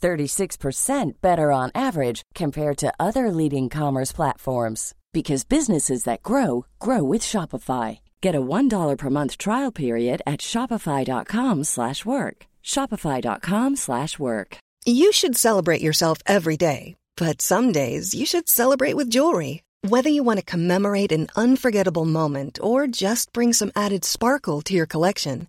36% better on average compared to other leading commerce platforms because businesses that grow grow with Shopify. Get a $1 per month trial period at shopify.com/work. shopify.com/work. You should celebrate yourself every day, but some days you should celebrate with jewelry. Whether you want to commemorate an unforgettable moment or just bring some added sparkle to your collection,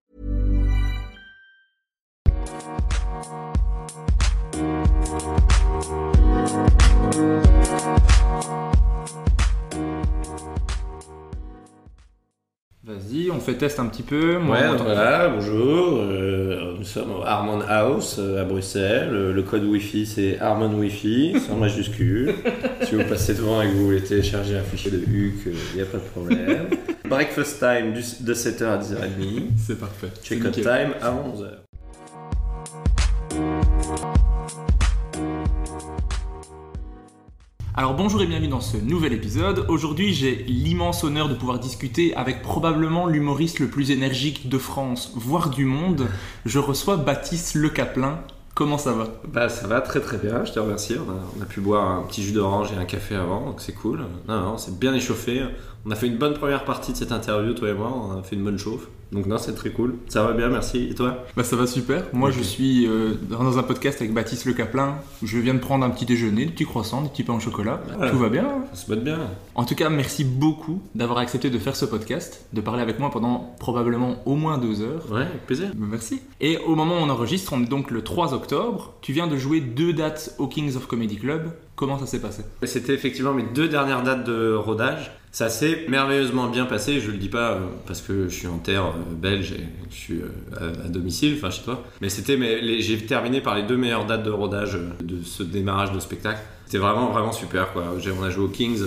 Vas-y, on fait test un petit peu. Moi, Ouais, voilà, bonjour. euh, nous sommes au Harmon House euh, à Bruxelles. Le, le code Wi-Fi c'est Harmon Wi-Fi, en majuscule. si vous passez devant et que vous voulez télécharger un fichier de HUC, il n'y a pas de problème. Breakfast time du- de 7h à 10h30. c'est parfait. Check-out time à 11h. Alors bonjour et bienvenue dans ce nouvel épisode. Aujourd'hui j'ai l'immense honneur de pouvoir discuter avec probablement l'humoriste le plus énergique de France, voire du monde. Je reçois Baptiste Le Caplin. Comment ça va? Bah ça va très très bien, je te remercie. On a, on a pu boire un petit jus d'orange et un café avant, donc c'est cool. Non, non, c'est bien échauffé. On a fait une bonne première partie de cette interview, toi et moi. On a fait une bonne chauffe. Donc non, c'est très cool. Ça va bien, merci. Et toi? Bah ça va super. Moi je suis euh, dans un podcast avec Baptiste Le Caplin. Je viens de prendre un petit déjeuner, des petits croissants, des petits pains au chocolat. Voilà. Tout va bien. Ça se botte bien. En tout cas, merci beaucoup d'avoir accepté de faire ce podcast, de parler avec moi pendant probablement au moins deux heures. Ouais, avec plaisir. Bah, Merci. Et au moment où on enregistre, on est donc le 3 octobre. Tu viens de jouer deux dates au Kings of Comedy Club. Comment ça s'est passé? C'était effectivement mes deux dernières dates de rodage. Ça s'est merveilleusement bien passé. Je le dis pas euh, parce que je suis en terre euh, belge et je suis euh, à, domicile, enfin chez toi. Mais c'était les- j'ai terminé par les deux meilleures dates de rodage de ce démarrage de spectacle. C'était vraiment vraiment super quoi. On a joué au Kings,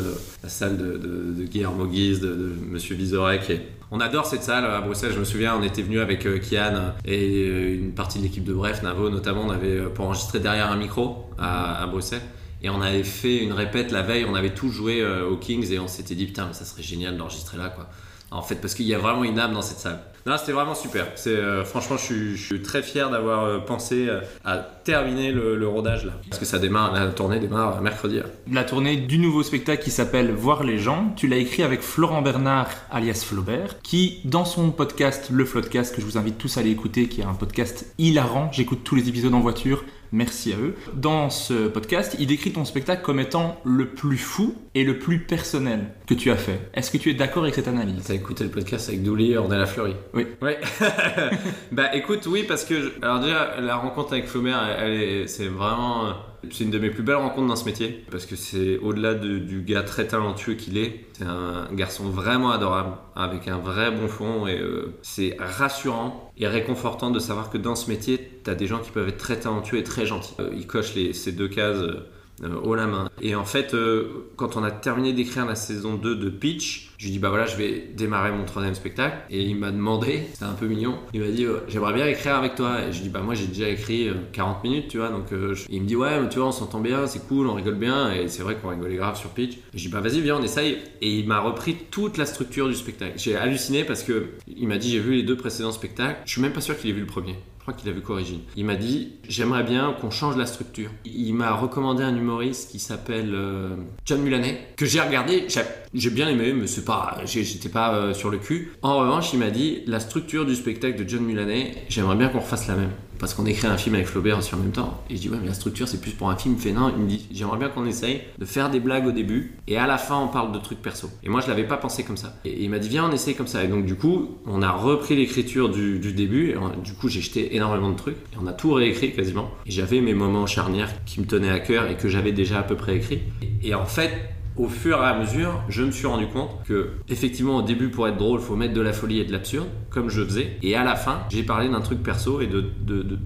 la salle de, de, de Guillermo Guise, de, de Monsieur Vizorek. On adore cette salle à Bruxelles. Je me souviens, on était venu avec Kian et une partie de l'équipe de Bref, Navo notamment. On avait pour enregistrer derrière un micro à Bruxelles. Et on avait fait une répète la veille, on avait tous joué euh, aux Kings et on s'était dit putain mais ça serait génial d'enregistrer là quoi. En fait parce qu'il y a vraiment une âme dans cette salle. Non c'était vraiment super. Euh, franchement je suis, très fier d'avoir euh, pensé à terminer le, rodage là. Parce que ça démarre, la tournée démarre mercredi. La tournée du nouveau spectacle qui s'appelle Voir les gens, tu l'as écrit avec Florent Bernard, alias Flaubert, qui, dans son podcast, le Floodcast, que je vous invite tous à aller écouter, qui est un podcast hilarant, j'écoute tous les épisodes en voiture, merci à eux. Dans ce podcast, il décrit ton spectacle comme étant le plus fou et le plus personnel que tu as fait. Est-ce que tu es d'accord avec cette analyse? T'as écouté le podcast avec Douli, Ornella Fleury Oui. Ouais. bah écoute, oui, parce que. je- Alors déjà, la rencontre avec Flaubert, elle, elle est, c'est vraiment. C'est une de mes plus belles rencontres dans ce métier. Parce que c'est au-delà de- du gars très talentueux qu'il est. C'est un garçon vraiment adorable, avec un vrai bon fond. Et euh, c'est rassurant et réconfortant de savoir que dans ce métier, t'as des gens qui peuvent être très talentueux et très gentils. Euh, il coche les, ces deux cases. euh, haut la main. Et en fait, euh, quand on a terminé d'écrire la saison 2 de Pitch, je lui dis bah voilà, je vais démarrer mon troisième spectacle. Et il m'a demandé, c'était un peu mignon, il m'a dit euh, j'aimerais bien écrire avec toi. Et je lui dis bah moi j'ai déjà écrit euh, 40 minutes, tu vois. Donc euh, il me dit ouais, mais tu vois, on s'entend bien, c'est cool, on rigole bien. Et c'est vrai qu'on rigolait grave sur Pitch. Je dis bah vas-y, viens, on essaye. Et il m'a repris toute la structure du spectacle. J'ai halluciné parce que il m'a dit j'ai vu les deux précédents spectacles. Je suis même pas sûr qu'il ait vu le premier. Crois qu'il a vu qu'Origine. Il m'a dit J'aimerais bien qu'on change la structure. Il m'a recommandé un humoriste qui s'appelle euh, John Mulaney, que j'ai regardé. J'ai- bien aimé, mais c'est pas, j'étais pas euh, sur le cul. En revanche, il m'a dit La structure du spectacle de John Mulaney, j'aimerais bien qu'on refasse la même. Parce qu'on écrit un film avec Flaubert sur le même temps. Et je dis Ouais, mais la structure, c'est plus pour un film. Non, il me dit J'aimerais bien qu'on essaye de faire des blagues au début, et à la fin, on parle de trucs perso. Et moi, je l'avais pas pensé comme ça. Et il m'a dit Viens, on essaye comme ça. Et donc, du coup, on a repris l'écriture du, début. Et du coup, j'ai jeté énormément de trucs. Et on a tout réécrit quasiment. Et j'avais mes moments charnières qui me tenaient à cœur et que j'avais déjà à peu près écrit. Et en fait, au fur et à mesure, je me suis rendu compte que, effectivement, au début, pour être drôle, faut mettre de la folie et de l'absurde, comme je faisais. Et à la fin, j'ai parlé d'un truc perso et de,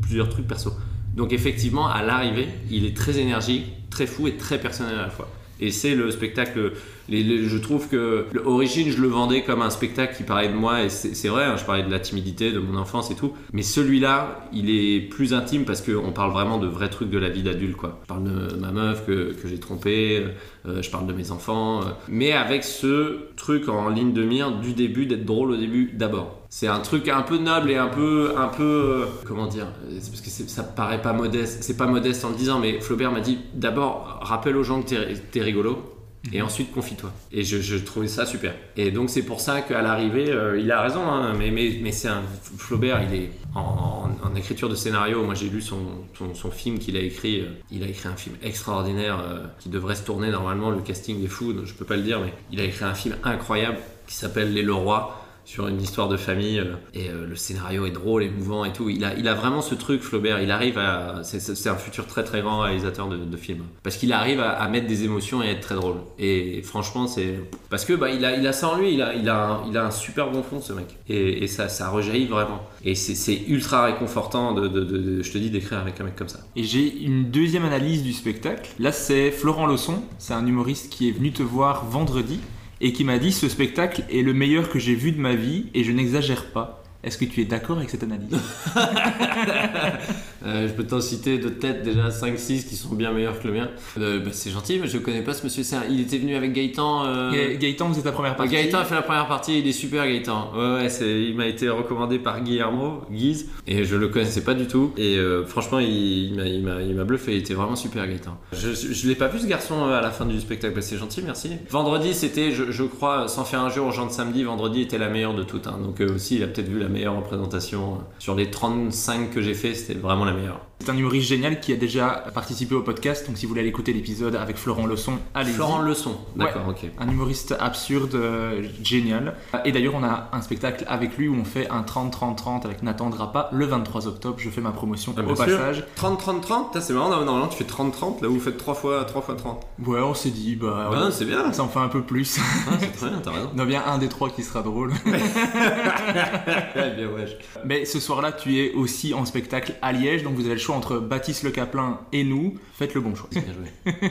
plusieurs trucs perso. Donc, effectivement, à l'arrivée, il est très énergique, très fou et très personnel à la fois. Et c'est le spectacle. je trouve que le Origine, je le vendais comme un spectacle qui parlait de moi, et c'est vrai, hein, je parlais de la timidité, de mon enfance et tout. Mais celui-là, il est plus intime parce qu'on parle vraiment de vrais trucs de la vie d'adulte. Je parle de ma meuf que, j'ai trompée, euh, je parle de mes enfants, euh, mais avec ce truc en ligne de mire du début, d'être drôle au début d'abord. C'est un truc un peu noble et un peu, un peu, euh, comment dire, c'est parce que ça paraît pas modeste, c'est pas modeste en le disant, mais Flaubert m'a dit d'abord rappelle aux gens que t'es es rigolo. Et ensuite confie-toi. Et je, je trouvais ça super. Et donc c'est pour ça qu'à l'arrivée, euh, il a raison, hein, mais, mais, mais c'est un Flaubert, il est en, en- en écriture de scénario. Moi j'ai lu son, son, son film qu'il a écrit. euh, il a écrit un film extraordinaire euh, qui devrait se tourner normalement. Le casting est fou, donc je peux pas le dire, mais il a écrit un film incroyable qui s'appelle Les Leroy sur une histoire de famille euh, et euh, le scénario est drôle, émouvant et tout. Il a, il a vraiment ce truc, Flaubert. Il arrive à. C'est un futur très très grand réalisateur de, films. Parce qu'il arrive à, mettre des émotions et à être très drôle. Et franchement, c'est. Parce que bah, il, a, il a ça en lui, il a, il, a un, il a un super bon fond, ce mec. Et, ça, ça rejaillit vraiment. Et c'est- ultra réconfortant, de- je te dis, d'écrire avec un mec comme ça. Et j'ai une deuxième analyse du spectacle. Là, c'est Florent Lawson, c'est un humoriste qui est venu te voir vendredi et qui m'a dit ce spectacle est le meilleur que j'ai vu de ma vie et je n'exagère pas. Est-ce que tu es d'accord avec cette analyse? Euh, je peux t'en citer de tête déjà 5-6 qui sont bien meilleurs que le mien. Euh, bah, c'est gentil, mais je connais pas ce monsieur. Un- Il était venu avec Gaëtan. euh, Ga- Gaëtan, vous êtes la première partie. Gaëtan a fait la première partie, il est super Gaëtan. Ouais, ouais, il m'a été recommandé par Guillermo, Guise, et je le connaissais pas du tout. Et franchement, il, il m'a, bluffé, il était vraiment super Gaëtan. Je, je, je l'ai pas vu ce garçon à la fin du spectacle, Bah, c'est gentil, merci. Vendredi, c'était, je, je crois, sans faire un jeu aux gens de samedi, vendredi était la meilleure de toutes. hein. Donc aussi, il a peut-être vu la meilleure représentation. Sur les 35 que j'ai fait, c'était vraiment la meilleure. C'est un humoriste génial qui a déjà participé au podcast, donc si vous voulez aller écouter l'épisode avec Florent Lawson, allez-y. Florent Leçon, d'accord, ok. Un humoriste absurde, euh, génial. Et d'ailleurs, on a un spectacle avec lui où on fait un 30-30-30 avec Nathan Drapa le 23 octobre. Je fais ma promotion Ah, au passage. 30-30-30, Putain, c'est marrant, normalement tu fais 30-30, là où vous faites 3 fois 3 fois 30. Ouais, on s'est dit, bah, Ah, c'est bien, ça en fait un peu plus. Ah, c'est très bien, t'as raison. On a bien un des trois qui sera drôle. Ouais, bien, ouais. Mais ce soir-là, tu es aussi en spectacle à Liège, donc vous avez le choix entre Baptiste Le Caplin et nous. Faites le bon choix. Bien joué.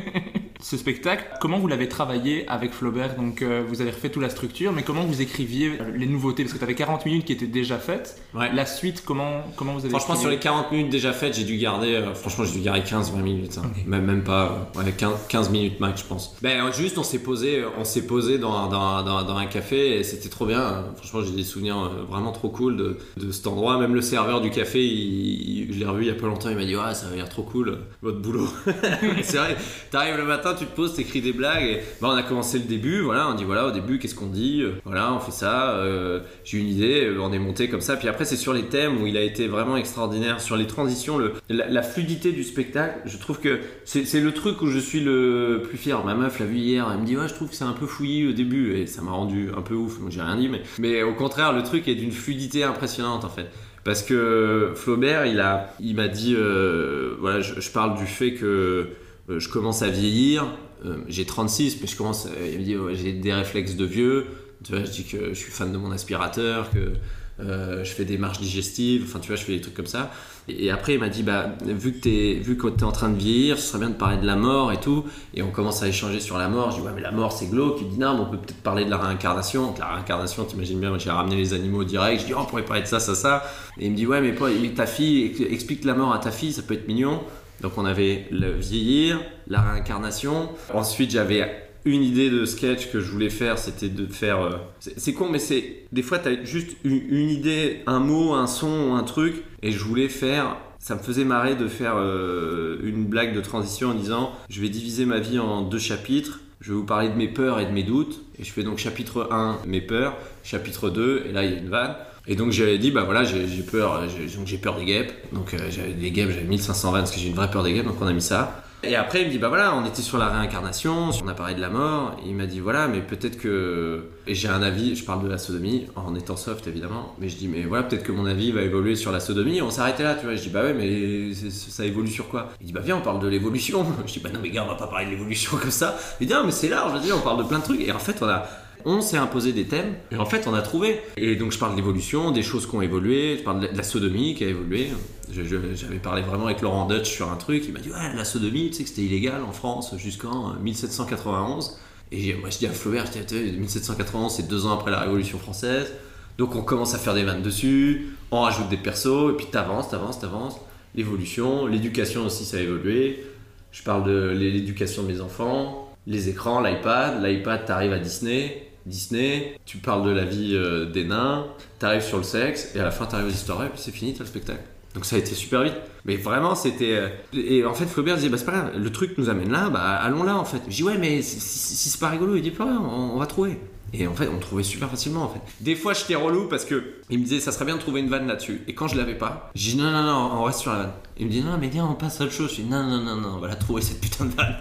Ce spectacle, comment vous l'avez travaillé avec Flaubert? Donc euh, vous avez refait toute la structure, mais comment vous écriviez euh, les nouveautés? Parce que tu avais 40 minutes qui étaient déjà faites. Ouais. La suite, comment, comment vous avez Franchement, sur les 40 minutes déjà faites, j'ai dû garder, euh, franchement, j'ai dû garder 15-20 minutes. hein. Même, même pas, euh, ouais, 15, 15 minutes max, je pense. Ben, euh, juste, on s'est posé, on s'est posé dans, dans, dans, dans un café et c'était trop bien. Euh, Franchement, j'ai des souvenirs euh, vraiment trop cool de, de cet endroit. Même le serveur du café, il- il- je l'ai revu il y a pas longtemps, il m'a dit, ouais, ça a l'air trop cool, votre boulot. c'est vrai, t'arrives le matin, tu te poses, t'écris des blagues et ben, on a commencé le début, voilà, on dit, voilà, au début, qu'est-ce qu'on dit Euh, Voilà, on fait ça, euh, j'ai une idée, euh, on est monté comme ça. Puis après, c'est sur les thèmes où il a été vraiment extraordinaire, sur les transitions, le, la, fluidité du spectacle. Je trouve que c'est c'est le truc où je suis le plus fier. Ma meuf l'a vu hier, elle me dit, ouais, je trouve que c'est un peu fouillis au début et ça m'a rendu un peu ouf. Donc j'ai rien dit, mais, mais au contraire, le truc est d'une fluidité impressionnante en fait. Parce que Flaubert, il a, il m'a dit, euh, voilà, je, parle du fait que euh, je commence à vieillir. Euh, j'ai 36, mais je commence. il me dit, j'ai des réflexes de vieux. Tu vois, je dis que je suis fan de mon aspirateur, que euh, je fais des marches digestives. Enfin, tu vois, je fais des trucs comme ça. Et, après, il m'a dit, bah, vu que t'es, vu que t'es en train de vieillir, ce serait bien de parler de la mort et tout. Et on commence à échanger sur la mort. Je dis, ouais, mais la mort, c'est glauque. Il dit, non, mais on peut peut-être parler de la réincarnation. Donc, la réincarnation, t'imagines bien, j'ai ramené les animaux direct. Je dis, oh, on pourrait parler de ça, ça, ça. Et il me dit, ouais, mais ta fille, explique la mort à ta fille, ça peut être mignon. Donc on avait le vieillir, la réincarnation. Ensuite j'avais une idée de sketch que je voulais faire, c'était de faire. euh, c'est con, mais c'est. Des fois, t'as juste une, idée, un mot, un son, un truc, et je voulais faire. Ça me faisait marrer de faire euh, une blague de transition en disant Je vais diviser ma vie en deux chapitres. Je vais vous parler de mes peurs et de mes doutes. Et je fais donc chapitre 1, mes peurs. Chapitre 2, et là, il y a une vanne. Et donc j'avais dit, bah voilà, j'ai peur, j'ai- peur des guêpes. Donc euh, j'avais des guêpes, j'avais 1500 vannes parce que j'ai une vraie peur des guêpes, donc on a mis ça. Et après, il me dit, bah voilà, on était sur la réincarnation, on a parlé de la mort. Il m'a dit, voilà, mais peut-être que. Et j'ai un avis, je parle de la sodomie, en étant soft évidemment. Mais je dis, mais voilà, peut-être que mon avis va évoluer sur la sodomie. On s'arrêtait là, tu vois. Je dis, bah ouais, mais ça évolue sur quoi? Il dit, bah viens, on parle de l'évolution. Je dis, bah non, mais gars, on va pas parler de l'évolution comme ça. Il dit, ah, mais c'est large, je dis, on parle de plein de trucs. Et en fait, on a. On s'est imposé des thèmes et en fait on a trouvé. Et donc je parle de l'évolution, des choses qui ont évolué, je parle de la sodomie qui a évolué. J'avais parlé vraiment avec Laurent Dutch sur un truc, il m'a dit ouais la sodomie, tu sais que c'était illégal en France jusqu'en euh, 1791. Et j'ai- moi je dis à Flaubert, je dis, Attends, 1791 c'est deux ans après la Révolution française. Donc on commence à faire des vannes dessus, on rajoute des persos, et puis t'avances, t'avances, t'avances. L'évolution, l'éducation aussi ça a évolué. Je parle de l'éducation de mes enfants, les écrans, l'iPad. L'iPad, t'arrives à Disney. Disney, tu parles de la vie euh, des nains, t'arrives sur le sexe, et à la fin t'arrives aux histoires, et puis c'est fini, t'as le spectacle. Donc ça a été super vite. Mais vraiment, c'était. euh, Et en fait, Flaubert disait, bah c'est pas grave, le truc nous amène là, bah allons là en fait. Je dis, ouais, mais si, c'est pas rigolo, il dit, pas grave, on, va trouver. Et en fait, on trouvait super facilement en fait. Des fois, j'étais relou parce que il me disait, ça serait bien de trouver une vanne là-dessus. Et quand je l'avais pas, je dis, non, non, non, on reste sur la vanne. Il me dit, non, mais viens, on passe à autre chose. Je dis, non, non, non, non, on va la trouver cette putain de vanne.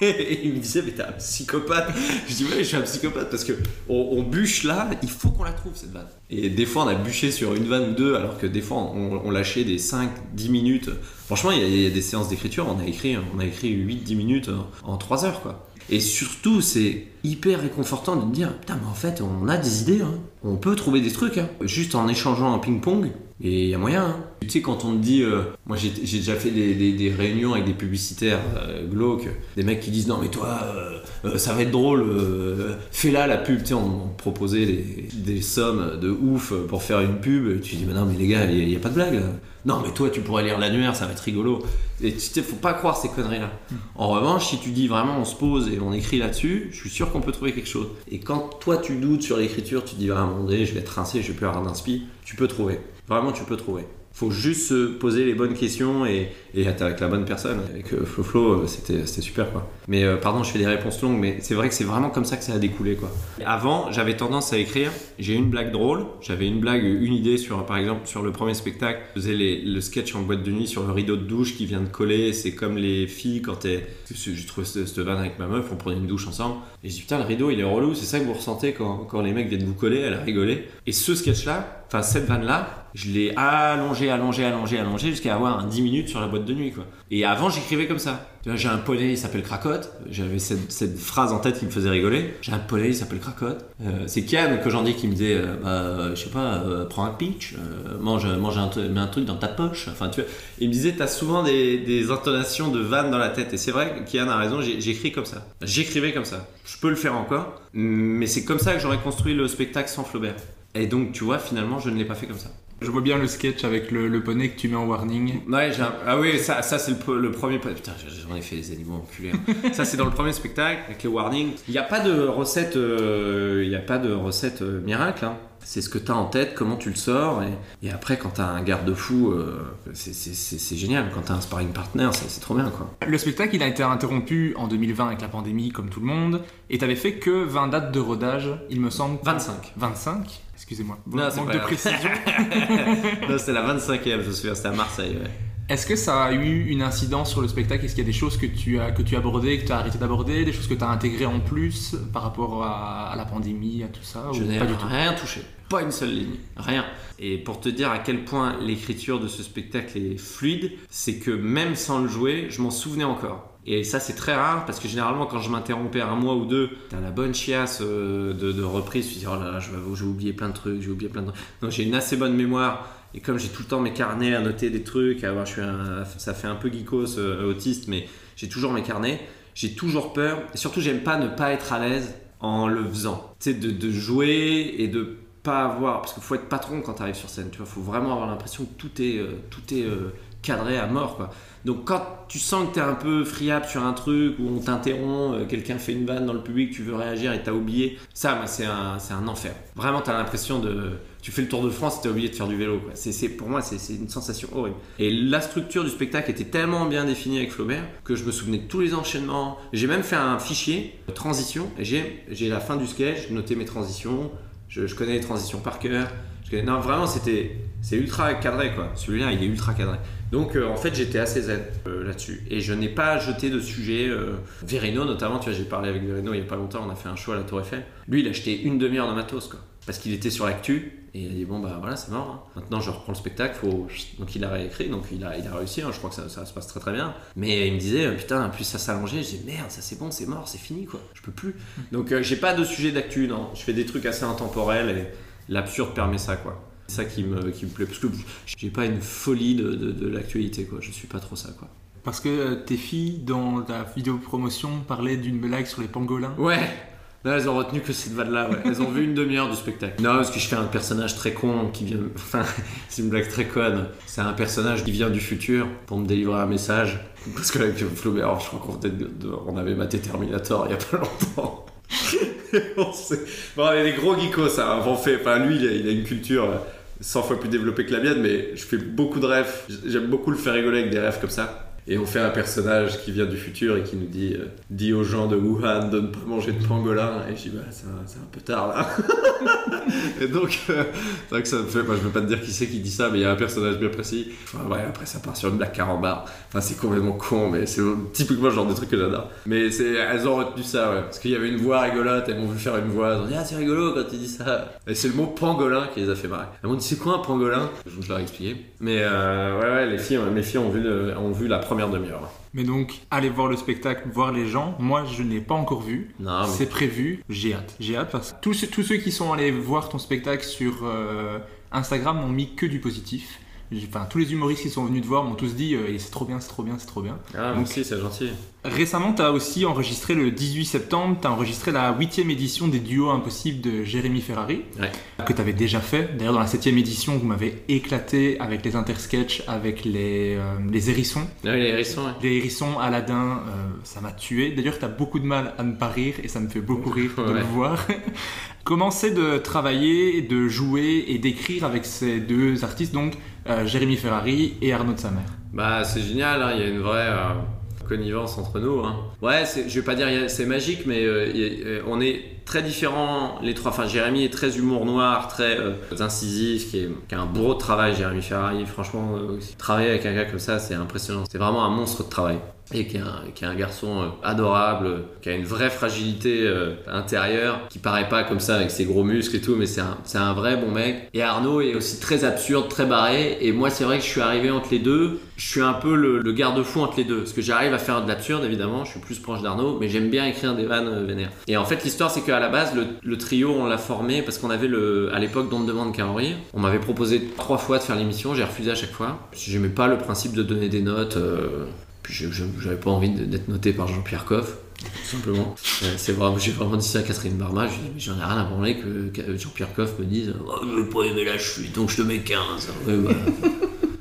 Et il me disait, mais t'es un psychopathe. Je dis, ouais, je suis un psychopathe parce que on, bûche là, il faut qu'on la trouve cette vanne. Et des fois, on a bûché sur une vanne ou deux, alors que des fois, on, lâchait des 5, 10 minutes. Franchement, il y, a, des séances d'écriture, on a écrit, on a écrit 8, 10 minutes en 3 heures, quoi. Et surtout, c'est hyper réconfortant de dire, putain, mais en fait, on a des idées, hein. on peut trouver des trucs, hein. juste en échangeant un ping-pong. Et il y a moyen. hein. Tu sais, quand on te dit, euh, moi j'ai déjà fait des, des- des réunions avec des publicitaires euh, glauques, des mecs qui disent non, mais toi, euh, euh, ça va être drôle, fais-la la pub. Tu sais, on, on proposait des, des sommes de ouf pour faire une pub. Et tu dis, mais non, mais les gars, il n'y a, pas de blague là. Non, mais toi, tu pourrais lire l'annuaire, ça va être rigolo. Et tu sais, faut pas croire ces conneries-là. En revanche, si tu dis vraiment, on se pose et on écrit là-dessus, je suis sûr qu'on peut trouver quelque chose. Et quand toi, tu doutes sur l'écriture, tu te dis, ah, moment donné, je vais être rincé, je vais plus avoir d'inspi, tu peux trouver. Vraiment, tu peux trouver. Faut juste se poser les bonnes questions et, être avec la bonne personne. Avec euh, Flo Flo, euh, c'était super quoi. Mais euh, pardon, je fais des réponses longues, mais c'est vrai que c'est vraiment comme ça que ça a découlé quoi. Avant, j'avais tendance à écrire. J'ai une blague drôle. J'avais une blague, une idée sur, par exemple, sur le premier spectacle. Je faisais le sketch en boîte de nuit sur le rideau de douche qui vient de coller. C'est comme les filles quand elles. J'ai trouvé cette, cette vanne avec ma meuf, on prenait une douche ensemble. Et je dis putain, le rideau il est relou. C'est ça que vous ressentez quand, quand les mecs viennent vous coller. Elle a rigolé. Et ce sketch là, enfin cette vanne là, je l'ai allongé, allongé, allongé, allongé jusqu'à avoir un 10 minutes sur la boîte de nuit quoi. Et avant j'écrivais comme ça. J'ai un poney, il s'appelle Cracotte. J'avais cette, phrase en tête qui me faisait rigoler. J'ai un poney, il s'appelle Cracotte. Euh, c'est Kian que j'en dis qui me disait, euh, bah, euh, je sais pas, prends un pitch, euh, mange, mange un, mets un truc dans ta poche. Enfin, tu vois. Il me disait, t'as souvent des, des intonations de vannes dans la tête. Et c'est vrai, Kian a raison, j'écris comme ça. J'écrivais comme ça. Je peux le faire encore, mais c'est comme ça que j'aurais construit le spectacle sans Flaubert. Et donc, tu vois, finalement, je ne l'ai pas fait comme ça. Je vois bien le sketch avec le, le poney que tu mets en warning. Ouais, j'ai un- ah oui, ça, ça c'est le, pre- le premier. Putain, j'en ai fait des animaux enculés. hein. ça, c'est dans le premier spectacle avec les warnings. Il n'y a pas de recette, euh, il y a pas de recette euh, miracle. hein. C'est ce que tu as en tête, comment tu le sors. Et, et après, quand tu as un garde-fou, euh, c'est- génial. Quand tu as un sparring partner, c'est trop bien. quoi. Le spectacle, il a été interrompu en 2020 avec la pandémie, comme tout le monde, et t'avais fait que 20 dates de rodage, il me semble. 25. 25 Excusez-moi. Non, c'est Manque de précision. non, c'était la 25e, je me souviens, c'était à Marseille. ouais. Est-ce que ça a eu une incidence sur le spectacle? Est-ce qu'il y a des choses que tu as, que tu as abordées, que tu as arrêté d'aborder, des choses que tu as intégrées en plus par rapport à, à la pandémie, à tout ça Je n'ai tout? rien touché. Pas une seule ligne. Rien. Et pour te dire à quel point l'écriture de ce spectacle est fluide, c'est que même sans le jouer, je m'en souvenais encore. Et ça, c'est très rare parce que généralement, quand je m'interrompais un mois ou deux, t'as la bonne chiasse euh, de, reprise. Tu te dis, oh là là, vais oublier plein de trucs, je vais oublier plein de trucs. Donc j'ai une assez bonne mémoire. Et comme j'ai tout le temps mes carnets à noter des trucs, à je suis ça fait un peu geekos, euh, autiste, mais j'ai toujours mes carnets. J'ai toujours peur. Et surtout, j'aime pas ne pas être à l'aise en le faisant. Tu sais, de, jouer et de pas avoir. Parce qu'il faut être patron quand tu arrives sur scène. Tu vois, faut vraiment avoir l'impression que tout est, euh, tout est cadré à mort quoi. Donc quand tu sens que tu es un peu friable sur un truc ou on t'interrompt, euh, quelqu'un fait une vanne dans le public, tu veux réagir et t'as oublié, ça moi, c'est un, enfer. Vraiment tu as l'impression de... Tu fais le Tour de France et t'as oublié de faire du vélo. C'est, pour moi c'est, une sensation horrible. Et la structure du spectacle était tellement bien définie avec Flaubert que je me souvenais de tous les enchaînements. J'ai même fait un fichier de transition et j'ai, la fin du sketch, noté mes transitions, je, connais les transitions par cœur. Non, vraiment, c'était, c'est ultra cadré, quoi. Celui-là, il est ultra cadré. Donc, euh, en fait, j'étais assez zen euh, là-dessus. Et je n'ai pas jeté de sujet. Euh, Verino, notamment, tu vois, j'ai parlé avec Verino il n'y a pas longtemps, on a fait un show à la Tour Eiffel. Lui, il a acheté une demi-heure de matos, quoi. Parce qu'il était sur l'actu. Et il a dit, bon, bah voilà, c'est mort. hein. Maintenant, je reprends le spectacle. Faut... Donc, il a réécrit. Donc, il a, il a réussi. hein. Je crois que ça, ça se passe très, très bien. Mais il me disait, euh, putain, plus ça s'allongeait. Je disais, merde, ça c'est bon, c'est mort, c'est fini, quoi. Je peux plus. Donc, euh, j'ai pas de sujet d'actu, non. Je fais des trucs assez intemporels. Et l'absurde permet ça, quoi. C'est ça qui me, qui me plaît. Parce que j'ai pas une folie de, de, de l'actualité, quoi. Je suis pas trop ça, quoi. Parce que euh, tes filles, dans ta vidéo promotion, parlaient d'une blague sur les pangolins. Ouais Là, elles ont retenu que cette vanne-là, ouais. Elles ont vu une demi-heure du spectacle. Non, parce que je fais un personnage très con qui vient. Enfin, c'est une blague très conne. C'est un personnage qui vient du futur pour me délivrer un message. Parce que avec Flaubert, je crois qu'on on avait maté Terminator il y a pas longtemps. on sait- Bon, il y a des gros geekos, ça. On fait... Enfin, lui, il a, il a une culture euh, 100 fois plus développée que la mienne, mais je fais beaucoup de rêves. J'aime beaucoup le faire rigoler avec des rêves comme ça. Et on fait un personnage qui vient du futur et qui nous dit euh, aux gens de Wuhan de ne pas manger de pangolin. Et je dis, bah, c'est un, peu tard là. et donc, euh, c'est vrai que ça me fait. Moi, je veux pas te dire qui c'est qui dit ça, mais il y a un personnage bien précis. Ouais, après, ça part sur une blague carambar. Enfin, c'est complètement con, mais c'est typiquement le genre de truc que j'adore. Mais elles ont retenu ça, ouais. Parce qu'il y avait une voix rigolote, elles m'ont vu faire une voix. Elles ont dit, ah, c'est rigolo quand tu dis ça. Et c'est le mot pangolin qui les a fait marrer. Elles m'ont dit, c'est quoi un pangolin? Je vais leur expliquer. Mais euh, ouais, ouais, les filles, mes filles ont vu, ont vu la première demi-heure. Mais donc, allez voir le spectacle, voir les gens. Moi, je ne l'ai pas encore vu. Mais- C'est prévu. J'ai hâte. J'ai hâte parce que tous, ceux- tous ceux qui sont allés voir ton spectacle sur euh, Instagram n'ont mis que du positif. Enfin, tous les humoristes qui sont venus te voir m'ont tous dit euh, c'est trop bien, c'est trop bien, c'est trop bien. Ah, Donc- merci, c'est gentil. Récemment, tu as aussi enregistré le 18 septembre, tu as enregistré la huitième édition des duos impossibles de Jérémy Ferrari, Ouais. que tu avais déjà fait. D'ailleurs, dans la septième édition, vous m'avez éclaté avec les intersketchs, avec les, euh, les hérissons. Ah oui, les hérissons, ouais. Les hérissons, Aladdin, euh, ça m'a tué. D'ailleurs, tu as beaucoup de mal à ne pas rire et ça me fait beaucoup rire de Ouais. le voir. Comment c'est de travailler, de jouer et d'écrire avec ces deux artistes, donc euh, Jérémy Ferrari et Arnaud de Samer? Bah, c'est génial, hein, il y a une vraie connivence entre nous. hein. Ouais, je vais pas dire c'est magique, mais euh, euh, on est très différents les trois. Enfin, Jérémy est très humour noir, très euh, incisif, qui, est, qui a un bourreau de travail. Jérémy Ferrari, franchement, travailler avec un gars comme ça, c'est impressionnant. C'est vraiment un monstre de travail. Et qui est un, garçon euh, adorable, euh, qui a une vraie fragilité euh, intérieure, qui paraît pas comme ça avec ses gros muscles et tout, mais c'est un, vrai bon mec. Et Arnaud est aussi très absurde, très barré. Et moi, c'est vrai que je suis arrivé entre les deux. Je suis un peu le, garde-fou entre les deux. Parce que j'arrive à faire de l'absurde, évidemment. Je suis plus proche d'Arnaud, mais j'aime bien écrire des vannes vénères. Et en fait, l'histoire, c'est qu'à la base, le, trio, on l'a formé parce qu'on avait le, à l'époque, Don't Demande rire. On m'avait proposé trois fois de faire l'émission. J'ai refusé à chaque fois. J'aimais pas le principe de donner des notes. Puis j'avais pas envie d'être noté par Jean-Pierre Coff, tout simplement. Euh, C'est vraiment, j'ai vraiment dit ça à Catherine Barma. Ai j'en ai rien à branler que Jean-Pierre Coff me dise, oh, je veux pas aimer la chute, donc je te mets 15. Ouais, bah,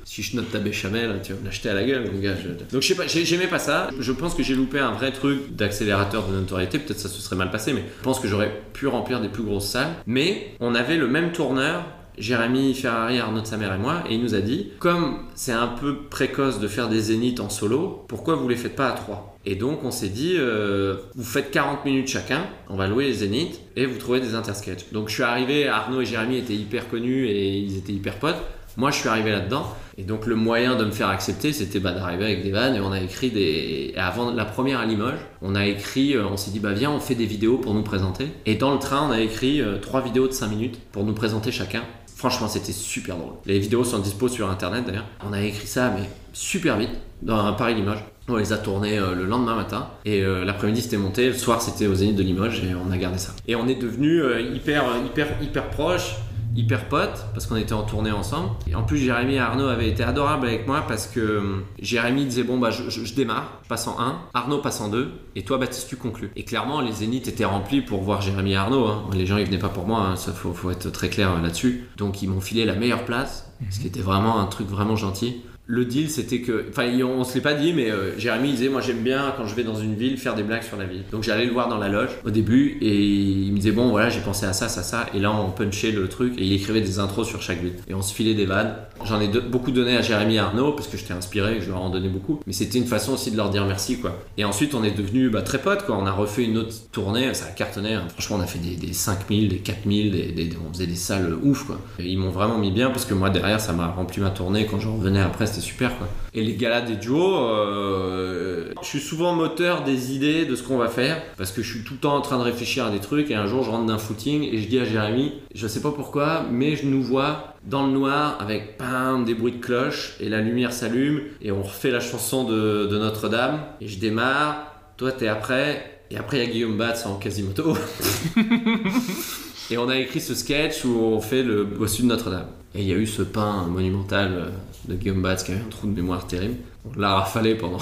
si je note ta béchamel, tu vas me l'acheter à la gueule, mon gars. Je- Donc je sais pas, j'ai- j'aimais pas ça. Je pense que j'ai loupé un vrai truc d'accélérateur de notoriété. Peut-être ça se serait mal passé, mais je pense que j'aurais pu remplir des plus grosses salles. Mais on avait le même tourneur. Jérémy Ferrari, Arnaud de sa mère et moi, et il nous a dit comme c'est un peu précoce de faire des zéniths en solo, pourquoi vous les faites pas à trois? Et donc on s'est dit euh, vous faites 40 minutes chacun, on va louer les zéniths et vous trouvez des intersketchs. Donc je suis arrivé, Arnaud et Jérémy étaient hyper connus et ils étaient hyper potes. Moi, je suis arrivé là-dedans, et donc le moyen de me faire accepter, c'était bah, d'arriver avec des vannes, et on a écrit des. avant la première à Limoges, on a écrit, euh, on s'est dit, bah viens, on fait des vidéos pour nous présenter. Et dans le train, on a écrit euh, trois vidéos de 5 minutes pour nous présenter chacun. Franchement, c'était super drôle. Les vidéos sont dispo sur internet d'ailleurs. On a écrit ça, mais super vite, dans un Paris-Limoges. On les a tournés euh, le lendemain matin, et euh, l'après-midi c'était monté, le soir c'était au Zénith de Limoges, et on a gardé ça. Et on est devenus euh, hyper, hyper, hyper proches hyper potes parce qu'on était en tournée ensemble. Et en plus, Jérémy et Arnaud avaient été adorables avec moi parce que hum, Jérémy disait Bon, bah, je, démarre, je passe en 1, Arnaud passe en 2, et toi, Baptiste, tu conclus. Et clairement, les zéniths étaient remplis pour voir Jérémy et Arnaud. hein. Les gens, ils venaient pas pour moi, hein, ça faut, faut être très clair euh, là-dessus. Donc, ils m'ont filé la meilleure place, ce qui était vraiment un truc vraiment gentil. Le deal c'était que enfin on se l'est pas dit mais euh, Jérémy disait moi j'aime bien quand je vais dans une ville faire des blagues sur la ville. Donc j'allais le voir dans la loge au début et il me disait bon voilà j'ai pensé à ça ça ça. Et là on punchait le truc et il écrivait des intros sur chaque ville. Et on se filait des vannes. J'en ai beaucoup donné à Jérémy et Arnaud parce que j'étais inspiré je leur en donnais beaucoup. Mais c'était une façon aussi de leur dire merci quoi. Et ensuite on est devenus bah, très potes quoi. On a refait une autre tournée. Ça a cartonné hein. franchement on a fait des, des 5000 des 4000 des, des- des- on faisait des salles ouf quoi. Et ils m'ont vraiment mis bien parce que moi derrière ça m'a rempli ma tournée. Quand je revenais après c'était super quoi et les galas des duos euh, je suis souvent moteur des idées de ce qu'on va faire parce que je suis tout le temps en train de réfléchir à des trucs et un jour je rentre d'un footing et je dis à Jérémy je sais pas pourquoi mais je nous vois dans le noir avec des bruits de cloche et la lumière s'allume et on refait la chanson de, de Notre-Dame et je démarre toi t'es après et après il y a Guillaume Batz en quasimoto et on a écrit ce sketch où on fait le bossu de Notre-Dame. Et il y a eu ce pain monumental euh, de Guillaume Batz qui avait un trou de mémoire terrible. On l'a rafalé pendant,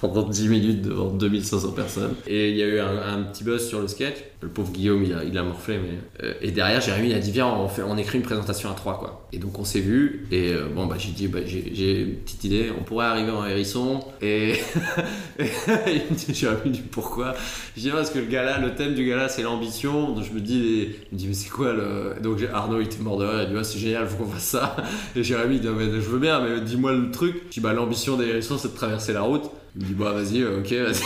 pendant 10 minutes devant 2500 personnes. Et il y a eu un, petit buzz sur le sketch. Le pauvre Guillaume, il a, il a morflé. Mais... euh, et derrière, Jérémy, il a dit Viens, on, fait, on écrit une présentation à trois. Quoi. Et donc on s'est vu. Et euh, bon, bah, j'ai dit bah, j'ai, une petite idée. On pourrait arriver en hérisson. Et, il me dit Jérémy, pourquoi? Je dis parce que le gala, le thème du gala, c'est l'ambition. Donc je me dis, me dit mais c'est quoi le. Donc Arnaud, il était mort de. Il a dit Ouais, c'est génial, faut qu'on fasse ça. Et Jérémy, il dit mais je veux bien, mais dis-moi le truc. Je dis bah l'ambition des hérissons, c'est de traverser la route. Il me dit bah vas-y, euh, ok, vas-y.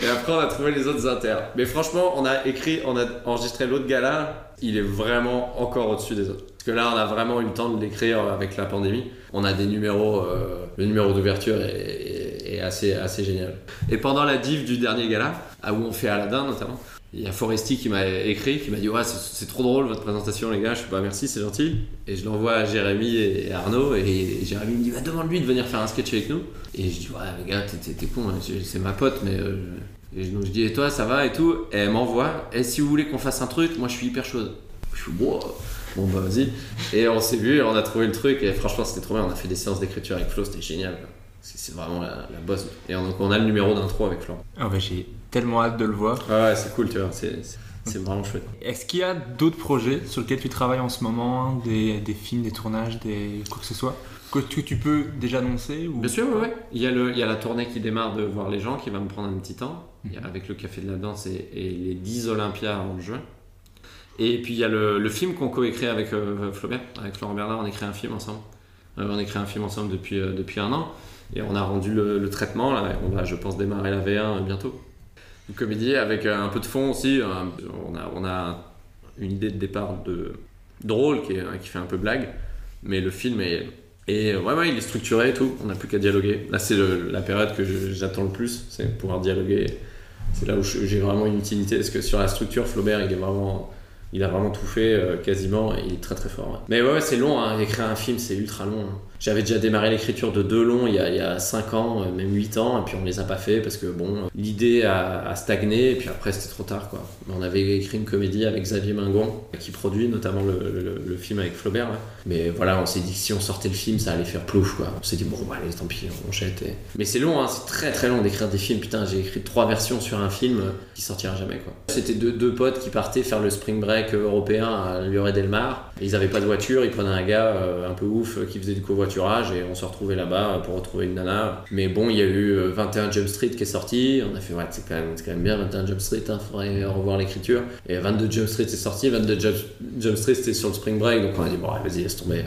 Et après, on a trouvé les autres inters. Mais franchement, on a écrit, on a enregistré l'autre gala. Il est vraiment encore au-dessus des autres. Parce que là, on a vraiment eu le temps de l'écrire avec la pandémie. On a des numéros, euh, le numéro d'ouverture est, assez, génial. Et pendant la div du dernier gala, où on fait Aladdin notamment, il y a Foresti qui m'a écrit, qui m'a dit Ouais, c'est trop drôle votre présentation, les gars. Je suis pas merci, c'est gentil. Et je l'envoie à Jérémy et Arnaud. Et Jérémy me dit bah, Demande-lui de venir faire un sketch avec nous. Et je dis Ouais, les gars, t'es- con, hein, c'est- ma pote, mais. euh, et donc je dis Et toi, ça va et tout? Et elle m'envoie Et si vous voulez qu'on fasse un truc, moi je suis hyper chaude. Je suis Bon, bah vas-y. Et on s'est vu, on a trouvé le truc. Et franchement, c'était trop bien. On a fait des séances d'écriture avec Flo, c'était génial. C'est vraiment la, bosse. Et donc on a le numéro d'intro avec Flo. Ah ouais, j'ai tellement hâte de le voir. Ouais, ouais, c'est cool, tu vois. C'est vraiment chouette. Est-ce qu'il y a d'autres projets sur lesquels tu travailles en ce moment Des, des films, des tournages, des quoi que ce soit Que tu, tu peux déjà annoncer ou... Bien sûr, ouais, ouais. Il y, a le, il y a la tournée qui démarre de voir les gens qui va me prendre un petit temps. A avec le Café de la Danse et, et les 10 Olympias en juin. Et puis il y a le, le film qu'on co-écrit avec euh, Flaubert, avec Florent Bernard, on écrit un film ensemble. Euh, on écrit un film ensemble depuis, euh, depuis un an. Et on a rendu le, le traitement, là, on va, je pense, démarrer la V1 bientôt. Une comédie avec euh, un peu de fond aussi. on, a, on a une idée de départ de drôle qui, est- qui fait un peu blague. Mais le film est, et ouais, ouais, il est structuré et tout, on n'a plus qu'à dialoguer. Là, c'est la période que j'attends le plus, c'est pouvoir dialoguer. C'est là où j'ai vraiment une utilité, parce que sur la structure, Flaubert, il est vraiment. Il a vraiment tout fait euh, quasiment et il est très très fort. Mais ouais, ouais, c'est long, hein. écrire un film c'est ultra long. hein. J'avais déjà démarré l'écriture de deux longs il y, a, il y a 5 ans, euh, même 8 ans, et puis on les a pas fait parce que bon, l'idée a, stagné et puis après c'était trop tard quoi. On avait écrit une comédie avec Xavier Mingon qui produit notamment le, film avec Flaubert. Mais voilà, on s'est dit que si on sortait le film ça allait faire plouf quoi. On s'est dit bon, allez, tant pis, on jette. et- Mais c'est long, hein, c'est très très long d'écrire des films. Putain, j'ai écrit trois versions sur un film euh, qui sortira jamais quoi. C'était deux, potes qui partaient faire le spring break européen à Lloret Delmar. Ils avaient pas de voiture, ils prenaient un gars euh, un peu ouf qui faisait du covoiturage et on se retrouvait là-bas euh, pour retrouver une nana. Mais bon, il y a eu euh, 21 Jump Street qui est sorti. On a fait, ouais, c'est quand, quand même bien 21 Jump Street, hein, faudrait revoir l'écriture. Et 22 Jump Street est sorti, 22 Jump, Street c'était sur le spring break, donc on a dit, bon, vas-y, laisse tomber.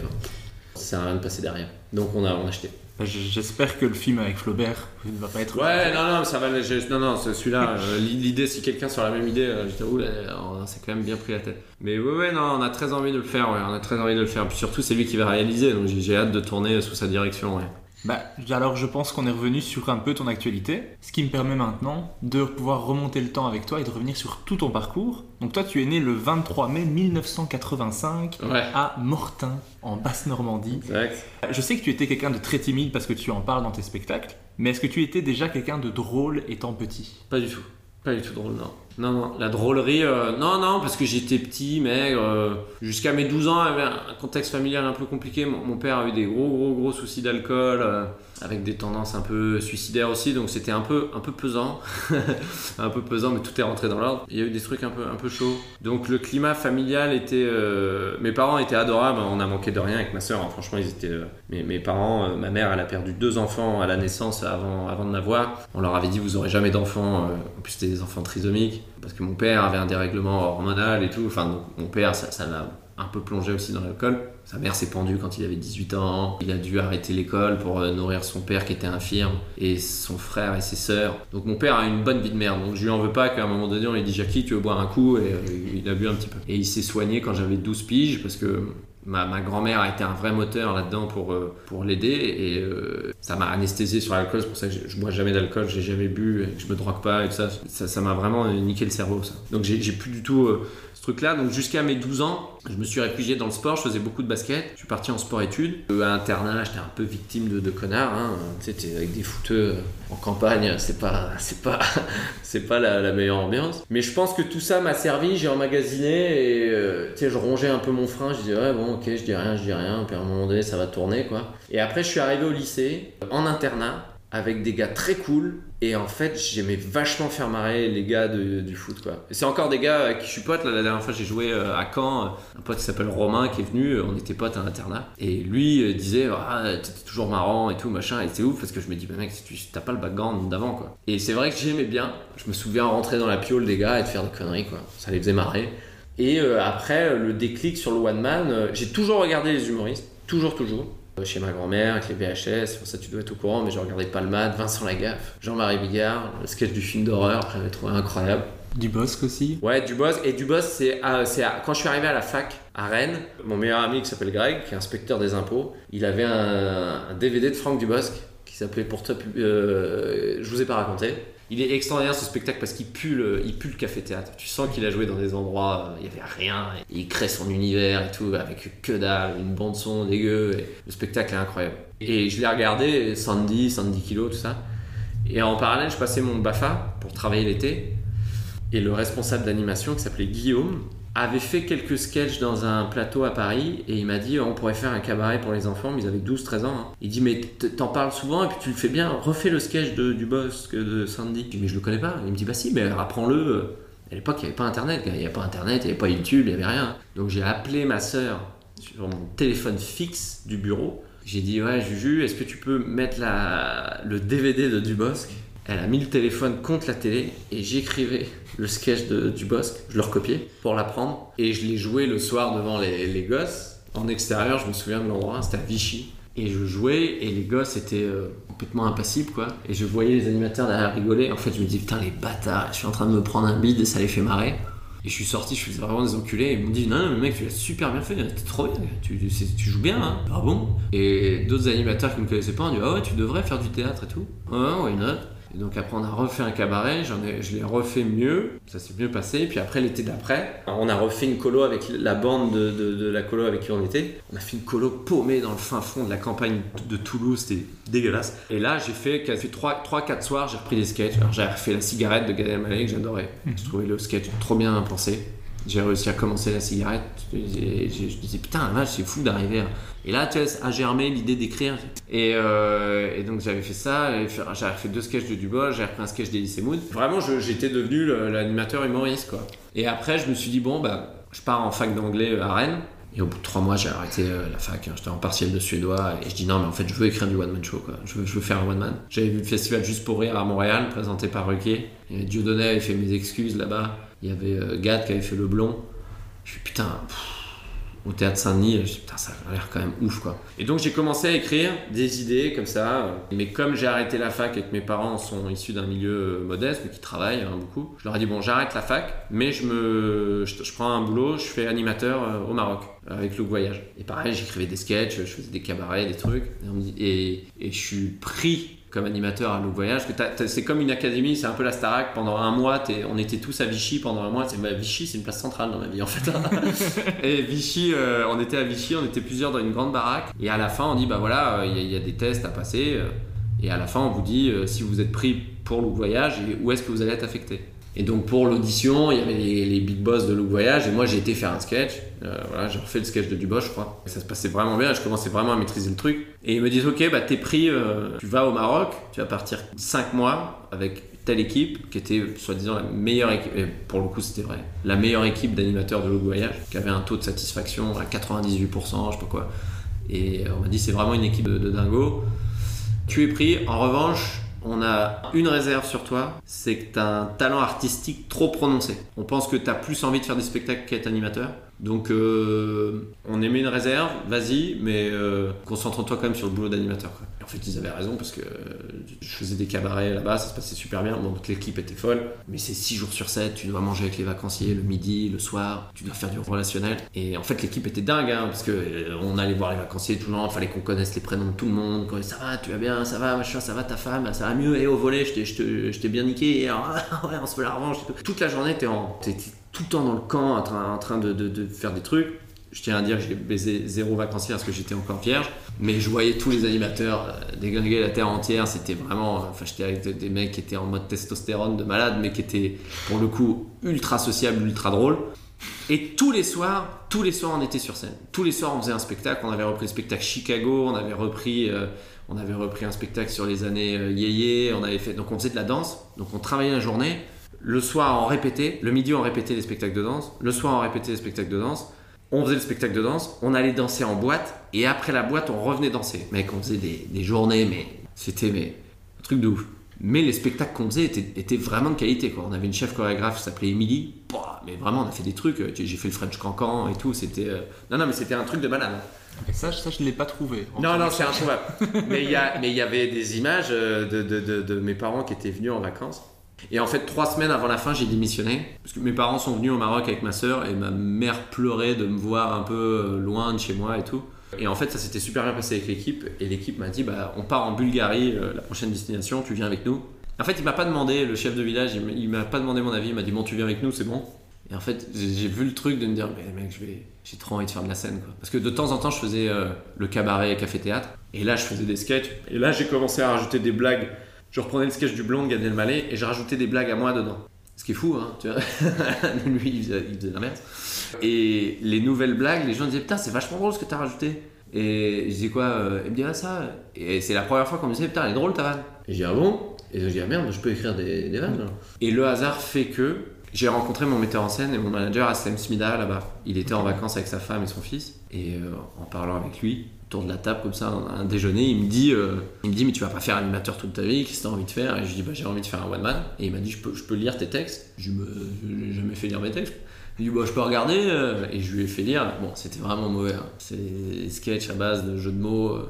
Ça sert à rien de passer derrière. Donc on a, on a acheté. J'espère que le film avec Flaubert ne va pas être. Ouais, non, non, ça va. non, non, celui-là, euh, l'idée, si quelqu'un sur la même idée, euh, dis, oula, on s'est quand même bien pris la tête. Mais ouais, ouais, non, on a très envie de le faire, ouais, on a très envie de le faire. Puis surtout, c'est lui qui va réaliser, donc j'ai j'ai hâte de tourner sous sa direction, ouais. Bah, alors je pense qu'on est revenu sur un peu ton actualité, ce qui me permet maintenant de pouvoir remonter le temps avec toi et de revenir sur tout ton parcours. Donc toi, tu es né le 23 mai 1985 Ouais. à Mortain, en Basse-Normandie. Exact. Je sais que tu étais quelqu'un de très timide parce que tu en parles dans tes spectacles, mais est-ce que tu étais déjà quelqu'un de drôle étant petit? Pas du tout. Pas du tout drôle, non. Non, non, la drôlerie, euh, non, non, parce que j'étais petit, maigre. euh, Jusqu'à mes 12 ans, j'avais un contexte familial un peu compliqué. Mon, mon père a eu des gros, gros, gros soucis d'alcool, euh, avec des tendances un peu suicidaires aussi, donc c'était un peu, un peu pesant. un peu pesant, mais tout est rentré dans l'ordre. Il y a eu des trucs un peu, un peu chauds. Donc le climat familial était. Mes parents étaient adorables, on a manqué de rien avec ma soeur. Franchement, ils étaient. Mes, mes parents, ma mère, elle a perdu deux enfants à la naissance avant, avant de n'avoir. On leur avait dit, vous aurez jamais d'enfants. En plus, c'était des enfants trisomiques. Parce que mon père avait un dérèglement hormonal et tout. Enfin, mon père, ça ça l'a un peu plongé aussi dans l'alcool. Sa mère s'est pendue quand il avait 18 ans. Il a dû arrêter l'école pour euh, nourrir son père qui était infirme et son frère et ses sœurs. Donc mon père a une bonne vie de merde. Donc je lui en veux pas qu'à un moment donné on lui dit Jackie tu veux boire un coup? Et euh, il a bu un petit peu. Et il s'est soigné quand j'avais 12 piges parce que ma, ma grand-mère a été un vrai moteur là-dedans pour, euh, pour l'aider et euh, ça m'a anesthésié sur l'alcool. C'est pour ça que je, bois jamais d'alcool, j'ai jamais bu, et que je me drogue pas et tout ça. Ça m'a vraiment niqué le cerveau ça. Donc j'ai plus du tout euh, ce truc-là. Donc jusqu'à mes 12 ans, je me suis réfugié dans le sport, je faisais beaucoup de basket. Je suis parti en sport-études. Euh, à internat, j'étais un peu victime de, connards. Hein. Tu sais, avec des footeux en campagne, c'est pas, c'est pas, c'est pas la, la meilleure ambiance. Mais je pense que tout ça m'a servi, j'ai emmagasiné et euh, tu sais, je rongeais un peu mon frein. Je disais, ouais, bon, ok, je dis rien, je dis rien. Puis à ça va tourner, quoi. Et après, je suis arrivé au lycée, en internat, avec des gars très cool. Et en fait, j'aimais vachement faire marrer les gars du foot, quoi. Et c'est encore des gars avec qui je suis pote. Là, la dernière fois, j'ai joué euh, à Caen. euh, Un pote qui s'appelle Romain qui est venu. euh, On était potes à l'internat. Et lui euh, disait, ah, t'étais toujours marrant et tout, machin. Et c'est ouf parce que je me dis, bah, mec, t'as pas le background d'avant, quoi. Et c'est vrai que j'aimais bien. Je me souviens rentrer dans la piole des gars et de faire des conneries, quoi. Ça les faisait marrer. Et euh, après, euh, le déclic sur le one man, euh, j'ai toujours regardé les humoristes. Toujours, toujours. Chez ma grand-mère, avec les VHS, pour ça tu dois être au courant, mais je regardais Palmade, Vincent Lagaffe, Jean-Marie Bigard, le sketch du film d'horreur, j'avais trouvé incroyable. Du Bosque aussi? Ouais, Dubos. Et Dubos, c'est à- c'est à- quand je suis arrivé à la fac à Rennes, mon meilleur ami qui s'appelle Greg, qui est inspecteur des impôts, il avait un, un DVD de Franck Dubosc qui s'appelait Pour toi, euh, je vous ai pas raconté. Il est extraordinaire ce spectacle parce qu'il pue le, il le café-théâtre. Tu sens qu'il a joué dans des endroits, euh, il y avait rien. il crée son univers et tout avec que dalle, une bande son dégueu. et le spectacle est incroyable. Et je l'ai regardé, Sandy, Sandy Kilo, tout ça. Et en parallèle, je passais mon BAFA pour travailler l'été. Et le responsable d'animation, qui s'appelait Guillaume, avait fait quelques sketchs dans un plateau à Paris et il m'a dit on pourrait faire un cabaret pour les enfants, mais ils avaient 12-13 ans. hein. Il dit mais t'en parles souvent et puis tu le fais bien, refais le sketch de, du boss que de Sandy. Je dis mais je le connais pas. Il me dit bah si, mais apprends-le. À l'époque, il n'y avait pas internet, il n'y avait pas internet, il n'y avait pas YouTube, il n'y avait rien. Donc j'ai appelé ma sœur sur mon téléphone fixe du bureau. J'ai dit ouais Juju, est-ce que tu peux mettre le DVD de Dubosc Elle a mis le téléphone contre la télé et j'écrivais le sketch de Dubosc, je le recopiais pour l'apprendre et je l'ai joué le soir devant les, les gosses. En extérieur, je me souviens de l'endroit, c'était à Vichy. Et je jouais et les gosses étaient euh, complètement impassibles quoi. Et je voyais les animateurs derrière rigoler. En fait, je me dis putain les bâtards, je suis en train de me prendre un bide et ça les fait marrer. Et je suis sorti, je faisais vraiment des enculés. Ils m'ont dit Non, non, mais mec, tu l'as super bien fait, t'es trop bien, tu, joues bien, hein. Ah bon Et d'autres animateurs qui me connaissaient pas ont dit Ah ouais, tu devrais faire du théâtre et tout. Ouais, why not? Et donc après, on a refait un cabaret, j'en ai, je l'ai refait mieux, ça s'est mieux passé. Puis après, l'été d'après, on a refait une colo avec la bande de, de- de la colo avec qui on était. On a fait une colo paumée dans le fin fond de la campagne de Toulouse, c'était dégueulasse. Et là, j'ai fait, quasi 3-4 soirs, j'ai repris des sketchs. Alors j'ai refait la cigarette de Gad Elmaleh que j'adorais. Je trouvais le sketch trop bien pensé. J'ai réussi à commencer la cigarette. Et je disais, putain, la c'est fou d'arriver à... Et là, tu vois, a germé l'idée d'écrire. Et, euh, et donc, j'avais fait ça. j'avais fait- deux sketchs de Dubois, j'avais repris un sketch d'Elysée Mood. Vraiment, j'étais devenu l'animateur humoriste, quoi. Et après, je me suis dit, bon, bah, je pars en fac d'anglais à Rennes. Et au bout de trois mois, j'ai arrêté euh, la fac. hein. J'étais en partiel de suédois. Et je dis, non, mais en fait, je veux écrire du one-man show, quoi. Je veux, faire un one-man. J'avais vu le festival Juste pour Rire à Montréal, présenté par Ruquier. Et Dieudonné avait fait mes excuses là-bas. Il y avait euh, Gad qui avait fait Le Blond. Je suis putain, au théâtre Saint-Denis, ça a l'air quand même ouf quoi. Et donc j'ai commencé à écrire des idées comme ça. Mais comme j'ai arrêté la fac et que mes parents sont issus d'un milieu euh, modeste, mais qui travaillent hein, beaucoup, je leur ai dit bon, j'arrête la fac, mais je me, je, prends un boulot, je fais animateur euh, au Maroc avec Look Voyage. Et pareil, j'écrivais des sketchs, je faisais des cabarets, des trucs. Et je suis pris comme animateur à Look Voyage. que C'est comme une académie, c'est un peu la Starac. Pendant un mois, on était tous à Vichy pendant un mois. C'est- bah, Vichy, c'est une place centrale dans ma vie en fait. et Vichy, euh, on était à Vichy, on était plusieurs dans une grande baraque. Et à la fin, on dit bah voilà, euh, il y, a- il y a des tests à passer. euh, et à la fin, on vous dit si vous êtes pris pour Look Voyage et où est-ce que vous allez être affecté? Et donc pour l'audition, il y avait les, big boss de Look Voyage et moi j'ai été faire un sketch. Euh, voilà, j'ai refait le sketch de Dubois, je crois. Et ça se passait vraiment bien, je commençais vraiment à maîtriser le truc. Et ils me disent Ok, bah t'es pris, euh, tu vas au Maroc, tu vas partir 5 mois avec telle équipe qui était soi-disant la meilleure équipe, et pour le coup c'était vrai, la meilleure équipe d'animateurs de Look Voyage, qui avait un taux de satisfaction à 98%, je sais pas quoi. Et on m'a dit C'est vraiment une équipe de, de dingo. Tu es pris, en revanche, on a une réserve sur toi, c'est que tu as un talent artistique trop prononcé. On pense que tu as plus envie de faire des spectacles qu'être animateur. Donc euh, on émet une réserve, vas-y, mais euh, concentre-toi quand même sur le boulot d'animateur. Fait, ils avaient raison parce que euh, je faisais des cabarets là-bas, ça se passait super bien. Bon, donc l'équipe était folle, mais c'est 6 jours sur 7, tu dois manger avec les vacanciers le midi, le soir, tu dois faire du relationnel. Et en fait, l'équipe était dingue hein, parce que euh, on allait voir les vacanciers tout le temps, fallait qu'on connaisse les prénoms de tout le monde. Quand ça va, tu vas bien, ça va, machin, ça va ta femme, ça va mieux, et au volet, je t'ai- bien niqué, et alors, ouais, on se fait la revanche. Toute la journée, t'es tout le temps dans le camp en train, en train de, de- de faire des trucs. Je tiens à dire que j'ai baisé zéro vacancier parce que j'étais encore vierge, mais je voyais tous les animateurs euh, déglinguer la terre entière. C'était vraiment. Enfin, j'étais avec des mecs qui étaient en mode testostérone de malade, mais qui étaient pour le coup ultra sociables, ultra drôles. Et tous les soirs, tous les soirs, on était sur scène. Tous les soirs, on faisait un spectacle. On avait repris le spectacle Chicago, on avait repris, euh, on avait repris un spectacle sur les années euh, yéyé. On avait fait, donc on faisait de la danse. Donc on travaillait la journée. Le soir, on répétait. Le midi, on répétait les spectacles de danse. Le soir, on répétait les spectacles de danse. On faisait le spectacle de danse. On allait danser en boîte. Et après la boîte, on revenait danser. Mec, on faisait des, des journées, mais c'était mais un truc de ouf. Mais les spectacles qu'on faisait étaient, étaient vraiment de qualité. Quoi. On avait une chef chorégraphe qui s'appelait Émilie. Mais vraiment, on a fait des trucs. euh, J'ai fait le French Cancan et tout. C'était euh, non, non, mais c'était un truc de malade. Et ça, ça je ne l'ai pas trouvé. Non, non, c'est introuvable. mais il y a- mais il y avait des images euh, de, de- de- de mes parents qui étaient venus en vacances. Et en fait, trois semaines avant la fin, j'ai démissionné. Parce que mes parents sont venus au Maroc avec ma sœur et ma mère pleurait de me voir un peu euh, loin de chez moi et tout. Et en fait, ça s'était super bien passé avec l'équipe. Et l'équipe m'a dit bah, on part en Bulgarie, euh, la prochaine destination, tu viens avec nous. En fait, il m'a pas demandé, le chef de village, il m'a- pas demandé mon avis. Il m'a dit bon, tu viens avec nous, c'est bon. Et en fait, j'ai vu le truc de me dire, mais mec, j'ai trop envie de faire de la scène, quoi. Parce que de temps en temps, je faisais euh, le cabaret, café-théâtre. Et là, je faisais des sketchs. Et là, j'ai commencé à rajouter des blagues. Je reprenais le sketch du blond de Gad Elmaleh et j'ai rajouté des blagues à moi dedans. Ce qui est fou, hein, tu vois. Lui, il faisait, il la merde. Et les nouvelles blagues, les gens disaient, putain, c'est vachement drôle ce que t'as rajouté. Et je disais quoi euh, Il me dit, ça. Et c'est la première fois qu'on me disait, putain, elle est drôle ta vanne. Et je dis, ah bon? Et je dis, ah merde, je peux écrire des, des vannes. Et le hasard fait que j'ai rencontré mon metteur en scène et mon manager Aslem Smida là-bas. Il était en vacances avec sa femme et son fils. Et euh, en parlant avec lui, autour de la table comme ça, un déjeuner, il me dit, euh, il me dit mais tu vas pas faire animateur toute ta vie, qu'est-ce que t'as envie de faire? Et je dis bah j'ai envie de faire un one man. Et il m'a dit je peux, je peux lire tes textes. Je me, je n'ai jamais fait lire mes textes. Il dit bah je peux regarder euh, et je lui ai fait lire. Bon c'était vraiment mauvais. hein. C'est des sketchs à base de jeux de mots. euh.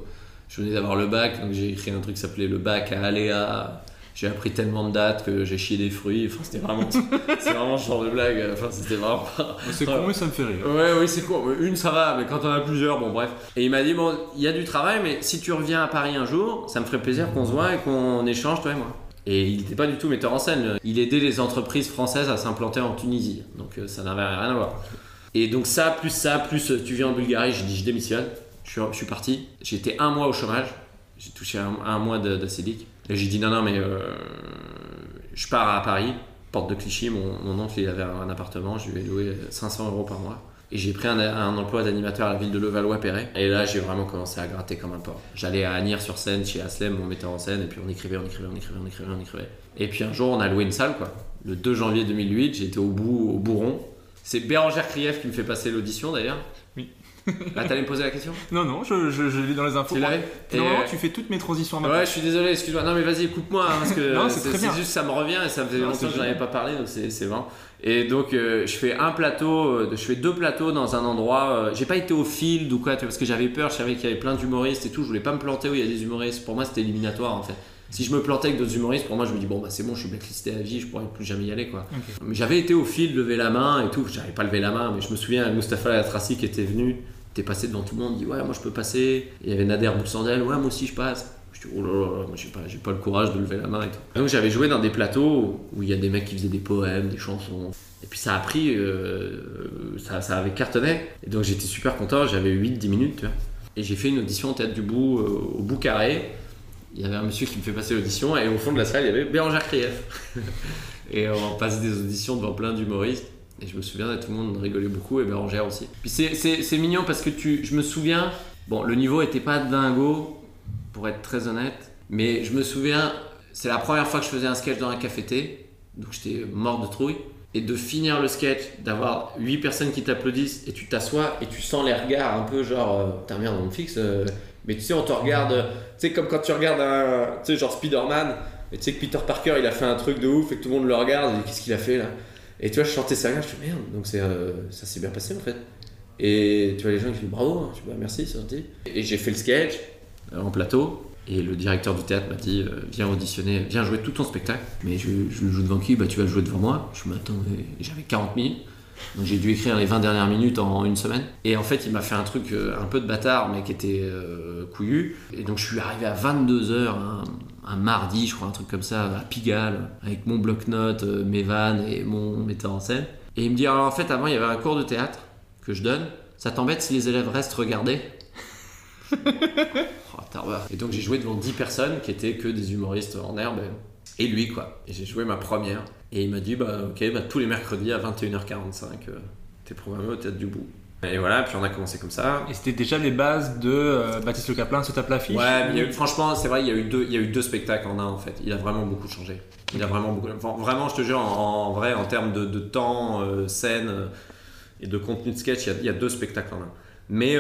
Je venais d'avoir le bac donc j'ai écrit un truc qui s'appelait le bac à aléa. J'ai appris tellement de dates que j'ai chié des fruits. Enfin, c'était vraiment, c'est vraiment ce genre de blague. Enfin, c'était vraiment C'est con, mais ça me fait rire. Ouais, oui, c'est court. Une, ça va, mais quand on a plusieurs, bon, bref. Et il m'a dit, bon, il y a du travail, mais si tu reviens à Paris un jour, ça me ferait plaisir qu'on se voit et qu'on échange, toi et moi. Et il n'était pas du tout metteur en scène. Il aidait les entreprises françaises à s'implanter en Tunisie. Donc euh, ça n'avait rien à voir. Et donc ça, plus ça, plus euh, tu viens en Bulgarie, j'ai dit, je démissionne. Je suis, je suis parti. Été un mois au chômage. J'ai touché un, un mois d'acédique. Et j'ai dit, non, non, mais euh, je pars à Paris, porte de Clichy. Mon, oncle, il avait un appartement. Je lui ai loué 500 euros par mois. Et j'ai pris un, emploi d'animateur à la ville de Levallois-Perret. Et là, j'ai vraiment commencé à gratter comme un porc. J'allais à Agnières-sur-Seine chez Aslem, mon metteur en scène, et puis on écrivait, on écrivait, on écrivait, on écrivait, on écrivait. Et puis un jour, on a loué une salle, quoi. Le 2 janvier 2008, j'étais au bout, au Bourron. C'est Bérangère Krief qui me fait passer l'audition, d'ailleurs. Là, t'allais me poser la question Non, non, je, je, je lis dans les infos. Tu l'avais euh, tu fais toutes mes transitions ma Ouais, je suis désolé, excuse-moi. Non, mais vas-y, coupe-moi, hein, parce que Non, c'est juste ça me revient et ça faisait Non, longtemps que je n'en avais pas parlé, donc c'est vraiment. Et donc, euh, je fais un plateau, euh, je fais deux plateaux dans un endroit. euh, J'ai pas été au field ou quoi, parce que j'avais peur, je savais qu'il y avait plein d'humoristes et tout. Je voulais pas me planter où il y a des humoristes. Pour moi, c'était éliminatoire en fait. Si je me plantais avec d'autres humoristes, pour moi, je me dis, bon, bah c'est bon, je suis blacklisté à vie, je pourrais plus jamais y aller quoi. Mais j'avais été au field, lever la main et tout. J'avais pas levé la main, mais je me souviens, Mustapha Latrassi qui était venu, était passé devant tout le monde, il dit, ouais, moi je peux passer. Et il y avait Nader Boussandel, ouais, moi aussi je passe. Je dis, oh là là, moi j'ai pas, j'ai pas le courage de lever la main et tout. Donc j'avais joué dans des plateaux où il y a des mecs qui faisaient des poèmes, des chansons. Et puis ça a pris, euh, ça, ça avait cartonné. Et donc j'étais super content, j'avais 8-10 minutes, tu vois. Et j'ai fait une audition au Théâtre du Bout, euh, au Bout Carré. Il y avait un monsieur qui me fait passer l'audition et au fond de la salle il y avait Bérangère Krief. et on passe des auditions devant plein d'humoristes. Et je me souviens, tout le monde rigolait beaucoup et Bérangère aussi. Puis c'est- mignon parce que tu, je me souviens, bon, le niveau était pas dingo, pour être très honnête, mais je me souviens, c'est la première fois que je faisais un sketch dans un café-thé, donc j'étais mort de trouille. Et de finir le sketch, d'avoir 8 personnes qui t'applaudissent et tu t'assois et tu sens les regards un peu genre, euh, putain merde, on me fixe. euh, mais tu sais, on te regarde, euh, tu sais, comme quand tu regardes un, tu sais, genre Spider-Man, et tu sais que Peter Parker il a fait un truc de ouf et que tout le monde le regarde, et qu'est-ce qu'il a fait là? Et tu vois, je chantais ça, je suis merde, donc euh, ça s'est bien passé en fait. Et tu vois, les gens qui disent bravo, je dis bah merci, c'est gentil. Et j'ai fait le sketch euh, en plateau. Et le directeur du théâtre m'a dit Viens auditionner, viens jouer tout ton spectacle. Mais je, le joue devant qui? Bah, tu vas le jouer devant moi. Je me attends, j'avais 40 minutes. Donc j'ai dû écrire les 20 dernières minutes en une semaine. Et en fait, il m'a fait un truc euh, un peu de bâtard, mais qui était euh, couillu. Et donc je suis arrivé à 22h, un, un mardi, je crois, un truc comme ça, à Pigalle, avec mon bloc-notes, euh, mes vannes et mon metteur en scène. Et il me dit Alors en fait, avant, il y avait un cours de théâtre que je donne. Ça t'embête si les élèves restent regarder? Oh. Et donc j'ai joué devant 10 personnes qui étaient que des humoristes en herbe. Et lui, quoi. Et j'ai joué ma première. Et il m'a dit, bah ok, bah, tous les mercredis à 21h45, euh, t'es programmé au Théâtre du Bout. Et voilà, puis on a commencé comme ça. Et c'était déjà les bases de euh, Baptiste Le Caplin se tape l'affiche Ouais, mais il y a eu- franchement, c'est vrai, il y, a eu deux, il y a eu deux spectacles en un en fait. Il a vraiment beaucoup changé. Il a vraiment beaucoup. enfin, vraiment, je te jure, en, en vrai, en termes de, de temps, euh, scène euh, et de contenu de sketch, il y a, il y a deux spectacles en un. Mais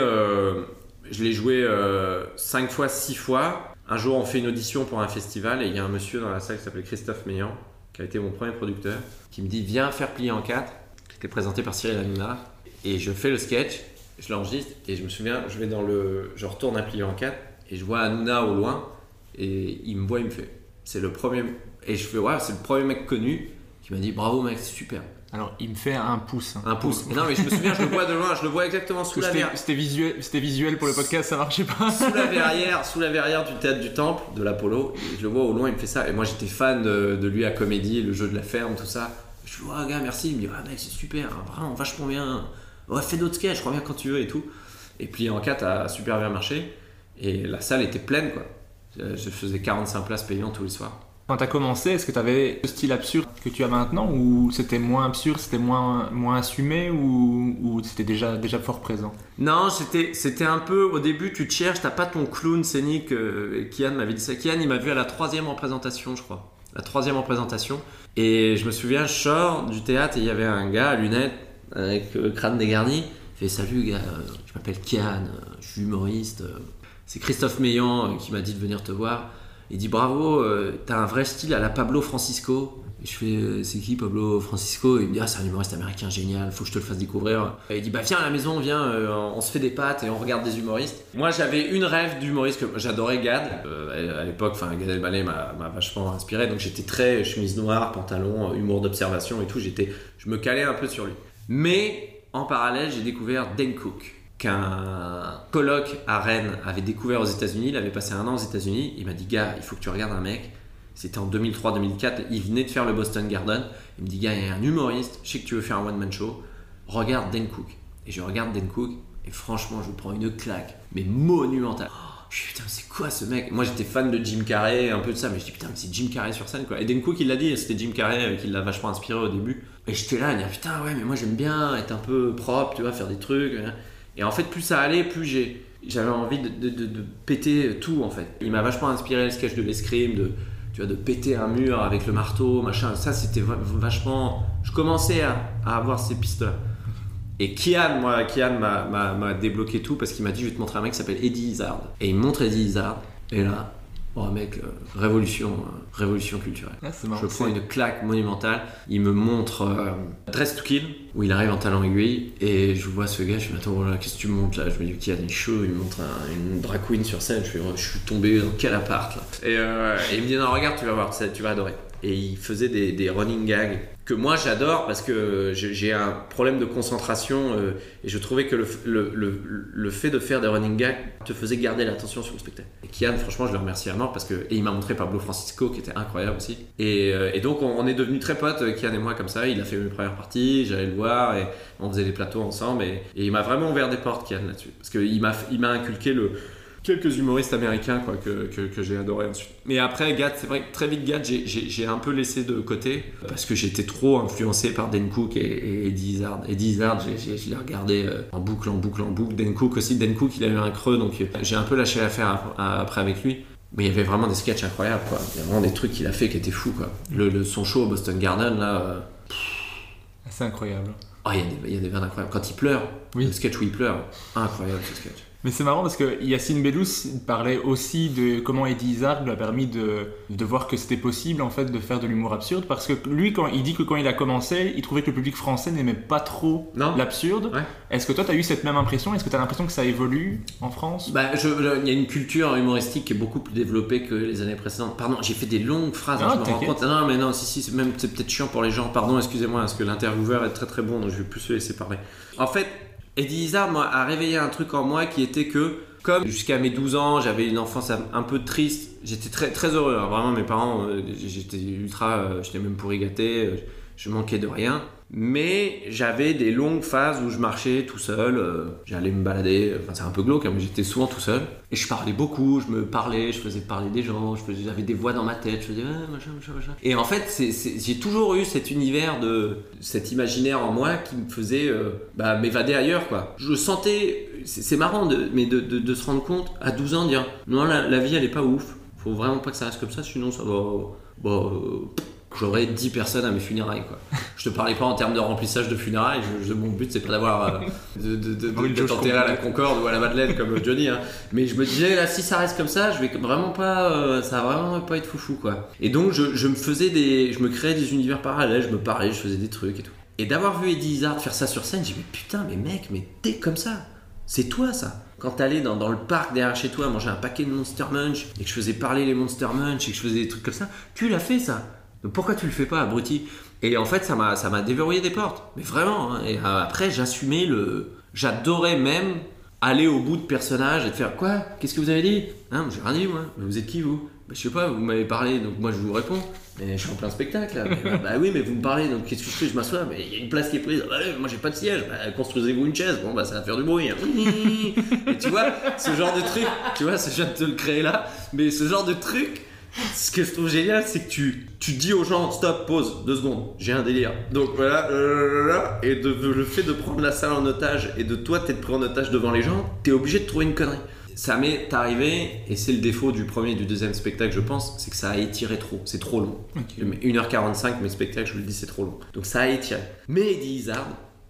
je l'ai joué euh, cinq fois, six fois. Un jour, on fait une audition pour un festival et il y a un monsieur dans la salle qui s'appelle Christophe Meillan, qui a été mon premier producteur, qui me dit Viens faire plier en quatre, qui était présenté par Cyril Hanouna. Et je fais le sketch, je l'enregistre et je me souviens, je vais dans le. Je retourne un plié en quatre et je vois Hanouna au loin et il me voit, il me fait C'est le premier. Et je fais Ouais, c'est le premier mec connu qui m'a dit Bravo mec, c'est super. Alors, il me fait un pouce. Un pouce. Non, mais je me souviens, je le vois de loin, je le vois exactement sous la verrière. c'était visuel, c'était visuel pour le podcast, ça marchait pas. sous la verrière, sous la verrière du théâtre du Temple, de l'Apollo. Je le vois au loin, il me fait ça. Et moi, j'étais fan de, de lui à comédie, le jeu de la ferme, tout ça. Je lui dis, ouais, gars, merci. Il me dit, ah, mec, c'est super, hein, vraiment, vachement bien. Ouais, fais d'autres sketchs, je reviens quand tu veux et tout. Et puis, en 4 a super bien marché. Et la salle était pleine, quoi. Je je faisais 45 places payantes tous les soirs. Quand t'as commencé, est-ce que t'avais le style absurde que tu as maintenant ou c'était moins absurde, c'était moins, moins assumé ou, c'était déjà, déjà fort présent? Non, c'était, un peu. Au début, tu te cherches, t'as pas ton clown scénique. euh, Kian m'avait dit ça. Kian, il m'a vu à la troisième représentation, je crois. La troisième représentation. Et je me souviens, je sors du théâtre et il y avait un gars à lunettes avec le crâne dégarni. Il fait Salut, gars, euh, je m'appelle Kian, euh, je suis humoriste. euh, C'est Christophe Meillan euh, qui m'a dit de venir te voir. Il dit Bravo, euh, t'as un vrai style à la Pablo Francisco. Je fais euh, C'est qui Pablo Francisco? Il me dit Ah, c'est un humoriste américain génial, faut que je te le fasse découvrir. Et il dit Bah, viens à la maison, viens, euh, on se fait des pâtes et on regarde des humoristes. Moi, j'avais une rêve d'humoriste que j'adorais Gad. Euh, à l'époque, enfin, Gad Elmaleh m'a m'a vachement inspiré, donc j'étais très chemise noire, pantalon, euh, humour d'observation et tout. J'étais, je me calais un peu sur lui. Mais en parallèle, j'ai découvert Dan Cook qu'un colloque à Rennes avait découvert aux États-Unis. Il avait passé un an aux États-Unis. Il m'a dit, gars, il faut que tu regardes un mec. C'était en 2003-2004. Il venait de faire le Boston Garden. Il me dit, gars, il y a un humoriste. Je sais que tu veux faire un one-man show. Regarde Dan Cook. Et je regarde Dan Cook. Et franchement, je prends une claque, mais monumentale. Oh, je suis putain, c'est quoi ce mec? Moi, j'étais fan de Jim Carrey, un peu de ça, mais je dis putain, mais c'est Jim Carrey sur scène quoi. Et Dan Cook, il l'a dit, c'était Jim Carrey euh, qui l'a vachement inspiré au début. Et j'étais là à dire putain, ouais, mais moi j'aime bien être un peu propre, tu vois, faire des trucs. hein. Et en fait, plus ça allait, plus j'avais envie de, péter tout en fait. Il m'a vachement inspiré le sketch de l'escrime, de, tu vois, de péter un mur avec le marteau, machin. Ça, c'était va- vachement. Je commençais à, avoir ces pistes-là. Et Kian, moi, Kian m'a- débloqué tout parce qu'il m'a dit je vais te montrer un mec qui s'appelle Eddie Izzard. Et il montre Eddie Izzard. Et là, oh mec, euh, révolution, euh, révolution culturelle. Ah. Je prends une claque monumentale. Il me montre euh, Dress to Kill, où il arrive en talent aiguille. Et je vois ce gars, je me dis, attends, voilà, qu'est-ce que tu me montres là? Je me dis, Kian est chaud. Il me montre un- une drag queen sur scène. Je, fais, je suis tombé dans quel appart là? Et, euh, et il me dit, non, regarde, tu vas voir, tu vas adorer. Et il faisait des, des running gags que moi j'adore parce que j'ai un problème de concentration euh, et je trouvais que le, le, le, le fait de faire des running gags te faisait garder l'attention sur le spectacle. Et Kian, franchement, je le remercie à mort parce que et il m'a montré Pablo Francisco qui était incroyable aussi. Et, euh, et donc on, est devenus très potes, euh, Kian et moi comme ça. Il a fait mes premières parties, j'allais le voir et on faisait des plateaux ensemble et, et il m'a vraiment ouvert des portes Kian là-dessus parce qu'il m'a il m'a inculqué le quelques humoristes américains quoi, que, que, que j'ai adoré ensuite. Mais après, Gad, c'est vrai que très vite, Gad, j'ai- un peu laissé de côté parce que j'étais trop influencé par Dan Cook et, et Eddie Izzard. Eddie Izzard, je l'ai regardé euh, en boucle, en boucle, en boucle. Dan Cook aussi, Dan Cook, il a eu un creux, donc euh, j'ai un peu lâché l'affaire ap- après avec lui. Mais il y avait vraiment des sketchs incroyables, quoi. Il y a vraiment des trucs qu'il a fait qui étaient fous, quoi. Le, le- son show au Boston Garden, là. euh, C'est incroyable. Oh, il y, a des- il y a des vannes incroyables. Quand il pleure, Oui. le sketch où il pleure, incroyable ce sketch. Mais c'est marrant parce que Yacine Bellous parlait aussi de comment Eddie Izzard lui a permis de, de voir que c'était possible en fait de faire de l'humour absurde parce que lui quand il dit que quand il a commencé il trouvait que le public français n'aimait pas trop Non. l'absurde. Ouais. Est-ce que toi tu as eu cette même impression? Est-ce que tu as l'impression que ça évolue en France? Bah, je- je- il y a une culture humoristique qui est beaucoup plus développée que les années précédentes. Pardon, j'ai fait des longues phrases, hein, Ah, je me rends t'inquiète. compte. Non, mais non, si, si, c'est même c'est peut-être chiant pour les gens. Pardon, excusez-moi, parce que l'intervieweur est très très bon, donc je vais plus se laisser parler. En fait, Eddie Izzard a réveillé un truc en moi qui était que, comme jusqu'à mes 12 ans, j'avais une enfance un- peu triste, j'étais très, très heureux. Vraiment, mes parents, euh, j'étais ultra, euh, j'étais même pourri gâté, euh, je manquais de rien. Mais j'avais des longues phases où je marchais tout seul, euh, j'allais me balader, enfin c'est un peu glauque, hein, mais j'étais souvent tout seul. Et je parlais beaucoup, je me parlais, je faisais parler des gens, j'avais des voix dans ma tête, je faisais machin, machin, machin. Et en fait, j'ai toujours eu cet univers de cet imaginaire en moi qui me faisait euh, bah, m'évader ailleurs quoi. Je sentais, c'est marrant, de, mais de, se rendre compte à 12 ans, dire non, la, la vie elle est pas ouf, faut vraiment pas que ça reste comme ça, sinon ça va. bah, euh, J'aurais 10 personnes à mes funérailles quoi. Je te parlais pas en termes de remplissage de funérailles, je- je- mon but c'est pas d'avoir euh, de, enterré à la. Concorde ou à la Madeleine comme Johnny hein. Mais je me disais là si ça reste comme ça, je vais vraiment pas euh, ça va vraiment pas être foufou quoi. Et donc je, je me faisais des je me créais des univers parallèles, je me parlais, je faisais des trucs et tout. Et d'avoir vu Eddie Izzard faire ça sur scène, j'ai dit mais putain mais mec, mais t'es comme ça. C'est toi ça. Quand t'allais dans, dans le parc derrière chez toi manger un paquet de Monster Munch et que je faisais parler les Monster Munch et que je faisais des trucs comme ça, tu l'as fait ça. Pourquoi tu le fais pas, abruti? Et en fait, ça m'a, ça m'a déverrouillé des portes. Mais vraiment. hein. Et euh, après, j'assumais le. J'adorais même aller au bout de personnages et de faire quoi? Qu'est-ce que vous avez dit? Hein, J'ai rien dit moi. Mais vous êtes qui vous? Bah, Je sais pas. Vous m'avez parlé, donc moi je vous réponds. Mais je suis en plein spectacle. Bah, bah oui, mais vous me parlez, donc qu'est-ce que je fais? Je m'assois. Mais il y a une place qui est prise. Bah, moi j'ai pas de siège. Bah, construisez-vous une chaise. Bon bah ça va faire du bruit. hein. Tu vois, ce genre de truc. Tu vois, je viens de te le créer là. Mais ce genre de truc. Ce que je trouve génial, c'est que tu, tu dis aux gens stop, pause, deux secondes, j'ai un délire. Donc voilà, là, et de, le fait de prendre la salle en otage et de toi t'être pris en otage devant les gens, t'es obligé de trouver une connerie. Ça m'est arrivé, et c'est le défaut du premier et du deuxième spectacle, je pense, c'est que ça a étiré trop, c'est trop long. Ok. Mais 1h45, mes spectacles, je vous le dis, c'est trop long. Donc ça a étiré. Mais Eddie Izzard,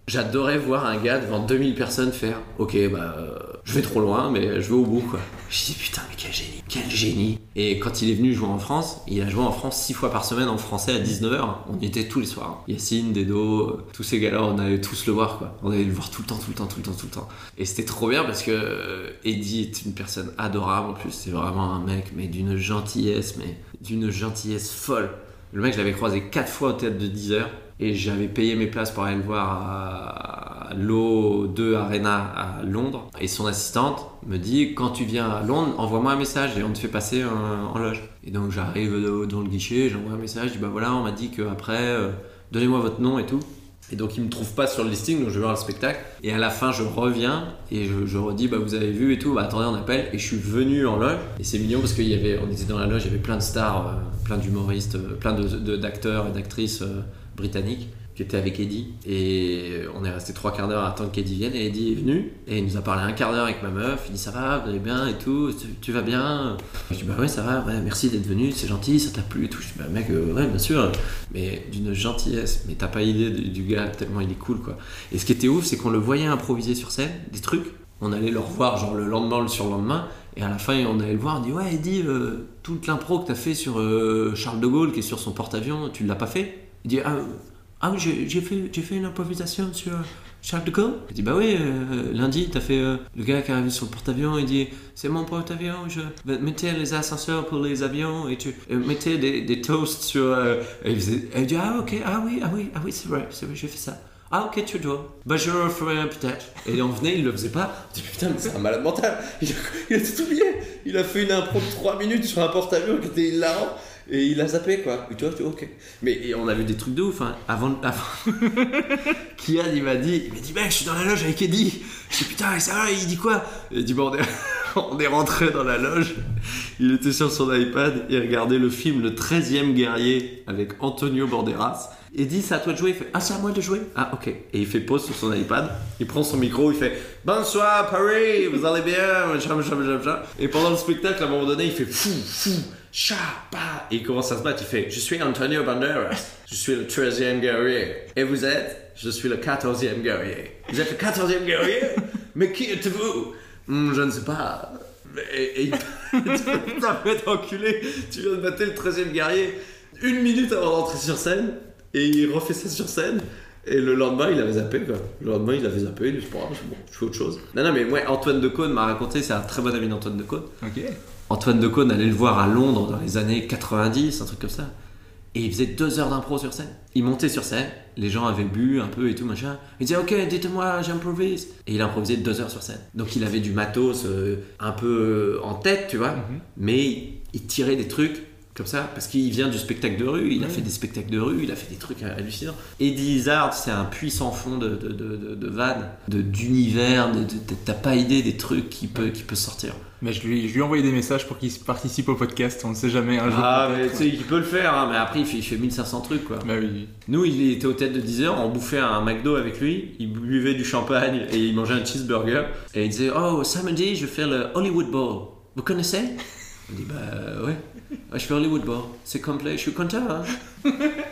j'adorais voir un gars devant 2000 personnes faire Ok, bah, euh, je vais trop loin, mais je vais au bout, quoi. Je dis Putain, mais quel génie, quel génie. Et quand il est venu jouer en France, il a joué en France 6 fois par semaine en français à 19h. On y était tous les soirs. Yacine, Dedo, euh, tous ces gars-là, on allait tous le voir, quoi. On allait le voir tout le temps, tout le temps, tout le temps, tout le temps. Et c'était trop bien parce que euh, Eddie est une personne adorable en plus. C'est vraiment un mec, mais d'une gentillesse, mais d'une gentillesse folle. Le mec, je l'avais croisé quatre fois au théâtre de 10 heures et j'avais payé mes places pour aller le voir à l'O2 Arena à Londres. Et son assistante me dit Quand tu viens à Londres, envoie-moi un message et on te fait passer en, loge. Et donc j'arrive dans le guichet, j'envoie un message, je dis Bah voilà, on m'a dit qu'après, euh, donnez-moi votre nom et tout. Et donc il me trouve pas sur le listing, donc je vais voir le spectacle. Et à la fin, je reviens et je, redis bah vous avez vu et tout. Bah attendez, on appelle. Et je suis venu en loge. Et c'est mignon parce qu'il y avait, on était dans la loge, il y avait plein de stars, euh, plein d'humoristes, euh, plein de, de- d'acteurs et d'actrices euh, britanniques qui étaient avec Eddie. Et on est resté trois quarts d'heure à attendre qu'Eddie vienne. Et Eddie est venu et il nous a parlé un quart d'heure avec ma meuf. Il dit ça va, vous allez bien et tout. Tu, vas bien? Je dis bah ouais ça va. Ouais, merci d'être venu. C'est gentil, ça t'a plu et tout. Je dis bah mec euh, ouais bien sûr. Mais d'une gentillesse. Mais t'as pas idée du, du gars tellement il est cool quoi. Et ce qui était ouf, c'est qu'on le voyait improviser sur scène des trucs. On allait le revoir genre le lendemain, le surlendemain. Et à la fin, on allait le voir. On dit ouais Eddie, euh, toute l'impro que t'as fait sur euh, Charles de Gaulle qui est sur son porte-avions, tu l'as pas fait? Il dit ah, ah oui, j'ai fait, fait une improvisation sur Charles de Gaulle. Il dit bah oui, euh, lundi, t'as fait euh, le gars qui est arrivé sur le porte-avions. Il dit c'est mon porte-avions, je mettez les ascenseurs pour les avions et tu euh, mettez des, toasts sur. euh, et il, dit ah ok, ah oui, ah oui, ah oui, c'est vrai, c'est vrai, j'ai fait ça. Ah ok, tu dois. Bah je le referai peut-être. Et on venait, il le faisait pas. On dit putain, c'est un malade mental. Il a, il a tout oublié. Il a fait une impro de 3 minutes sur un porte-avions qui était hilarant. Et il a zappé quoi. Et toi, tu ok. Mais et on a vu des trucs de ouf. Hein. Avant, avant... Kian, il m'a dit, il m'a dit, mec, je suis dans la loge avec Eddie. Je dis putain, et ça va, il dit quoi? Il dit bordel. on est rentré dans la loge. Il était sur son iPad et regardait le film Le 13e guerrier avec Antonio Banderas. Et dit c'est à toi de jouer. Il fait ah c'est à moi de jouer. Ah ok. Et il fait pause sur son iPad. Il prend son micro. Il fait bonsoir Paris. Vous allez bien? Et pendant le spectacle, à un moment donné, il fait fou, fou, chat, pa. Et il commence à se battre. Il fait je suis Antonio Banderas. Je suis le 13e guerrier. Et vous êtes? Je suis le 14e guerrier. Vous êtes le 14e guerrier? Mais qui êtes-vous? Hmm, Je ne sais pas. Et, et fait enculé. Tu viens de battre le 13e guerrier une minute avant d'entrer sur scène. Et il refait ça sur scène. Et le lendemain, il avait zappé quoi. Le lendemain, il avait zappé. Il dit, bon, je fais autre chose. Non, non, mais moi, Antoine Decaune m'a raconté, c'est un très bon ami d'Antoine Decaune. Ok. Antoine Decaune allait le voir à Londres dans les années 90, un truc comme ça. Et il faisait deux heures d'impro sur scène. Il montait sur scène, les gens avaient bu un peu et tout machin. Il disait ok, dites-moi, j'improvise. Et il improvisait deux heures sur scène. Donc il avait du matos euh, un peu en tête, tu vois. Mais il tirait des trucs comme ça parce qu'il vient du spectacle de rue. Il a fait des spectacles de rue, il a fait des trucs hallucinants. Eddie Izzard, c'est un puits sans fond de, de, de, de, de vannes, d'univers. De- T'as pas idée des trucs qui peut, qui peut sortir. Mais je lui, je lui ai envoyé des messages pour qu'il participe au podcast. On ne sait jamais un jour. Ah, mais tu sais, il peut le faire, hein, mais après il fait, il fait 1500 trucs quoi. Bah oui. Nous, il était aux têtes de 10 heures, on bouffait un McDo avec lui, il buvait du champagne et il mangeait un cheeseburger. Et il disait Oh, samedi, je fais le Hollywood Bowl. Vous connaissez? On dit Bah ouais. Ouais, je fais Hollywood Bowl. C'est complet, je suis content. Hein je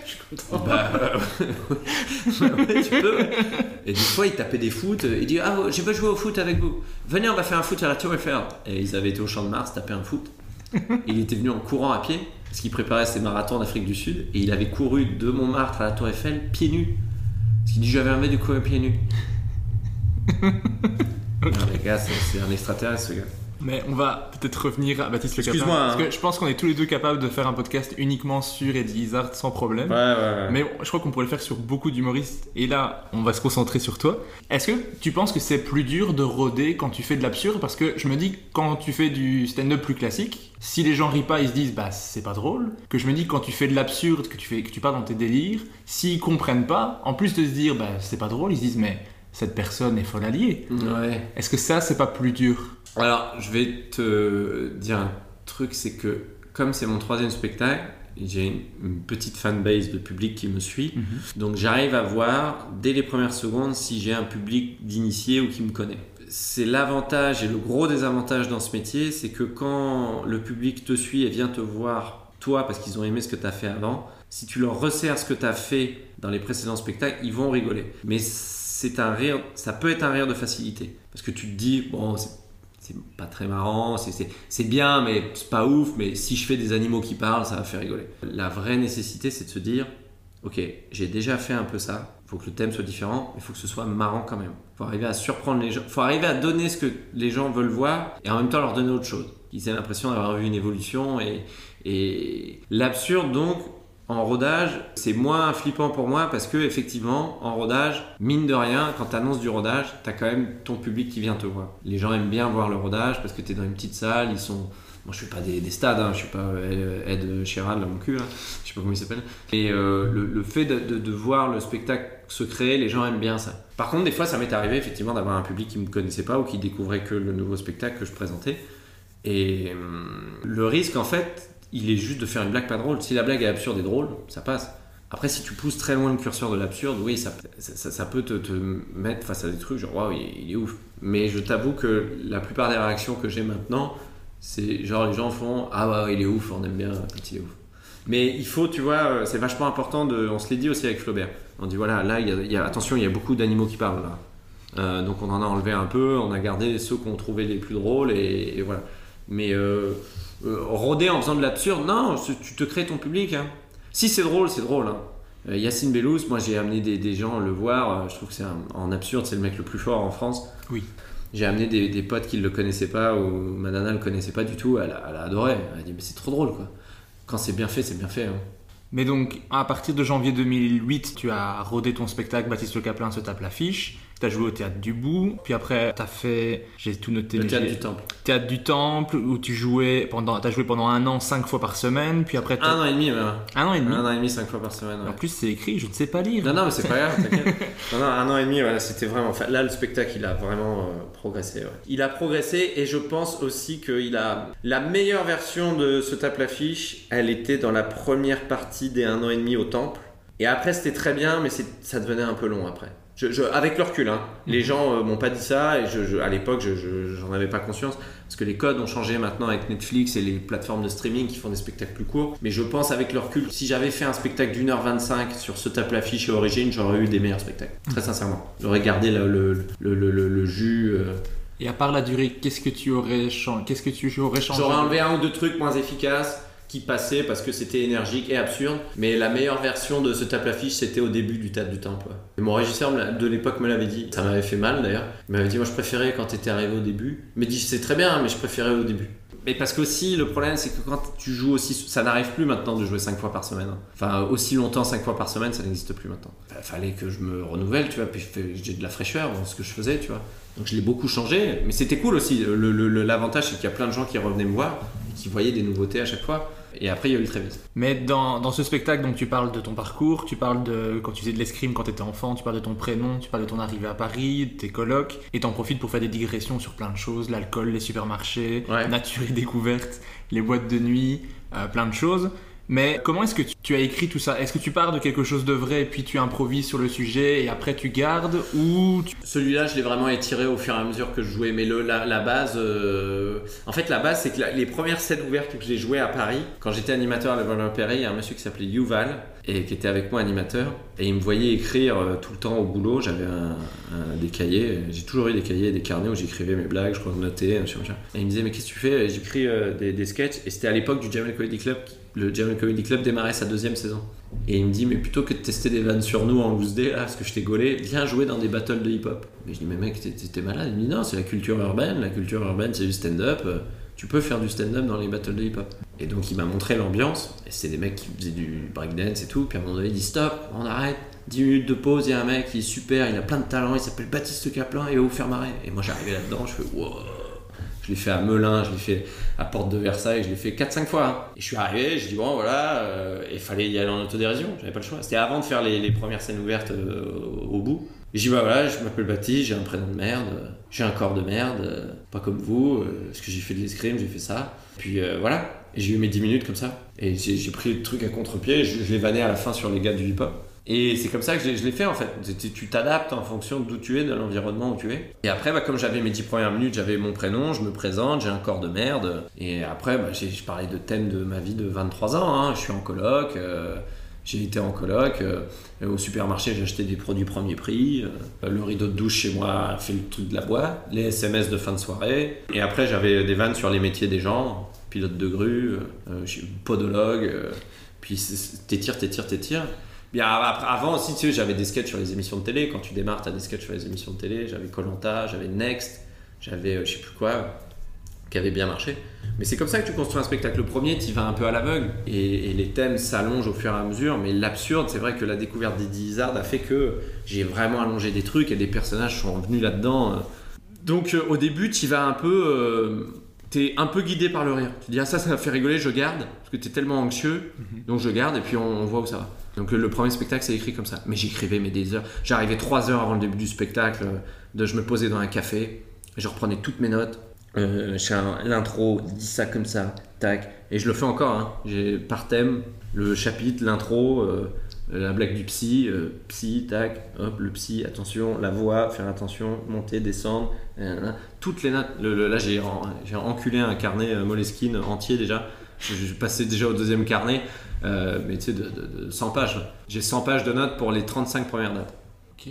suis content. Bah ouais, tu peux. ouais. Et des fois, il tapait des foot. Il dit Ah, je veux jouer au foot avec vous. Venez, on va faire un foot à la Tour Eiffel. Et ils avaient été au Champ de Mars taper un foot. Il était venu en courant à pied parce qu'il préparait ses marathons en Afrique du Sud et il avait couru de Montmartre à la Tour Eiffel pieds nus. Parce qu'il dit j'avais envie de courir pieds nus. Non, les gars, c'est un extraterrestre ce gars. Mais on va peut-être revenir à Baptiste Le Capin. Excuse-moi, Parce hein. que je pense qu'on est tous les deux capables de faire un podcast uniquement sur Eddie Izzard sans problème. Ouais, ouais, ouais. Mais je crois qu'on pourrait le faire sur beaucoup d'humoristes. Et là, on va se concentrer sur toi. Est-ce que tu penses que c'est plus dur de rôder quand tu fais de l'absurde? Parce que je me dis, quand tu fais du stand-up plus classique, si les gens rient pas, ils se disent, bah c'est pas drôle. Que je me dis, quand tu fais de l'absurde, que tu fais, que tu pars dans tes délires, s'ils comprennent pas, en plus de se dire, bah c'est pas drôle, ils se disent, mais cette personne est folle alliée. Ouais. Est-ce que ça, c'est pas plus dur? Alors, je vais te dire un truc, c'est que comme c'est mon troisième spectacle, j'ai une, petite fanbase de public qui me suit. Donc j'arrive à voir dès les premières secondes si j'ai un public d'initiés ou qui me connaît. C'est l'avantage et le gros désavantage dans ce métier, c'est que quand le public te suit et vient te voir, toi, parce qu'ils ont aimé ce que tu as fait avant, si tu leur resserres ce que tu as fait dans les précédents spectacles, ils vont rigoler. Mais c'est un rire, ça peut être un rire de facilité. Parce que tu te dis, bon, c'est c'est pas très marrant, c'est- bien, mais c'est pas ouf, mais si je fais des animaux qui parlent, ça va faire rigoler. La vraie nécessité, c'est de se dire, ok, j'ai déjà fait un peu ça, il faut que le thème soit différent, mais il faut que ce soit marrant quand même. Il faut arriver à surprendre les gens, il faut arriver à donner ce que les gens veulent voir, et en même temps leur donner autre chose. Qu'ils aient l'impression d'avoir vu une évolution, et, et l'absurde donc, en rodage, c'est moins flippant pour moi parce que effectivement, en rodage, mine de rien, quand tu annonces du rodage, tu as quand même ton public qui vient te voir. Les gens aiment bien voir le rodage parce que tu es dans une petite salle, ils sont Moi, je fais pas des, des stades, hein, je suis pas Ed Sheeran, là, mon cul, là. je sais pas comment il s'appelle. Et euh, le, fait de, voir le spectacle se créer, les gens aiment bien ça. Par contre, des fois, ça m'est arrivé effectivement d'avoir un public qui me connaissait pas ou qui découvrait que le nouveau spectacle que je présentais. Et hum, le risque, en fait, il est juste de faire une blague pas drôle. Si la blague est absurde et drôle, ça passe. Après, si tu pousses très loin le curseur de l'absurde, oui, ça, ça, peut te, mettre face à des trucs genre, waouh, il, est ouf. Mais je t'avoue que la plupart des réactions que j'ai maintenant, c'est genre les gens font, ah ouais, il est ouf, on aime bien quand il est ouf. Mais il faut, tu vois, euh, c'est vachement important de. On se l'est dit aussi avec Flaubert. On dit voilà, là, il y a, attention, il y a beaucoup d'animaux qui parlent là. Euh, donc on en a enlevé un peu, on a gardé ceux qu'on trouvait les plus drôles et, et voilà. Mais euh, euh, rôder en faisant de l'absurde, non, tu te crées ton public. hein. Si c'est drôle, c'est drôle. hein. Euh, Yacine Bellous, moi j'ai amené des, des gens le voir, euh, je trouve que c'est en absurde, c'est le mec le plus fort en France. Oui. J'ai amené des, des potes qui ne le connaissaient pas ou ma nana le connaissait pas du tout, elle a, elle a adoré. Elle a dit mais c'est trop drôle quoi. Quand c'est bien fait, c'est bien fait. hein. Mais donc, à partir de janvier 2008, tu as rodé ton spectacle Baptiste Le Caplin se tape l'affiche. T'as joué au théâtre du bout, puis après t'as fait, j'ai tout noté. Le théâtre du Temple. Théâtre du Temple où tu jouais pendant, t'as joué pendant un an cinq fois par semaine, puis après Un an et demi, même. un an et demi. Un an et demi, cinq fois par semaine. ouais. En plus c'est écrit, je ne sais pas lire. Non, non, mais c'est pas grave, t'inquiète. non, non, un an et demi, voilà, c'était vraiment. Enfin, là, le spectacle, il a vraiment euh, progressé. ouais. Il a progressé et je pense aussi qu'il a. La meilleure version de ce tape l'affiche, elle était dans la première partie des un an et demi au temple. Et après, c'était très bien, mais ça devenait un peu long après. Je, je- avec le recul, hein. les gens euh, m'ont pas dit ça et je, à l'époque, je, je- j'en avais pas conscience parce que les codes ont changé maintenant avec Netflix et les plateformes de streaming qui font des spectacles plus courts. Mais je pense avec le recul, si j'avais fait un spectacle d'une heure 25 sur ce tape l'affiche et Origine, j'aurais eu des meilleurs spectacles. Très sincèrement, j'aurais gardé le, le, le, le- le- le jus. euh. Et à part la durée, qu'est-ce que tu aurais changé Qu'est-ce que tu aurais changé? J'aurais enlevé un ou deux trucs moins efficaces qui passaient parce que c'était énergique et absurde. Mais la meilleure version de ce tape l'affiche, c'était au début du théâtre du temple. mon régisseur de l'époque me l'avait dit. Ça m'avait fait mal d'ailleurs. Il m'avait dit Moi je préférais quand t'étais arrivé au début. Il m'a dit C'est très bien, mais je préférais au début. Mais parce qu'aussi, le problème, c'est que quand tu joues aussi. Ça n'arrive plus maintenant de jouer 5 fois par semaine. Enfin, aussi longtemps, 5 fois par semaine, ça n'existe plus maintenant. Il fallait que je me renouvelle, tu vois. Puis j'ai de la fraîcheur dans ce que je faisais, tu vois. Donc je l'ai beaucoup changé. Mais c'était cool aussi. L'avantage, c'est qu'il y a plein de gens qui revenaient me voir et qui voyaient des nouveautés à chaque fois. Et après, il y a eu le très vite. Mais dans, dans ce spectacle, donc tu parles de ton parcours, tu parles de quand tu faisais de l'escrime quand tu étais enfant, tu parles de ton prénom, tu parles de ton arrivée à Paris, de tes colocs, et t'en profites pour faire des digressions sur plein de choses, l'alcool, les supermarchés, Ouais. nature et découverte, les boîtes de nuit, euh, plein de choses. Mais comment est-ce que tu, as écrit tout ça? Est-ce que tu pars de quelque chose de vrai et puis tu improvises sur le sujet et après tu gardes ou Celui-là, je l'ai vraiment étiré au fur et à mesure que je jouais. Mais la, base, euh, en fait, la base, c'est que la- les premières scènes ouvertes que j'ai jouées à Paris, quand j'étais animateur à la Valeur il y a un monsieur qui s'appelait Yuval et qui était avec moi animateur. Et il me voyait écrire euh, tout le temps au boulot. J'avais des cahiers. J'ai toujours eu des cahiers, des carnets où j'écrivais mes blagues, je crois notais, machin, machin. Et il me disait, mais qu'est-ce que tu fais? J'écris euh, des, des sketchs. Et c'était à l'époque du Jamel Comedy Club. Le Jamel Comedy Club démarrait sa deuxième saison. Et il me dit, mais plutôt que de tester des vannes sur nous en loose day, là, parce que je t'ai gaulé, viens jouer dans des battles de hip-hop. Mais je dis, mais mec, t'es- malade. Il me dit, non, c'est la culture urbaine. La culture urbaine, c'est du stand-up. Euh, Tu peux faire du stand-up dans les battles de hip-hop. Et donc, il m'a montré l'ambiance. Et c'était des mecs qui faisaient du breakdance et tout. Puis à un moment donné, il dit, stop, on arrête. 10 minutes de pause, il y a un mec, il est super, il a plein de talent, il s'appelle Baptiste Kaplan, il va vous faire marrer. Et moi, j'arrivais là-dedans, je fais, wow. Je l'ai fait à Melun, je l'ai fait à Porte de Versailles, je l'ai fait 4-5 fois. hein. Et je suis arrivé, je dis bon voilà, euh, il fallait y aller en autodérision, j'avais pas le choix. C'était avant de faire les, les premières scènes ouvertes euh, au bout. Je dis bah voilà, je m'appelle Baptiste, j'ai un prénom de merde, euh, j'ai un corps de merde, euh, pas comme vous, euh, parce que j'ai fait de l'escrime, j'ai fait ça. Puis euh, voilà, j'ai eu mes 10 minutes comme ça. Et j'ai pris le truc à contre-pied, je l'ai vanné à la fin sur les gars du hip-hop. Et c'est comme ça que je l'ai- fait en fait. Tu- t'adaptes en fonction d'où tu es, de l'environnement où tu es. Et après, bah, comme j'avais mes 10 premières minutes, j'avais mon prénom, je me présente, j'ai un corps de merde. Et après, bah, je parlais de thèmes de ma vie de 23 ans. hein. Je suis en coloc, euh, j'ai été en coloc. euh, au supermarché, j'ai acheté des produits premier prix. euh, le rideau de douche chez moi fait le truc de la boîte. Les SMS de fin de soirée. Et après, j'avais des vannes sur les métiers des gens. Pilote de grue, euh, podologue. puis t'étires, t'étires, t'étires. Bien, avant aussi, tu sais, j'avais des sketchs sur les émissions de télé. Quand tu démarres, tu as des sketchs sur les émissions de télé. J'avais Colanta, j'avais Next, j'avais euh, je sais plus quoi, qui avait bien marché. Mais c'est comme ça que tu construis un spectacle. Le premier, tu vas un peu à l'aveugle. Et, et les thèmes s'allongent au fur et à mesure. Mais l'absurde, c'est vrai que la découverte des Izzard a fait que j'ai vraiment allongé des trucs et des personnages sont venus là-dedans. euh. Donc euh, au début, tu vas un peu. euh, T'es un peu guidé par le rire. Tu dis, ah ça, ça m'a fait rigoler, je garde. Parce que t'es tellement anxieux. Donc je garde et puis on, on voit où ça va. Donc le, premier spectacle, c'est écrit comme ça. Mais j'écrivais mais des heures. J'arrivais trois heures avant le début du spectacle. euh, je me posais dans un café. Je reprenais toutes mes notes. Euh, l'intro, dis ça comme ça, tac. Et je le fais encore. Hein. J'ai par thème le chapitre, l'intro, euh, la blague du psy, euh, psy, tac, hop, le psy, attention, la voix, faire attention, monter, descendre, toutes les notes. Là, j'ai en- j'ai enculé un carnet Moleskine entier déjà. Je passais déjà au deuxième carnet, euh, mais tu sais, de, de- de 100 pages. J'ai 100 pages de notes pour les 35 premières notes.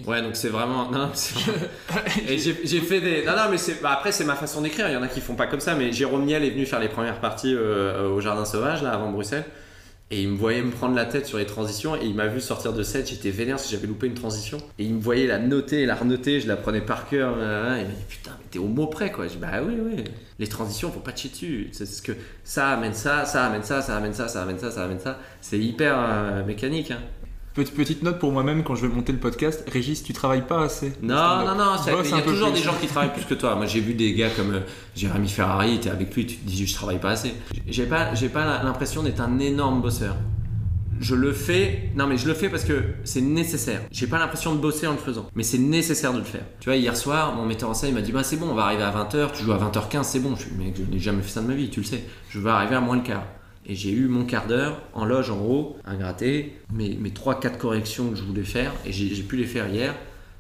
Ouais, donc c'est vraiment. Non, Et j'ai fait des. Non, non, mais c'est. bah, après, c'est ma façon d'écrire. Il y en a qui font pas comme ça, mais Jérôme Niel est venu faire les premières parties euh, au Jardin Sauvage, là, avant Bruxelles. Et il me voyait me prendre la tête sur les transitions et il m'a vu sortir de set, j'étais vénère que j'avais loupé une transition. Et il me voyait la noter la renoter, je la prenais par cœur. il m'a dit putain, mais t'es au mot près quoi. Je dis bah oui, oui. Les transitions, faut pas te chier dessus. C'est ce que ça amène ça, ça amène ça, ça amène ça, ça amène ça, ça amène ça. C'est hyper euh, mécanique. Hein. Petite, note pour moi-même quand je vais monter le podcast. Régis, tu travailles pas assez. Non, non, non, ça- il y a toujours plus. des gens qui travaillent plus que toi. Moi, j'ai vu des gars comme euh, Jérémy Ferrari, t'es avec lui, tu te dis je travaille pas assez. J'ai pas, j'ai pas l'impression d'être un énorme bosseur. Je le fais, non mais je le fais parce que c'est nécessaire. J'ai pas l'impression de bosser en le faisant, mais c'est nécessaire de le faire. Tu vois, hier soir, mon metteur en scène m'a dit Bah c'est bon, on va arriver à 20h, tu joues à 20h15, c'est bon. Je suis mec, je n'ai jamais fait ça de ma vie, tu le sais. Je veux arriver à moins le quart. Et j'ai eu mon quart d'heure en loge en haut, un gratté, mes, mes 3-4 corrections que je voulais faire, et j'ai pu les faire hier,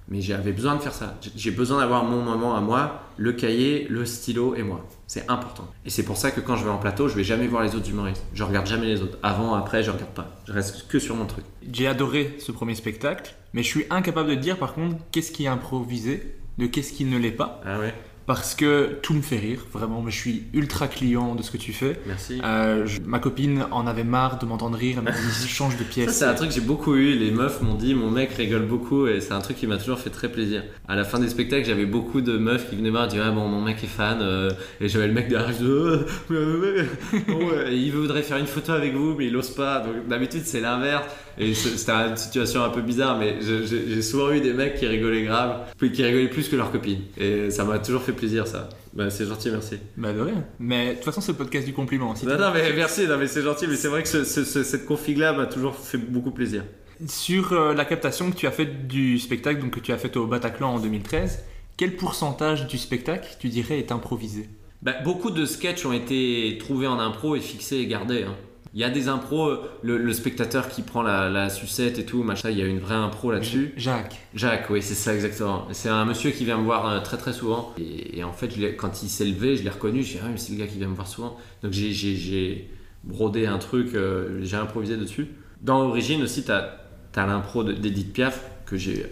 mais j'avais besoin de faire ça. J'ai- J'ai besoin d'avoir mon moment à moi, le cahier, le stylo et moi. C'est important. Et c'est pour ça que quand je vais en plateau, je vais jamais voir les autres humoristes. Je regarde jamais les autres. Avant, après, je regarde pas. Je reste que sur mon truc. J'ai adoré ce premier spectacle, mais je suis incapable de dire par contre qu'est-ce qui est improvisé, de qu'est-ce qui ne l'est pas, Ah ouais parce que tout me fait rire, vraiment. Mais je suis ultra client de ce que tu fais. Merci. Euh, je- ma copine en avait marre de m'entendre rire, elle m'a dit change de Ça, pièce. c'est un truc que j'ai beaucoup eu. Les meufs m'ont dit, mon mec rigole beaucoup et c'est un truc qui m'a toujours fait très plaisir. À la fin des spectacles, j'avais beaucoup de meufs qui venaient me dire, ah bon, mon mec est fan. euh, et j'avais le mec derrière, je dis, mais, euh, ouais, il voudrait faire une photo avec vous, mais il ose pas. Donc d'habitude, c'est l'inverse. Et c'était une situation un peu bizarre, mais j'ai souvent eu des mecs qui rigolaient grave, puis qui rigolaient plus que leurs copines. Et ça m'a toujours fait plaisir, ça. Bah, c'est gentil, merci. Bah de rien. Mais de toute façon, c'est le podcast du compliment. Si Non, tu- non, mais merci, non, mais c'est gentil, mais c'est vrai que ce- ce- ce- cette config-là m'a toujours fait beaucoup plaisir. Sur euh, la captation que tu as faite du spectacle, donc que tu as faite au Bataclan en 2013, quel pourcentage du spectacle tu dirais est improvisé? Bah, beaucoup de sketchs ont été trouvés en impro et fixés et gardés. hein. Il y a des impros, euh, le, le spectateur qui prend la, la sucette et tout, machin, il y a une vraie impro là-dessus. Jacques. Jacques, oui, c'est ça exactement. C'est un monsieur qui vient me voir euh, très très souvent. Et, et en fait, je quand il s'est levé, je l'ai reconnu. Je dis, ah, mais c'est le gars qui vient me voir souvent. Donc j'ai- brodé un truc, euh, j'ai improvisé dessus. Dans Origine aussi, tu as, l'impro de- d'Edith Piaf que j'ai.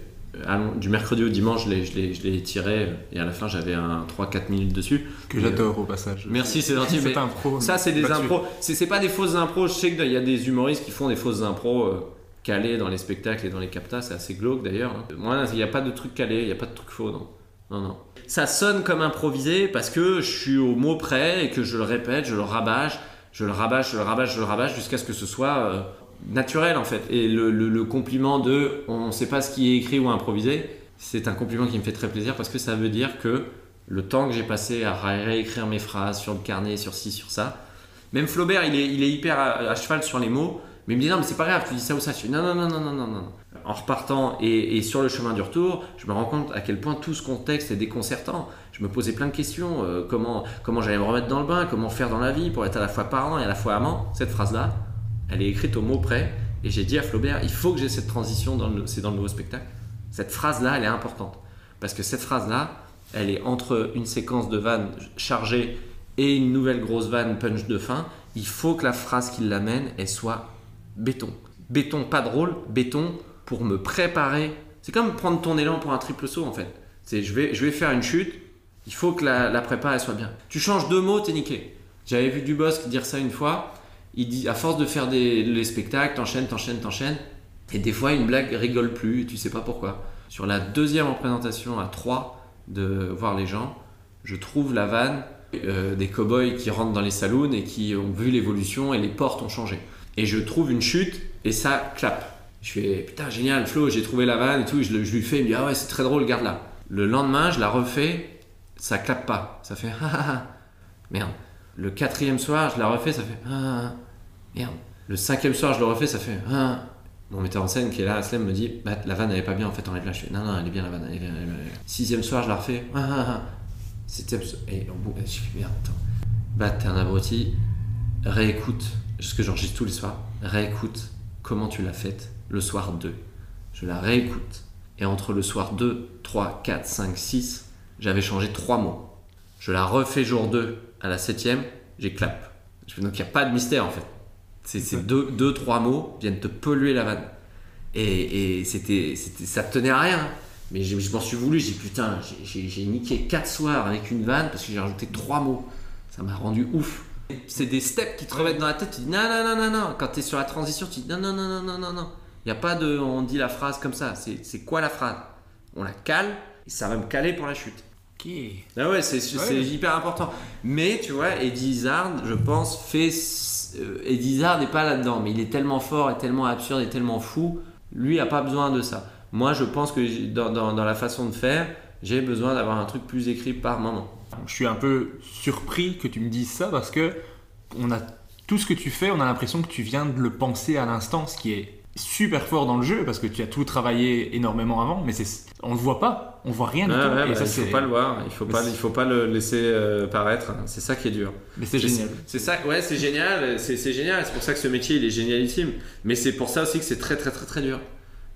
Euh, Du mercredi au dimanche, je l'ai- tiré euh, et à la fin j'avais un 3-4 minutes dessus. Que j'adore au passage. Merci, c'est gentil. mais C'est un pro. ça, c'est des impros. C'est c'est pas des fausses impros. Je sais qu'il y a des humoristes qui font des fausses impros euh, calées dans les spectacles et dans les captas. C'est assez glauque d'ailleurs. hein. Moi, il n'y a pas de truc calé, il n'y a pas de truc faux. Non. non, non. Ça sonne comme improvisé parce que je suis au mot près et que je le répète, je le rabâche, je le rabâche, je le rabâche, je le rabâche jusqu'à ce que ce soit euh, naturel en fait. Et le, le- compliment de on ne sait pas ce qui est écrit ou improvisé, c'est un compliment qui me fait très plaisir parce que ça veut dire que le temps que j'ai passé à ré- réécrire mes phrases sur le carnet, sur ci, sur ça. Même Flaubert, il est, il est hyper à, à cheval sur les mots, mais il me dit non, mais c'est pas grave, tu dis ça ou ça. Je dis non, non, non, non, non, non, non. En repartant et, et sur le chemin du retour, je me rends compte à quel point tout ce contexte est déconcertant. Je me posais plein de questions. euh, comment comment j'allais me remettre dans le bain, comment faire dans la vie pour être à la fois parent et à la fois amant. Cette phrase-là, elle est écrite au mot près. Et j'ai dit à Flaubert, il faut que j'ai cette transition, c'est dans le nouveau spectacle. Cette phrase-là, elle est importante. Parce que cette phrase-là, elle est entre une séquence de vannes chargée et une nouvelle grosse vanne punch de fin. Il faut que la phrase qui l'amène, elle soit béton. Béton pas drôle, béton pour me préparer. C'est comme prendre ton élan pour un triple saut en fait. C'est je vais, je vais faire une chute, il faut que la, la prépa elle soit bien. Tu changes deux mots, t'es niqué. J'avais vu Dubosc dire ça une fois. Il dit à force de faire des, les spectacles, t'enchaînes, t'enchaînes, t'enchaînes. Et des fois, une blague rigole plus, et tu sais pas pourquoi. Sur la deuxième représentation à 3 de voir les gens, je trouve la vanne euh, des cow-boys qui rentrent dans les saloons et qui ont vu l'évolution et les portes ont changé. Et je trouve une chute et ça clappe. Je fais putain génial Flo, j'ai trouvé la vanne et tout, je, lui fais, il me dit ah ouais c'est très drôle, garde-la. Le lendemain, je la refais, ça clappe pas, ça fait ah ah ah. merde. Le quatrième soir, je la refais, ça fait ah, ah. Merde. Le cinquième soir, je le refais, ça fait ah. Mon metteur en scène qui est là, Aslem, me dit bah, la vanne elle est pas bien en fait, enlève-la. Je fais non, non, elle est bien la vanne, elle est bien. elle est bien. Sixième soir, je la refais. Ah, ah, ah. Septième soir, et au bout, je fais merde, attends. Bah, t'es un abruti, réécoute, ce que j'enregistre tous les soirs, réécoute comment tu l'as faite le soir 2. Je la réécoute. Et entre le soir 2, 3, 4, 5, 6, j'avais changé trois mots. Je la refais jour 2 à la septième, fais, Donc il n'y a pas de mystère en fait. C'est ces deux, deux, trois mots viennent te polluer la vanne. Et, et c'était, c'était, ça tenait à rien. Mais je, je m'en suis voulu, j'ai putain, j'ai, niqué quatre soirs avec une vanne parce que j'ai rajouté trois mots. Ça m'a rendu ouf. C'est des steps qui te remettent dans la tête, tu dis non, non, non, non, non. Quand tu es sur la transition, tu dis non, non, non, non, non, non, non. Il n'y a pas de on dit la phrase comme ça. C'est, c'est quoi la phrase? On la cale et ça va me caler pour la chute. Ok. Ah ouais, c'est c'est Ouais. hyper important. Mais tu vois, Eddie Izzard, je pense, fait. Euh, Eddie n'est pas là-dedans, mais il est tellement fort et tellement absurde et tellement fou. Lui a pas besoin de ça. Moi, je pense que dans- dans la façon de faire, j'ai besoin d'avoir un truc plus écrit par moment. Je suis un peu surpris que tu me dises ça parce que on a tout ce que tu fais, on a l'impression que tu viens de le penser à l'instant, ce qui est super fort dans le jeu parce que tu as tout travaillé énormément avant, mais c'est on le voit pas, on voit rien du tout. ouais, et bah, ça, il faut pas le voir, il faut Mais pas, il faut pas le laisser euh, paraître. C'est ça qui est dur. Mais c'est génial. C'est ça, ouais, c'est génial, c'est c'est génial. C'est pour ça que ce métier il est génialissime. Mais c'est pour ça aussi que c'est très très très très dur.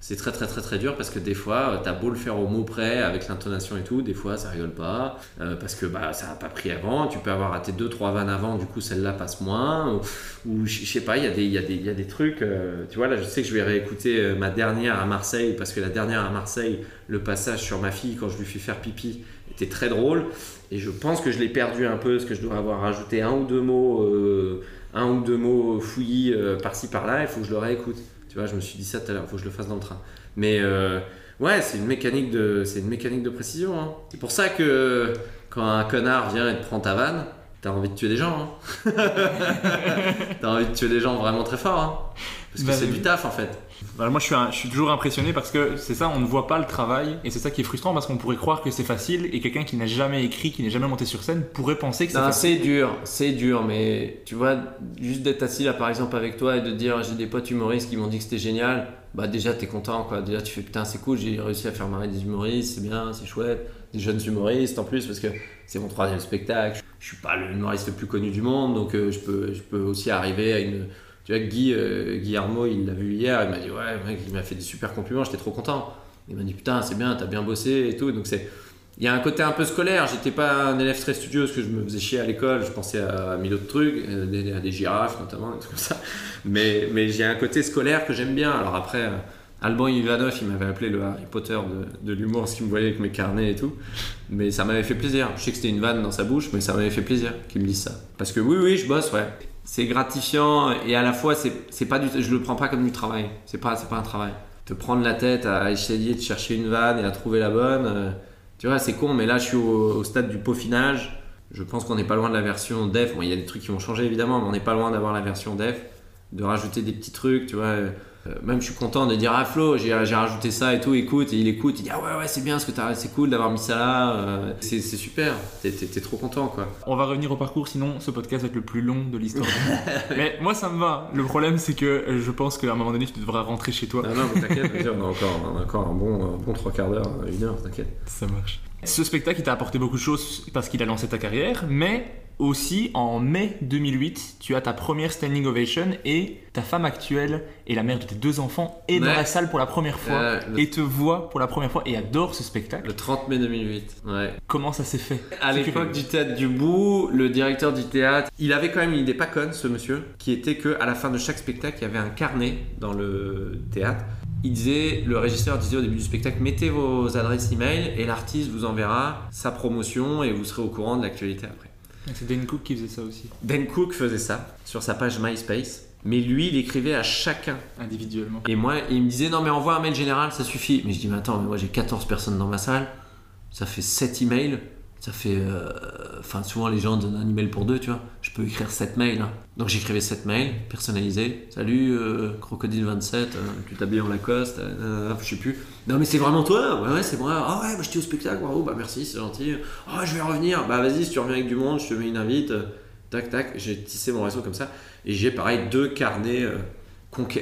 C'est très très très très dur parce que des fois, euh, t'as beau le faire au mot près avec l'intonation et tout, des fois ça rigole pas euh, parce que bah ça a pas pris avant. Tu peux avoir raté deux trois vannes avant, du coup celle-là passe moins. Ou, ou je sais pas, il y a des il y a des il y a des trucs. euh, tu vois là, je sais que je vais réécouter ma dernière à Marseille parce que la dernière à Marseille, le passage sur ma fille quand je lui fais faire pipi était très drôle. Et je pense que je l'ai perdu un peu parce que je dois avoir rajouté un ou deux mots, un ou deux mots fouillis par-ci par-là. Il faut que je le réécoute. Tu vois, je me suis dit ça tout à l'heure. Il faut que je le fasse dans le train. Mais euh, ouais, c'est une mécanique de, c'est une mécanique de précision. hein. C'est pour ça que quand un connard vient et te prend ta vanne, t'as envie de tuer des gens. hein. t'as envie de tuer des gens vraiment très fort. hein. Parce que Bah, c'est oui. du taf en fait. Moi, je suis, un- je suis toujours impressionné parce que c'est ça, on ne voit pas le travail et c'est ça qui est frustrant parce qu'on pourrait croire que c'est facile et quelqu'un qui n'a jamais écrit, qui n'est jamais monté sur scène pourrait penser que c'est facile. c'est dur, c'est dur, mais tu vois, juste d'être assis là par exemple avec toi et de dire j'ai des potes humoristes qui m'ont dit que c'était génial, bah déjà t'es content quoi. Déjà tu fais putain, c'est cool, j'ai réussi à faire marrer des humoristes, c'est bien, c'est chouette. Des jeunes humoristes en plus parce que c'est mon troisième spectacle. Je suis pas le humoriste le plus connu du monde donc euh, je, peux, je peux aussi arriver à une. Tu vois, Guy, euh, Guillermo, il l'a vu hier, il m'a dit ouais, mec, il m'a fait des super compliments, j'étais trop content. Il m'a dit putain, c'est bien, t'as bien bossé et tout. Donc c'est. Il y a un côté un peu scolaire, j'étais pas un élève très studieux parce que je me faisais chier à l'école, je pensais à mille autres trucs, euh, à des girafes notamment, des trucs comme ça. Mais, mais j'ai un côté scolaire que j'aime bien. Alors après, euh, Alban Ivanov, il m'avait appelé le Harry Potter de l'humour, parce qu'il me voyait avec mes carnets et tout. Mais ça m'avait fait plaisir. Je sais que c'était une vanne dans sa bouche, mais ça m'avait fait plaisir qu'il me dise ça. Parce que oui, oui, je bosse, ouais. C'est gratifiant et à la fois, c'est pas du, je le prends pas comme du travail. C'est pas, pas un travail. Te prendre la tête à essayer de chercher une vanne et à trouver la bonne. euh, tu vois, c'est con, mais là, je suis au, au stade du peaufinage. Je pense qu'on n'est pas loin de la version def. Bon, il y a des trucs qui vont changer évidemment, mais on n'est pas loin d'avoir la version def, de rajouter des petits trucs, tu vois. Euh, même je suis content de dire ah Flo, j'ai rajouté ça et tout, écoute, et il écoute, il dit ah ouais ouais c'est bien ce que t'as, c'est cool d'avoir mis ça là, euh, c'est super, t'es trop content quoi. On va revenir au parcours, sinon ce podcast va être le plus long de l'histoire. Mais moi, ça me va. Le problème, c'est que euh, je pense qu'à un moment donné, tu devras rentrer chez toi. Non non t'inquiète, vas-y, on a encore, on a encore un bon, un bon trois quarts d'heure, une heure, t'inquiète. Ça marche. Ce spectacle, il t'a apporté beaucoup de choses parce qu'il a lancé ta carrière, mais aussi en mai 2008, tu as ta première standing ovation et ta femme actuelle et la mère de tes deux enfants est dans la salle pour la première fois Euh, le, et te voit pour la première fois et adore ce spectacle. le 30 mai 2008, ouais. Comment ça s'est fait? À l'époque que- du théâtre du bout, le directeur du théâtre, il avait quand même une idée pas conne, ce monsieur, qui était que à la fin de chaque spectacle, il y avait un carnet dans le théâtre. Il disait, le régisseur disait au début du spectacle, mettez vos adresses email et l'artiste vous enverra sa promotion et vous serez au courant de l'actualité après. C'est Dan Cook qui faisait ça aussi, Dan Cook faisait ça sur sa page MySpace, mais lui, il écrivait à chacun. individuellement. Et moi, il me disait, non mais envoie un mail général, ça suffit. Mais je dis, mais attends, mais moi j'ai 14 personnes dans ma salle, ça fait 7 emails, ça fait... euh, Enfin, souvent les gens donnent un email pour deux, tu vois. Je peux écrire 7 mails. hein. Donc j'écrivais 7 mails, personnalisés. Salut, euh, Crocodile27, euh, tu t'habilles en Lacoste, je sais plus. Non mais c'est vraiment toi Ouais, ouais, c'est moi. Ah ouais, bah, j'étais au spectacle, bravo, bah merci, c'est gentil. Ah, je vais revenir. Bah vas-y, si tu reviens avec du monde, je te mets une invite. Tac, tac, j'ai tissé mon réseau comme ça. Et j'ai pareil deux carnets,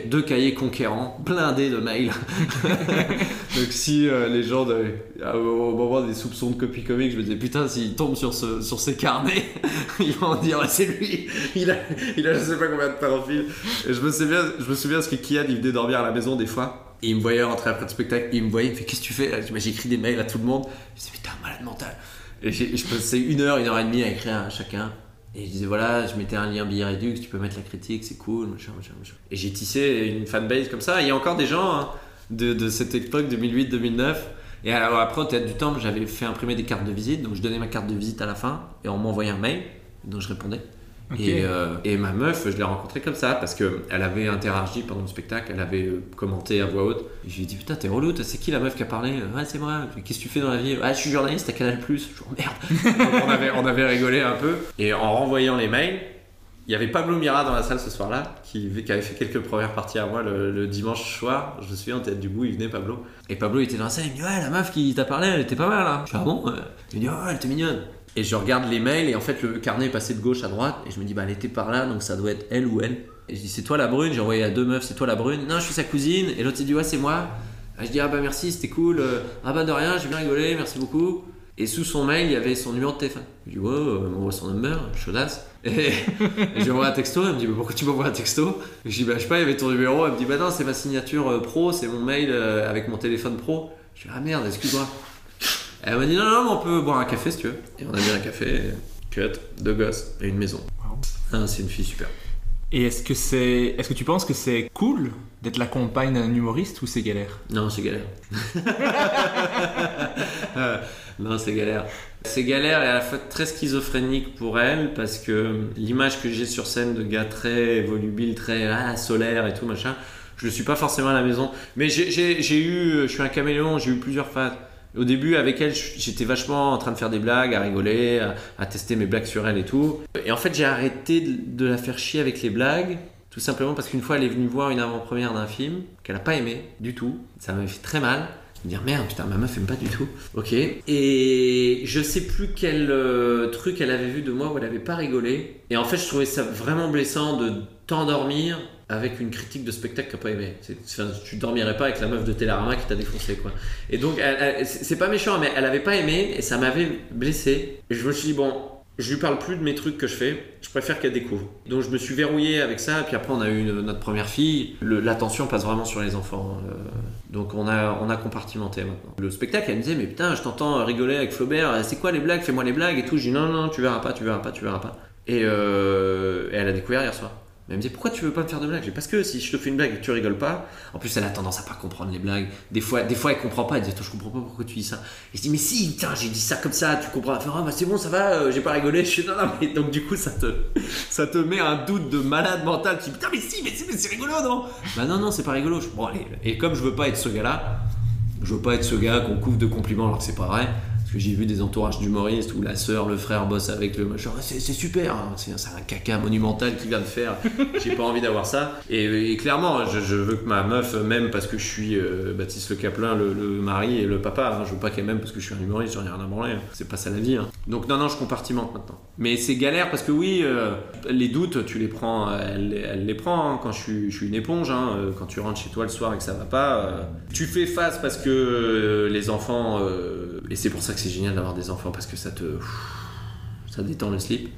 deux cahiers conquérants, blindés de mails. Donc si euh, les gens, de- à- au moment des soupçons de copie comique, je me disais putain, s'ils tombent sur, ce, sur ces carnets, ils vont dire c'est lui, il a, il a je sais pas combien de pédophiles. Et je me souviens, je me souviens parce que Kian il venait dormir à la maison des fois. Et il me voyait rentrer après le spectacle, il me voyait, il me fait Qu'est-ce que tu fais J'écris des mails à tout le monde. Je dis Putain, malade mental. Et je passais une heure, une heure et demie à écrire à chacun. Et je disais voilà, je mettais un lien billet réduit, tu peux mettre la critique, c'est cool, machin, machin, machin. Et j'ai tissé une fanbase comme ça. Et il y a encore des gens hein, de, cette époque 2008-2009. Et alors après, au théâtre du Temple, j'avais fait imprimer des cartes de visite. Donc je donnais ma carte de visite à la fin et on m'envoyait un mail. Donc je répondais. Et, euh, et ma meuf, je l'ai rencontrée comme ça parce qu'elle avait interagi pendant le spectacle, elle avait euh, commenté à voix haute. Et je lui ai dit Putain, t'es relou, c'est qui la meuf qui a parlé? Ouais, c'est moi. Qu'est-ce que tu fais dans la vie? Ah, je suis journaliste à Canal. Je suis oh, merde. Donc, on, avait, on avait rigolé un peu. Et en renvoyant les mails, Il y avait Pablo Mira dans la salle ce soir-là, qui, qui avait fait quelques premières parties à moi le, le dimanche soir. Je me souviens, en tête du bout, il venait Pablo. Et Pablo il était dans la salle, il me dit Ouais, la meuf qui t'a parlé, elle était pas mal là. Je dis Ah bon? Il me dit Ouais, elle était mignonne. Et je regarde les mails, et en fait, le carnet est passé de gauche à droite, et je me dis Bah, elle était par là, donc ça doit être elle ou elle. Et je dis C'est toi la brune? J'ai envoyé à deux meufs, c'est toi la brune? Non, je suis sa cousine. Et l'autre, il dit Ouais, c'est moi. Ah, je dis Ah bah merci, c'était cool. Euh, Ah bah de rien, j'ai bien rigolé, merci beaucoup. Et sous son mail, il y avait son numéro de téléphone. Je dis, euh, elle m'envoie son number, chaudasse. Et, et je lui envoie un texto, elle me dit, mais pourquoi tu m'envoies un texto? Je dis, bah, je sais pas, il y avait ton numéro. Elle me dit, bah non, c'est ma signature euh, pro, c'est mon mail euh, avec mon téléphone pro. Je dis, ah merde, excuse-moi. Elle m'a dit, non, non, mais on peut boire un café si tu veux. Et on a bu un café, cut, deux gosses et une maison. Wow. Ah, c'est une fille super. Et est-ce que c'est, est-ce que tu penses que c'est cool d'être la compagne d'un humoriste ou c'est galère? Non, c'est galère. Euh, non, c'est galère. C'est galère et à la fois très schizophrénique pour elle parce que l'image que j'ai sur scène de gars très volubile, très ah, solaire et tout machin, je ne suis pas forcément à la maison. Mais j'ai- j'ai j'ai eu, je suis un caméléon, j'ai eu plusieurs phases. Au début, avec elle, j'étais vachement en train de faire des blagues, à rigoler, à, tester mes blagues sur elle et tout. Et en fait, j'ai arrêté de, de la faire chier avec les blagues, tout simplement parce qu'une fois, elle est venue voir une avant-première d'un film qu'elle n'a pas aimé du tout. Ça m'avait fait très mal. Me dire merde, putain, ma meuf aime pas du tout. Ok. Et je sais plus quel euh, truc elle avait vu de moi où elle avait pas rigolé. Et en fait, je trouvais ça vraiment blessant de t'endormir avec une critique de spectacle que t'as pas aimé. Enfin, tu dormirais pas avec la meuf de Télérama qui t'a défoncé, quoi. Et donc, c'est pas méchant, mais elle avait pas aimé et ça m'avait blessé. Et je me suis dit, bon, je lui parle plus de mes trucs que je fais, je préfère qu'elle découvre. Donc je me suis verrouillé avec ça, puis après on a eu notre première fille. Le- L'attention passe vraiment sur les enfants. euh, donc on a, on a compartimenté maintenant. Le spectacle, elle me disait, mais putain, je t'entends rigoler avec Flaubert, c'est quoi les blagues? Fais-moi les blagues et tout. Je dis, non, non, tu verras pas, tu verras pas, tu verras pas. Et, euh, et elle a découvert hier soir. Mais elle me disait pourquoi tu veux pas me faire de dis, Parce que si je te fais une blague et que tu rigoles pas, en plus elle a tendance à pas comprendre les blagues. Des fois, des fois elle comprend pas. Elle dit attends je comprends pas pourquoi tu dis ça. Et je dis mais si tiens j'ai dit ça comme ça, tu comprends. Elle ah bah c'est bon ça va, euh, j'ai pas rigolé. Je dis non non mais donc du coup ça te ça te met un doute de malade mental. Tu dis putain mais si mais si mais c'est rigolo non? Bah non non c'est pas rigolo. Bon allez et comme je veux pas être ce gars là, je veux pas être ce gars qu'on couvre de compliments alors que c'est pas vrai. Parce que j'ai vu des entourages d'humoristes où la sœur, le frère bossent avec le machin. C'est super, hein. c'est un caca monumental qu'il vient de faire. J'ai pas envie d'avoir ça. Et, et clairement, je, je veux que ma meuf m'aime parce que je suis euh, Baptiste Le Caplin, le, le mari et le papa. hein. Je veux pas qu'elle m'aime parce que je suis un humoriste, j'en ai rien à branler. hein. C'est pas ça la vie. hein. Donc non, non, je compartimente maintenant. Mais c'est galère parce que oui, euh, les doutes, tu les prends, elle, elle les prend. Quand je suis, je suis une éponge. Euh, quand tu rentres chez toi le soir et que ça va pas, euh, tu fais face parce que les enfants. et c'est pour ça que c'est génial d'avoir des enfants parce que ça te. Ça détend le slip.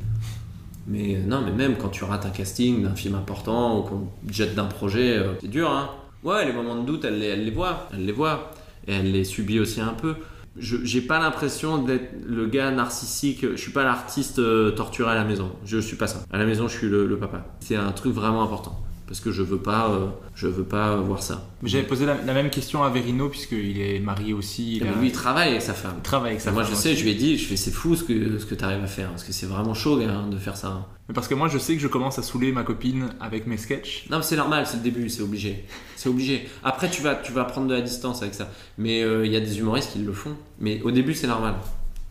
Mais euh, non, mais même quand tu rates un casting d'un film important ou qu'on te jette d'un projet, euh, c'est dur, hein. Ouais, les moments de doute, elle les, voit, elle les voit. Et elle les subit aussi un peu. J'ai pas l'impression d'être le gars narcissique, je suis pas l'artiste euh, torturé à la maison. Je suis pas ça. À la maison, je suis le papa. C'est un truc vraiment important. Parce que je veux pas, euh, je veux pas voir ça. J'avais posé la, la même question à Verino puisqu'il est marié aussi. Il, Mais a- lui, il travaille avec sa femme. il travaille avec sa moi, femme je sais, aussi. je lui ai dit, je fais, c'est fou ce que, ce que tu arrives à faire. Parce que c'est vraiment chaud, hein, de faire ça. Mais parce que moi je sais que je commence à saouler ma copine avec mes sketchs. Non, c'est normal, c'est le début, c'est obligé. C'est obligé. Après, tu vas, tu vas prendre de la distance avec ça. Mais euh, il y a des humoristes qui le font. Mais au début, c'est normal.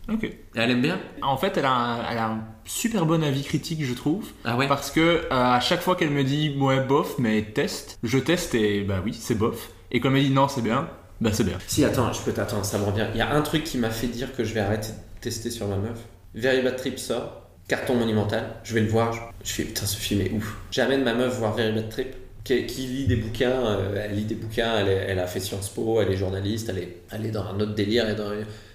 Ok. Et elle aime bien En fait, elle a, un, elle a un super bon avis critique, je trouve. Ah ouais Parce que euh, à chaque fois qu'elle me dit ouais bof, mais teste, je teste et bah oui, c'est bof. Et quand elle me dit non, c'est bien, bah c'est bien. Si, attends, je peux t'attendre, ça me revient. Il y a un truc qui m'a fait dire que je vais arrêter de tester sur ma meuf. Very Bad Trip sort, carton monumental, je vais le voir. Je, je fais putain, ce film est ouf. J'amène ma meuf voir Very Bad Trip, qui, qui lit des bouquins. euh, elle lit des bouquins, elle, est- elle a fait Sciences Po, elle est journaliste, elle est, elle est dans un autre délire. Elle est dans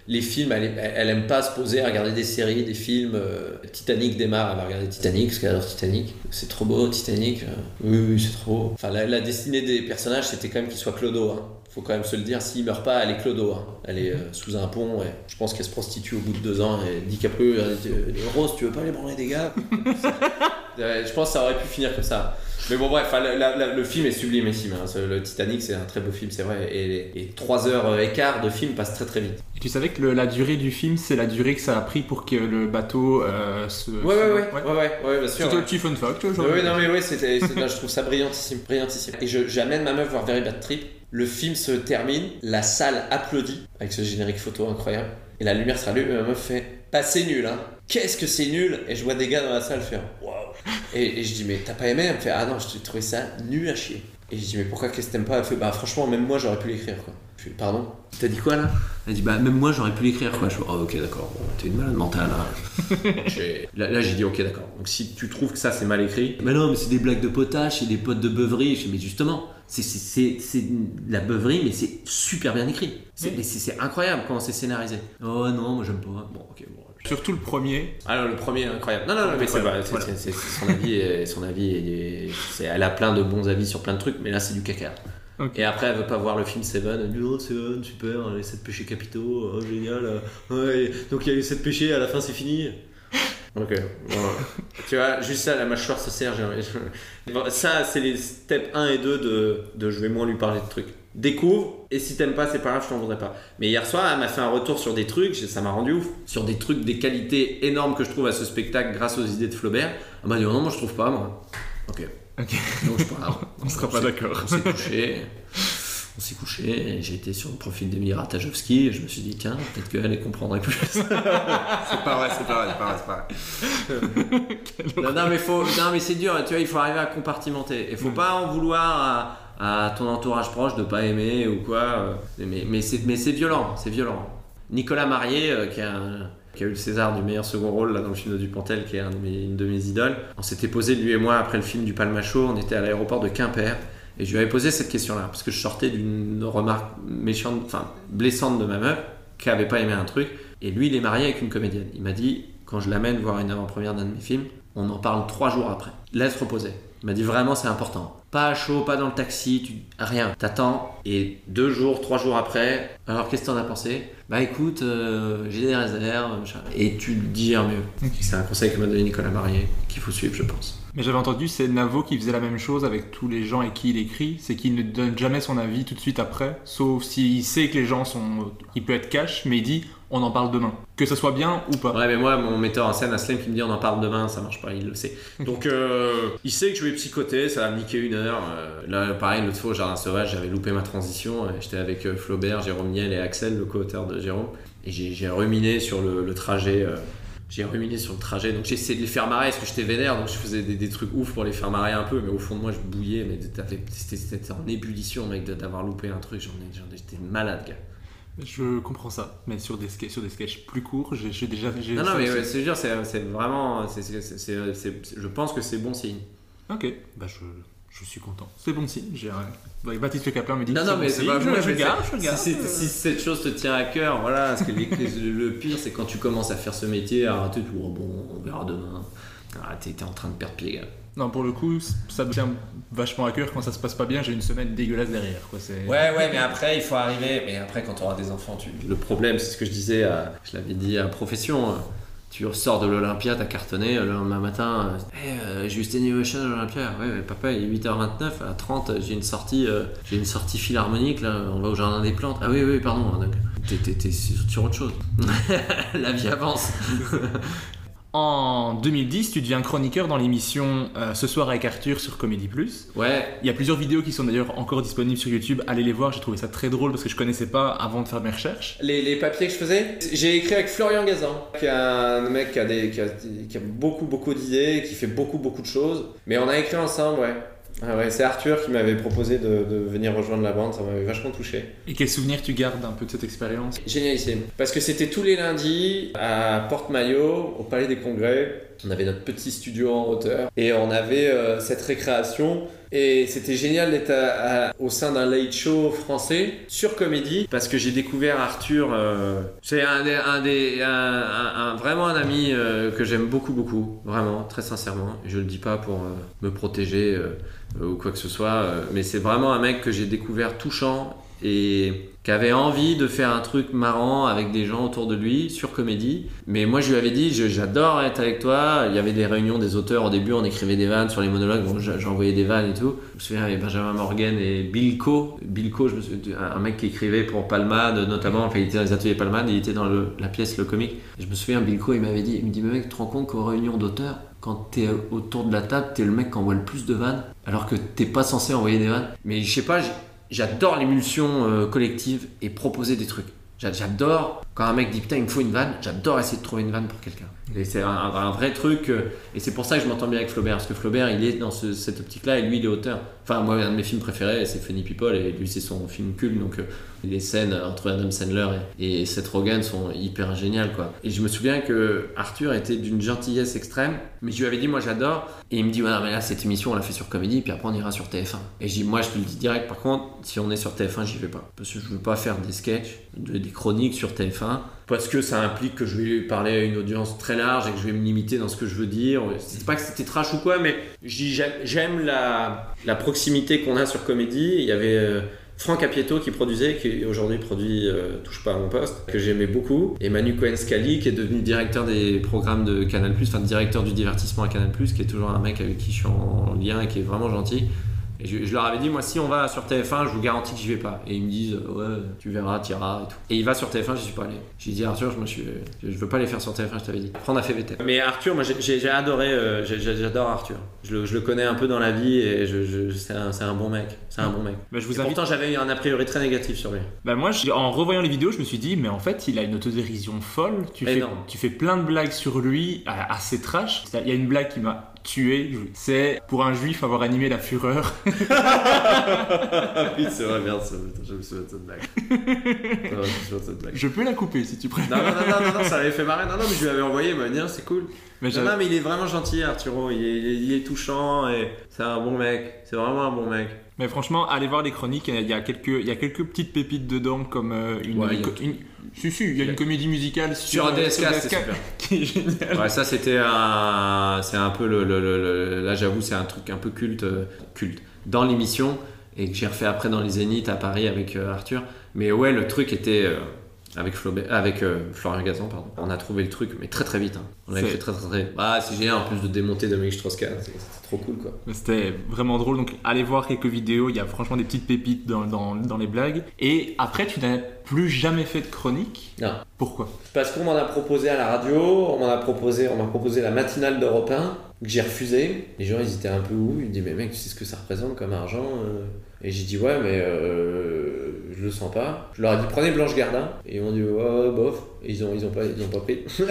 les films, elle, aime pas se poser à regarder des séries, des films. euh, Titanic démarre, elle va regarder Titanic, parce qu'elle adore Titanic. C'est trop beau, Titanic. euh, oui, oui, c'est trop beau. Enfin, la, la destinée des personnages, c'était quand même qu'ils soient clodo. Hein. Faut quand même se le dire, s'il meurt pas, elle est clodo. hein. Elle est euh, sous un pont, et je pense qu'elle se prostitue au bout de deux ans. Et DiCaprio, elle dit, euh, Rose, tu veux pas aller branler des gars? Je pense que ça aurait pu finir comme ça. Mais bon, bref, la- la- la- le film est sublimissime. Hein. Ce- Le Titanic, c'est un très beau film, c'est vrai. Et, et 3 heures euh, et quart de film passent très très vite. Et tu savais que le- la durée du film, c'est la durée que ça a pris pour que le bateau euh, se. Ouais, se- ouais, ouais, ouais, ouais, ouais, bien sûr. C'était ouais. un petit fun fact. Genre. oui, non, mais oui, c'était, je trouve ça brillantissime, brillantissime. Et j'amène ma meuf voir Very Bad Trip. Le film se termine, la salle applaudit avec ce générique photo incroyable. Et la lumière se rallume et ma meuf fait Pas c'est nul, hein. Qu'est-ce que c'est nul? Et je vois des gars dans la salle faire Waouh. Et, et je dis, mais t'as pas aimé? Elle me fait, ah non, je trouvais ça nul à chier. Et je dis, mais pourquoi? Qu'est-ce que t'aimes pas? Elle fait, bah franchement, même moi j'aurais pu l'écrire quoi. Je fais, pardon? T'as dit quoi là? Elle dit, bah même moi j'aurais pu l'écrire quoi. Je fais, oh ok, d'accord, bon, t'es une malade mentale. hein. Là, là, j'ai dit, ok, d'accord. Donc si tu trouves que ça c'est mal écrit, mais non, mais c'est des blagues de potage, c'est des potes de beuverie. Je fais, mais justement, c'est, la beuverie, mais c'est super bien écrit. C'est, c'est incroyable comment c'est scénarisé. Oh non, moi j'aime pas. Bon, ok, bon. Surtout le premier. Alors le premier incroyable. Non non, non mais c'est pas- voilà. son avis est- son avis est- elle a plein de bons avis sur plein de trucs mais là c'est du caca. Et après elle veut pas voir le film Seven, elle dit oh Seven super les 7 péchés capitaux, oh, génial. euh, ouais, donc il y a les 7 péchés à la fin c'est fini. Ok. bon. tu vois, juste ça, la mâchoire se serre. ça, c'est les steps 1 et 2 de, de je vais moins lui parler de trucs. Découvre, et si t'aimes pas, c'est pas grave, je t'en voudrais pas. Mais hier soir, elle m'a fait un retour sur des trucs, ça m'a rendu ouf. Sur des trucs, des qualités énormes que je trouve à ce spectacle grâce aux idées de Flaubert. Elle m'a dit, oh non, moi je trouve pas, moi. Ok. Ok. Donc je parle. On sera pas d'accord. On s'est couché. On s'est couché, j'ai été sur le profil d'Emilie Ratajkowski, et je me suis dit, tiens, peut-être qu'elle elle comprendrait plus. C'est pas vrai, c'est pas vrai, c'est pas vrai, c'est pas vrai. non, non, mais faut, non, mais c'est dur, tu vois, il faut arriver à compartimenter. Il faut pas en vouloir à, à ton entourage proche de pas aimer ou quoi. euh, Mais, mais c'est, violent, c'est violent. Nicolas Marié, euh, qui, a eu le César du meilleur second rôle là, dans le film de Dupontel, qui est de mes- une de mes idoles, on s'était posé, lui et moi, après le film du Palmacho, on était à l'aéroport de Quimper. Et je lui avais posé cette question-là, parce que je sortais d'une remarque méchante, enfin blessante de ma meuf, qui avait pas aimé un truc. Et lui, il est marié avec une comédienne. Il m'a dit, quand je l'amène voir une avant-première d'un de mes films, on en parle trois jours après. Laisse reposer. Il m'a dit vraiment, c'est important. Pas à chaud, pas dans le taxi, tu... rien. T'attends. Et deux jours, trois jours après, alors qu'est-ce que t'en as pensé? Bah écoute, euh, j'ai des réserves. machin. Et tu le digères mieux. C'est un conseil que m'a donné Nicolas Marié, qu'il faut suivre, je pense. Mais j'avais entendu, c'est Navo qui faisait la même chose avec tous les gens avec qui il écrit, c'est qu'il ne donne jamais son avis tout de suite après, sauf s'il sait que les gens sont... Il peut être cash, mais il dit on en parle demain. Que ça soit bien ou pas. Ouais, mais moi, mon metteur en scène, Aslem, qui me dit on en parle demain, ça marche pas, il le sait. Donc, euh, il sait que je vais psychoter, ça va me niquer une heure. Euh, là, pareil, l'autre fois au Jardin Sauvage, j'avais loupé ma transition. et J'étais avec euh, Flaubert, Jérôme Niel et Axel, le co-auteur de Jérôme. Et j'ai ruminé sur le, trajet. euh, j'ai ruminé sur le trajet, donc j'ai essayé de les faire marrer parce que j'étais vénère, donc je faisais des, des trucs ouf pour les faire marrer un peu, mais au fond de moi je bouillais, mais c'était en ébullition, mec, d'avoir loupé un truc, j'étais malade, gars. Je comprends ça, mais sur des, sur des sketchs plus courts, j'ai déjà... Non, non, mais ouais, c'est dire, c'est vraiment. je pense que c'est bon signe. Ok, bah je, je suis content. C'est bon signe, j'ai rien. Ouais, Baptiste Le Caplin me dit Non, que non, bon mais c'est pas je, vrai, je. Si, cette chose te tient à cœur, voilà. Parce que les- le, pire, c'est quand tu commences à faire ce métier, à rater tout. Oh, bon, on verra demain. Ah, t'es t'es en train de perdre pied, gars. Non, pour le coup, ça me tient vachement à cœur. Quand ça se passe pas bien, j'ai une semaine dégueulasse derrière. Quoi. C'est... Ouais, ouais, mais après, il faut arriver. Mais après, quand tu auras des enfants, tu. Le problème, c'est ce que je disais, à- je l'avais dit à Profession. euh, Tu ressors de l'Olympia, t'as cartonné, le lendemain matin, euh, Hey, euh, j'ai eu cette animation à l'Olympia. Ouais, mais papa, il est 8h29, à 30, j'ai une sortie, euh, j'ai une sortie philharmonique, là, on va au jardin des plantes. Ah oui, oui, pardon, donc, t'es, sur autre chose. La vie avance. En 2010, tu deviens chroniqueur dans l'émission euh, Ce soir avec Arthur sur Comédie Plus. Ouais, Il y a plusieurs vidéos qui sont d'ailleurs encore disponibles sur YouTube. Allez les voir, j'ai trouvé ça très drôle parce que je connaissais pas avant de faire mes recherches. Les, les papiers que je faisais, j'ai écrit avec Florian Gazan, qui est un mec qui a, des, qui a, qui a beaucoup beaucoup d'idées, qui fait beaucoup beaucoup de choses. Mais on a écrit ensemble, ouais. Ah ouais, c'est Arthur qui m'avait proposé de, de venir rejoindre la bande, ça m'avait vachement touché. Et quel souvenir tu gardes un peu de cette expérience? Génialissime. Parce que c'était tous les lundis à Porte-Maillot, au Palais des Congrès. On avait notre petit studio en hauteur et on avait euh, cette récréation. Et c'était génial d'être au sein d'un late show français sur comédie parce que j'ai découvert Arthur. euh, c'est un, vraiment un ami euh, que j'aime beaucoup, beaucoup. Vraiment, très sincèrement. Je le dis pas pour me protéger ou quoi que ce soit, mais c'est vraiment un mec que j'ai découvert touchant et qui avait envie de faire un truc marrant avec des gens autour de lui sur comédie. Mais moi, je lui avais dit, j'adore être avec toi. Il y avait des réunions des auteurs au début, on écrivait des vannes sur les monologues, j'envoyais des vannes et tout. Je me souviens avec Benjamin Morgan et Bill Co. Bill Co, je me un mec qui écrivait pour Palmade, notamment, enfin, il était dans les ateliers Palmade, il était dans la pièce Le Comique. Je me souviens, Bill Co, il m'avait dit, il me dit, mais mec, tu te rends compte qu'aux réunions d'auteurs, quand t'es autour de la table, t'es le mec qui envoie le plus de vannes, alors que t'es pas censé envoyer des vannes. Mais je sais pas, j'adore l'émulsion euh, collective et proposer des trucs. J'a- J'adore Quand un mec dit putain, il me faut une vanne, j'adore essayer de trouver une vanne pour quelqu'un. Et c'est un, vrai truc. euh, Et c'est pour ça que je m'entends bien avec Flaubert. Parce que Flaubert, il est dans ce- cette optique-là et lui, il est auteur. Enfin, moi, un de mes films préférés, c'est Funny People. Et lui, c'est son film culte. Donc, euh, les scènes entre Adam Sandler et, et Seth Rogen sont hyper géniales, quoi. Et je me souviens que Arthur était d'une gentillesse extrême. Mais je lui avais dit, moi, j'adore. Et il me dit, ouais, mais là, cette émission, on l'a fait sur Comédie. Puis après, on ira sur TF1. Et je dis, moi, je te le dis direct. Par contre, si on est sur TF1, j'y vais pas. Parce que je veux pas faire des sketchs, de- des chroniques sur TF1 parce que ça implique que je vais parler à une audience très large et que je vais me limiter dans ce que je veux dire. C'est pas que c'était trash ou quoi, mais j'aime- la, proximité qu'on a sur Comédie. Il y avait euh, Franck Apieto qui produisait, qui aujourd'hui produit euh, Touche pas à mon poste, que j'aimais beaucoup, et Manu Cohen-Scali qui est devenu directeur des programmes de Canal+, enfin directeur du divertissement à Canal+, qui est toujours un mec avec qui je suis en lien et qui est vraiment gentil. Et je, je leur avais dit, moi, si on va sur TF1, je vous garantis que j'y vais pas. Et ils me disent, ouais, tu verras, tu iras et tout. Et il va sur TF1, j'y suis pas allé. J'ai dit, Arthur, moi, je, suis, je veux pas les faire sur TF1, je t'avais dit. Après, on a fait VTF. Mais Arthur, moi, j'ai- adoré, euh, j'adore Arthur. Je le, je le connais un peu dans la vie et je, je- c'est un, bon mec. C'est un bon mec. Bah, je vous Et invite. pourtant, j'avais eu un a priori très négatif sur lui. Bah moi, je- en revoyant les vidéos, je me suis dit, mais en fait, il a une autodérision folle. Tu, fais, Énorme. tu fais plein de blagues sur lui, euh, assez trash. Il y a une blague qui m'a tué. C'est pour un juif avoir animé la fureur. oui, c'est vrai, merde, ça, putain, je me souviens de cette blague. Ouais, je me souviens de cette blague. Je peux la couper si tu préfères. Non, non, non, non, ça l'avait fait marrer. Non, non, mais je lui avais envoyé, il m'a dit, Ah, c'est cool. Mais Non, mais il est vraiment gentil, Arturo. Il est, il est- il est touchant et c'est un bon mec. C'est vraiment un bon mec. Mais franchement, allez voir les chroniques. Il y a quelques, il y a quelques petites pépites dedans, comme euh, une, Ouais, il y a une- si, si, il y a une comédie musicale sur, Sur un euh, DSK, sur c'est super. qui est géniale. Ouais, ça c'était un. C'est un peu le. le- le- le- là, j'avoue, c'est un truc un peu culte. euh, culte. Dans l'émission et que j'ai refait après dans les Zéniths à Paris avec euh, Arthur. Mais ouais, le truc était. Avec, Flaubert, avec euh, Florian Gazan, pardon. On a trouvé le truc, mais très très vite. hein. On C'est- fait très très très. Ah, c'est génial en plus de démonter Dominique Strauss-Kahn. C'est trop cool quoi. C'était vraiment drôle. Donc, allez voir quelques vidéos. Il y a franchement des petites pépites dans, dans, dans les blagues. Et après, tu n'as plus jamais fait de chronique. Non. Pourquoi? Parce qu'on m'en a proposé à la radio, on m'en a proposé, on m'a proposé la matinale d'Europe 1, que j'ai refusé. Les gens ils étaient un peu où Ils me disaient mais mec tu sais ce que ça représente comme argent euh Et j'ai dit ouais mais euh, je le sens pas. Je leur ai dit prenez Blanche Gardin et ils m'ont dit ouais, bof. Ils ont ils ont pas ils ont pas pris.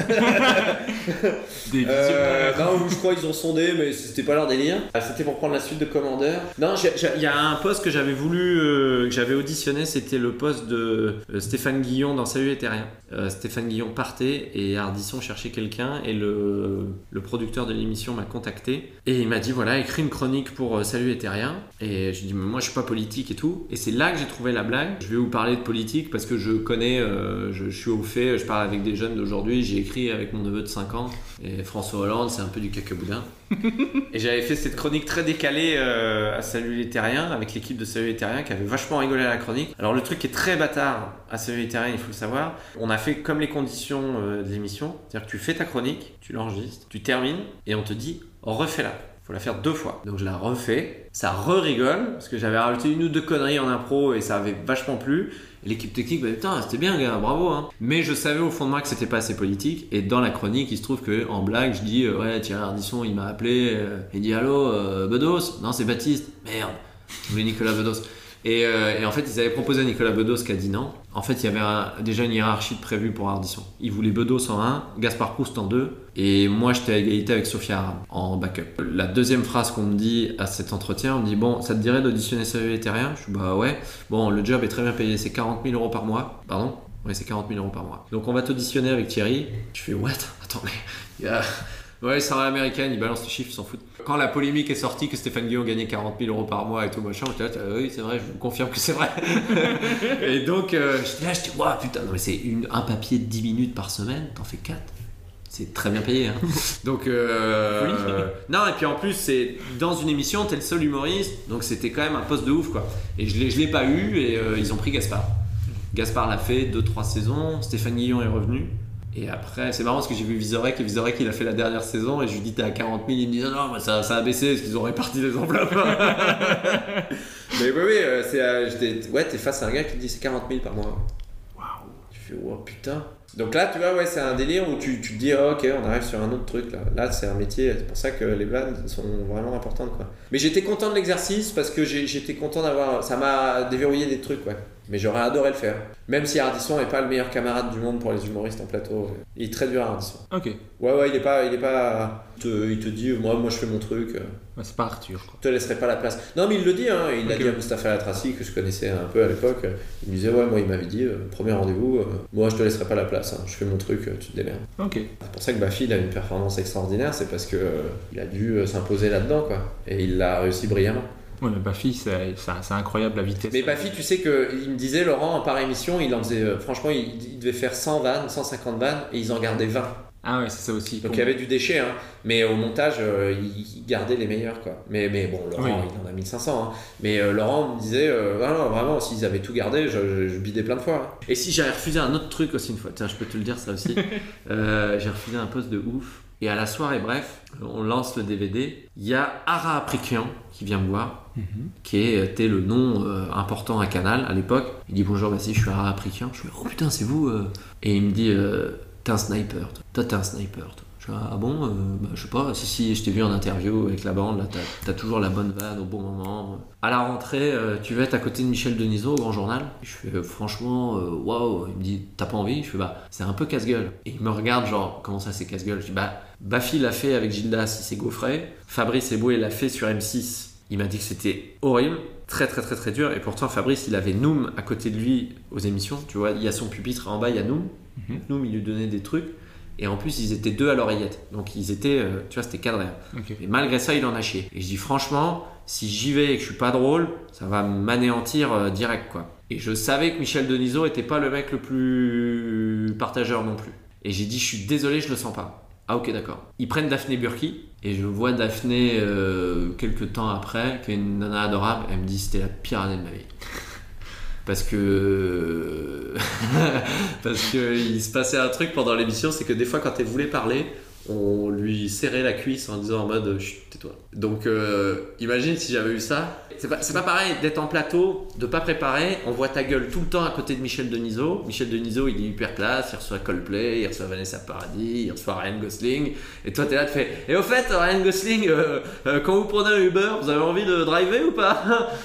Des Euh, non, je crois qu'ils ont sondé, mais c'était pas leur délire. Ah, C'était pour prendre la suite de commandeur. Non, il y a un poste que j'avais voulu, euh, que j'avais auditionné, c'était le poste de euh, Stéphane Guillon dans Salut les Terriens. Euh, Stéphane Guillon partait et Ardisson cherchait quelqu'un et le, le producteur de l'émission m'a contacté et il m'a dit voilà, écris une chronique pour euh, Salut les Terriens. Et je dis mais moi je suis pas politique et tout. Et c'est là que j'ai trouvé la blague. Je vais vous parler de politique parce que je connais, euh, je, je suis au fait, je parle avec des jeunes d'aujourd'hui. J'ai écrit avec mon neveu de 5 ans et François Hollande, c'est un peu du cacaboudin. et j'avais fait cette chronique très décalée euh, à Salut les Terriens avec l'équipe de Salut les Terriens qui avait vachement rigolé à la chronique. Alors le truc est très bâtard à Salut les Terriens, il faut le savoir. On a fait comme les conditions euh, de l'émission, c'est-à-dire que tu fais ta chronique, tu l'enregistres, tu termines et on te dit refais-la. Faut la faire deux fois. Donc je la refais, ça re-rigole, parce que j'avais rajouté une ou deux conneries en impro et ça avait vachement plu. L'équipe technique, putain, c'était bien, gars, bravo. Hein. Mais je savais au fond de moi que c'était pas assez politique. Et dans la chronique, il se trouve que en blague, je dis, euh, ouais, Thierry Ardisson, il m'a appelé, euh, il dit, allô, euh, Bedos? Non, c'est Baptiste. Merde, je Nicolas Bedos. Et, et en fait, ils avaient proposé à Nicolas Bedos qui a dit non. En fait, il y avait déjà une hiérarchie de prévue pour Ardisson. Ils voulaient Bedos en 1, Gaspard Proust en 2, et moi j'étais à égalité avec Sophia Aram en backup. La deuxième phrase qu'on me dit à cet entretien, on me dit Bon, ça te dirait d'auditionner Salut les Terriens Je dis Bah ouais. Bon, le job est très bien payé, c'est 40 000 euros par mois. Pardon? Ouais, c'est 40 000 euros par mois. Donc on va t'auditionner avec Thierry. Je fais What? Attends, mais. Ouais, c'est un américaine, il balance les chiffres, il s'en fout. Quand la polémique est sortie que Stéphane Guillaume gagnait 40 000 euros par mois et tout machin, j'étais là, euh, oui, c'est vrai, je vous confirme que c'est vrai. et donc, euh, j'étais là, je dis, waouh, putain, non, mais c'est une- un papier de 10 minutes par semaine, t'en fais 4. C'est très bien payé. Hein. Donc, euh, Folie. euh, non, et puis en plus, c'est dans une émission, t'es le seul humoriste, donc c'était quand même un poste de ouf, quoi. Et je l'ai, je l'ai pas eu, et euh, ils ont pris Gaspard. Gaspard l'a fait 2-3 saisons, Stéphane Guillon est revenu. Et après, c'est marrant parce que j'ai vu Vizorek et Vizorek il a fait la dernière saison et je lui dis t'es à 40 000, il me dit non, non, bah, ça, ça a baissé parce qu'ils ont réparti les enveloppes. Mais oui, oui, euh, c'est, euh, ouais, t'es face à un gars qui te dit c'est 40 000 par mois. Waouh. Tu fais wow putain. Donc là, tu vois, ouais, c'est un délire où tu, tu te dis, ah, ok, on arrive sur un autre truc. Là, là c'est un métier, c'est pour ça que les blagues sont vraiment importantes. Quoi. Mais j'étais content de l'exercice parce que j'étais content d'avoir. Ça m'a déverrouillé des trucs, ouais. Mais j'aurais adoré le faire. Même si Ardisson n'est pas le meilleur camarade du monde pour les humoristes en plateau. Il est très dur, Ardisson. Ok. Ouais, ouais, il est pas. Il, est pas il, te, il te dit, moi, moi je fais mon truc. Ouais, c'est pas Arthur, quoi. je te laisserai pas la place. Non, mais il le dit, hein, il l'a Ok. dit à Mustapha Latrassi, que je connaissais un peu à l'époque. Il me disait, ouais, moi, il m'avait dit, euh, premier rendez-vous, euh, moi, je te laisserai pas la place, hein, je fais mon truc, euh, tu te démerdes. Ok. C'est pour ça que Bafi, a une performance extraordinaire, c'est parce que euh, il a dû s'imposer là-dedans, quoi. Et il l'a réussi brillamment. Ouais, mais Bafi, c'est c'est- c'est incroyable la vitesse. Mais Bafi, tu sais qu'il me disait, Laurent, par émission, il en faisait, euh, franchement, il, il devait faire 100 vannes, 150 vannes, et ils en gardaient 20. Ah ouais, c'est ça aussi. Donc il y avait du déchet, hein. mais au montage, euh, il il gardait les meilleurs. Quoi. Mais, mais bon, Laurent, Oui. il en a 1500. hein. Mais euh, Laurent me disait, euh, Ah non, vraiment, s'ils avaient tout gardé, je, je- je bidais plein de fois. hein. Et si j'avais refusé un autre truc aussi une fois, tiens, je peux te le dire ça aussi. Euh, j'ai refusé un poste de ouf. Et à la soirée, bref, on lance le DVD. Il y a Ara Aprikian qui vient me voir, qui était le nom euh, important à Canal à l'époque. Il dit bonjour, voici, je suis Ara Aprikian. Je fais oh putain, c'est vous. euh. Et il me dit euh, t'es un sniper, toi. T'es un sniper. Toi. Je fais ah bon, euh, bah, je sais pas. Si si, je t'ai vu en interview avec la bande. Là, t'as as toujours la bonne vanne au bon moment. À la rentrée, euh, tu vas être à côté de Michel Denisot au Grand Journal. Je fais euh, franchement, euh, waouh. Il me dit t'as pas envie? Je fais bah c'est un peu casse-gueule. Et il me regarde genre comment ça c'est casse-gueule? Je dis bah Bafi l'a fait avec Gildas, il s'est gaufré. Fabrice Eboué l'a fait sur M6. Il m'a dit que c'était horrible, très très très très dur. Et pourtant Fabrice il avait Noom à côté de lui aux émissions. Tu vois, il y a son pupitre en bas, il y a Noom. Noom il lui donnait des trucs. Et en plus ils étaient deux à l'oreillette. Donc ils étaient, euh, tu vois, c'était cadré. Et malgré ça, il en a chié. Et je dis franchement, si j'y vais et que je suis pas drôle, ça va m'anéantir euh, direct quoi. Et je savais que Michel Denisot était pas le mec le plus partageur non plus. Et j'ai dit je suis désolé, je le sens pas. Ah ok d'accord. Ils prennent Daphné Burki et je vois Daphné euh, quelques temps après, qui est une nana adorable. Elle me dit c'était la pire année de ma vie. Parce que parce que il se passait un truc pendant l'émission, c'est que des fois quand elle voulait parler, on lui serrait la cuisse en disant en mode Chut, tais-toi. Donc euh, imagine si j'avais eu ça. C'est pas, pas pareil d'être en plateau, de pas préparer, on voit ta gueule tout le temps à côté de Michel Denisot. Michel Denisot il est hyper classe, il reçoit Coldplay, il reçoit Vanessa Paradis, il reçoit Ryan Gosling. Et toi t'es là, tu fais Et au fait, Ryan Gosling, euh, euh, quand vous prenez un Uber, vous avez envie de driver ou pas?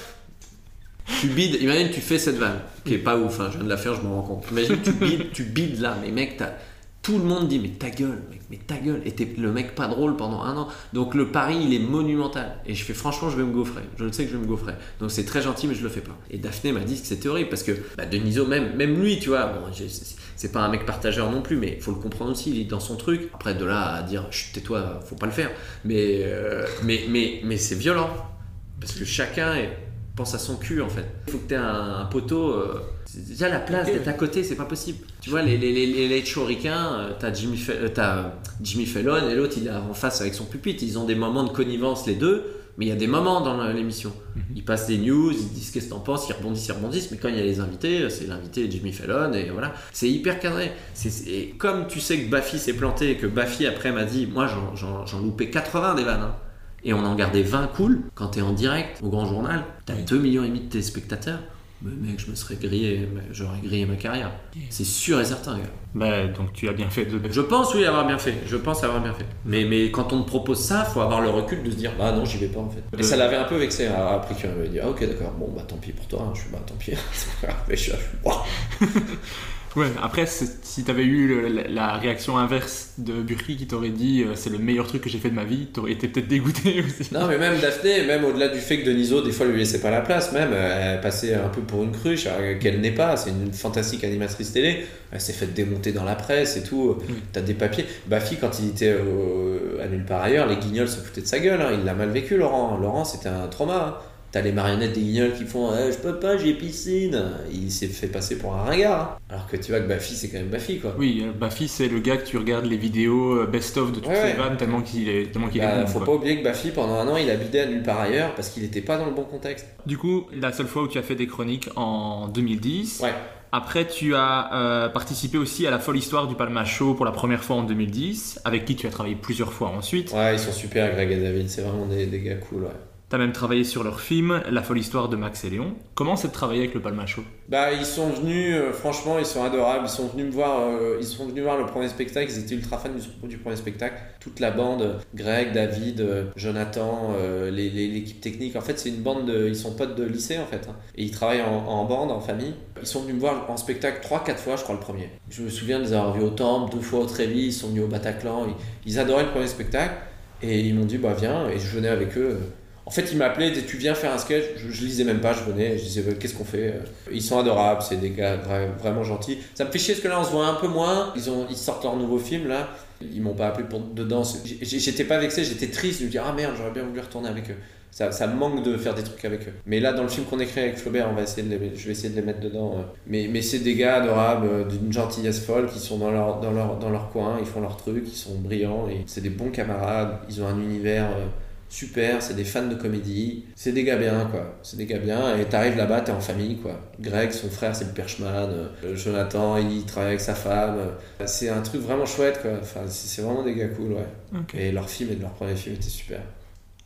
Tu bides, imagine tu fais cette vanne, qui est pas ouf, hein, je viens de la faire, je m'en rends compte. Imagine tu bides, tu bides là, mais mec, t'as- tout le monde dit mais ta gueule, mec, mais ta gueule, et t'es le mec pas drôle pendant un an. Donc le pari il est monumental. Et je fais franchement, je vais me gaufrer. Je le sais que je vais me gaufrer. Donc c'est très gentil, mais je le fais pas. Et Daphné m'a dit que c'était horrible parce que bah, Deniso, même, même lui, tu vois, bon, c'est pas un mec partageur non plus, mais faut le comprendre aussi, il est dans son truc. Après de là à dire tais-toi, faut pas le faire. Mais, euh, mais, mais, mais c'est violent. Parce que chacun pense à son cul en fait. Il faut que tu aies un, un poteau. euh, déjà la place d'être à côté, c'est pas possible. Tu vois, les, les, les, les euh, t'as Jimmy, euh, Jimmy Fallon et l'autre il est en face avec son pupitre. Ils ont des moments de connivence les deux, mais il y a des moments dans l'émission. Ils passent des news, ils disent qu'est-ce que t'en penses, ils rebondissent, ils rebondissent, mais quand il y a les invités, c'est l'invité Jimmy Fallon et voilà. C'est hyper cadré. Et comme tu sais que Baffy s'est planté et que Baffy après m'a dit, moi j'en- j'en j'en loupais 80 des vannes. hein. Et on en gardait 20 cool quand t'es en direct au grand journal. T'as 2 millions et demi de téléspectateurs. Mais mec, je me serais grillé, j'aurais grillé ma carrière. C'est sûr et certain, gars. Bah, donc tu as bien fait de. Je pense, oui, avoir bien fait. Je pense avoir bien fait. Mais, mais quand on te propose ça, faut avoir le recul de se dire, bah non, j'y vais pas en fait. Et ça l'avait un peu vexé hein, après qu'il m'avait dit Ah, ok, d'accord, bon, bah tant pis pour toi. hein. Je suis bah tant pis. Mais je suis Ouais, après, si t'avais eu le- la, la réaction inverse de Burki qui t'aurait dit euh, c'est le meilleur truc que j'ai fait de ma vie, t'aurais été peut-être dégoûté aussi. Non, mais même Daphné, même au-delà du fait que Deniso, des fois, lui laissait pas la place, même, euh, elle passait un peu pour une cruche, qu'elle n'est pas. C'est une fantastique animatrice télé. Elle s'est faite démonter dans la presse et tout. T'as des papiers. Bafi, quand il était euh, à nulle part ailleurs, les guignols se foutaient de sa gueule. hein. Il l'a mal vécu, Laurent. Laurent, c'était un trauma. hein. T'as les marionnettes des guignols qui font Eh, Je peux pas, j'ai piscine. Il s'est fait passer pour un ringard. hein. Alors que tu vois que Bafi, c'est quand même Bafi, quoi. Oui, euh, Bafi, c'est le gars que tu regardes les vidéos euh, best-of de toutes Ouais, ses vannes tellement qu'il est, tellement qu'il Bah, est bon. faut quoi. pas oublier que Bafi, pendant un an, il a bidé à nulle part ailleurs parce qu'il était pas dans le bon contexte. Du coup, la seule fois où tu as fait des chroniques en 2010. Ouais. Après, tu as euh, participé aussi à la folle histoire du Palma Show pour la première fois en 2010, avec qui tu as travaillé plusieurs fois ensuite. Ouais, ils sont super, Greg et David. C'est vraiment des, des gars cool, ouais. T'as même travaillé sur leur film La folle histoire de Max et Léon. Comment c'est de travailler avec le Palma Show Bah, ils sont venus, euh, franchement, ils sont adorables. Ils sont venus me voir, euh, ils sont venus voir le premier spectacle. Ils étaient ultra fans du, premier spectacle. Toute la bande, Greg, David, euh, Jonathan, l'équipe technique. En fait, c'est une bande de, ils sont potes de lycée en fait. hein. Et ils travaillent en, en bande, en famille. Ils sont venus me voir en spectacle 3-4 fois, je crois, le premier. Je me souviens de les avoir vus au Temple, deux fois au Trévis. Ils sont venus au Bataclan. Ils, ils adoraient le premier spectacle. Et ils m'ont dit, bah viens. Et je venais avec eux. En fait, ils m'appelaient, tu viens faire un sketch. Je, je lisais même pas, je venais, je disais, qu'est-ce qu'on fait Ils sont adorables, c'est des gars vra- vraiment gentils. Ça me fait chier parce que là, on se voit un peu moins. Ils, ont, ils sortent leur nouveau film là. Ils m'ont pas appelé pour dedans. J'étais pas vexé, j'étais triste de me dire, ah merde, j'aurais bien voulu retourner avec eux. Ça, ça manque de faire des trucs avec eux. Mais là, dans le film qu'on écrit avec Flaubert, on va essayer de les, je vais essayer de les mettre dedans. euh. Mais, mais c'est des gars adorables, euh, d'une gentillesse folle, qui sont dans leur, dans, leur, dans leur coin, ils font leur truc, ils sont brillants, et c'est des bons camarades, ils ont un univers euh, super, c'est des fans de comédie. C'est des gars bien, quoi. C'est des gars bien, et t'arrives là-bas, t'es en famille, quoi. Greg, son frère, c'est le perchman. euh, Jonathan, il travaille avec sa femme. C'est un truc vraiment chouette, quoi. Enfin, c'est vraiment des gars cool, ouais. Et leur film et leur premier film était super.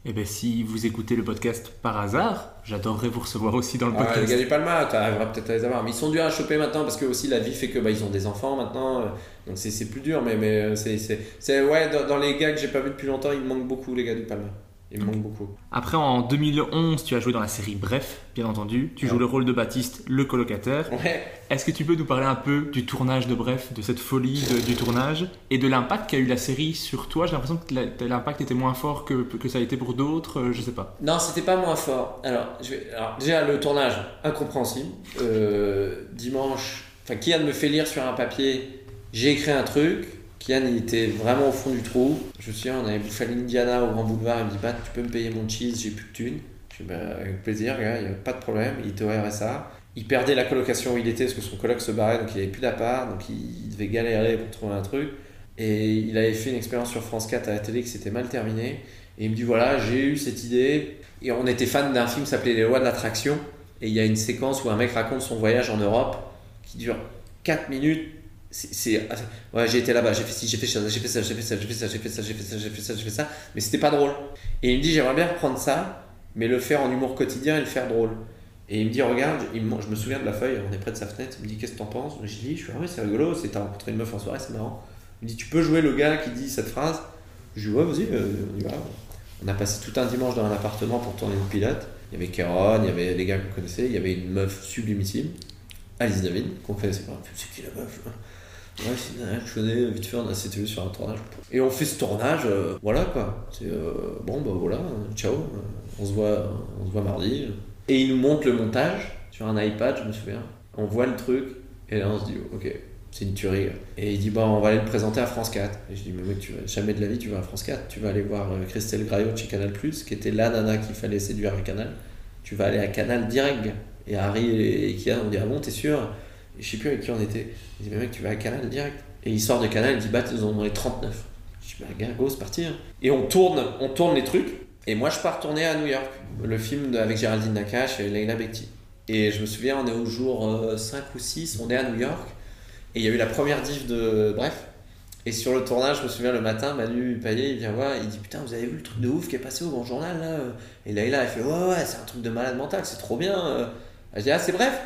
Et bien, si vous écoutez le podcast par hasard, j'adorerais vous recevoir aussi dans le Ah, les podcast. gars du Palma, tu arriveras peut-être à les avoir. Mais ils sont durs à choper maintenant parce que aussi la vie fait que bah, ils ont des enfants maintenant. Donc c'est c'est plus dur. Mais, mais euh, c'est. c'est- c'est- Ouais, dans, dans les gars que j'ai pas vus depuis longtemps, il me manque beaucoup, les gars du Palma. Il me manque beaucoup. Après, en 2011, tu as joué dans la série Bref, bien entendu. Tu joues le rôle de Baptiste, le colocataire. Ouais. Est-ce que tu peux nous parler un peu du tournage de Bref, de cette folie de- du tournage et de l'impact qu'a eu la série sur toi? J'ai l'impression que l'impact était moins fort que, que ça a été pour d'autres, euh, je sais pas. Non, c'était pas moins fort. Alors, je vais- alors, déjà, le tournage, incompréhensible. Euh, dimanche, enfin, Kian me fait lire sur un papier, j'ai écrit un truc. Kian, il était vraiment au fond du trou. Je me souviens, on avait bouffé l'Indiana au Grand Boulevard. Il me dit, tu peux me payer mon cheese, j'ai plus de thunes. Je dis, bah, avec plaisir, il n'y a pas de problème. Il était au RSA. Il perdait la colocation où il était parce que son coloc se barrait, donc il avait plus d'appart, donc il devait galérer pour trouver un truc. Et il avait fait une expérience sur France 4 à la télé qui s'était mal terminée. Et il me dit voilà, j'ai eu cette idée. Et on était fan d'un film qui s'appelait Les lois de l'attraction. Et il y a une séquence où un mec raconte son voyage en Europe qui dure 4 minutes. Ouais, j'ai été là-bas, j'ai fait ci, j'ai fait ça, j'ai fait ça, j'ai fait ça, j'ai fait ça, j'ai fait ça, j'ai fait ça, j'ai fait ça, j'ai fait ça. Mais c'était pas drôle. Et il me dit j'aimerais bien reprendre ça, mais le faire en humour quotidien et le faire drôle. Et il me dit regarde, je me souviens de la feuille, on est près de sa fenêtre. Il me dit qu'est-ce que t'en penses? Je dis je suis ah ouais c'est rigolo, c'est t'as rencontré une meuf en soirée, c'est marrant. Il me dit tu peux jouer le gars qui dit cette phrase? Je dis ouais vas-y, euh, on y va. On a passé tout un dimanche dans un appartement pour tourner une pilote. Il y avait Caron, il y avait les gars qu'on connaissait, il y avait une meuf sublimissime, Alice David, qu'on connaissait. C'est qui la meuf Ouais, c'est une je connais, vite fait, on a sur un tournage. Et on fait ce tournage, euh, voilà quoi. Euh, bon, bah voilà, ciao, euh, on, se voit, on se voit mardi. Et il nous montre le montage sur un iPad, je me souviens. On voit le truc, et là on se dit, ok, c'est une tuerie. Et il dit, bon, on va aller le présenter à France 4. Et je dis, mais mec, jamais de la vie tu vas à France 4. Tu vas aller voir Christelle Graillot chez Canal, qui était la nana qu'il fallait séduire à Canal. Tu vas aller à Canal direct. Et Harry et, et Kian, on dit, ah bon, t'es sûr? Je sais plus avec qui on était. Il dit, mais mec, tu vas à Canal direct. Et il sort de Canal, il dit, bah, ils ont les 39. Je dis, bah, gars, go, c'est parti. hein. Et on tourne, on tourne les trucs. Et moi, je pars tourner à New York. Le film avec Géraldine Nakache et Leila Bekti. Et je me souviens, on est au jour euh, 5 ou 6, on est à New York. Et il y a eu la première diff de Bref. Et sur le tournage, je me souviens le matin, Manu Payet, il vient voir, il dit Putain, vous avez vu le truc de ouf qui est passé au Grand Journal là Et Leïla, elle fait Ouais, ouais, c'est un truc de malade mental, c'est trop bien. euh. Elle dit Ah, c'est bref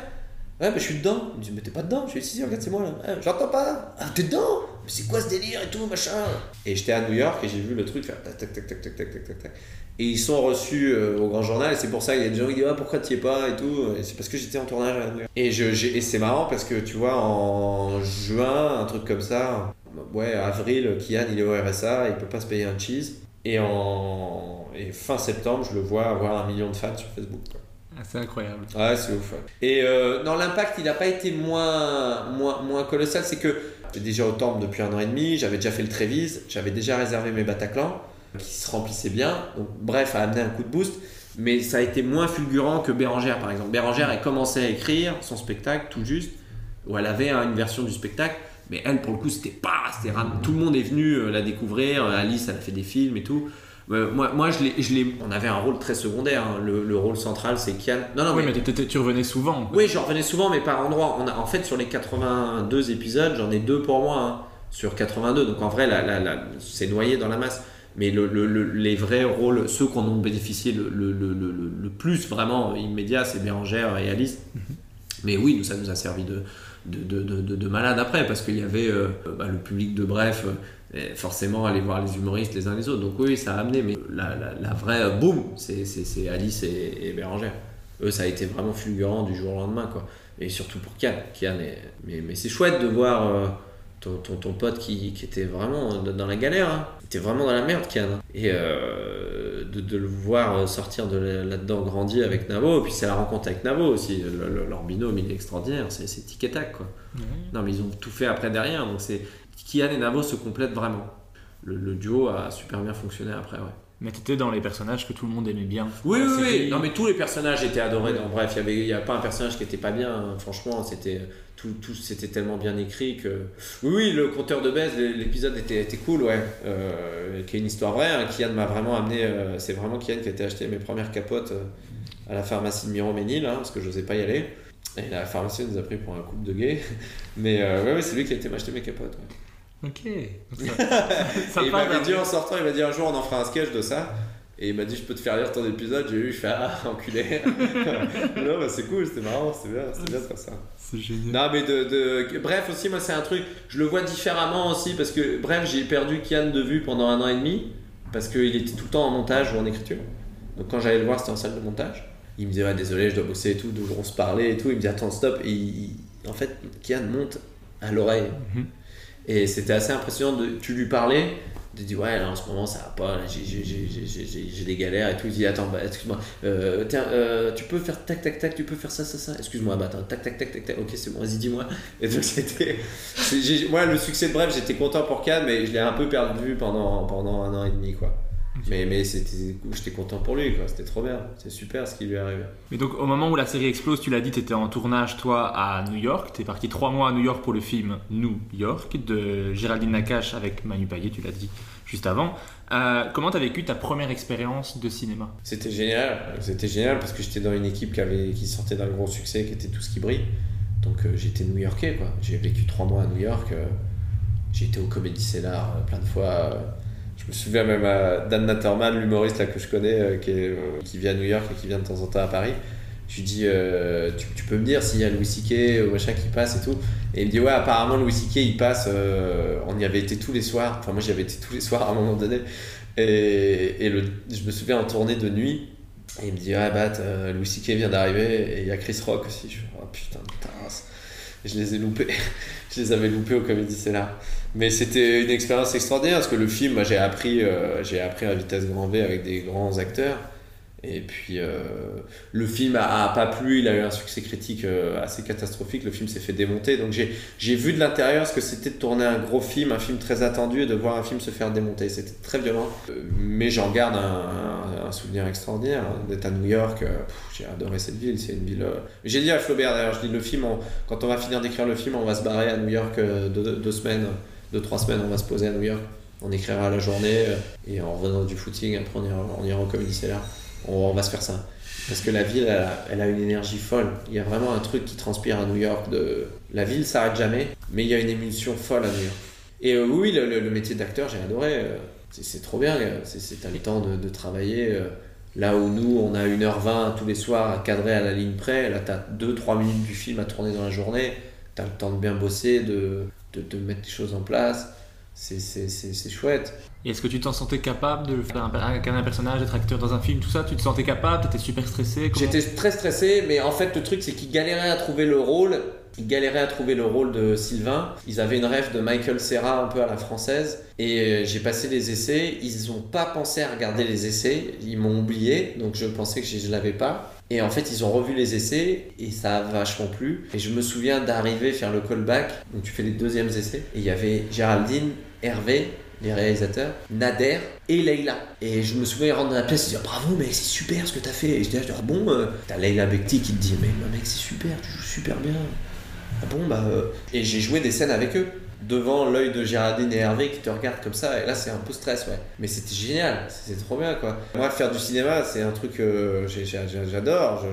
Ouais, mais je suis dedans. Il me dit, mais t'es pas dedans? Je suis si, si, regarde, c'est moi là. J'entends pas. Ah, t'es dedans? Mais c'est quoi ce délire et tout, machin? Et j'étais à New York et j'ai vu le truc faire tac, tac, tac, tac, tac, tac, tac, tac. Et ils sont reçus euh, au grand journal et c'est pour ça qu'il y a des gens qui disent, ah, pourquoi t'y es pas et tout. Et c'est parce que j'étais en tournage à New York. Et, et c'est marrant parce que tu vois, en juin, un truc comme ça, ouais, avril, Kian il est au RSA, il peut pas se payer un cheese. Et, en... et fin septembre, je le vois avoir un million de fans sur Facebook. C'est incroyable. Ouais, c'est ouf. Et euh, non, l'impact, il n'a pas été moins, moins, moins colossal. C'est que j'étais déjà au temple depuis un an et demi, j'avais déjà fait le Trévise, j'avais déjà réservé mes Bataclan, qui se remplissaient bien. Donc, bref, a amené un coup de boost. Mais ça a été moins fulgurant que Bérangère, par exemple. Bérangère, elle commençait à écrire son spectacle tout juste, où elle avait hein, une version du spectacle. Mais elle, pour le coup, c'était pas. c'était Tout le monde est venu euh, la découvrir. Alice, elle a fait des films et tout. Euh, moi, moi je l'ai, je l'ai- on avait un rôle très secondaire. hein. Le, le rôle central, c'est Kian. Non, non, oui, mais t'étais- tu revenais souvent. oui, j'en revenais souvent, mais par endroits. On a, en fait, sur les 82 épisodes, j'en ai deux pour moi, hein, sur 82. Donc en vrai, la, la- la- c'est noyé dans la masse. Mais le, le- le- les vrais rôles, ceux qu'on ont bénéficié le, plus vraiment immédiat, c'est Bérangère et Alice. Mais oui, nous, ça nous a servi de, de, de, de- de- de malade après, parce qu'il y avait euh, bah, le public de Bref, euh, forcément aller voir les humoristes les uns les autres. Donc oui, ça a amené, mais la, la, la vraie euh, boum, c'est Alice et, et Bérangère. Eux, ça a été vraiment fulgurant du jour au lendemain, quoi. Et surtout pour Kian. Kian est- Mais, mais c'est chouette de voir euh, ton, ton, ton pote qui, qui était vraiment dans la galère. Hein. Il était vraiment dans la merde, Kian. hein. Et euh, de, de le voir sortir de là- là-dedans, grandir avec Navo. Et puis c'est la rencontre avec Navo aussi. Le- le- leur binôme, il est extraordinaire. C'est c'est tic et tac, quoi. Non, mais ils ont tout fait après derrière. Donc c'est Kian et Navo se complètent vraiment. Le, le duo a super bien fonctionné après, ouais. Mais t'étais dans les personnages que tout le monde aimait bien. Oui, oui, oui. Non, mais tous les personnages étaient adorés. bref, il n'y a pas un personnage qui était pas bien. hein. Franchement, c'était tout, tout c'était tellement bien écrit que. Oui, oui, le compteur de baise, l'épisode était, était cool, ouais. Euh, qui est une histoire vraie. Hein. Kian m'a vraiment amené. euh, c'est vraiment Kian qui a été acheté mes premières capotes euh, à la pharmacie de Miroménil, hein, parce que je n'osais pas y aller. Et la pharmacie nous a pris pour un couple de gays. Mais ouais, ouais, c'est lui qui a été m'acheter mes capotes. ouais. Ok. Donc ça, il m'avait dit en sortant, il m'a dit un jour on en fera un sketch de ça. Et il m'a dit je peux te faire lire ton épisode. J'ai lu, je fais ah enculé. non bah c'est cool, c'était marrant, c'était bien, c'était bien de faire ça. C'est génial. Non mais de, de- bref aussi moi c'est un truc, je le vois différemment aussi parce que bref j'ai perdu Kian de vue pendant un an et demi parce qu'il était tout le temps en montage ou en écriture. Donc quand j'allais le voir c'était en salle de montage. Il me disait ouais, désolé je dois bosser et tout, donc on se parlait et tout. Il me dit attends stop et il- en fait Kian monte à l'oreille. Mhm. Et c'était assez impressionnant de tu lui parlais de dire ouais là en ce moment ça va pas j'ai- des galères et tout. Il dit attends bah, excuse-moi euh, euh, tu peux faire tac tac tac tu peux faire ça ça ça. Excuse-moi bah attends tac tac tac tac tac. Ok c'est bon vas-y dis-moi. Et donc c'était moi le succès de bref j'étais content pour Cannes mais je l'ai un peu perdu pendant pendant un an et demi quoi mais mais j'étais content pour lui c'était trop bien c'est super ce qui lui est arrivé Mais donc au moment où la série explose, tu l'as dit, tu étais en tournage toi à New York. Tu es parti trois mois à New York pour le film New York de Géraldine Nakache avec Manu Payet, tu l'as dit juste avant. Euh, comment tu as vécu ta première expérience de cinéma? C'était génial, c'était génial parce que j'étais dans une équipe qui, avait, qui sortait d'un gros succès, qui était tout ce qui brille. Donc euh, j'étais new-yorkais quoi. J'ai vécu trois mois à New York. euh, j'ai été au Comedy Cellar euh, plein de fois. Je me souviens même à Dan Natterman, l'humoriste que je connais, euh, euh, qui vit à New York et qui vient de temps en temps à Paris. Je lui dis, euh, tu, peux me dire s'il y a Louis C.K. ou machin qui passe et tout. Et il me dit, ouais, apparemment Louis C.K. il passe, on y avait été tous les soirs. Enfin, moi j'y avais été tous les soirs à un moment donné. Et, je me souviens en tournée de nuit. Et il me dit, ah bah, Louis C.K. vient d'arriver et il y a Chris Rock aussi. Je fais, oh putain de tasse. Je les ai loupés. je les avais loupés au Comedy Cellar. Mais c'était une expérience extraordinaire parce que le film, j'ai appris, euh, j'ai appris à vitesse grand V avec des grands acteurs. Et puis euh, le film a, pas plu, il a eu un succès critique euh, assez catastrophique, le film s'est fait démonter. Donc j'ai vu de l'intérieur ce que c'était de tourner un gros film, un film très attendu et de voir un film se faire démonter. C'était très violent. Mais j'en garde un, souvenir extraordinaire hein, d'être à New York. j'ai adoré cette ville, c'est une ville. J'ai dit à Flaubert d'ailleurs, je dis le film, quand on va finir d'écrire le film, on va se barrer à New York deux semaines, deux, trois semaines, on va se poser à New York. On écrira la journée euh, et en revenant du footing, après on ira, au Comedy. On, va se faire ça. Parce que la ville, elle a, une énergie folle. Il y a vraiment un truc qui transpire à New York. De... La ville s'arrête jamais, mais il y a une émulsion folle à New York. Et euh, oui, le, métier d'acteur, j'ai adoré. euh, C'est trop bien. c'est- le temps de, de travailler. Là où nous, on a 1h20 tous les soirs à cadrer à la ligne près, là, t'as 2-3 minutes du film à tourner dans la journée. T'as le temps de bien bosser, de, de, de mettre des choses en place. C'est- C'est c'est- c'est chouette. Et est-ce que tu t'en sentais capable de faire un, personnage, d'être acteur dans un film, tout ça Tu te sentais capable T'étais super stressé Comment- J'étais très stressé, mais en fait, le truc, c'est qu'ils galéraient à trouver le rôle. Ils galéraient à trouver le rôle de Sylvain. Ils avaient une rêve de Michael Serra un peu à la française. Et euh, j'ai passé les essais. Ils n'ont pas pensé à regarder les essais. Ils m'ont oublié, donc je pensais que je ne l'avais pas. Et en fait, ils ont revu les essais et ça a vachement plu. Et je me souviens d'arriver faire le callback. Donc tu fais les deuxièmes essais. Et il y avait Géraldine, Hervé, les réalisateurs, Nader et Leïla. Et je me souviens rentrer dans la pièce et dire bravo mec, c'est super ce que t'as fait. Et je dis ah bon, euh, t'as Leïla Bekti qui te dit mais mec c'est super, tu joues super bien. Ah bon bah euh, et j'ai joué des scènes avec eux. Devant l'œil de Géraldine et Hervé qui te regardent comme ça. Et là, c'est un peu stress, ouais. Mais c'était génial, c'est trop bien, quoi. Moi, faire du cinéma, c'est un truc que j'ai- j'adore.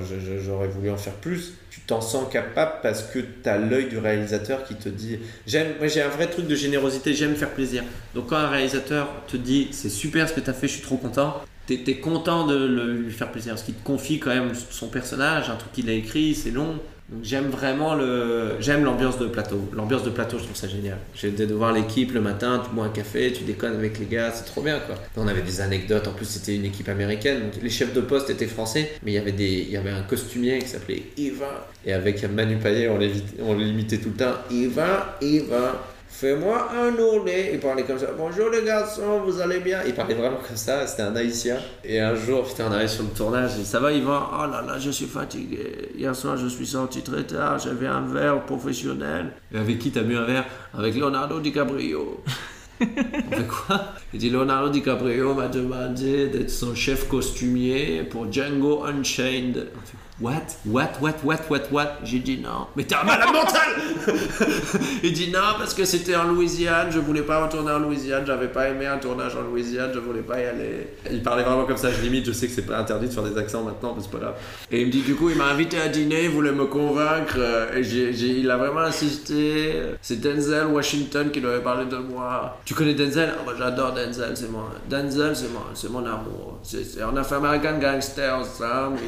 J'aurais voulu en faire plus. Tu t'en sens capable parce que tu as l'œil du réalisateur qui te dit. J'aime, moi, j'ai un vrai truc de générosité, j'aime faire plaisir. Donc, quand un réalisateur te dit c'est super ce que tu as fait, je suis trop content. T'es es content de le- lui faire plaisir parce qu'il te confie quand même son personnage, un truc qu'il a écrit, c'est long. Donc j'aime vraiment le, j'aime l'ambiance de plateau. L'ambiance de plateau, je trouve ça génial. J'ai de voir l'équipe le matin, tu bois un café, tu déconnes avec les gars, c'est trop bien quoi. On avait des anecdotes. En plus, c'était une équipe américaine. Donc les chefs de poste étaient français, mais il y avait des, il y avait un costumier qui s'appelait Eva. Et avec Manu Payet, on l'imitait tout le temps. Eva, Eva. Fais-moi un ourlet. Il parlait comme ça. Bonjour les garçons, vous allez bien? Il parlait vraiment comme ça. C'était un haïtien. Et un jour, putain, on arrive sur le tournage. Dit, ça va, Yvan? Oh là là, je suis fatigué. Hier soir, je suis sorti très tard. J'avais un verre professionnel. Et avec qui t'as bu un verre? Avec Leonardo DiCaprio. Fait quoi? Il dit Leonardo DiCaprio m'a demandé d'être son chef costumier pour Django Unchained. On fait, What? What What What What What? J'ai dit non. Mais t'es un malade mental Il dit non parce que c'était en Louisiane, je voulais pas retourner en Louisiane, j'avais pas aimé un tournage en Louisiane, je voulais pas y aller. Il parlait vraiment comme ça, je limite, je sais que c'est pas interdit de faire des accents maintenant, mais c'est pas grave. Et il me dit du coup, il m'a invité à dîner, il voulait me convaincre, euh, et il a vraiment insisté. C'est Denzel Washington qui lui avait parlé de moi. Tu connais Denzel? Ah, moi j'adore Denzel, c'est mon, Denzel c'est mon, c'est mon amour. C'est, on a fait American Gangster ensemble.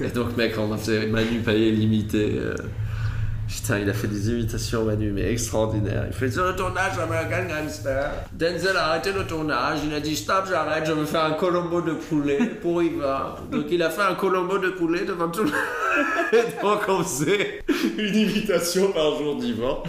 Et, et donc mec, on a fait Manu Payet limité. euh, Putain, il a fait des imitations, Manu, mais extraordinaires. Il fait le tournage American Gangster. Denzel a arrêté le tournage. Il a dit Stop, j'arrête, je veux faire un colombo de poulet pour Iva. Donc il a fait un colombo de poulet devant tout le Et donc on faisait une imitation par jour d'Ivan.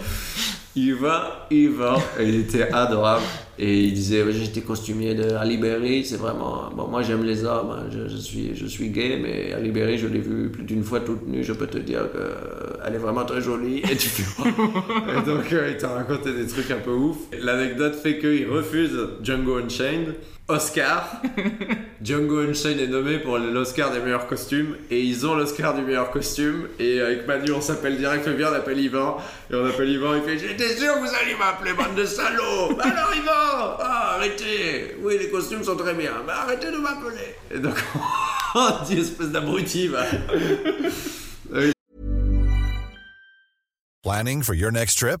Ivan, Ivan. Et il était adorable. Et il disait ouais, J'étais costumier de Ali Berry, c'est vraiment. Bon, moi j'aime les hommes, hein. je, je suis, je suis gay, mais Ali Berry, je l'ai vue plus d'une fois toute nue, je peux te dire qu'elle est vraiment très jolie. Et tu fais Et donc euh, il t'a raconté des trucs un peu ouf. L'anecdote fait qu'il refuse Django Unchained. Oscar. Django Unchained est nommé pour l'Oscar des meilleurs costumes et ils ont l'Oscar du meilleur costume et avec Manu on s'appelle direct, bien on appelle Yvan et on appelle Yvan il fait j'étais sûr que vous alliez m'appeler bande de salauds. Alors Yvan ah, arrêtez. Oui les costumes sont très bien mais arrêtez de m'appeler. Et donc on dit espèce d'abruti va. Planning for your next trip?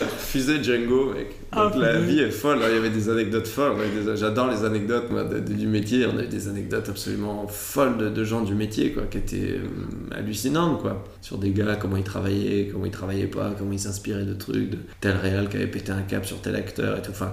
Refusait Django, mec. Ah, la vie est folle. Il y avait des anecdotes folles. des- J'adore les anecdotes moi, de- de- du métier. On avait des anecdotes absolument folles de, de gens du métier, quoi, qui étaient euh, hallucinantes, quoi. Sur des gars, comment ils travaillaient, comment ils travaillaient pas, comment ils s'inspiraient de trucs, de tel réal qui avait pété un cap sur tel acteur et tout. Enfin,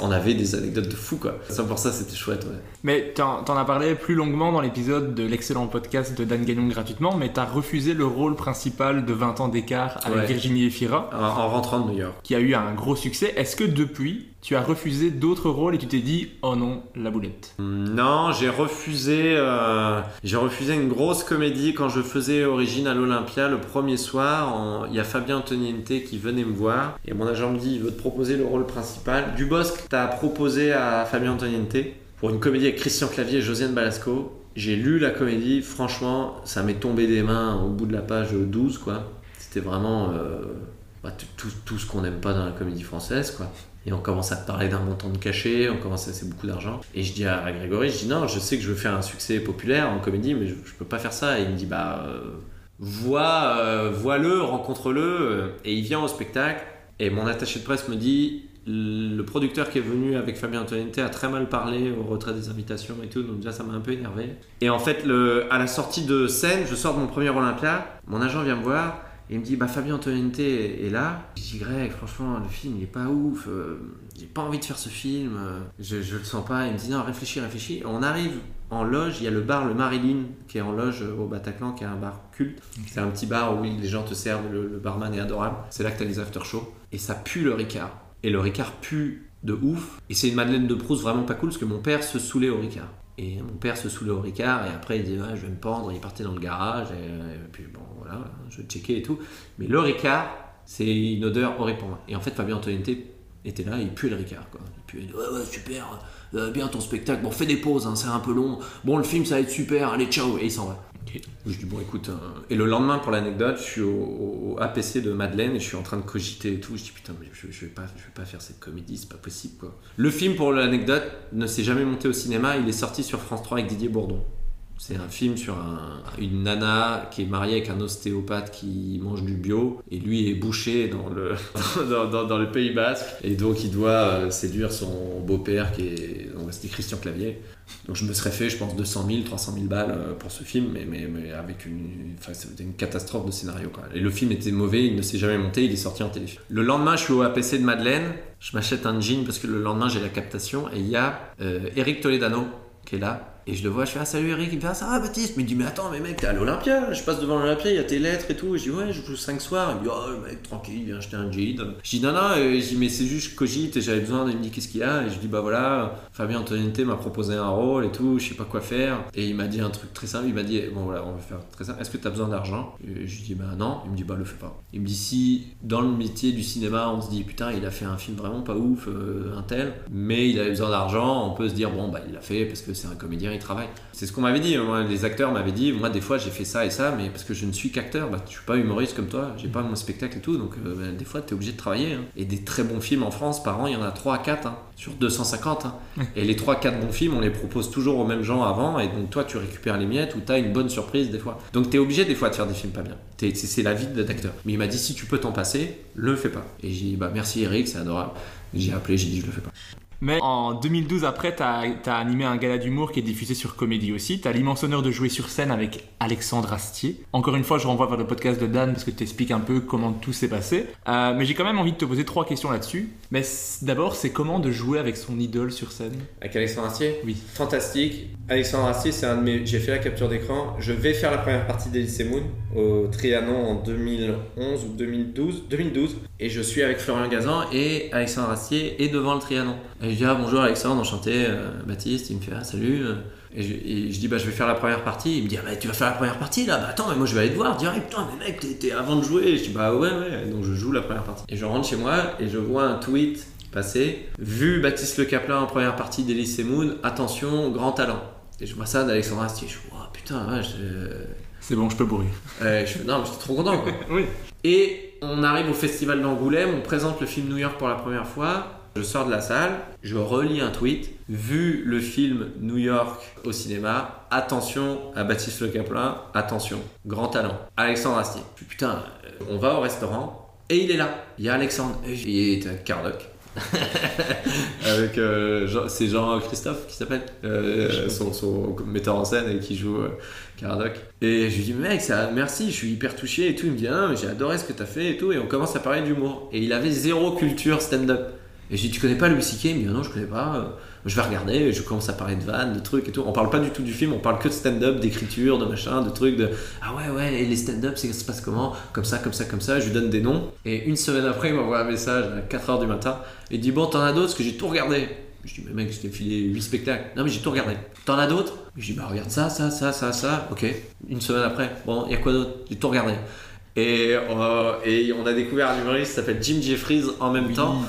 on avait des anecdotes de fou, quoi. Ça pour ça, c'était chouette, ouais. Mais t'en t'en as parlé plus longuement dans l'épisode de l'excellent podcast de Dan Gagnon gratuitement, mais t'as refusé le rôle principal de 20 ans d'écart avec Ouais. Virginie Efira, En, en rentrant de New York. qui a eu un gros succès. Est-ce que depuis, tu as refusé d'autres rôles et tu t'es dit, oh non, la boulette? Non, j'ai refusé, euh, refusé une grosse comédie quand je faisais Origine à l'Olympia le premier soir. Il y a Fabien Antoniente qui venait me voir et mon agent me dit il veut te proposer le rôle principal. Dubosc t'a proposé à Fabien Antoniente pour une comédie avec Christian Clavier et Josiane Balasco. J'ai lu la comédie, franchement, ça m'est tombé des mains au bout de la page 12, quoi. C'était vraiment euh, bah, tout, ce qu'on n'aime pas dans la comédie française, quoi. Et on commence à parler d'un montant de cachet, on commence à c'est beaucoup d'argent. Et je dis à Grégory, je dis non, je sais que je veux faire un succès populaire en comédie, mais je, je peux pas faire ça. Et il me dit bah euh, euh, vois-le, rencontre-le, euh, et il vient au spectacle. Et mon attaché de presse me dit le producteur qui est venu avec Fabien Antoninette a très mal parlé au retrait des invitations et tout, donc déjà ça m'a un peu énervé. Et en fait, le, à la sortie de scène, je sors de mon premier Olympia, mon agent vient me voir. Et il me dit, bah Fabien Antoninette est là. Je dis, Greg, franchement, le film, il est pas ouf. euh, j'ai pas envie de faire ce film. euh, je, je le sens pas. Il me dit, non, réfléchis, réfléchis. On arrive en loge. Il y a le bar Le Marilyn qui est en loge au Bataclan, qui est un bar culte. C'est un petit bar où les gens te servent. Le, le barman est adorable. C'est là que t'as les after-shows. Et ça pue le Ricard. Et le Ricard pue de ouf. Et c'est une Madeleine de Proust vraiment pas cool parce que mon père se saoulait au Ricard. Et mon père se saoulait au Ricard et après il dit ouais, je vais me pendre. Il partait dans le garage et, et puis bon voilà, je checkais et tout. Mais le Ricard, c'est une odeur horrible pour moi. Et en fait Fabien Antoninette était là, il puait le Ricard quoi. Il puait, ouais ouais super, euh, bien ton spectacle. Bon fais des pauses, hein, c'est un peu long. Bon le film ça va être super, allez ciao et il s'en va. Je dis bon écoute, euh, et le lendemain pour l'anecdote, je suis au, au APC de Madeleine et je suis en train de cogiter et tout. Je dis putain mais je, je vais pas, je vais pas faire cette comédie, c'est pas possible quoi. Le film pour l'anecdote ne s'est jamais monté au cinéma, il est sorti sur France 3 avec Didier Bourdon. C'est un film sur un- une nana qui est mariée avec un ostéopathe qui mange du bio et lui est bouché dans le, dans, le Pays Basque et donc il doit euh, séduire son beau-père qui est donc c'était Christian Clavier. Donc je me serais fait je pense 200 000, 300 000 balles euh, pour ce film mais, mais, avec une catastrophe de scénario quoi. Et le film était mauvais, il ne s'est jamais monté, il est sorti en téléfilm. Le lendemain je suis au APC de Madeleine, je m'achète un jean parce que le lendemain j'ai la captation et il y a euh, Eric Toledano qui est là. Et je le vois, je fais Ah, salut Eric, il me fait Ah, ça Baptiste? Mais il me dit Mais attends, mais mec, t'es à l'Olympia Je passe devant l'Olympia, il y a tes lettres et tout. Je dis Ouais, je joue 5 soirs. Il me dit Oh, mec, tranquille, viens acheter un jean. Je dis Non, non, et je dis Mais c'est juste, je cogite et j'avais besoin. Il me dit Qu'est-ce qu'il a? Et je dis Bah voilà, Fabien Antoninette m'a proposé un rôle et tout, je sais pas quoi faire. Et il m'a dit un truc très simple Il m'a dit Bon, voilà, on va faire très simple. Est-ce que t'as besoin d'argent? Je lui dis Bah non. Il me dit Bah le fais pas. Il me dit Si dans le métier du cinéma, on se dit Putain, il a fait un film vraiment pas ouf, euh, un tel, mais il avait besoin d'argent, on peut se dire Bon, bah il l'a fait parce que c'est un comédien, il travaille. C'est ce qu'on m'avait dit. Moi, les acteurs m'avaient dit Moi, des fois, j'ai fait ça et ça, mais parce que je ne suis qu'acteur, bah, je suis pas humoriste comme toi, j'ai pas mon spectacle et tout, donc euh, bah, des fois, t'es obligé de travailler. hein. Et des très bons films en France, par an, il y en a 3 à 4 hein, sur 250. hein. Et les 3-4 bons films, on les propose toujours aux mêmes gens avant, et donc toi, tu récupères les miettes ou t'as une bonne surprise des fois. Donc t'es obligé des fois de faire des films pas bien. C'est la vie d'acteur. Mais il m'a dit Si tu peux t'en passer, le fais pas. Et j'ai dit Bah merci Eric, c'est adorable. J'ai appelé, j'ai dit Je le fais pas. Mais en 2012, après, t'as as animé un gala d'humour qui est diffusé sur Comédie aussi. T'as l'immense honneur de jouer sur scène avec Alexandre Astier. Encore une fois, je renvoie vers le podcast de Dan parce que tu expliques un peu comment tout s'est passé. Euh, mais j'ai quand même envie de te poser trois questions là-dessus. Mais d'abord, c'est comment de jouer avec son idole sur scène? Avec Alexandre Astier? Oui. Fantastique. Alexandre Astier, c'est un de mes. J'ai fait la capture d'écran. Je vais faire la première partie d'Elysée Moon au Trianon en 2011 ou 2012. 2012. Et je suis avec Florian Gazan et Alexandre Astier et devant le Trianon. Et je dis ah bonjour Alexandre, enchanté, euh, Baptiste, il me fait ah salut. euh. Et je, et je dis bah je vais faire la première partie. Il me dit ah bah tu vas faire la première partie là, bah attends mais moi je vais aller te voir direct. Putain mais mec t'es- t'es avant de jouer. Je dis bah ouais ouais. Donc je joue la première partie. Et je rentre chez moi et je vois un tweet passer. Vu Baptiste Le Caplin en première partie d'Elysée Moon, attention grand talent. Et je vois ça d'Alexandre Astier. Je dis oh, putain ouais, je, C'est bon, je peux bourrer. Ouais, je non, mais j'étais trop content. Quoi. Oui. Et on arrive au festival d'Angoulême, on présente le film New York pour la première fois. Je sors de la salle, je relis un tweet. Vu le film New York au cinéma, attention à Baptiste Le Caplin, attention, grand talent. Alexandre Astier. Putain, euh, on va au restaurant et il est là. Il y a Alexandre. Il est avec Cardoc. avec euh, Jean- c'est Jean-Christophe qui s'appelle euh, son, son metteur en scène et qui joue euh, Caradoc et je lui dis mec ça, merci je suis hyper touché et tout il me dit ah, j'ai adoré ce que t'as fait et tout et on commence à parler d'humour et il avait zéro culture stand-up et je lui dis tu connais pas Louis C.K. il me dit ah non je connais pas. Euh, je vais regarder je commence à parler de vannes de trucs et tout. On parle pas du tout du film on parle que de stand-up d'écriture de machin de trucs de ah ouais ouais et les stand-up c'est- ça se passe comment? Comme ça comme ça comme ça. Je lui donne des noms. Et une semaine après il m'envoie un message à 4h du matin. Il dit bon t'en as d'autres? Parce que j'ai tout regardé. Je dis mais mec je t'ai filé 8 spectacles. Non mais j'ai tout regardé. T'en as d'autres? Je dis bah regarde ça ça ça ça ça. Ok. Une semaine après. Bon il y a quoi d'autre? J'ai tout regardé. Et, euh, et on a découvert un humoriste qui s'appelle Jim Jeffries en même temps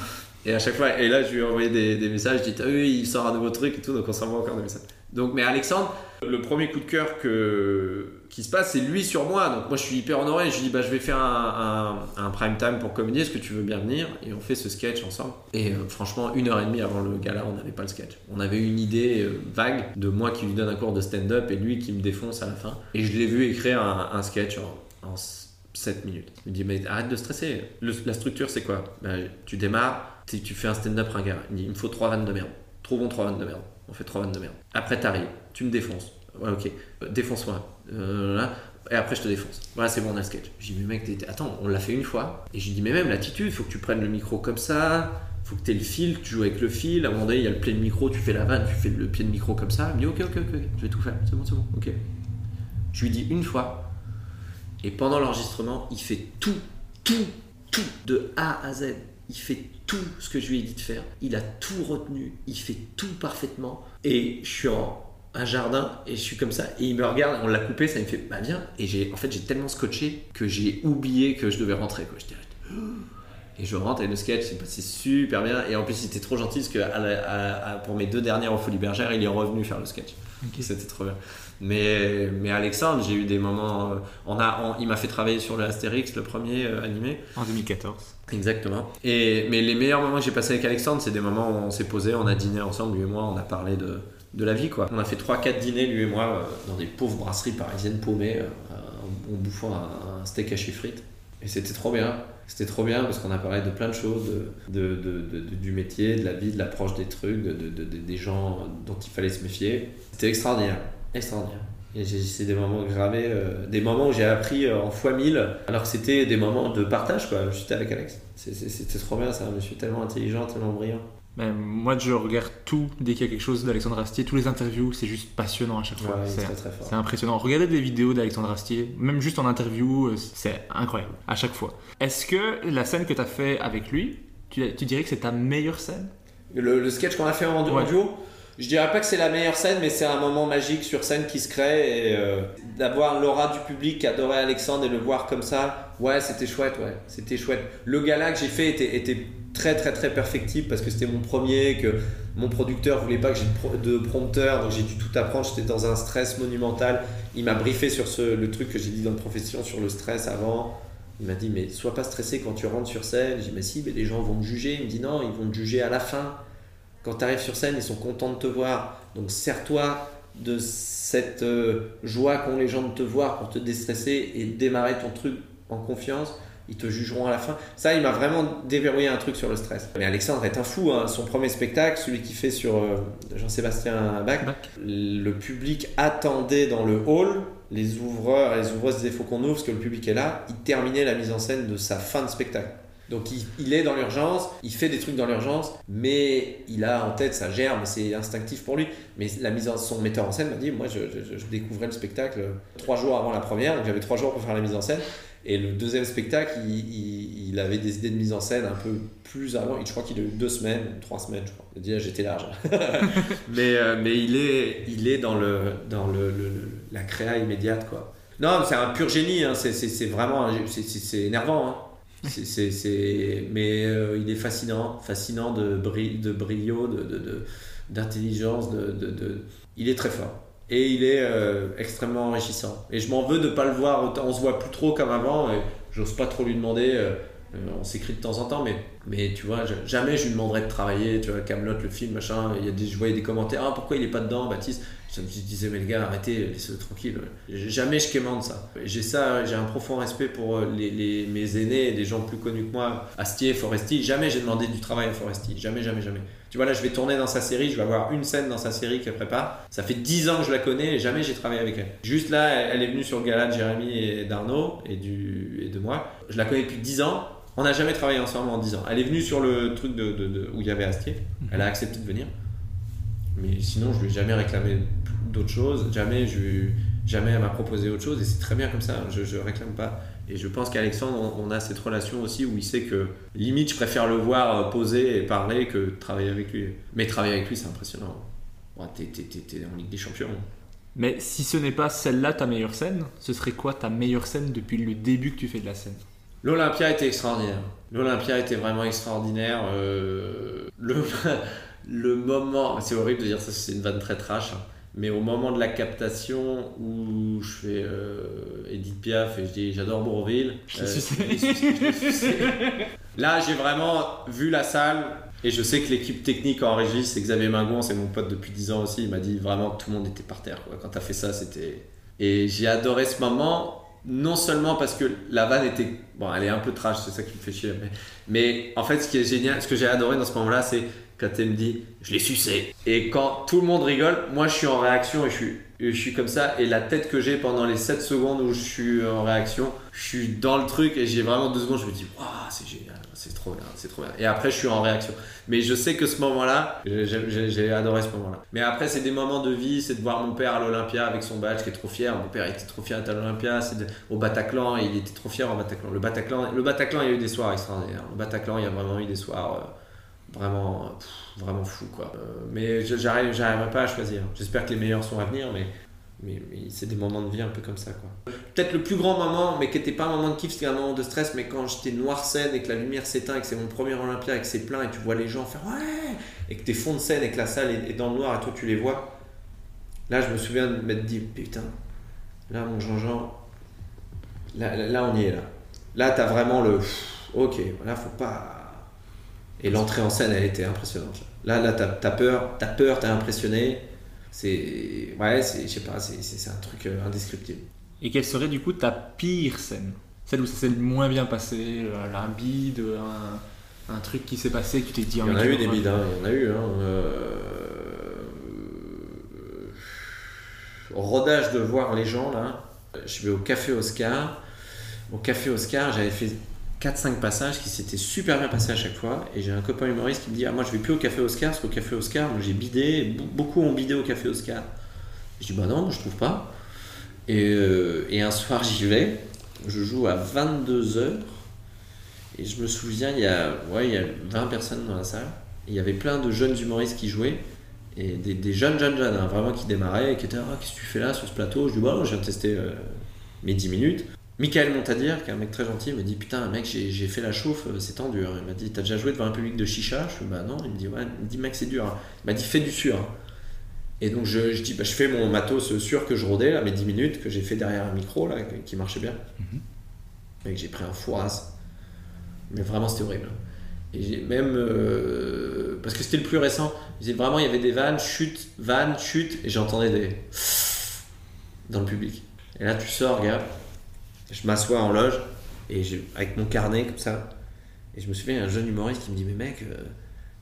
et à chaque fois et là je lui ai envoyé des, messages je dis ah oui il sort un nouveau truc et tout donc on s'envoie encore des messages donc mais Alexandre le premier coup de cœur que, qui se passe, c'est lui sur moi. Donc moi, je suis hyper honoré. Je lui dis, bah, je vais faire un, un, prime time pour comédie. Est-ce que tu veux bien venir? Et on fait ce sketch ensemble. Et euh, franchement, une heure et demie avant le gala, on n'avait pas le sketch. On avait une idée euh, vague de moi qui lui donne un cours de stand-up et lui qui me défonce à la fin. Et je l'ai vu écrire un, sketch en, en 7 minutes. Il me dit, mais arrête de stresser. La structure, c'est quoi? Ben, Tu démarres, tu tu fais un stand-up ringard. Il il me faut 3 vannes de merde. Trouvons 3 vannes de merde. On fait 3 vannes de merde. Après, t'arrives, tu me défonces. Ouais, ok. Euh, Défonce-moi. Euh. Et après, je te défonce. Voilà, c'est bon, on a le sketch. J'ai dit, mais mec, attends, on l'a fait une fois. Et j'ai dit, mais même l'attitude, faut que tu prennes le micro comme ça. Faut que tu aies le fil, tu joues avec le fil. À un moment donné, il y a le pied de micro, tu fais la vanne, tu fais le pied de micro comme ça. Il me dit, ok, ok, ok, je vais tout faire. C'est bon, c'est bon, ok. Je lui dis une fois. Et pendant l'enregistrement, il fait tout, tout, tout, de A à Z. Il fait tout ce que je lui ai dit de faire. Il a tout retenu. Il fait tout parfaitement. Et je suis en un jardin et je suis comme ça. Et il me regarde, on l'a coupé, ça me fait, bah viens. Et j'ai, en fait, j'ai tellement scotché que j'ai oublié que je devais rentrer. Quoi. J'étais et je rentre et le sketch s'est passé super bien. Et en plus, il était trop gentil parce que à la- à- à- pour mes deux dernières au Folie Bergère, il est revenu faire le sketch. C'était trop bien. Mais, mais Alexandre, j'ai eu des moments. euh, On a, on- il m'a fait travailler sur le Astérix, le premier euh, animé. En 2014. Exactement. Et, mais les meilleurs moments que j'ai passés avec Alexandre, c'est des moments où on s'est posé, on a dîné ensemble, lui et moi, on a parlé de, de la vie. quoi. On a fait 3-4 dîners, lui et moi, euh, dans des pauvres brasseries parisiennes paumées, euh, en, bouffant un, un steak haché frites. Et c'était trop bien. C'était trop bien parce qu'on a parlé de plein de choses, de, de- du métier, de la vie, de l'approche des trucs, de, de- de- de- des gens dont il fallait se méfier. C'était extraordinaire. Extraordinaire. Et c'est des moments gravés, euh, des moments où j'ai appris euh, en fois mille, alors que c'était des moments de partage, quoi. J'étais avec Alex. C'était trop bien, ça. Un monsieur tellement intelligent, tellement brillant. Ben, moi, je regarde tout dès qu'il y a quelque chose d'Alexandre Astier. Tous les interviews, c'est juste passionnant à chaque fois. Ouais, c'est impressionnant. Regardez des vidéos d'Alexandre Astier, même juste en interview, euh, c'est incroyable à chaque fois. Est-ce que la scène que tu as fait avec lui, tu, tu dirais que c'est ta meilleure scène? Le, le sketch qu'on a fait en, en Ouais. duo, je dirais pas que c'est la meilleure scène, mais c'est un moment magique sur scène qui se crée. Et euh, d'avoir l'aura du public qui adorait Alexandre et le voir comme ça, ouais, c'était chouette, ouais, c'était chouette. Le gala que j'ai fait était, très très très perfectible parce que c'était mon premier, que mon producteur voulait pas que j'ai de pro- de prompteur, donc j'ai dû tout apprendre. J'étais dans un stress monumental. Il m'a briefé sur ce, le truc que j'ai dit dans profession sur le stress avant. Il m'a dit, mais sois pas stressé quand tu rentres sur scène. J'ai dit, mais si, mais les gens vont me juger. Il me dit, non, ils vont te juger à la fin. Quand tu arrives sur scène, ils sont contents de te voir. Donc, sers-toi de cette euh, joie qu'ont les gens de te voir pour te déstresser et démarrer ton truc en confiance. Ils te jugeront à la fin. Ça, il m'a vraiment déverrouillé un truc sur le stress. Mais Alexandre est un fou. hein. Son premier spectacle, celui qu'il fait sur euh, Jean-Sébastien Bach, le public attendait dans le hall. Les ouvreurs et les ouvreuses disaient faut qu'on ouvre parce que le public est là. Il terminait la mise en scène de sa fin de spectacle. Donc il, est dans l'urgence, il fait des trucs dans l'urgence, mais il a en tête sa germe, c'est instinctif pour lui. Mais la mise en, son metteur en scène m'a dit, moi je, découvrais le spectacle trois jours avant la première, donc j'avais trois jours pour faire la mise en scène. Et le deuxième spectacle, il, avait des idées de mise en scène un peu plus avant. Je crois qu'il a eu deux semaines, trois semaines, je crois. Déjà j'étais large. mais, euh, mais il est, il est dans, le, dans le, la créa immédiate quoi. Non, c'est un pur génie. hein. C'est, vraiment, c'est énervant. hein. C'est, c'est- mais euh, il est fascinant, fascinant de, bri- de de, d'intelligence, de, de- il est très fort. Et il est euh, extrêmement enrichissant. Et je m'en veux de pas le voir autant. On se voit plus trop comme avant. Et j'ose pas trop lui demander. euh, euh, on s'écrit de temps en temps, mais, mais tu vois, jamais je lui demanderais de travailler. Tu vois, Camelot, le film, machin. Il y a des, je voyais des commentaires. Ah, pourquoi il est pas dedans, Baptiste? Je me disais, mais les gars, arrêtez, laissez-le tranquille. Jamais je quémande ça. J'ai ça, j'ai un profond respect pour euh, les, les- mes aînés des gens plus connus que moi. Astier, Foresti. Jamais j'ai demandé du travail à Foresti. Jamais, jamais, jamais. Tu vois, là, je vais tourner dans sa série. Je vais avoir une scène dans sa série qu'elle prépare. Ça fait 10 ans que je la connais et jamais j'ai travaillé avec elle. Juste là, elle est venue sur le gala de Jérémy et d'Arnaud et, et de moi. Je la connais depuis 10 ans. On n'a jamais travaillé ensemble en 10 ans. Elle est venue sur le truc de, de- de- où il y avait Astier. Elle a accepté de venir. Mais sinon, je lui ai jamais réclamé d'autres choses. Jamais, je, jamais elle m'a proposé autre chose. Et c'est très bien comme ça. Je, je réclame pas. Et je pense qu'Alexandre, on, a cette relation aussi où il sait que limite, je préfère le voir euh, poser et parler que travailler avec lui. Mais travailler avec lui, c'est impressionnant. T'es- t'es- t'es en Ligue des Champions. Mais si ce n'est pas celle-là ta meilleure scène, ce serait quoi ta meilleure scène depuis le début que tu fais de la scène? L'Olympia était extraordinaire. L'Olympia était vraiment extraordinaire. Euh, le, le moment, c'est horrible de dire ça, c'est une vanne très trash, hein. mais au moment de la captation où je fais euh, Edith Piaf et je dis j'adore Bourville, euh, là j'ai vraiment vu la salle et je sais que l'équipe technique en régie, c'est Xavier Mingon, c'est mon pote depuis 10 ans aussi, il m'a dit vraiment tout le monde était par terre. Quoi. Quand t'as fait ça, c'était. Et j'ai adoré ce moment non seulement parce que la vanne était. Bon, elle est un peu trash, c'est ça qui me fait chier. Mais, mais en fait, ce qui est génial, ce que j'ai adoré dans ce moment-là, c'est quand me dit Je l'ai sucé. Et quand tout le monde rigole, moi je suis en réaction et je suis, et comme ça. Et la tête que j'ai pendant les 7 secondes où je suis en réaction, je suis dans le truc et j'ai vraiment deux secondes, je me dis Waouh, c'est génial, c'est trop bien, c'est trop bien. Et après, je suis en réaction. Mais je sais que ce moment-là, j'ai- adoré ce moment-là. Mais après, c'est des moments de vie, c'est de voir mon père à l'Olympia avec son badge qui est trop fier. Mon père était trop fier à l'Olympia, c'est au Bataclan, il était trop fier au Bataclan. Le Bataclan, le Bataclan, il y a eu des soirs extraordinaires. Le Bataclan, il y a vraiment eu des soirs euh, vraiment, vraiment fous, quoi. Euh, mais j'arriverai pas à choisir. J'espère que les meilleurs sont à venir, mais. Mais, c'est des moments de vie un peu comme ça quoi. Peut-être le plus grand moment, mais qui n'était pas un moment de kiff, c'était un moment de stress, mais quand j'étais noir scène et que la lumière s'éteint et que c'est mon premier Olympia et que c'est plein et tu vois les gens faire ouais et que t'es fond de scène et que la salle est dans le noir et toi tu les vois. Là je me souviens de m'être dit putain, là mon Jean-Jean, là, là, on y est là. Là t'as vraiment le ok, là faut pas. Et l'entrée en scène elle était impressionnante. Là là t'as peur, t'as peur, t'es impressionné. C'est ouais, je sais pas, c'est- un truc euh, indescriptible. Et quelle serait du coup ta pire scène? Celle où ça s'est le moins bien passé, euh, un bide, un, un truc qui s'est passé que tu t'es dit Il y en a eu des bides, hein, il y en a eu. Hein. Euh, Rodage de voir les gens là. Je vais au Café Oscar. Au Café Oscar, j'avais fait 4-5 passages qui s'étaient super bien passés à chaque fois. Et j'ai un copain humoriste qui me dit Ah, moi je vais plus au Café Oscar parce qu'au Café Oscar, moi j'ai bidé. Be- Beaucoup ont bidé au Café Oscar. Je dis Bah non, moi, je trouve pas. Et, euh, et un soir, j'y vais. Je joue à 22h. Et je me souviens, il y a, ouais, il y a 20 personnes dans la salle. Et il y avait plein de jeunes humoristes qui jouaient. Et des, des jeunes, jeunes, jeunes, hein, vraiment qui démarraient et qui étaient Ah, qu'est-ce que tu fais là sur ce plateau? Je dis Bah non, je viens de tester euh, mes 10 minutes. Michael Montadir, qui est un mec très gentil, me dit Putain, mec, j'ai fait la chauffe, euh, c'est tendu. hein. Il m'a dit T'as déjà joué devant un public de chicha? Je fais Bah non. Il me dit Ouais, il me dit Mec, c'est dur. hein. Il m'a dit Fais du sûr. hein. Et donc je, je dis bah, Je fais mon matos sûr que je rodais, là, mes 10 minutes, que j'ai fait derrière un micro, là, qui marchait bien. Mec, j'ai pris un fourasse. Mais vraiment, c'était horrible. Et j'ai même. euh, parce que c'était le plus récent. J'ai- Vraiment, il y avait des vannes, chute, vannes, chute, et j'entendais des. dans le public. Et là, tu sors, gars. Je m'assois en loge, et avec mon carnet comme ça. Et je me souviens, il un jeune humoriste qui me dit Mais mec,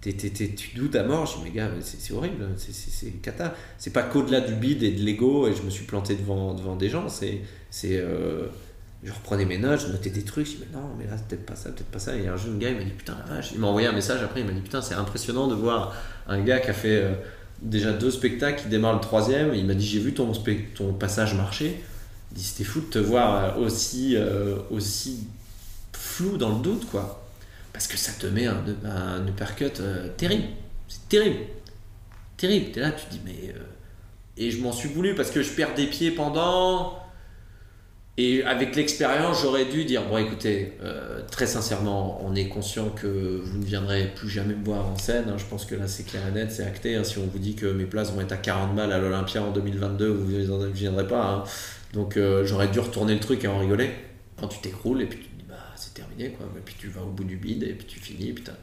t'es- t'es- t'es- tu doutes à mort? Je dis Mais gars, c'est horrible, c'est- c'est cata. C'est pas qu'au-delà du bide et de l'ego, et je me suis planté devant, devant des gens. C'est. euh, je reprenais mes notes, je notais des trucs, je dis mais non, mais là c'est peut-être pas ça, peut-être pas ça. Et un jeune gars il m'a dit putain la vache, il m'a envoyé un message après, il m'a dit putain c'est impressionnant de voir un gars qui a fait euh, déjà deux spectacles, qui démarre le troisième, il m'a dit j'ai vu ton, ton passage marcher, il c'était fou de te voir euh, aussi, euh, aussi flou dans le doute quoi. Parce que ça te met un, un uppercut euh, terrible, c'est terrible, terrible. T'es là, tu te dis mais... Et je m'en suis voulu parce que je perds des pieds pendant... Et avec l'expérience, j'aurais dû dire bon, écoutez, très sincèrement, on est conscient que vous ne viendrez plus jamais me voir en scène. hein. Je pense que là, c'est clair et net, c'est acté. hein. Si on vous dit que mes places vont être à 40 balles à l'Olympia en 2022, vous ne viendrez pas. hein. Donc, euh, j'aurais dû retourner le truc et en rigoler. Quand tu t'écroules et puis tu te dis bah, c'est terminé, quoi. Et puis tu vas au bout du bide et puis tu finis, putain.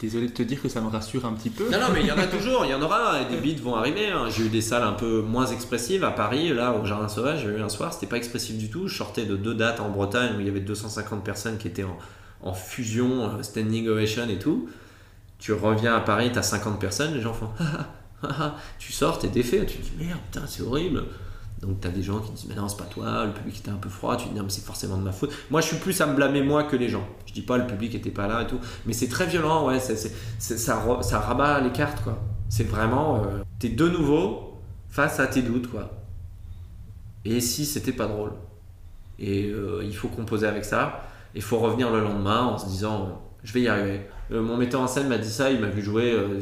Désolé de te dire que ça me rassure un petit peu. Non, non, mais il y en a toujours, il y en aura, et des beats vont arriver. hein. J'ai eu des salles un peu moins expressives à Paris, là, au Jardin Sauvage, j'ai eu un soir, c'était pas expressif du tout. Je sortais de deux dates en Bretagne où il y avait 250 personnes qui étaient en, en fusion, euh, standing ovation et tout. Tu reviens à Paris, t'as 50 personnes, les gens font. Tu sors, t'es défait, tu te dis merde, putain, c'est horrible. Donc t'as des gens qui disent mais non c'est pas toi, le public était un peu froid, tu te dis non mais c'est forcément de ma faute. Moi je suis plus à me blâmer moi que les gens. Je dis pas le public était pas là et tout, mais c'est très violent, ouais, ça, ça rabat les cartes quoi. C'est vraiment, euh, t'es de nouveau face à tes doutes quoi. Et si c'était pas drôle? Et euh, il faut composer avec ça, il faut revenir le lendemain en se disant euh, je vais y arriver. Euh, mon metteur en scène m'a dit ça, il m'a vu jouer euh,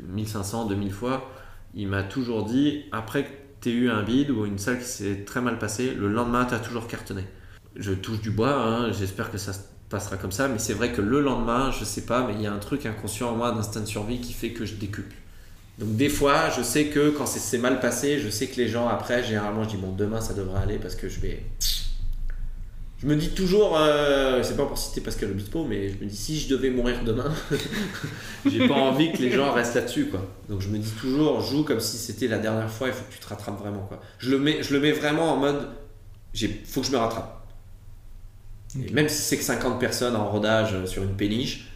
1500, 2000 fois. Il m'a toujours dit après t'aies eu un bide ou une salle qui s'est très mal passée, le lendemain t'as toujours cartonné. Je touche du bois, hein, j'espère que ça se passera comme ça, mais c'est vrai que le lendemain, je sais pas, mais il y a un truc inconscient en moi d'instinct de survie qui fait que je décuple. Donc des fois, je sais que quand c'est mal passé, je sais que les gens après, généralement, je dis bon demain ça devrait aller parce que je vais. Je me dis toujours, euh, c'est pas pour citer Pascal Obispo, mais je me dis si je devais mourir demain, j'ai pas envie que les gens restent là-dessus quoi. Donc je me dis toujours, joue comme si c'était la dernière fois, il faut que tu te rattrapes vraiment quoi. Je le mets, je le mets vraiment en mode j'ai, faut que je me rattrape. Et même si c'est que 50 personnes en rodage euh, sur une péniche,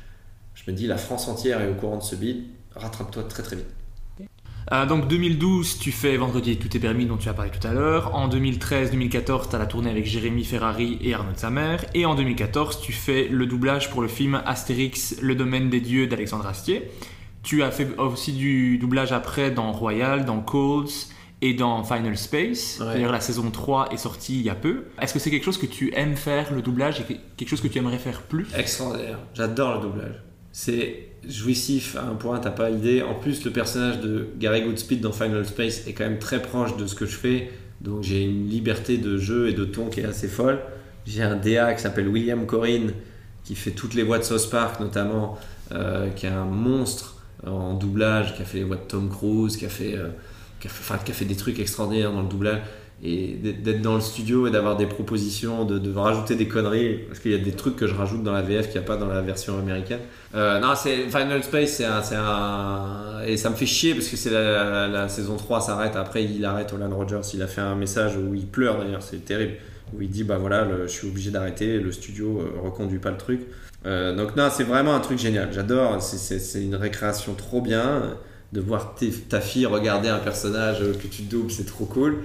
je me dis la France entière est au courant de ce bid, rattrape-toi très très vite. Euh, donc 2012, tu fais Vendredi tout est permis dont tu as parlé tout à l'heure. En 2013-2014, tu as la tournée avec Jérémy Ferrari et Arnaud de sa mère. Et en 2014, tu fais le doublage pour le film Astérix, le domaine des dieux d'Alexandre Astier. Tu as fait aussi du doublage après dans Royal, dans Colds et dans Final Space. Ouais. D'ailleurs, la saison 3 est sortie il y a peu. Est-ce que c'est quelque chose que tu aimes faire, le doublage, et que- quelque chose que tu aimerais faire plus? Extraordinaire. J'adore le doublage. C'est jouissif à un point, t'as pas idée. En plus, le personnage de Gary Goodspeed dans Final Space est quand même très proche de ce que je fais. Donc j'ai une liberté de jeu et de ton qui est assez folle. J'ai un DA qui s'appelle William Corinne, qui fait toutes les voix de South Park notamment, euh, qui est un monstre en doublage, qui a fait les voix de Tom Cruise, qui a fait, euh, qui a fait, qui a fait des trucs extraordinaires dans le doublage. Et d'être dans le studio et d'avoir des propositions, de, rajouter des conneries, parce qu'il y a des trucs que je rajoute dans la VF qu'il n'y a pas dans la version américaine. Euh, non, c'est Final Space, c'est un, Et ça me fait chier parce que c'est la, saison 3 s'arrête. Après, il arrête Olan Rogers. Il a fait un message où il pleure d'ailleurs, c'est terrible. Où il dit Bah voilà, je suis obligé d'arrêter, le studio euh, reconduit pas le truc. Euh, donc, non, c'est vraiment un truc génial. J'adore. C'est- une récréation trop bien. De voir ta fille regarder un personnage euh, que tu doubles, c'est trop cool.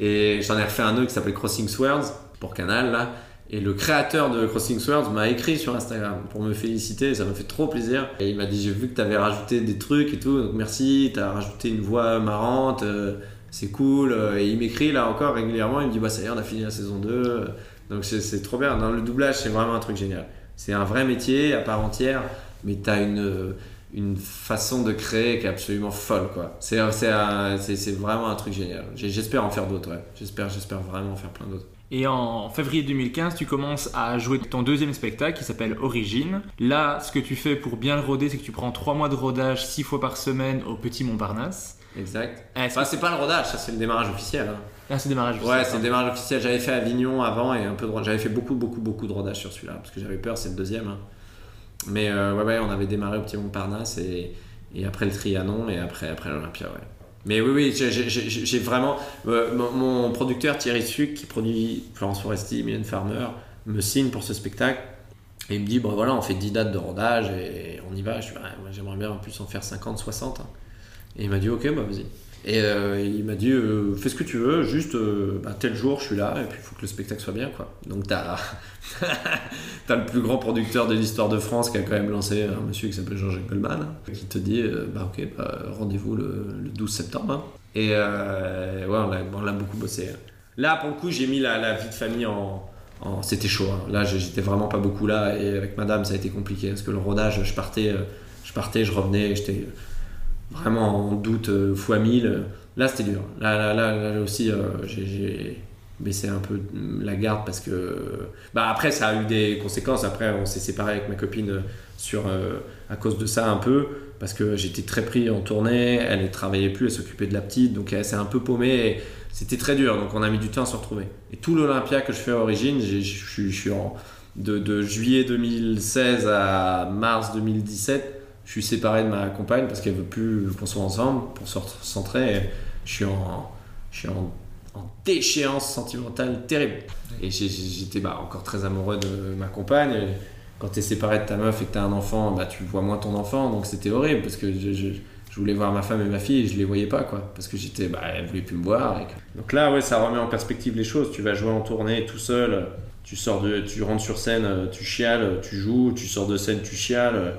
Et j'en ai refait un autre qui s'appelle Crossing Swords pour Canal là. Et le créateur de Crossing Swords m'a écrit sur Instagram pour me féliciter, ça m'a fait trop plaisir. Et il m'a dit J'ai vu que tu avais rajouté des trucs et tout, donc merci, tu as rajouté une voix marrante, euh, c'est cool. Et il m'écrit là encore régulièrement, il me dit Bah ça y est, on a fini la saison 2. Donc c'est trop bien. Dans le doublage, c'est vraiment un truc génial. C'est un vrai métier à part entière, mais tu as une, une façon de créer qui est absolument folle. quoi. C'est vraiment un truc génial. J'espère en faire d'autres, ouais. J'espère j'espère vraiment en faire plein d'autres. Et en février 2015, tu commences à jouer ton deuxième spectacle qui s'appelle Origine. Là, ce que tu fais pour bien le roder, c'est que tu prends trois mois de rodage six fois par semaine au Petit Montparnasse. Exact. Est-ce Enfin, c'est pas le rodage, ça c'est le démarrage officiel. hein. Ah, c'est démarrage. Ouais, c'est le démarrage officiel. J'avais fait Avignon avant et un peu de rodage. J'avais fait beaucoup, beaucoup, beaucoup de rodage sur celui-là parce que j'avais peur, c'est le deuxième. hein. Mais euh, ouais, ouais, on avait démarré au Petit Montparnasse et, après le Trianon et après, après l'Olympia, ouais. Mais oui, oui, j'ai- vraiment. euh, mon, producteur Thierry Suc, qui produit Florence Foresti, Mylène Farmer, me signe pour ce spectacle. Et il me dit, bon voilà, on fait 10 dates de rodage et on y va. Je ouais, moi, j'aimerais bien en plus en faire 50, 60. hein. Et il m'a dit, ok, bah vas-y. Et euh, il m'a dit, euh, fais ce que tu veux, juste euh, bah, tel jour je suis là et puis il faut que le spectacle soit bien. quoi. Donc t'as as le plus grand producteur de l'histoire de France qui a quand même lancé un monsieur qui s'appelle Jean-Jacques Goldman, qui te dit, bah ok, bah, rendez-vous le, le 12 septembre. Et ouais, on l'a beaucoup bossé. Là, pour le coup, j'ai mis la, vie de famille en. en- C'était chaud. hein. Là, j'étais vraiment pas beaucoup là. Et avec madame, ça a été compliqué. Parce que le rodage, je partais, je, partais, je revenais. J'étais vraiment en doute euh, fois 1000. Là, c'était dur. Là, là, là, là aussi, euh, j'ai- baissé un peu la garde parce que. Bah, après, ça a eu des conséquences. Après, on s'est séparé avec ma copine sur, euh, à cause de ça un peu. Parce que j'étais très pris en tournée. Elle ne travaillait plus, elle s'occupait de la petite. Donc, elle s'est un peu paumée. C'était très dur. Donc, on a mis du temps à se retrouver. Et tout l'Olympia que je fais à Origine, je suis en. De, de juillet 2016 à mars 2017, je suis séparé de ma compagne parce qu'elle veut plus qu'on soit ensemble pour se recentrer. Je suis en, je suis en, en déchéance sentimentale terrible. Et j'étais bah, encore très amoureux de ma compagne. Et Quand tu es séparé de ta meuf et que tu as un enfant, bah, tu vois moins ton enfant. Donc c'était horrible parce que je, je- je voulais voir ma femme et ma fille et je les voyais pas. quoi Parce que j'étais, bah, elle voulait plus me voir. et que- Donc là, ouais, ça remet en perspective les choses. Tu vas jouer en tournée tout seul. Tu sors de, tu rentres sur scène, tu chiales, tu joues, tu sors de scène, tu chiales,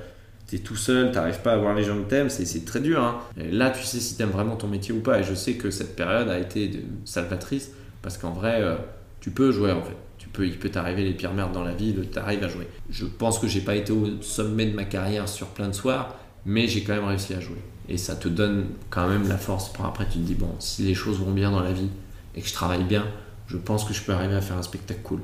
t'es tout seul, t'arrives pas à voir les gens que t'aimes, c'est, très dur. hein. Là, tu sais si t'aimes vraiment ton métier ou pas. Et je sais que cette période a été de- salvatrice parce qu'en vrai, euh, tu peux jouer en fait. Tu peux, il peut t'arriver les pires merdes dans la vie, tu arrives à jouer. Je pense que j'ai pas été au sommet de ma carrière sur plein de soirs, mais j'ai quand même réussi à jouer. Et ça te donne quand même la force pour après, tu te dis, bon, si les choses vont bien dans la vie et que je travaille bien, je pense que je peux arriver à faire un spectacle cool.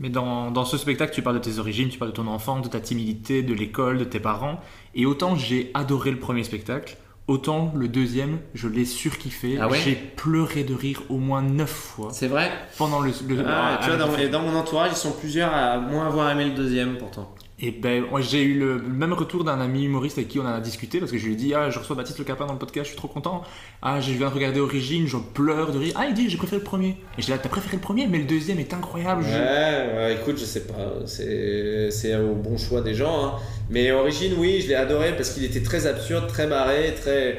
Mais dans, dans ce spectacle, tu parles de tes origines, tu parles de ton enfance, de ta timidité, de l'école, de tes parents. Et autant j'ai adoré le premier spectacle, autant le deuxième, je l'ai surkiffé. Ah ouais j'ai pleuré de rire au moins neuf fois C'est vrai pendant le. le- Ah, tu vois, à- dans, dans mon entourage, ils sont plusieurs à moins avoir aimé le deuxième pourtant. Et ben, j'ai eu le, même retour d'un ami humoriste avec qui on en a discuté parce que je lui ai dit Ah, je reçois Baptiste Le Capin dans le podcast, je suis trop content. Ah, je viens de regarder Origine, je pleure de rire. Ah, il dit J'ai préféré le premier. Et j'ai dit T'as préféré le premier, mais le deuxième est incroyable. Ouais, ouais, écoute, je sais pas, c'est au bon choix des gens. hein. Mais Origine, oui, je l'ai adoré parce qu'il était très absurde, très barré, très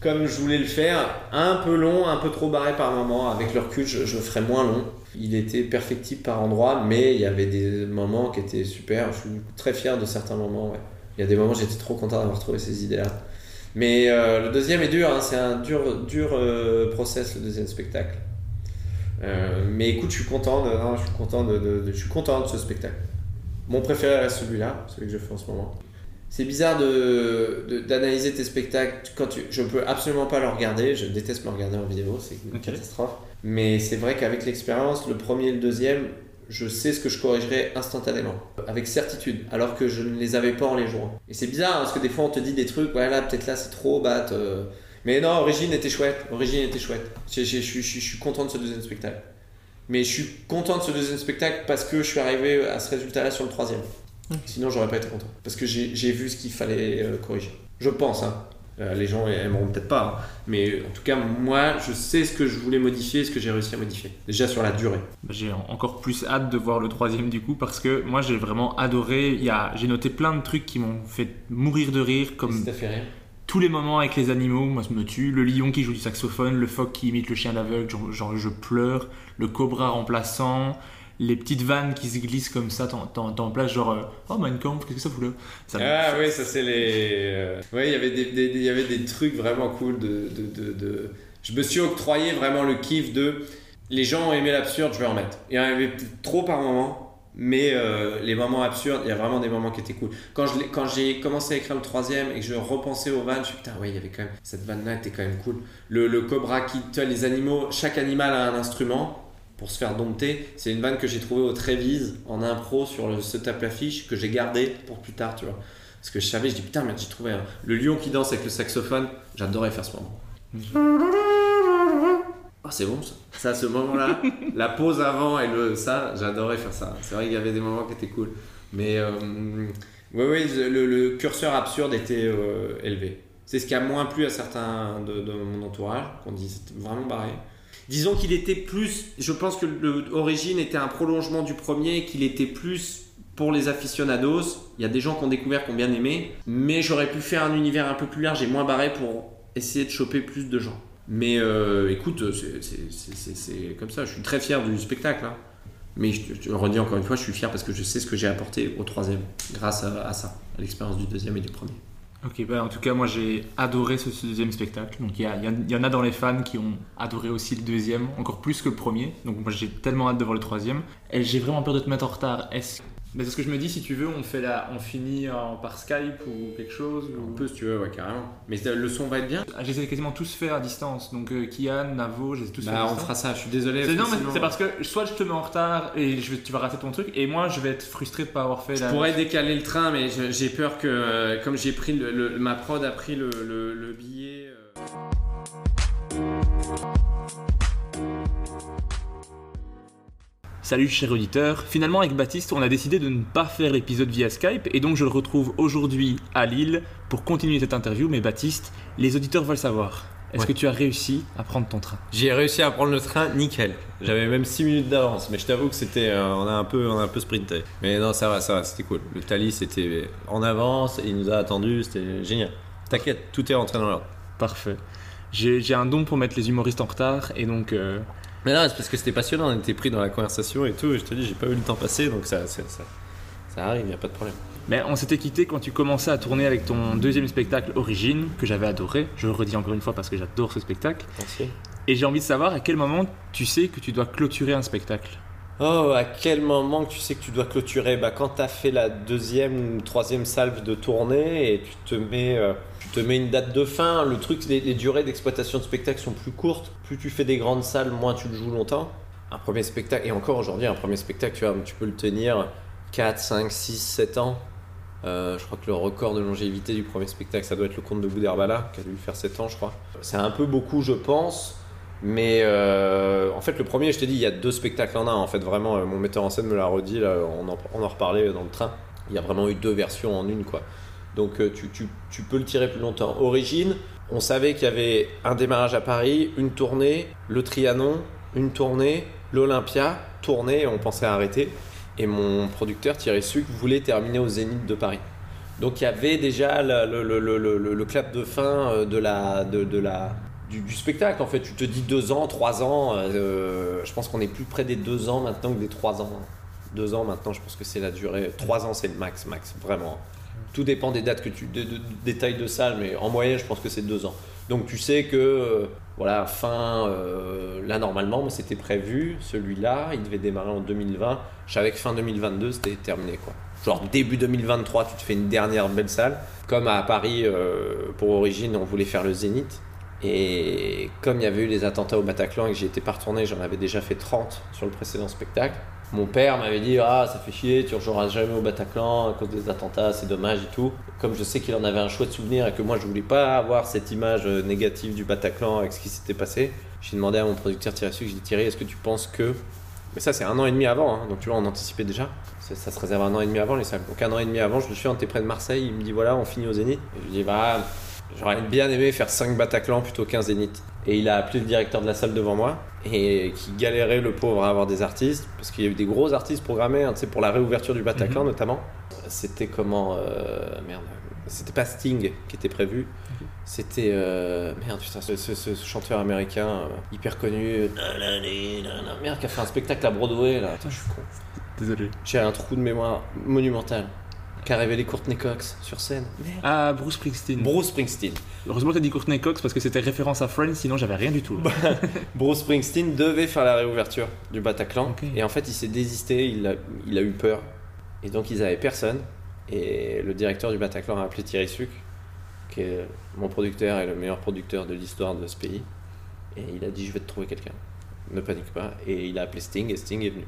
comme je voulais le faire, un peu long, un peu trop barré par moment. Avec le recul, je, je ferais moins long. Il était perfectible par endroits, mais il y avait des moments qui étaient super. Je suis très fier de certains moments. Il y a des moments j'étais trop content d'avoir trouvé ces idées-là. Mais euh, le deuxième est dur, hein, c'est un dur, dur euh, process le deuxième spectacle. Euh, mais écoute, je suis content de, je suis content de- je suis content de ce spectacle. Mon préféré reste celui-là, celui que je fais en ce moment. C'est bizarre de, d'analyser tes spectacles quand tu, je peux absolument pas le regarder. Je déteste me regarder en vidéo, c'est une catastrophe. Mais c'est vrai qu'avec l'expérience, le premier et le deuxième, je sais ce que je corrigerai instantanément, avec certitude, alors que je ne les avais pas en les jouant. Et c'est bizarre parce que des fois on te dit des trucs, voilà, peut-être là c'est trop, bah. Mais non, Origine était chouette, Origine était chouette. Je, je- je je suis- je suis content de ce deuxième spectacle. Mais je suis content de ce deuxième spectacle parce que je suis arrivé à ce résultat-là sur le troisième. Sinon, j'aurais pas été content. Parce que j'ai vu ce qu'il fallait euh, corriger. Je pense, hein. Euh, les gens aimeront peut-être pas. hein. Mais en tout cas, moi, je sais ce que je voulais modifier, ce que j'ai réussi à modifier. Déjà sur la durée. Bah, J'ai encore plus hâte de voir le troisième du coup parce que moi j'ai vraiment adoré. Il y a, j'ai noté plein de trucs qui m'ont fait mourir de rire, comme fait rire? tous les moments avec les animaux, moi ça me tue. Le lion qui joue du saxophone, le phoque qui imite le chien d'aveugle, genre, genre je pleure. Le cobra remplaçant, les petites vannes qui se glissent comme ça, t'en, place genre euh, oh Mein Kampf, qu'est-ce que ça fout là? Ça Ah oui, ça c'est les. euh, Ouais, il y avait des, y avait des trucs vraiment cool de, de, de, de- Je me suis octroyé vraiment le kiff de. Les gens ont aimé l'absurde, je vais en mettre. Il y en avait trop par moment, mais euh, les moments absurdes, il y a vraiment des moments qui étaient cool. Quand, je quand j'ai commencé à écrire le troisième et que je repensais aux vannes, je me suis dit, putain, ouais, il y avait quand même. Cette vanne-là était quand même cool. Le, le cobra qui. Tu vois, les animaux, chaque animal a un instrument pour se faire dompter. C'est une vanne que j'ai trouvée au Trévise en impro sur le se tape l'affiche que j'ai gardé pour plus tard, tu vois. Parce que je savais, je dis putain, mais j'ai trouvé le lion qui danse avec le saxophone. J'adorais faire ce moment. Ah, c'est bon ça. Ça, ce moment-là, la pause avant et le ça, j'adorais faire ça. C'est vrai qu'il y avait des moments qui étaient cool. Mais euh, oui, oui, le, le curseur absurde était euh, élevé. C'est ce qui a moins plu à certains de, de mon entourage, qu'on dit c'était vraiment barré. Disons qu'il était plus. Je pense que l'origine était un prolongement du premier, qu'il était plus pour les aficionados. Il y a des gens qui ont découvert, qui ont bien aimé. Mais j'aurais pu faire un univers un peu plus large et moins barré pour essayer de choper plus de gens. Mais euh, écoute, c'est- comme ça. Je suis très fier du spectacle. hein. Mais je, te- te redis encore une fois, je suis fier parce que je sais ce que j'ai apporté au troisième grâce à ça, à l'expérience du deuxième et du premier. Ok, bah en tout cas, moi j'ai adoré ce, deuxième spectacle. Donc il y, y y en a dans les fans qui ont adoré aussi le deuxième, encore plus que le premier. Donc moi j'ai tellement hâte de voir le troisième. Et j'ai vraiment peur de te mettre en retard. Est-ce mais c'est ce que je me dis, si tu veux, on, fait la, on finit en- par Skype ou quelque chose On ou... peut si tu veux, ouais, carrément. Mais le son va être bien Ah, Je les ai quasiment tous fait à distance. Donc euh, Kian, Navo, je les ai tous fait à Bah, on fera ça, je suis désolé. C'est non, parce mais que sinon- c'est parce que soit je te mets en retard et je tu vas rater ton truc, et moi je vais être frustré de pas avoir fait Je la. pourrais décaler le train, mais je- j'ai peur que, euh, comme j'ai pris le, le- ma prod a pris le billet. euh, Salut chers auditeurs, finalement avec Baptiste on a décidé de ne pas faire l'épisode via Skype et donc je le retrouve aujourd'hui à Lille pour continuer cette interview mais Baptiste, les auditeurs veulent savoir, est-ce Ouais. que tu as réussi à prendre ton train? J'ai réussi à prendre le train nickel. J'avais même 6 minutes d'avance, mais je t'avoue que c'était, euh, on a un peu, on a un peu sprinté. Mais non, ça va, ça va, c'était cool. Le Thalys était en avance, il nous a attendu, c'était génial. T'inquiète, tout est rentré dans l'ordre. Parfait. J'ai j'ai un don pour mettre les humoristes en retard et donc euh, Mais non, c'est parce que c'était passionnant, on était pris dans la conversation et tout. Et je te dis, j'ai pas vu le temps passer, donc ça, ça, ça, ça arrive, y a pas de problème. Mais on s'était quitté quand tu commençais à tourner avec ton deuxième spectacle Origine, que j'avais adoré. Je le redis encore une fois parce que j'adore ce spectacle. Merci. Et j'ai envie de savoir à quel moment tu sais que tu dois clôturer un spectacle. Oh, à quel moment tu sais que tu dois clôturer? Bah, Quand tu as fait la deuxième ou troisième salve de tournée et tu te mets, euh, tu te mets une date de fin. Le truc, les, les durées d'exploitation de spectacle sont plus courtes. Plus tu fais des grandes salles, moins tu le joues longtemps. Un premier spectacle, et encore aujourd'hui, un premier spectacle, tu, vois, tu peux le tenir 4, 5, 6, 7 ans. Euh, je crois que le record de longévité du premier spectacle, ça doit être le Comte de Boudherbala, qui a dû faire 7 ans, je crois. C'est un peu beaucoup, je pense. Mais euh, en fait, le premier, je t'ai dit, il y a deux spectacles en un. En fait, vraiment, euh, mon metteur en scène me l'a redit, là, on, en, on en reparlait dans le train. Il y a vraiment eu deux versions en une, quoi. Donc euh, tu, peux le tirer plus longtemps. Origine, on savait qu'il y avait un démarrage à Paris, une tournée, le Trianon, une tournée, l'Olympia, tournée, on pensait arrêter. Et mon producteur Thierry Suc voulait terminer au Zénith de Paris. Donc il y avait déjà le, clap de fin euh, de la, du spectacle. En fait, tu te dis deux ans, trois ans. euh, je pense qu'on est plus près des deux ans maintenant que des trois ans. Deux ans maintenant, je pense que c'est la durée. Trois ans, c'est le max, max, vraiment. Tout dépend des dates que tu, de- de- des tailles de salle, mais en moyenne, je pense que c'est deux ans. Donc tu sais que, euh, voilà, fin, euh, là normalement, c'était prévu, celui-là, il devait démarrer en 2020. Je savais que fin 2022, c'était terminé, quoi. Genre début 2023, tu te fais une dernière belle salle. Comme à Paris, euh, pour Origine, on voulait faire le Zénith. Et comme il y avait eu les attentats au Bataclan et que j'y étais pas retourné, j'en avais déjà fait 30 sur le précédent spectacle. Mon père m'avait dit Ah, ça fait chier, tu rejoueras jamais au Bataclan à cause des attentats, c'est dommage et tout. Comme je sais qu'il en avait un chouette souvenir et que moi je voulais pas avoir cette image euh, négative du Bataclan avec ce qui s'était passé, j'ai demandé à mon producteur Thierry Suc, j'ai dit est-ce que tu penses que. Mais ça, c'est un an et demi avant, hein, donc tu vois, on anticipait déjà. Ça, ça se réserve un an et demi avant les salles. Donc un an et demi avant, je me suis dit, t'es près de Marseille, il me dit Voilà, on finit au Zénith. Et je lui dis Bah, j'aurais bien aimé faire 5 Bataclan plutôt qu'un Zénith. Et il a appelé le directeur de la salle devant moi et qui galérait le pauvre à avoir des artistes parce qu'il y a eu des gros artistes programmés, hein, tu sais, pour la réouverture du Bataclan notamment. C'était comment euh, Merde. C'était pas Sting qui était prévu. C'était euh, merde putain ce, ce- ce chanteur américain euh, hyper connu merde qui a fait un spectacle à Broadway là Attends, je suis con Désolé. j'ai un trou de mémoire monumental qui a révélé Courtney Cox sur scène. Merde. Ah, Bruce Springsteen. Bruce Springsteen. Heureusement que t'as dit Courtney Cox parce que c'était référence à Friends, sinon j'avais rien du tout. Bruce Springsteen devait faire la réouverture du Bataclan et en fait il s'est désisté, il a, il a eu peur. Et donc ils avaient personne et le directeur du Bataclan a appelé Thierry Suc qui est mon producteur et le meilleur producteur de l'histoire de ce pays et il a dit je vais te trouver quelqu'un. Ne panique pas et il a appelé Sting et Sting est venu.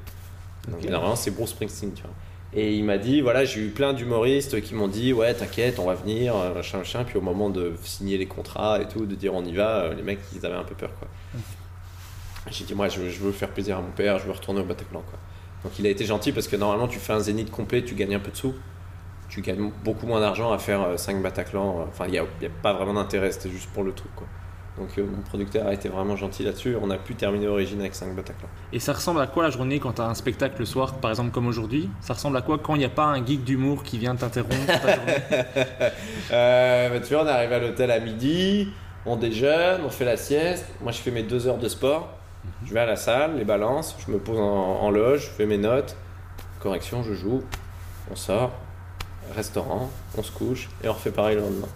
Donc normalement c'est Bruce Springsteen tu vois et il m'a dit voilà j'ai eu plein d'humoristes qui m'ont dit ouais t'inquiète on va venir euh, machin machin puis au moment de signer les contrats et tout de dire on y va euh, les mecs ils avaient un peu peur quoi j'ai dit, moi, je, je veux faire plaisir à mon père, je veux retourner au Bataclan. Quoi. Donc il a été gentil parce que normalement, tu fais un zénith complet, tu gagnes un peu de sous. Tu gagnes beaucoup moins d'argent à faire 5 Bataclan. euh, Enfin, il n'y a, a pas vraiment d'intérêt, c'était juste pour le truc. Quoi. Donc euh, mon producteur a été vraiment gentil là-dessus. On a pu terminer Origine avec 5 Bataclan. Et ça ressemble à quoi la journée quand t'as un spectacle le soir, par exemple comme aujourd'hui? Ça ressemble à quoi quand il n'y a pas un geek d'humour qui vient t'interrompre Euh, bah, tu vois, on arrive à l'hôtel à midi, on déjeune, on fait la sieste. Moi, je fais mes deux heures de sport. Je vais à la salle, les balances, je me pose en, en loge, je fais mes notes. Correction, je joue. On sort, restaurant, on se couche et on refait pareil le lendemain.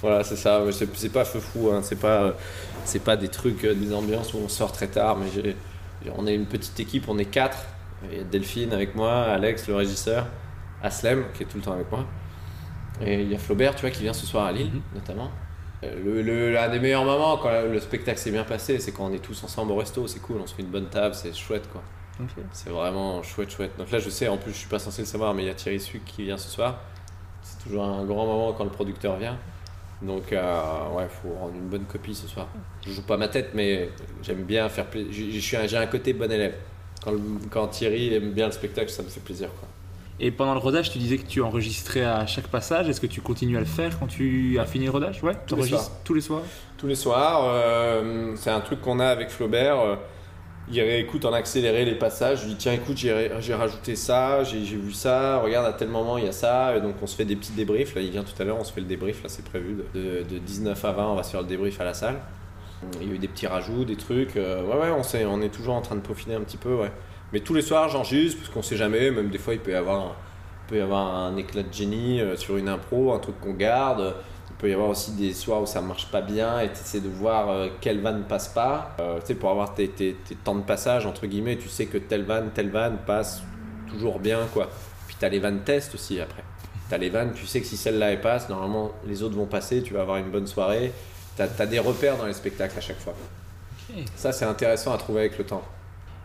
Voilà, c'est ça. C'est pas feu fou, hein. c'est pas, euh, c'est pas des trucs, euh, des ambiances où on sort très tard. Mais j'ai- on est une petite équipe, on est quatre. Il y a Delphine avec moi, Alex, le régisseur, Aslem qui est tout le temps avec moi. Et il y a Flaubert, tu vois, qui vient ce soir à Lille, Mhm. notamment. Euh, Le, le- l'un des meilleurs moments quand le spectacle s'est bien passé, c'est quand on est tous ensemble au resto, c'est cool, on se fait une bonne table, c'est chouette quoi. C'est vraiment chouette, chouette. Donc là, je sais, en plus, je suis pas censé le savoir, mais il y a Thierry Suc qui vient ce soir. C'est toujours un grand moment quand le producteur vient. Donc, euh, ouais, faut rendre une bonne copie ce soir. Je joue pas ma tête, mais j'aime bien faire plaisir. J'ai un, côté bon élève. Quand, le- quand Thierry aime bien le spectacle, ça me fait plaisir. Quoi. Et pendant le rodage, tu disais que tu enregistrais à chaque passage. Est-ce que tu continues à le faire quand tu as fini le rodage? Ouais, tu les enregistres tous les soirs? Tous les soirs, euh, c'est un truc qu'on a avec Flaubert. Il réécoute en accéléré les passages. Je lui dis tiens, écoute, j'ai rajouté ça, j'ai vu ça, regarde, à tel moment il y a ça. Et donc on se fait des petits débriefs. Là, il vient tout à l'heure, on se fait le débrief. Là, c'est prévu de, de- de 19 à 20, on va se faire le débrief à la salle. Il y a eu des petits rajouts, des trucs. euh, ouais, ouais, on, sait, on est toujours en train de peaufiner un petit peu, ouais. Mais tous les soirs, j'enregistre, parce qu'on sait jamais. Même des fois, il peut y avoir un, peut y avoir un éclat de génie euh, sur une impro, un truc qu'on garde. Il peut y avoir aussi des soirs où ça marche pas bien et tu essaies de voir euh, quelle vanne passe pas. Euh, tu sais, pour avoir tes, tes- tes temps de passage, entre guillemets, tu sais que telle vanne, telle vanne passe toujours bien, quoi. Puis tu as les vannes test aussi après. Tu as les vannes, tu sais que si celle-là elle passe, normalement les autres vont passer, tu vas avoir une bonne soirée. Tu as, des repères dans les spectacles à chaque fois. Ça, c'est intéressant à trouver avec le temps.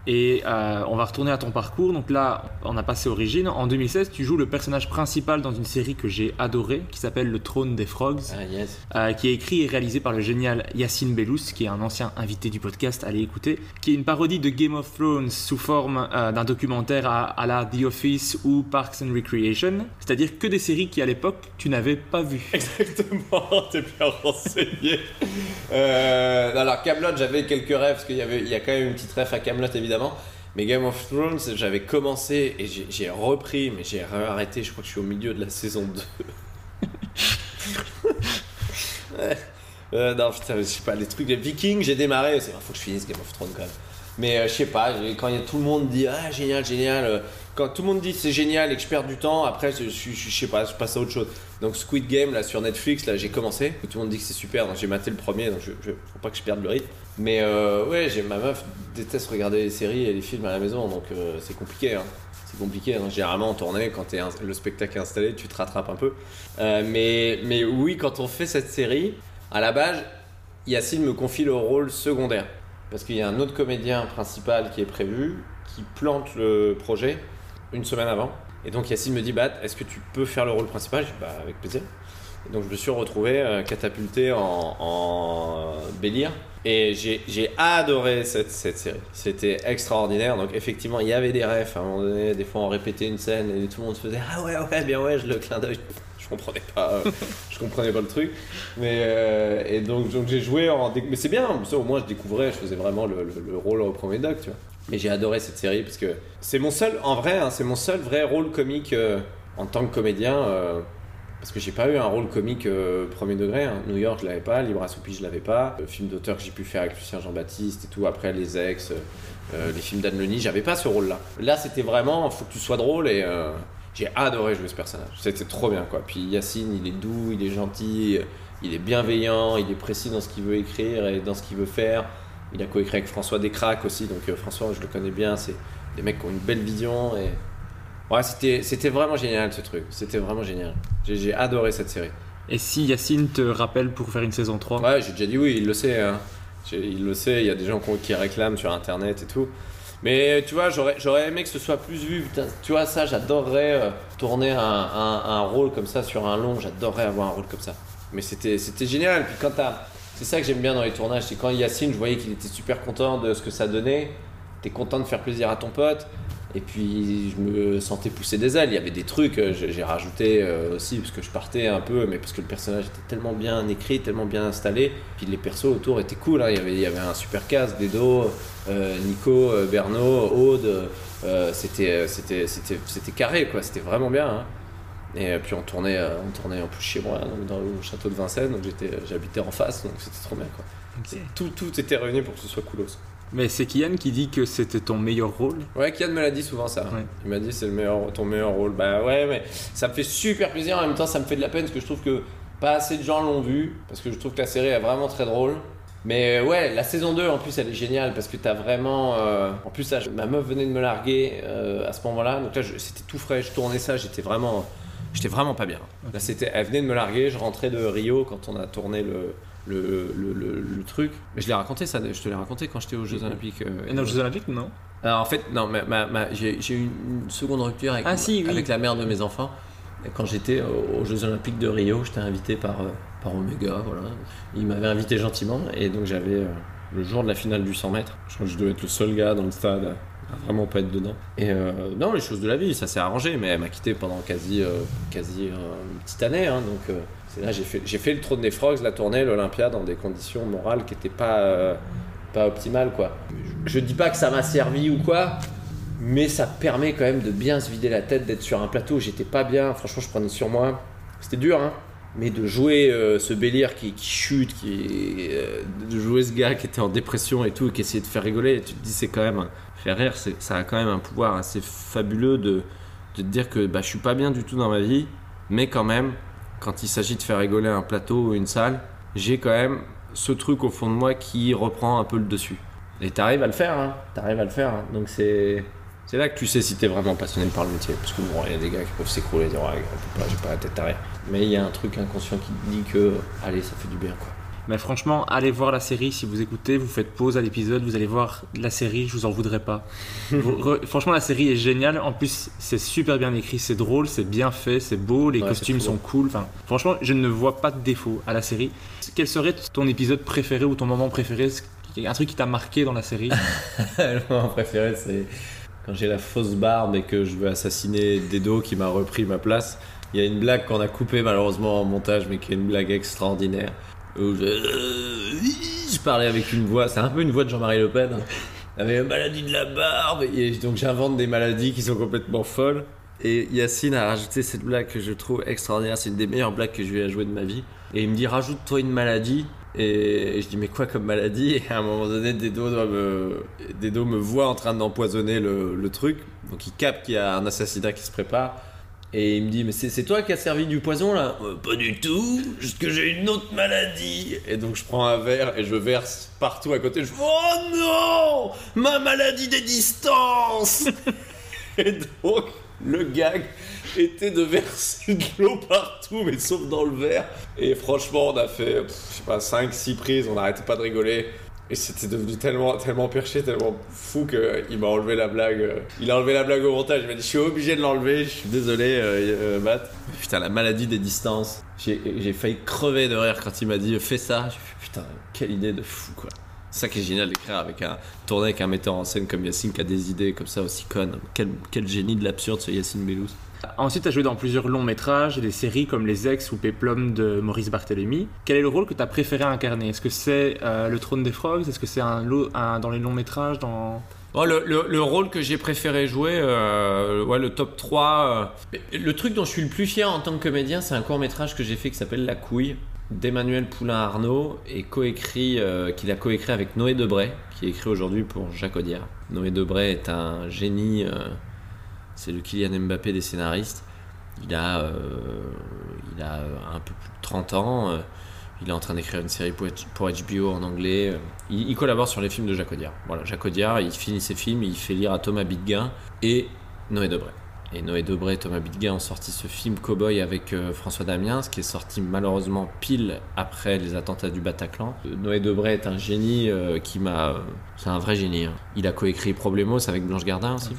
Et euh, on va retourner à ton parcours. Donc là, on a passé Origine. En 2016, tu joues le personnage principal dans une série que j'ai adorée, qui s'appelle Le Trône des Frogs, Ah, yes. euh, qui est écrit et réalisé par le génial Yacine Bellous, qui est un ancien invité du podcast, allez écouter, qui est une parodie de Game of Thrones sous forme euh, d'un documentaire à, à la The Office ou Parks and Recreation. C'est-à-dire que des séries qui, à l'époque, tu n'avais pas vues. Exactement, t'es bien renseigné. Alors Camelot, j'avais quelques rêves parce qu'il y avait, il y a quand même une petite rêve à Camelot évidemment. Mais Game of Thrones, j'avais commencé et j'ai- repris, mais j'ai arrêté. Je crois que je suis au milieu de la saison 2. Ouais. Euh, non, putain, je sais pas, les trucs, les Vikings, j'ai démarré. C'est faut que je finisse Game of Thrones quand même. Mais euh, je sais pas, quand y a tout le monde dit ah génial, génial. Quand tout le monde dit c'est génial et que je perds du temps, après je, sais pas, je passe à autre chose. Donc Squid Game là sur Netflix, là j'ai commencé. Tout le monde dit que c'est super, donc j'ai maté le premier, donc je, je faut pas que je perde le rythme. Mais euh, ouais, j'ai ma meuf déteste regarder les séries et les films à la maison, donc euh, c'est compliqué. Hein. C'est compliqué. hein. Généralement en tournée, quand ins- le spectacle est installé, tu te rattrapes un peu. Euh, mais mais oui, quand on fait cette série, à la base, Yacine me confie le rôle secondaire. Parce qu'il y a un autre comédien principal qui est prévu, qui plante le projet une semaine avant. Et donc Yacine me dit, bah, est-ce que tu peux faire le rôle principal? Je dis, bah, avec plaisir. Et donc je me suis retrouvé euh, catapulté en, en. Et j'ai adoré cette, série. C'était extraordinaire. Donc effectivement, il y avait des refs. À un moment donné, des fois on répétait une scène et tout le monde se faisait Ah ouais, ouais, bien ouais, je le clin d'œil. Je comprenais pas, euh, je comprenais pas le truc. Mais euh, et donc, j'ai joué en. Mais c'est bien, au moins je découvrais, je faisais vraiment le, le- le rôle au premier doc, tu vois. Mais j'ai adoré cette série parce que c'est mon seul, en vrai, hein, c'est mon seul vrai rôle comique euh, en tant que comédien. euh, parce que j'ai pas eu un rôle comique euh, premier degré. hein. New York, je l'avais pas. Libre Assoupi, je l'avais pas. Le film d'auteur que j'ai pu faire avec Lucien Jean-Baptiste et tout. Après, les ex, les films d'Anne Leni, j'avais pas ce rôle-là. Là, c'était vraiment, faut que tu sois drôle et j'ai adoré jouer ce personnage. C'était trop bien, quoi. Puis Yacine, il est doux, il est gentil, il est bienveillant, il est précis dans ce qu'il veut écrire et dans ce qu'il veut faire. Il a coécrit avec François Descraques aussi, donc euh, François, je le connais bien. C'est des mecs qui ont une belle vision et ouais, c'était vraiment génial ce truc. C'était vraiment génial. J'ai adoré cette série. Et si Yacine te rappelle pour faire une saison 3 Ouais, j'ai déjà dit oui, il le sait. hein. Il le sait, il y a des gens qui- réclament sur internet et tout. Mais tu vois, j'aurais aimé que ce soit plus vu. Putain, tu vois, ça, j'adorerais euh, tourner un, un- un rôle comme ça sur un long. J'adorerais avoir un rôle comme ça. Mais c'était c'était génial. Puis quand t'as. C'est ça que j'aime bien dans les tournages. C'est quand Yacine, je voyais qu'il était super content de ce que ça donnait. T'es content de faire plaisir à ton pote. Et puis je me sentais pousser des ailes. Il y avait des trucs, euh, j'ai rajouté euh, aussi parce que je partais un peu, mais parce que le personnage était tellement bien écrit, tellement bien installé. Puis les persos autour étaient cool. hein. Il, y avait, un super cast, Dedo, euh, Nico, Berno, Aude. c'était carré quoi. C'était vraiment bien. hein. Et euh, puis on tournait, euh, on tournait en plus chez moi, donc dans le château de Vincennes. Donc j'étais, j'habitais en face, donc c'était trop bien quoi. Tout, tout était réuni pour que ce soit coolos. Mais c'est Kian qui dit que c'était ton meilleur rôle? Ouais, Kian me l'a dit souvent ça. Ouais. Il m'a dit c'est le meilleur, ton meilleur rôle. Bah ouais, mais ça me fait super plaisir. En même temps, ça me fait de la peine parce que je trouve que pas assez de gens l'ont vu. Parce que je trouve que la série est vraiment très drôle. Mais ouais, la saison 2 en plus elle est géniale parce que t'as vraiment. euh, En plus, là, je- ma meuf venait de me larguer euh, à ce moment-là. Donc là, je- c'était tout frais. Je tournais ça, j'étais vraiment. J'étais vraiment pas bien. Là, c'était, elle venait de me larguer. Je rentrais de Rio quand on a tourné le, le, le, le- le truc. Mais je l'ai raconté ça. Je te l'ai raconté quand j'étais aux Jeux Olympiques. euh, Et dans les Jeux Olympiques, non alors en fait, non, ma, ma- ma- j'ai j'ai eu une, seconde rupture avec, Ah, si, oui. avec la mère de mes enfants. Et quand j'étais aux, aux Jeux Olympiques de Rio, j'étais invité par, euh, par Omega, voilà. Il m'avait invité gentiment, et donc j'avais euh, le jour de la finale du 100 mètres. Je crois que je devais être le seul gars dans le stade à vraiment pas être dedans. Et euh, non, les choses de la vie, ça s'est arrangé, mais elle m'a quitté pendant quasi, euh, quasi euh, une petite année, hein, donc c'est là j'ai fait, j'ai fait le trône des Frogs, la tournée, l'Olympia, dans des conditions morales qui n'étaient pas. pas optimales quoi. Je dis pas que ça m'a servi ou quoi, mais ça permet quand même de bien se vider la tête, d'être sur un plateau. J'étais pas bien, franchement, je prenais sur moi. C'était dur, hein. Mais de jouer ce Bélire qui, qui chute, qui, de jouer ce gars qui était en dépression et tout, et qui essayait de faire rigoler, tu te dis c'est quand même faire rire, ça a quand même un pouvoir assez fabuleux de, de dire que bah, je suis pas bien du tout dans ma vie, mais quand même, quand il s'agit de faire rigoler un plateau ou une salle, j'ai quand même ce truc au fond de moi qui reprend un peu le dessus. Et t'arrives à le faire, hein. T'arrives à le faire. hein. Donc c'est. Là que tu sais si t'es vraiment passionné par le métier. Parce que bon, il y a des gars qui peuvent s'écrouler et dire Ouais, j'ai pas la tête à. Mais il y a un truc inconscient qui te dit que, allez, ça fait du bien quoi. Mais franchement, allez voir la série si vous écoutez, vous faites pause à l'épisode, vous allez voir la série, je vous en voudrais pas. Franchement, la série est géniale. En plus, c'est super bien écrit, c'est drôle, c'est bien fait, c'est beau, les Ouais, costumes sont cool. Enfin, franchement, je ne vois pas de défaut à la série. Quel serait ton épisode préféré ou ton moment préféré? Un truc qui t'a marqué dans la série? Le moment préféré, c'est quand j'ai la fausse barbe et que je veux assassiner Dedo qui m'a repris ma place. Il y a une blague qu'on a coupée malheureusement en montage, mais qui est une blague extraordinaire. Où je, parlais avec une voix, c'est un peu une voix de Jean-Marie Le Pen. Avec la maladie de la barbe. Donc j'invente des maladies qui sont complètement folles. Et Yacine a rajouté cette blague que je trouve extraordinaire. C'est une des meilleures blagues que je lui ai joué de ma vie. Et il me dit rajoute-toi une maladie. Et je dis mais quoi comme maladie? Et à un moment donné, Dedo, doit me... Dedo voit en train d'empoisonner le truc. Donc il capte qu'il y a un assassinat qui se prépare. Et il me dit mais c'est toi qui as servi du poison là? Euh, Pas du tout, juste que j'ai une autre maladie. Et donc je prends un verre et je verse partout à côté. Je oh non Ma maladie des distances Et donc le gag était de verser de l'eau partout, mais sauf dans le verre. Et franchement, on a fait, je sais pas, 5-6 prises, on n'arrêtait pas de rigoler. Et c'était devenu tellement, tellement perché, tellement fou qu'il m'a enlevé la blague. Il a enlevé la blague au montage. Il m'a dit Je suis obligé de l'enlever, je suis désolé, euh, euh, Matt. Putain, la maladie des distances. J'ai failli crever de rire quand il m'a dit Fais ça. J'ai fait Putain, quelle idée de fou, quoi. C'est ça qui est génial d'écrire avec un tourner avec un metteur en scène comme Yacine qui a des idées comme ça aussi connes. Quel, quel génie de l'absurde ce Yacine Bellous. Ensuite, tu as joué dans plusieurs longs métrages et des séries comme Les Ex ou Peplum de Maurice Barthélémy. Quel est le rôle que tu as préféré incarner? Est-ce que c'est euh, le trône des frogs? Est-ce que c'est un, dans les longs métrages dans... Le, le- le rôle que j'ai préféré jouer, euh, ouais, le top 3. euh, le truc dont je suis le plus fier en tant que comédien, c'est un court métrage que j'ai fait qui s'appelle La couille d'Emmanuel Poulain-Arnaud et qu'il a coécrit avec Noé Debray, qui est écrit aujourd'hui pour Jacques Audiard. Noé Debray est un génie, c'est le Kylian Mbappé des scénaristes. Il a, euh, il a euh, un peu plus de 30 ans. euh, il est en train d'écrire une série pour, HBO en anglais. Il, collabore sur les films de Jacques Audiard. Voilà, Jacques Audiard, il finit ses films, il fait lire à Thomas Bidguin et Noé Debray. Et Noé Debray et Thomas Bidguin ont sorti ce film Cowboy avec euh, François Damiens, qui est sorti malheureusement pile après les attentats du Bataclan. Noé Debray est un génie qui m'a. C'est un vrai génie. hein. Il a coécrit Problemos avec Blanche Gardin aussi.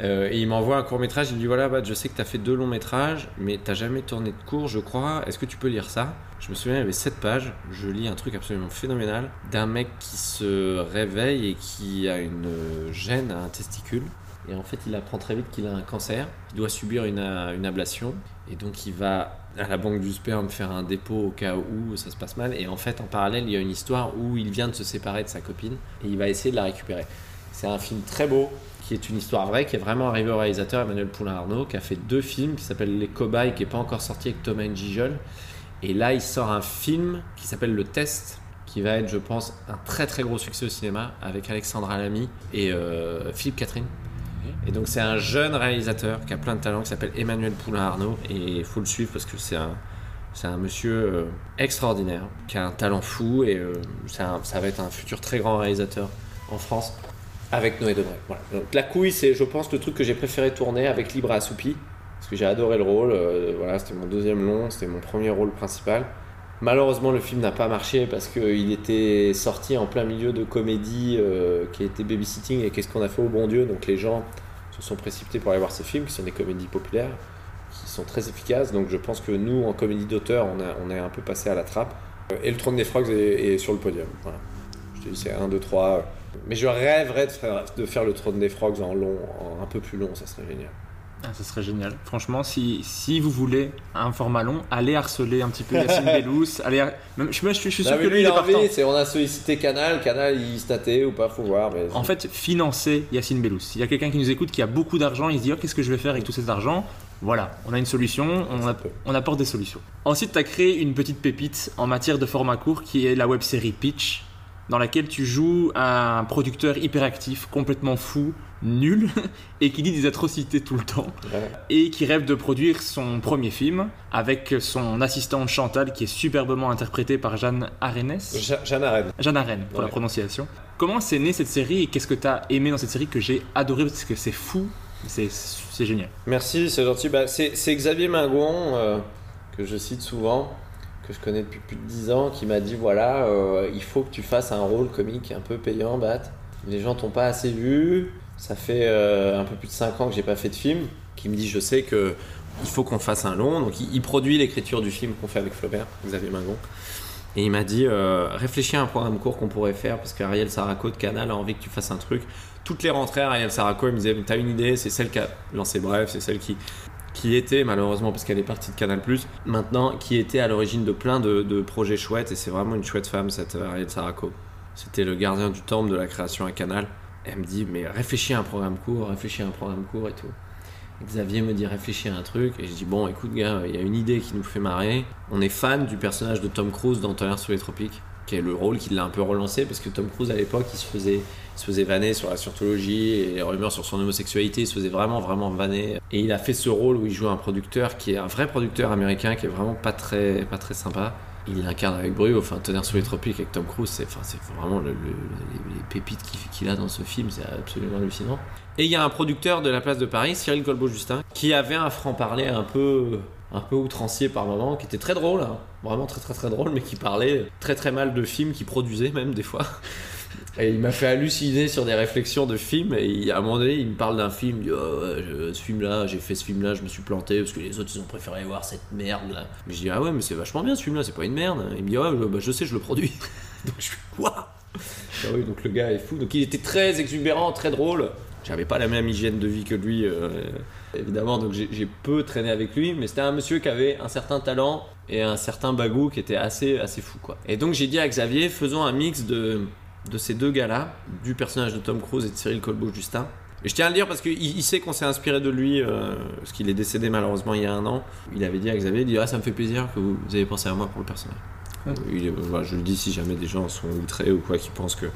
Euh, et il m'envoie un court métrage. Il me dit voilà, je sais que tu as fait deux longs métrages, mais t'as jamais tourné de court, je crois. Est-ce que tu peux lire ça? Je me souviens, il y avait 7 pages. Je lis un truc absolument phénoménal d'un mec qui se réveille et qui a une euh, gêne à un testicule. Et en fait, il apprend très vite qu'il a un cancer. Il doit subir une, euh, une ablation. Et donc, il va à la banque du sperme faire un dépôt au cas où ça se passe mal. Et en fait, en parallèle, il y a une histoire où il vient de se séparer de sa copine et il va essayer de la récupérer. C'est un film très beau, qui est une histoire vraie, qui est vraiment arrivé au réalisateur Emmanuel Poulain-Arnaud, qui a fait deux films, qui s'appellent Les Cobayes, qui n'est pas encore sorti avec Thomas Gijol. Et là, il sort un film qui s'appelle Le Test, qui va être, je pense, un très très gros succès au cinéma, avec Alexandra Lamy et euh, Philippe Catherine. Et donc c'est un jeune réalisateur qui a plein de talent, qui s'appelle Emmanuel Poulain-Arnaud, et il faut le suivre parce que c'est un, c'est un monsieur euh, extraordinaire, qui a un talent fou, et euh, un- ça va être un futur très grand réalisateur en France, avec Noé Debray. Voilà. Donc La couille, c'est je pense le truc que j'ai préféré tourner avec Libre Assoupi, parce que j'ai adoré le rôle, euh, voilà, c'était mon deuxième long, c'était mon premier rôle principal. Malheureusement, le film n'a pas marché parce qu'il était sorti en plein milieu de comédie euh, qui était babysitting et qu'est-ce qu'on a fait au bon Dieu. Donc les gens se sont précipités pour aller voir ces films qui sont des comédies populaires, qui sont très efficaces. Donc je pense que nous, en comédie d'auteur, on, on est un peu passé à la trappe. Euh, Et le trône des frogs est, est sur le podium. Voilà. Je te dis, c'est 1, 2, 3. Mais je rêverais de faire, de faire le trône des frogs en long, en un peu plus long, ça serait génial. Ah, ça serait génial. Franchement, si, si vous voulez un format long, allez harceler un petit peu Yacine Bellous. Allez, har- même, je, je, suis- je suis sûr Non, que lui, lui, il a envie, c'est on a sollicité Canal, Canal il statait ou pas, faut voir. Mais En fait, financer Yacine Bellous. S'il y a quelqu'un qui nous écoute qui a beaucoup d'argent, il se dit oh, qu'est-ce que je vais faire avec tout cet argent? Voilà, on a une solution, on, a- on apporte des solutions. Ensuite, tu as créé une petite pépite en matière de format court qui est la web série Pitch, dans laquelle tu joues un producteur hyperactif, complètement fou, nul, et qui dit des atrocités tout le temps, Ouais. et qui rêve de produire son premier film avec son assistante Chantal qui est superbement interprétée par Jeanne Arenes. Jeanne Arène. Jeanne Arène, pour Ouais. la prononciation. Comment c'est né cette série et qu'est-ce que tu as aimé dans cette série que j'ai adoré parce que c'est fou, c'est c'est génial. Merci, c'est gentil. Bah, c'est c'est Xavier Mingon, euh, que je cite souvent, que je connais depuis plus de 10 ans, qui m'a dit voilà, euh, il faut que tu fasses un rôle comique un peu payant, Bat. Les gens t'ont pas assez vu. Ça fait euh, un peu plus de 5 ans que j'ai pas fait de film. Qui me dit je sais que il faut qu'on fasse un long. Donc il, produit l'écriture du film qu'on fait avec Flaubert, Xavier Mingon. Et il m'a dit euh, réfléchis à un programme court qu'on pourrait faire parce qu'Ariel Saraco de Canal a envie que tu fasses un truc. Toutes les rentrées, Ariel Saraco, il me disait T'as une idée C'est celle qui a lancé Bref, c'est celle qui, qui était, malheureusement, parce qu'elle est partie de Canal, maintenant, qui était à l'origine de plein de, projets chouettes. Et c'est vraiment une chouette femme, cette Ariel Saraco. C'était le gardien du temple de la création à Canal. Elle me dit Mais réfléchis à un programme court, réfléchis à un programme court et tout. Xavier me dit réfléchis à un truc et je dis bon écoute gars il y a une idée qui nous fait marrer on est fan du personnage de Tom Cruise dans Tonnerre sous les tropiques qui est le rôle qui l'a un peu relancé parce que Tom Cruise à l'époque il se faisait il se faisait vanner sur la scientologie et les rumeurs sur son homosexualité il se faisait vraiment vraiment vanner et il a fait ce rôle où il joue un producteur qui est un vrai producteur américain qui est vraiment pas très pas très sympa il l'incarne avec brio, enfin Tonnerre sous les tropiques avec Tom Cruise, c'est vraiment le- le- les, pépites qu'il qu'il a dans ce film, c'est absolument hallucinant. Et il y a un producteur de la place de Paris, Cyril Colbeau-Justin, qui avait un franc-parler un peu, un peu outrancier par moment, qui était très drôle, hein, vraiment très très très drôle, mais qui parlait très très mal de films, qui produisait même des fois. Et il m'a fait halluciner sur des réflexions de films. Et à un moment donné, il me parle d'un film. Il dit Oh, Ce film-là, j'ai fait ce film-là, je me suis planté parce que les autres ils ont préféré voir cette merde-là. Mais je dis Ah ouais, mais c'est vachement bien ce film-là, c'est pas une merde. Il me dit Ouais, bah, je sais, je le produis. donc je suis Quoi? Ah oui, donc le gars est fou. Donc il était très exubérant, très drôle. J'avais pas la même hygiène de vie que lui, euh, évidemment, donc j'ai peu traîné avec lui, mais c'était un monsieur qui avait un certain talent et un certain bagou qui était assez, assez fou, quoi. Et donc j'ai dit à Xavier, faisons un mix de, de ces deux gars-là, du personnage de Tom Cruise et de Cyril Colbeau-Justin. Et je tiens à le dire parce qu'il il sait qu'on s'est inspiré de lui, euh, parce qu'il est décédé malheureusement il y a un an. Il avait dit à Xavier, il dit Ah, ça me fait plaisir que vous, avez pensé à moi pour le personnage. Il je le dis si jamais des gens sont outrés ou quoi, qui pensent que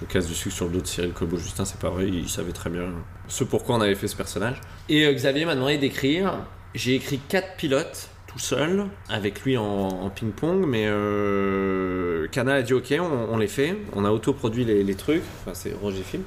je casse du sucre sur le dos de Cyril Colbeau-Justin, c'est pas vrai, il savait très bien ce pourquoi on avait fait ce personnage. Et euh, Xavier m'a demandé d'écrire. J'ai écrit quatre pilotes tout seul, avec lui en, ping-pong, mais euh, Canal a dit ok, on, les fait. On a autoproduit les, les trucs, enfin c'est Roger Film.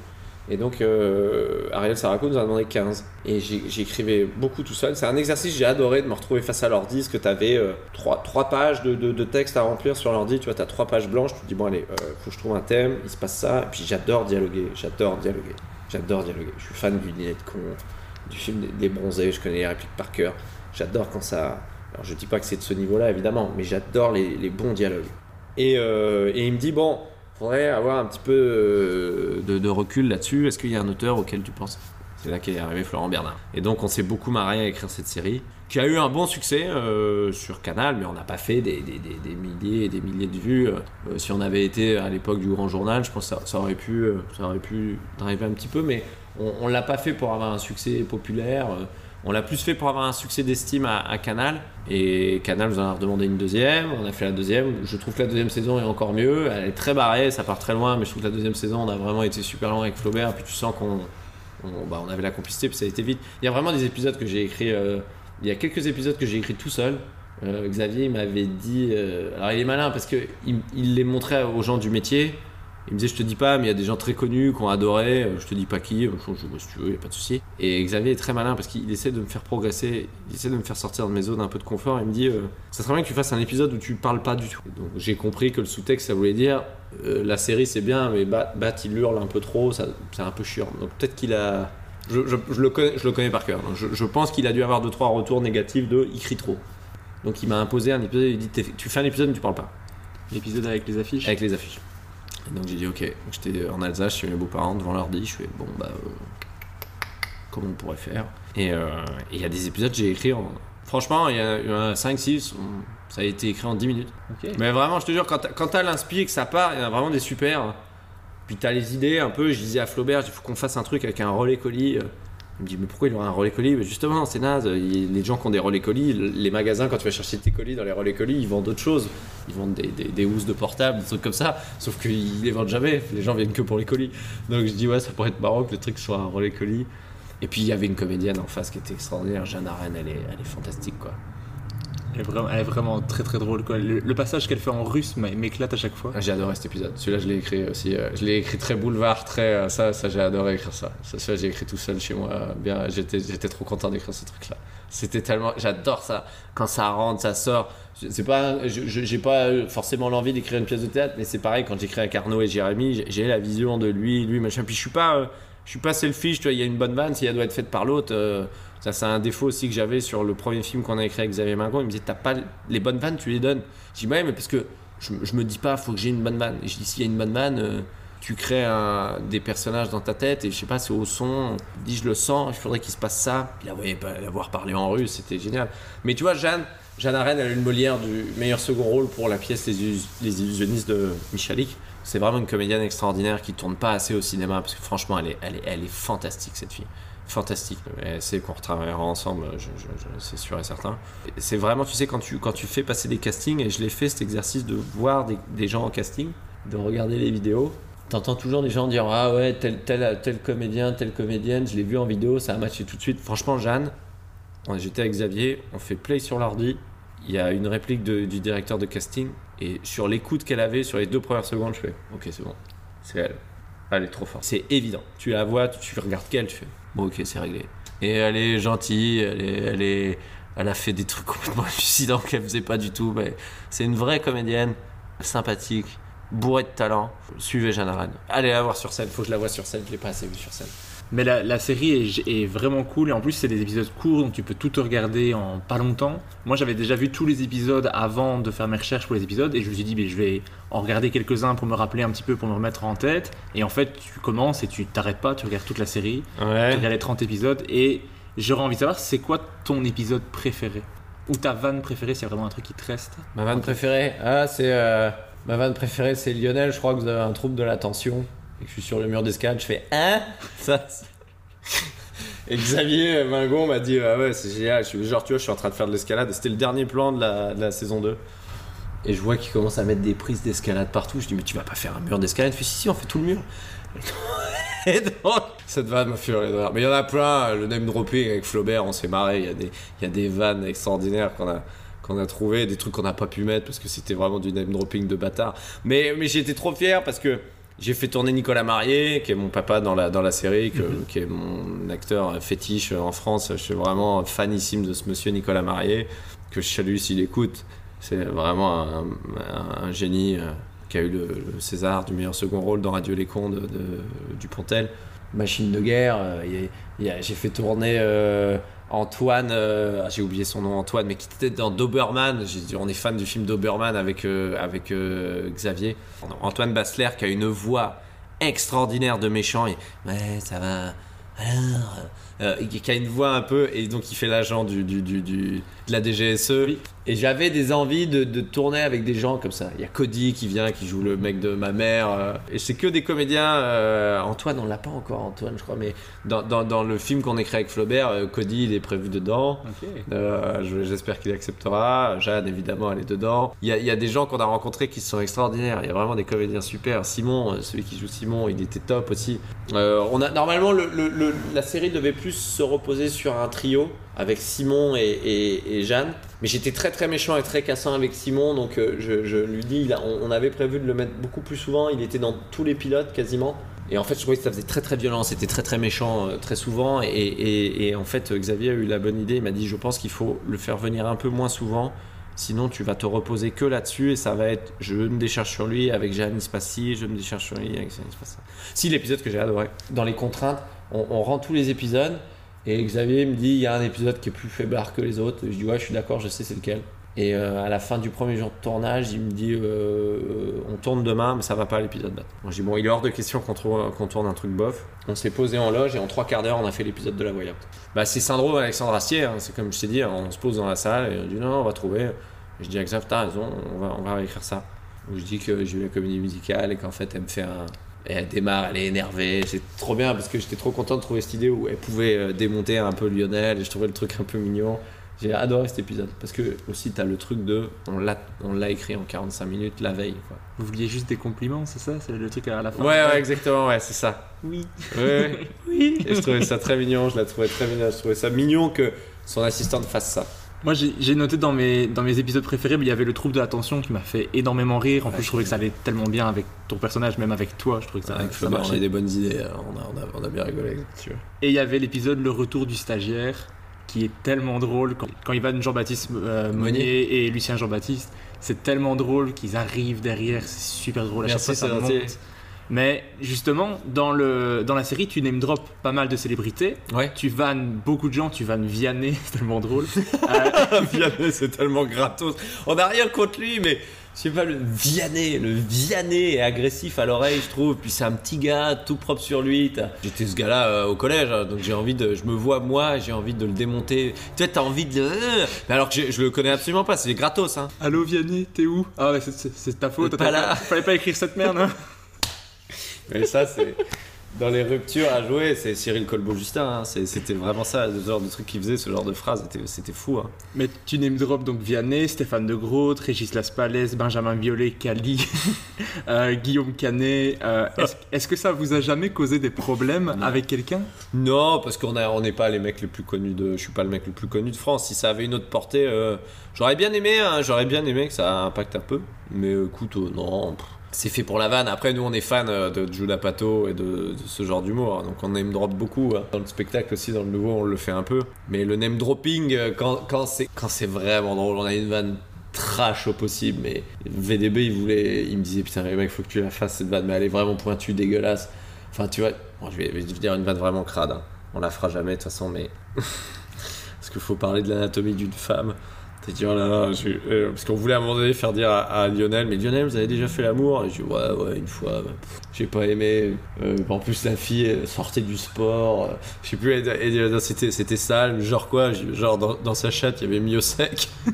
Et donc euh, Ariel Saraco nous a demandé 15. Et j'écrivais beaucoup tout seul. C'est un exercice, j'ai adoré de me retrouver face à l'ordi, parce que tu avais trois, trois pages de, de, de texte à remplir sur l'ordi. Tu vois, tu as trois pages blanches, tu te dis bon allez, euh, faut que je trouve un thème, il se passe ça. Et puis j'adore dialoguer, j'adore dialoguer, j'adore dialoguer. Je suis fan du dîner de du film des, bronzés, je connais les répliques par cœur. J'adore quand ça... Alors je dis pas que c'est de ce niveau-là évidemment, mais j'adore les, les bons dialogues. Et, euh, et il me dit bon, faudrait avoir un petit peu euh, de, de recul là-dessus. Est-ce qu'il y a un auteur auquel tu penses? C'est là qu'est arrivé Florent Bernard. Et donc on s'est beaucoup marré à écrire cette série, qui a eu un bon succès euh, sur Canal, mais on n'a pas fait des, des- des- milliers et des milliers de vues. Euh, si on avait été à l'époque du Grand Journal, je pense que ça, aurait pu, euh, ça aurait pu driver un petit peu, mais on, on l'a pas fait pour avoir un succès populaire. on l'a plus fait pour avoir un succès d'estime à, Canal. Et Canal nous en a redemandé une deuxième. On a fait la deuxième. Je trouve que la deuxième saison est encore mieux. Elle est très barrée, ça part très loin. Mais je trouve que la deuxième saison, on a vraiment été super loin avec Flaubert. Puis tu sens qu'on on, bah, on avait la complicité, puis ça a été vite. Il y a vraiment des épisodes que j'ai écrits. Il y a quelques épisodes que j'ai écrits tout seul. Euh, Xavier m'avait dit. euh, alors il est malin parce qu'il il les montrait aux gens du métier. Il me disait, je te dis pas, mais il y a des gens très connus qui ont adoré. euh, Je te dis pas qui. Je, je, si tu veux, il y a pas de souci. Et Xavier est très malin parce qu'il essaie de me faire progresser. Il essaie de me faire sortir de mes zones un peu de confort. Il me dit, ça serait bien que tu fasses un épisode où tu parles pas du tout. Donc j'ai compris que le sous-texte, ça voulait dire, la série c'est bien, mais Bat, Bat, il hurle un peu trop. C'est un peu chiant. Donc peut-être qu'il a. Je, je- je le connais, je le connais par cœur. Donc, je, je pense qu'il a dû avoir deux trois retours négatifs de il crie trop. Donc il m'a imposé un épisode. Il dit, tu fais un épisode mais tu parles pas. L'épisode avec les affiches? Avec les affiches. Et donc j'ai dit ok. J'étais en Alsace chez mes beaux-parents devant l'ordi. Je fais bon bah euh, comment on pourrait faire? Et euh, et il y a des épisodes que j'ai écrit en. Franchement, il y a, en a 5-6, ça a été écrit en 10 minutes. Mais vraiment, je te jure, quand t'as- t'as l'inspire que ça part, il y en a vraiment des super. Puis t'as les idées un peu. Je disais à Flaubert, il faut qu'on fasse un truc avec un relais colis. Il me dit, mais pourquoi il y aura un relais colis? Mais Justement, c'est naze. Les gens qui ont des relais colis, les magasins, quand tu vas chercher tes colis dans les relais colis, ils vendent d'autres choses. Ils vendent des, des, des housses de portable, des trucs comme ça. Sauf qu'ils les vendent jamais. Les gens viennent que pour les colis. Donc je dis, ouais, ça pourrait être marrant que le truc soit un relais colis. Et puis il y avait une comédienne en face qui était extraordinaire. Jeanne Arène, elle est, elle est fantastique, quoi. Elle est vraiment, très très drôle. Le, passage qu'elle fait en russe m'éclate à chaque fois. J'ai adoré cet épisode. Celui-là, je l'ai écrit aussi. euh, Je l'ai écrit très boulevard, très. euh, Ça, ça j'ai adoré écrire ça. Ça, j'ai écrit tout seul chez moi. euh, Bien, j'étais, trop content d'écrire ce truc-là. C'était tellement. J'adore ça. Quand ça rentre, ça sort. C'est pas. J'ai pas forcément l'envie d'écrire une pièce de théâtre, mais c'est pareil quand j'écris avec Arnaud et Jérémy. j'ai- la vision de lui, lui, machin. Puis je suis pas. Je suis pas selfish. Tu vois, il y a une bonne vanne. Si elle doit être faite par l'autre. Ça, c'est un défaut aussi que j'avais sur le premier film qu'on a écrit avec Xavier Mingon. Il me disait, t'as pas les bonnes vannes, tu les donnes. Je dis, ouais, mais parce que je, je me dis pas, faut que j'ai une bonne vanne. Et je dis, s'il y a une bonne vanne, euh, tu crées des personnages dans ta tête et je sais pas, c'est au son. Je dis, je le sens, il faudrait qu'il se passe ça. Puis la, voyait l'avoir parlé en russe, c'était génial. Mais tu vois, Jeanne, Jeanne Arène, elle a eu le Molière du meilleur second rôle pour la pièce Les, Les illusionnistes de Michalik. C'est vraiment une comédienne extraordinaire qui tourne pas assez au cinéma parce que franchement, elle est, elle est, elle est fantastique cette fille fantastique. Et c'est qu'on retravaillera ensemble, c'est sûr et certain. C'est vraiment, tu sais, quand tu, quand tu fais passer des castings, et je l'ai fait cet exercice de voir des, gens en casting, de regarder les vidéos. T'entends toujours des gens dire Ah ouais, tel, tel, tel comédien, telle comédienne, je l'ai vu en vidéo, ça a matché tout de suite. Franchement, Jeanne, j'étais avec Xavier, on fait play sur l'ordi, il y a une réplique du directeur de casting, et sur l'écoute qu'elle avait, sur les deux premières secondes, je fais Ok, c'est bon, c'est elle. Elle est trop forte. C'est évident. Tu la vois, tu, tu regardes qu'elle, tu fais Bon, ok, c'est réglé. Et elle est gentille, elle, est, elle, est, elle a fait des trucs complètement hallucinants qu'elle faisait pas du tout. Mais c'est une vraie comédienne, sympathique, bourrée de talent. Suivez Jeanne Arène. Allez la voir sur scène, faut que je la vois sur scène, je l'ai pas assez vue sur scène. Mais la, la série est, est vraiment cool et en plus c'est des épisodes courts donc tu peux tout te regarder en pas longtemps. Moi j'avais déjà vu tous les épisodes avant de faire mes recherches pour les épisodes et je me suis dit mais je vais en regarder quelques-uns pour me rappeler un petit peu, pour me remettre en tête. Et en fait tu commences et tu t'arrêtes pas, tu regardes toute la série, Ouais. tu regardes les 30 épisodes et j'aurais envie de savoir c'est quoi ton épisode préféré? Ou ta vanne préférée s'il y a vraiment un truc qui te reste? Ma vanne préférée? Ah, c'est. euh, ma vanne préférée, c'est Lionel. Je crois que vous avez un trouble de l'attention. Et que je suis sur le mur d'escalade. Je fais Hein? Ça. Et Xavier Mingon m'a dit Ah ouais, c'est génial. Je suis, genre, tu vois, je suis en train de faire de l'escalade. C'était le dernier plan de la, saison 2. Et je vois qu'il commence à mettre des prises d'escalade partout. Je dis Mais tu vas pas faire un mur d'escalade? Il fait Si, si, on fait tout le mur. Et donc, cette vanne m'a fait rire. Mais il y en a plein. Le name dropping avec Flaubert, on s'est marré. Il y, a des- y a des vannes extraordinaires qu'on a, qu'on a trouvé, des trucs qu'on n'a pas pu mettre parce que c'était vraiment du name dropping de bâtard. Mais, mais j'étais trop fier parce que j'ai fait tourner Nicolas Marié, qui est mon papa dans la, dans la série, que- qui est mon acteur fétiche en France. Je suis vraiment fanissime de ce monsieur Nicolas Marié, que je salue s'il écoute. C'est vraiment un, un- un génie euh, qui a eu le, le César du meilleur second rôle dans Radio Les Cons de, de- du Pontel. Machine de guerre, euh, j'ai fait tourner euh, Antoine, euh, ah, j'ai oublié son nom Antoine, mais qui était dans Doberman. On est fan du film Doberman avec, euh, euh, Xavier. Antoine Bassler qui a une voix extraordinaire de méchant. Et, ça va. Alors, euh, qui a une voix un peu et donc il fait l'agent du, du, du- du- de la DGSE et j'avais des envies de, de tourner avec des gens comme ça. Il y a Cody qui vient qui joue le mec de ma mère euh, et c'est que des comédiens euh, Antoine on l'a pas encore Antoine je crois mais dans, dans, dans le film qu'on écrit avec Flaubert euh, Cody il est prévu dedans. Euh, je- j'espère qu'il acceptera. Jeanne évidemment elle est dedans. Il y a, il y a des gens qu'on a rencontrés qui sont extraordinaires. Il y a vraiment des comédiens super. Simon euh, celui qui joue Simon il était top aussi. Euh, on a normalement le, le- le- la série devait plus se reposer sur un trio avec Simon et, Jeanne. Mais j'étais très très méchant et très cassant avec Simon, donc euh, je, lui dis, on, avait prévu de le mettre beaucoup plus souvent. Il était dans tous les pilotes quasiment. Et en fait, je trouvais que ça faisait très très violent, c'était très très méchant euh, très souvent. Et, et- et en fait, Xavier a eu la bonne idée. Il m'a dit, je pense qu'il faut le faire venir un peu moins souvent. Sinon, tu vas te reposer que là-dessus et ça va être je me décharge sur lui, avec Jeanne il se passe ci, je me décharge sur lui, avec Jeanne il se passe ça. Si, l'épisode que j'ai adoré. Dans les contraintes, on, on rend tous les épisodes et Xavier me dit il y a un épisode qui est plus faiblard que les autres. Je dis ouais, je suis d'accord, je sais c'est lequel. Et euh, à la fin du premier jour de tournage, il me dit euh, on tourne demain, mais ça va pas l'épisode. Moi, je dis bon, il est hors de question qu'on tourne, un truc bof. On s'est posé en loge et en trois quarts d'heure, on a fait l'épisode de la voyante. Bah, c'est syndrome Alexandre Astier, hein. c'est comme je t'ai dit, on se pose dans la salle et on dit non, on va trouver. Je dis à Xav, t'as raison, on va, on va écrire ça. Où je dis que j'ai eu la comédie musicale et qu'en fait, elle me fait un. Et elle démarre, elle est énervée. C'est trop bien parce que j'étais trop content de trouver cette idée où elle pouvait euh, démonter un peu Lionel et je trouvais le truc un peu mignon. J'ai adoré cet épisode parce que aussi t'as le truc de on l'a on l'a écrit en 45 minutes la veille quoi. Vous vouliez juste des compliments, c'est ça? C'est le truc à la fin? Ouais ouais exactement ouais c'est ça. Oui. Ouais, ouais. Et je trouvais ça très mignon, je la trouvais très mignon, je trouvais ça mignon que son assistante fasse ça. Moi, j'ai noté dans mes, dans mes épisodes préférés, il y avait le trouble de l'attention qui m'a fait énormément rire. En plus, je trouvais que ça allait tellement bien avec ton personnage, même avec toi. Je trouvais que ça, on marchait. a des bonnes idées. hein. On a, on a, on a bien rigolé. Et il y avait l'épisode Le retour du stagiaire qui est tellement drôle quand, quand Ivan Jean-Baptiste euh, Monnier et Lucien Jean-Baptiste. C'est tellement drôle qu'ils arrivent derrière, c'est super drôle. À Merci, chaque fois, ça monte. Mais justement, dans, le, dans la série, tu name drop pas mal de célébrités. Ouais. Tu vannes beaucoup de gens, tu vannes Vianney, c'est tellement drôle. Euh, Vianney, c'est tellement gratos. On n'a rien contre lui, mais je sais pas, le Vianney, le Vianney est agressif à l'oreille, je trouve. Puis c'est un petit gars tout propre sur lui. T'as- J'étais ce gars-là euh, au collège, hein, donc j'ai envie de. Je me vois moi, j'ai envie de le démonter. Tu vois, t'as envie de. euh, Mais alors que je, je le connais absolument pas, c'est gratos, hein. Allô Vianney, t'es où? Ah ouais, c'est- ta faute. Pas là. Fallait pas écrire cette merde. hein. Mais ça, c'est. Dans les ruptures à jouer, c'est Cyril Colbeau-Justin. hein. C'est- C'était vraiment ça, le genre de truc qu'il faisait, ce genre de phrase. C'était- C'était fou. Hein. Mais tu name drop donc Vianney, Stéphane de Groot, Régis Laspalès, Benjamin Biolay, Cali, euh, Guillaume Canet. euh, Est-ce est-ce que ça vous a jamais causé des problèmes avec quelqu'un? Non, parce qu'on a- on n'est pas les mecs les plus connus de. Je suis pas le mec le plus connu de France. Si ça avait une autre portée, euh, j'aurais bien aimé. hein, j'aurais bien aimé que ça impacte un peu. Mais euh, écoute, euh, non. pff, C'est fait pour la vanne. Après, nous, on est fans euh, de Judah Pato et de, ce genre d'humour. Donc, on name drop beaucoup. hein. Dans le spectacle aussi, dans le nouveau, on le fait un peu. Mais le name dropping, euh, quand, quand c'est vraiment drôle, on a une vanne trash au possible. Mais VDB, il voulait. Il me disait, putain, les mecs, faut que tu la fasses cette vanne. Mais elle est vraiment pointue, dégueulasse. Enfin, tu vois, bon, je, vais, je vais dire une vanne vraiment crade. hein. On la fera jamais de toute façon, mais. Parce qu'il faut parler de l'anatomie d'une femme. T'as dit, là euh, parce qu'on voulait à un moment donné faire dire à, Lionel, mais Lionel, vous avez déjà fait l'amour? Et je dis, ouais, ouais, une fois, j'ai pas aimé. Euh, en plus, la fille sortait du sport. euh, je sais plus, elle- elle- elle- c'était, c'était sale, genre quoi? Genre dans, sa chatte, il y avait Mio sec.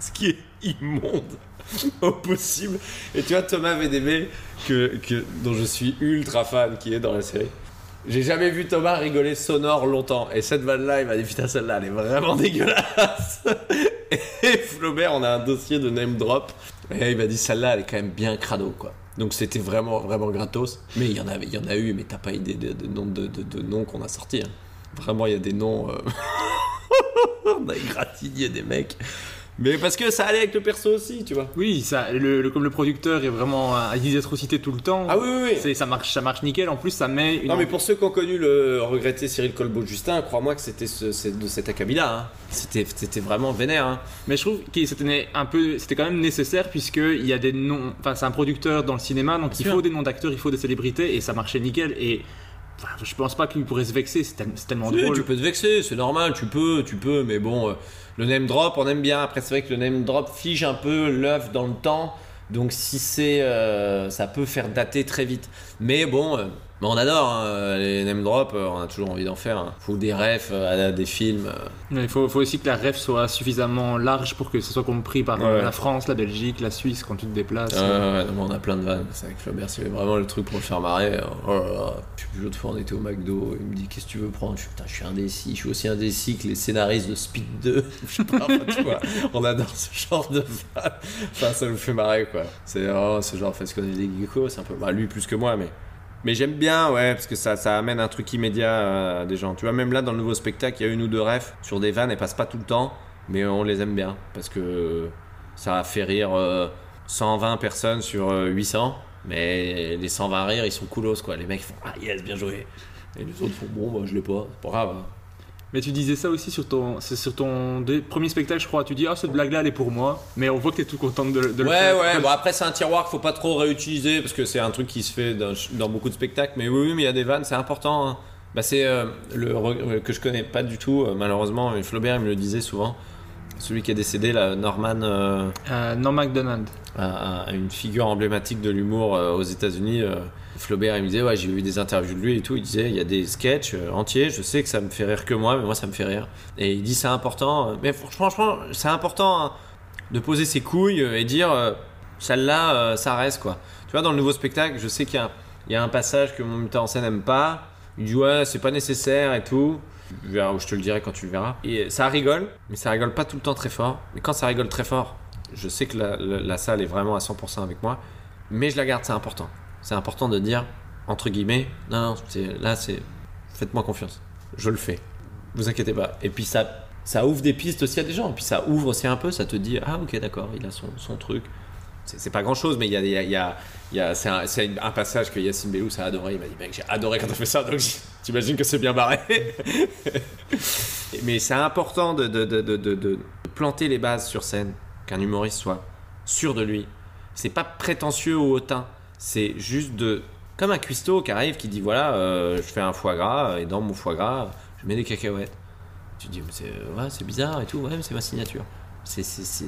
Ce qui est immonde au possible. Et tu vois, Thomas VDB, que, que, dont je suis ultra fan, qui est dans la série. J'ai jamais vu Thomas rigoler sonore longtemps. Et cette vanne-là, il m'a dit putain, celle-là, elle est vraiment dégueulasse. Et Flaubert, on a un dossier de name drop. Et il m'a dit celle-là, elle est quand même bien crado, quoi. Donc c'était vraiment, vraiment gratos. Mais il y en a eu, mais t'as pas idée de, de de, noms qu'on a sortis. hein. Vraiment, il y a des noms. euh, on a égratigné des mecs. Mais parce que ça allait avec le perso aussi, tu vois. Oui, ça, le, le- comme le producteur est vraiment à des atrocités tout le temps. Ah oui, oui, oui. c'est- Ça marche, ça marche nickel. En plus, ça met une. Non, mais pour ceux qui ont connu le regretté Cyril Colbeau-Justin, crois-moi que c'était ce- de cet acabit-là. hein. C'était c'était vraiment vénère. hein. Mais je trouve que c'était un peu, c'était quand même nécessaire puisque il y a des noms. Enfin, c'est un producteur dans le cinéma, donc il faut des noms d'acteurs, il faut des célébrités, et ça marchait nickel. Et enfin, je pense pas qu'il pourrait se vexer. C'est tel- c'est tellement Si, drôle. tu peux te vexer, c'est normal, tu peux, tu peux, mais bon, euh, le name drop, on aime bien. Après, c'est vrai que le name drop fige un peu l'œuf dans le temps, donc si c'est, euh, ça peut faire dater très vite. Mais bon, euh, mais on adore hein, les name drop, euh, on a toujours envie d'en faire. hein. Faut des refs euh, à des films. euh. Il faut, faut aussi que la ref soit suffisamment large pour que ce soit compris par Ouais. la France, la Belgique, la Suisse quand tu te déplaces. Ouais, ouais, non, on a plein de vannes. C'est avec Flaubert, c'est vraiment le truc pour le faire marrer. Oh là là. L'autre fois, on était au McDo. Il me dit Qu'est-ce que tu veux prendre? Je suis, putain, je suis indécis. Je suis aussi indécis que les scénaristes de Speed 2. Je sais pas, enfin, tu vois. On adore ce genre de vannes. Enfin, ça nous fait marrer, quoi. C'est oh, ce genre, parce qu'on est des geekos. C'est un peu. Bah, lui plus que moi, mais. Mais j'aime bien, ouais, parce que ça, ça amène un truc immédiat euh, à des gens. Tu vois, même là, dans le nouveau spectacle, il y a une ou deux refs sur des vannes. Elles passent pas tout le temps, mais on les aime bien. Parce que ça a fait rire euh, 120 personnes sur euh, 800. Mais les 120 rires, ils sont coolos, quoi. Les mecs font Ah yes, bien joué. Et les autres font Bon, bah, je l'ai pas, c'est pas grave. hein. Mais tu disais ça aussi sur ton, c'est sur ton premier spectacle, je crois. Tu dis, ah, cette blague-là, elle est pour moi. Mais on voit que t'es tout contente de, de le Ouais, faire. ouais, bon après c'est un tiroir qu'il faut pas trop réutiliser parce que c'est un truc qui se fait dans, dans beaucoup de spectacles. Mais oui, oui, mais il y a des vannes, c'est important. hein. Bah, c'est euh, le euh, que je connais pas du tout, euh, malheureusement. et Flaubert, il me le disait souvent. Celui qui est décédé, là, Norman, euh, Euh, Norm MacDonald. une figure emblématique de l'humour euh, aux États-Unis. Flaubert, il me disait, ouais, j'ai vu des interviews de lui et tout. Il disait, il y a des sketchs euh, entiers. Je sais que ça me fait rire que moi, mais moi, ça me fait rire. Et il dit, c'est important. euh, Mais fr- franchement, c'est important hein, de poser ses couilles euh, et dire, celle-là, ça reste quoi. Tu vois, dans le nouveau spectacle, je sais qu'il y y a un passage que mon metteur en scène n'aime pas. Il dit, ouais, c'est pas nécessaire et tout. Je te le dirai quand tu le verras. Et ça rigole, mais ça rigole pas tout le temps très fort. Mais quand ça rigole très fort, je sais que la- la salle est vraiment à 100% avec moi, mais je la garde, c'est important. C'est important de dire, entre guillemets, non, là, c'est. Faites-moi confiance. Je le fais. vous inquiétez pas. Et puis ça, ça ouvre des pistes aussi à des gens. Et puis ça ouvre aussi un peu, ça te dit, ah ok, d'accord, il a son, son truc. C'est pas grand chose, mais il y a, y a- y y a- c'est un, un passage que Yacine Bellous a adoré. Il m'a dit, mec, j'ai adoré quand t'as fait ça, donc t'imagines que c'est bien barré. mais c'est important de, de, de- de planter les bases sur scène, qu'un humoriste soit sûr de lui. C'est pas prétentieux ou hautain, c'est juste de. Comme un cuistot qui arrive qui dit voilà, euh, je fais un foie gras et dans mon foie gras, je mets des cacahuètes. Tu dis, mais c'est ouais, c'est bizarre et tout, ouais, mais c'est ma signature. C'est c'est-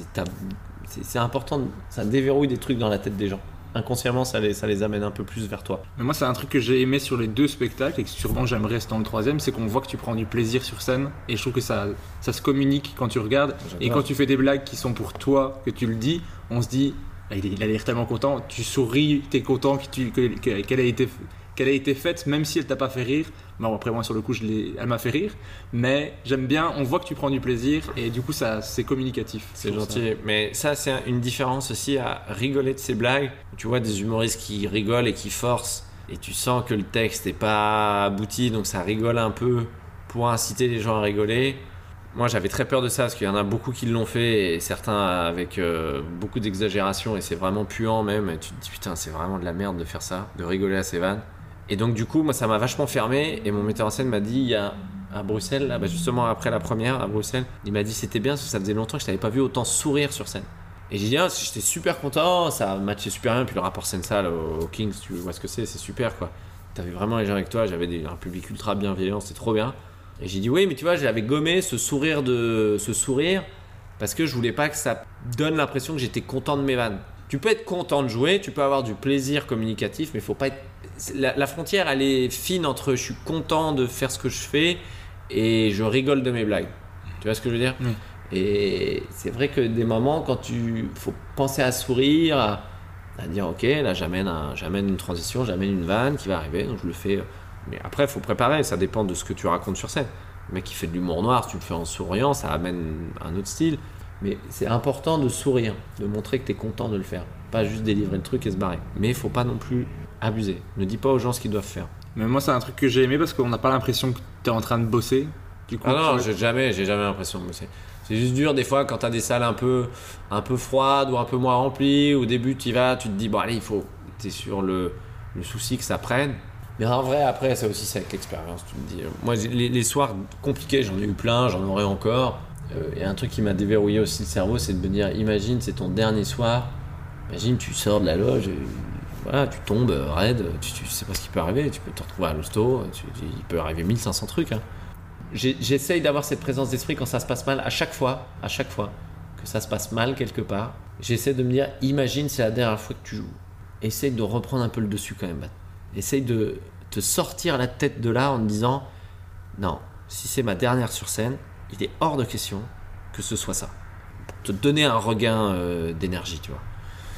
important, ça déverrouille des trucs dans la tête des gens. Inconsciemment, ça les, ça les amène un peu plus vers toi. Mais moi, c'est un truc que j'ai aimé sur les deux spectacles et que sûrement j'aimerais dans le troisième, c'est qu'on voit que tu prends du plaisir sur scène et je trouve que ça, ça se communique quand tu regardes. Et quand tu fais des blagues qui sont pour toi, que tu le dis, on se dit, il, a l'air tellement content, tu souris, t'es content que tu- que- qu'elle ait été qu'elle ait été faite, même si elle t'a pas fait rire. Bon, après moi sur le coup, je elle m'a fait rire, mais j'aime bien. On voit que tu prends du plaisir et du coup, ça, c'est communicatif. C'est ça. gentil. Mais ça, c'est un- une différence aussi à rigoler de ces blagues. Tu vois des humoristes qui rigolent et qui forcent. Et tu sens que le texte n'est pas abouti, donc ça rigole un peu pour inciter les gens à rigoler. Moi, j'avais très peur de ça parce qu'il y en a beaucoup qui l'ont fait et certains avec euh, beaucoup d'exagération et c'est vraiment puant même. Et tu te dis putain, c'est vraiment de la merde de faire ça, de rigoler à ces vannes. Et donc, du coup, moi, ça m'a vachement fermé et mon metteur en scène m'a dit il y a à Bruxelles, là, bah, justement après la première à Bruxelles, il m'a dit c'était bien parce que ça faisait longtemps que je t'avais pas vu autant sourire sur scène. Et j'ai dit ah, j'étais super content, ça a matché super bien. Puis le rapport scène-salle au, au Kings, tu vois ce que c'est, c'est super quoi. T'avais vraiment les gens avec toi, j'avais un public ultra bienveillant, c'était trop bien. Et j'ai dit oui, mais tu vois, j'avais gommé ce sourire de ce sourire parce que je voulais pas que ça donne l'impression que j'étais content de mes vannes. Tu peux être content de jouer, tu peux avoir du plaisir communicatif, mais faut pas être. La, la frontière, elle est fine entre je suis content de faire ce que je fais et je rigole de mes blagues. Tu vois ce que je veux dire? Oui. Et c'est vrai que des moments, quand tu. faut penser à sourire, à, à dire ok, là j'amène, un- j'amène une transition, j'amène une vanne qui va arriver, donc je le fais. Mais après, il faut préparer, ça dépend de ce que tu racontes sur scène. Le mec qui fait de l'humour noir, si tu le fais en souriant, ça amène un autre style. Mais c'est important de sourire, de montrer que tu es content de le faire. Pas juste délivrer le truc et se barrer. Mais il faut pas non plus abuser. Ne dis pas aux gens ce qu'ils doivent faire. Mais moi, c'est un truc que j'ai aimé parce qu'on n'a pas l'impression que tu es en train de bosser. Du coup, Ah non, tu- j'ai jamais, j'ai jamais l'impression de bosser. C'est juste dur des fois quand t'as des salles un peu, un peu froides ou un peu moins remplies. Au début, tu y vas, tu te dis bon allez, il faut, t'es sur le, le souci que ça prenne. Mais en vrai, après, c'est aussi ça avec l'expérience. Tu me dis, moi, les, soirs compliqués, j'en ai eu plein, j'en aurai encore. Euh, Et un truc qui m'a déverrouillé aussi le cerveau, c'est de me dire, imagine, c'est ton dernier soir. Imagine, tu sors de la loge, voilà, tu tombes euh, raide, tu, tu sais pas ce qui peut arriver, tu peux te retrouver à l'hosto, il peut arriver 1500 trucs. hein. J'essaye d'avoir cette présence d'esprit quand ça se passe mal, à chaque fois, à chaque fois que ça se passe mal quelque part. J'essaie de me dire, imagine, c'est la dernière fois que tu joues. Essaye de reprendre un peu le dessus quand même. Essaye de te sortir la tête de là en te disant, non, si c'est ma dernière sur scène, il est hors de question que ce soit ça. Te donner un regain euh, d'énergie, tu vois.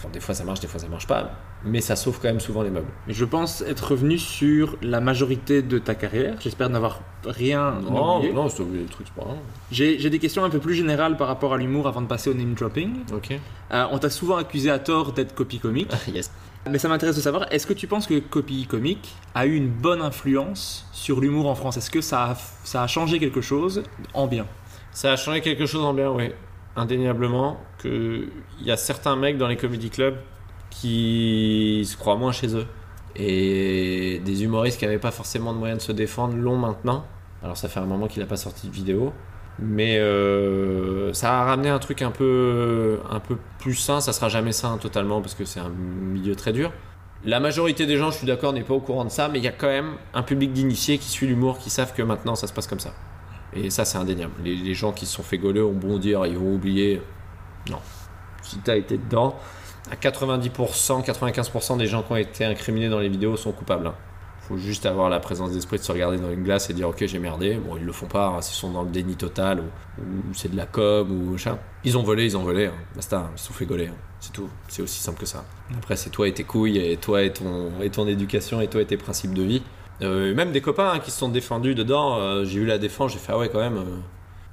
Bon, des fois ça marche, des fois ça marche pas, mais ça sauve quand même souvent les meubles. Je pense être revenu sur la majorité de ta carrière. J'espère n'avoir rien Non, oublié. non, c'est oublié le truc, c'est pas j'ai des questions un peu plus générales par rapport à l'humour avant de passer au name dropping. Ok. Euh, on t'a souvent accusé à tort d'être copie comique. yes. Mais ça m'intéresse de savoir, est-ce que tu penses que Copy Comique a eu une bonne influence sur l'humour en France? Est-ce que ça a, ça a changé quelque chose en bien? Ça a changé quelque chose en bien, oui. Indéniablement. Que il y a certains mecs dans les comedy clubs qui se croient moins chez eux. Et des humoristes qui n'avaient pas forcément de moyens de se défendre l'ont maintenant. Alors ça fait un moment qu'il n'a pas sorti de vidéo. Mais euh, ça a ramené un truc un peu, un peu plus sain. Ça sera jamais sain totalement parce que c'est un milieu très dur. La majorité des gens, je suis d'accord, n'est pas au courant de ça, mais il y a quand même un public d'initiés qui suit l'humour, qui savent que maintenant ça se passe comme ça. Et ça, c'est indéniable. Les, gens qui se sont fait gauler ont bon dire, ils vont oublier. Non. Si t'as été dedans, à 90%, 95% des gens qui ont été incriminés dans les vidéos sont coupables. hein. Faut juste avoir la présence d'esprit de se regarder dans une glace et dire ok j'ai merdé. Bon ils le font pas, hein, s'ils sont dans le déni total ou, ou c'est de la com ou machin. Ils ont volé, ils ont volé. hein. Basta, hein. ils se sont fait gauler. hein. C'est tout. C'est aussi simple que ça. Après c'est toi et tes couilles et toi et ton, et ton éducation et toi et tes principes de vie. Euh, même des copains qui se sont défendus dedans, euh, j'ai eu la défense, j'ai fait ah ouais quand même, euh,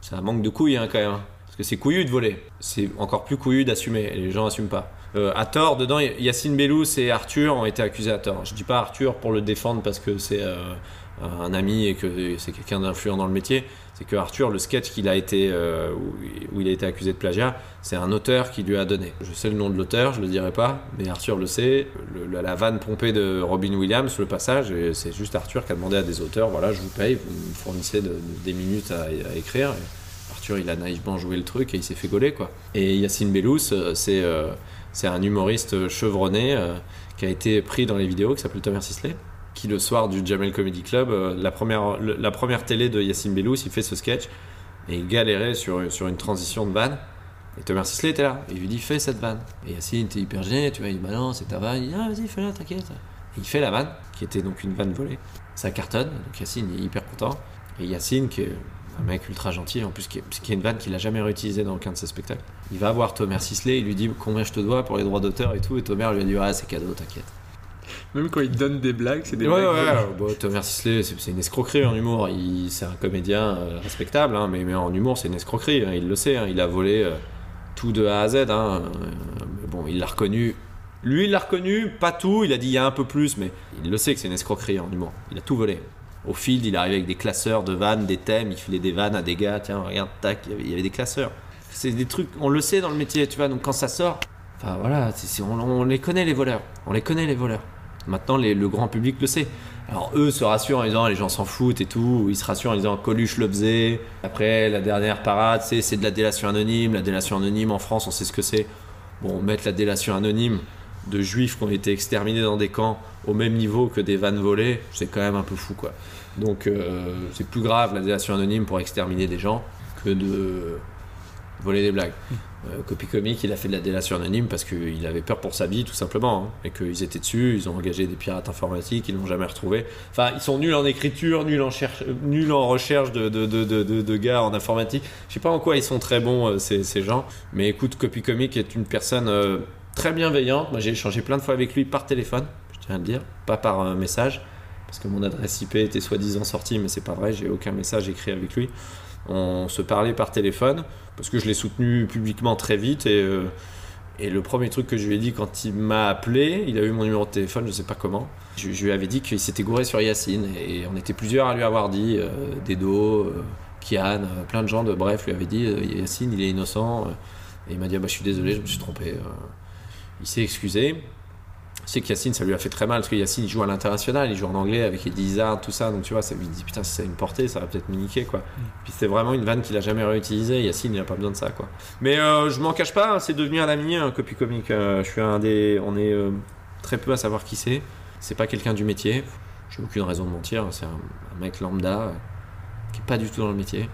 ça manque de couilles quand même. Parce que c'est couillu de voler. C'est encore plus couillu d'assumer. Les gens assument pas. Euh, à tort, dedans, Yacine Bellous et Arthur ont été accusés à tort. Je dis pas Arthur pour le défendre parce que c'est euh, un ami et que c'est quelqu'un d'influent dans le métier. C'est que Arthur, le sketch qu'il a été, euh, où, il a été accusé de plagiat, c'est un auteur qui lui a donné. Je sais le nom de l'auteur, je le dirai pas, mais Arthur le sait. La, vanne pompée de Robin Williams, le passage, c'est juste Arthur qui a demandé à des auteurs, voilà, je vous paye, vous me fournissez de- de- des minutes à, écrire. Il a naïvement joué le truc et il s'est fait gauler, quoi. Et Yacine Bellous, euh, c'est euh, un humoriste chevronné euh, qui a été pris dans les vidéos, qui s'appelle Thomas Sisley qui le soir du Jamel Comedy Club, euh, la, première, la première télé de Yacine Bellous, il fait ce sketch et il galérait sur, sur une transition de vanne. Et Thomas Sisley était là. Et il lui dit Fais cette vanne. Et Yacine était hyper gêné, tu vois. Il dit Bah non, c'est ta vanne. Il dit Ah, vas-y, fais-la, t'inquiète. Il fait la vanne, qui était donc une vanne volée. Ça cartonne. Donc Yacine est hyper content. Et Yacine, qui est un mec ultra gentil, en plus, qui est, une vanne qu'il a jamais réutilisée dans aucun de ses spectacles. Il va voir Thomas Sisley, il lui dit Combien je te dois pour les droits d'auteur et tout. Et Thomas lui a dit Ah, c'est cadeau, t'inquiète. Même quand il donne des blagues, c'est des Ouais, blagues. ouais, ouais. Bon, Thomas Sisley, c'est une escroquerie en humour. Il- C'est un comédien euh, respectable, hein, mais, mais en humour, c'est une escroquerie. hein, il le sait. hein, il a volé euh, tout de A à Z. euh, mais bon, il l'a reconnu. Lui, il l'a reconnu, pas tout. Il a dit il y a un peu plus, mais il le sait que c'est une escroquerie en humour. Il a tout volé. Au field, il arrivait avec des classeurs de vannes, des thèmes. Il filait des vannes à des gars. Tiens, regarde, tac, il y avait, des classeurs. C'est des trucs, on le sait dans le métier, tu vois. Donc quand ça sort, enfin voilà, on, les connaît les voleurs. On les connaît les voleurs. Maintenant, le grand public le sait. Alors eux se rassurent en disant les gens s'en foutent et tout. Ils se rassurent en disant Coluche le faisait. Après, la dernière parade, c'est c'est de la délation anonyme. La délation anonyme en France, on sait ce que c'est. Bon, mettre la délation anonyme de juifs qui ont été exterminés dans des camps au même niveau que des vannes volées, c'est quand même un peu fou quoi. Donc euh, c'est plus grave la délation anonyme pour exterminer des gens que de voler des blagues. Euh, il a fait de la délation anonyme parce qu'il avait peur pour sa vie, tout simplement. hein, et qu'ils étaient dessus, ils ont engagé des pirates informatiques, ils l'ont jamais retrouvé. Enfin, ils sont nuls en écriture, nuls en, nuls en recherche de, de, de, de, gars en informatique. Je sais pas en quoi ils sont très bons, euh, ces, ces gens. Mais écoute, Copy Comic est une personne euh, très bienveillante. Moi, j'ai échangé plein de fois avec lui par téléphone, je tiens à le dire, pas par message. Parce que mon adresse IP était soi-disant sortie, mais c'est pas vrai, j'ai aucun message écrit avec lui. On se parlait par téléphone parce que je l'ai soutenu publiquement très vite et, euh, et le premier truc que je lui ai dit quand il m'a appelé, il a eu mon numéro de téléphone, je sais pas comment. Je, lui avais dit qu'il s'était gouré sur Yacine et on était plusieurs à lui avoir dit, euh, Dedo, euh, Kian, euh, plein de gens de bref lui avaient dit euh, Yacine il est innocent et il m'a dit ah bah, je suis désolé, je me suis trompé. il s'est excusé. Je sais que Yacine, ça lui a fait très mal parce que Yacine, il joue à l'international, il joue en anglais avec Eddie Izzard, tout ça. Donc tu vois, ça lui dit putain, si ça a une portée, ça va peut-être me niquer quoi. Puis c'était vraiment une vanne qu'il a jamais réutilisée. Yacine, il a pas besoin de ça quoi. Mais euh, je m'en cache pas, hein, c'est devenu un ami, un copy comique. euh, je suis un des. On est euh, très peu à savoir qui c'est. C'est pas quelqu'un du métier. J'ai aucune raison de mentir. C'est un, un mec lambda euh, qui est pas du tout dans le métier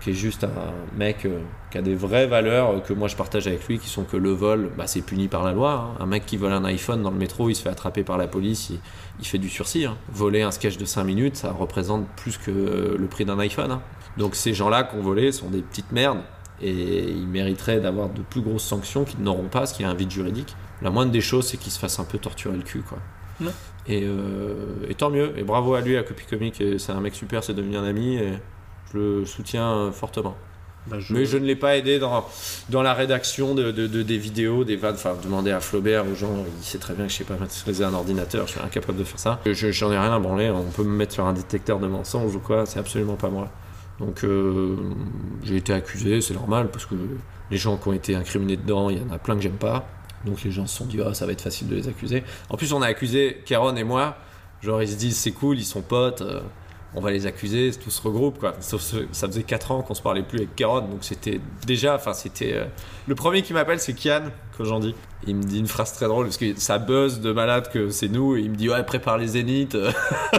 qui est juste un mec euh, qui a des vraies valeurs euh, que moi je partage avec lui, qui sont que le vol, bah, c'est puni par la loi. hein. Un mec qui vole un iPhone dans le métro, il se fait attraper par la police, il, il fait du sursis. hein. Voler un sketch de 5 minutes, ça représente plus que euh, le prix d'un iPhone. hein. Donc ces gens-là qui ont volé sont des petites merdes et ils mériteraient d'avoir de plus grosses sanctions qu'ils n'auront pas, parce qu'il y a un vide juridique. La moindre des choses, c'est qu'ils se fassent un peu torturer le cul, quoi. Et, euh, et tant mieux. Et bravo à lui, à Copy Comic. C'est un mec super, c'est devenu un ami. Et je le soutiens euh, fortement. Bah, je- Mais je ne l'ai pas aidé dans, dans la rédaction de, de- de- des vidéos, des vannes. Enfin, demander à Flaubert, aux gens, il sait très bien que je sais pas maîtriser un ordinateur, je suis incapable de faire ça. Je- J'en ai rien à branler, on peut me mettre sur un détecteur de mensonges ou quoi, c'est absolument pas moi. Donc euh, j'ai été accusé, c'est normal, parce que les gens qui ont été incriminés dedans, il y en a plein que j'aime pas. Donc les gens se sont dit, ah, ça va être facile de les accuser. En plus, on a accusé Kéron et moi, genre ils se disent, c'est cool, ils sont potes. euh, on va les accuser, tout se regroupe quoi. Ça faisait 4 ans qu'on se parlait plus avec Kéron, donc c'était déjà, enfin c'était. euh, Le premier qui m'appelle c'est Kian, que j'en dis. Il me dit une phrase très drôle parce que ça buzz de malade que c'est nous, il me dit ouais, prépare les zéniths.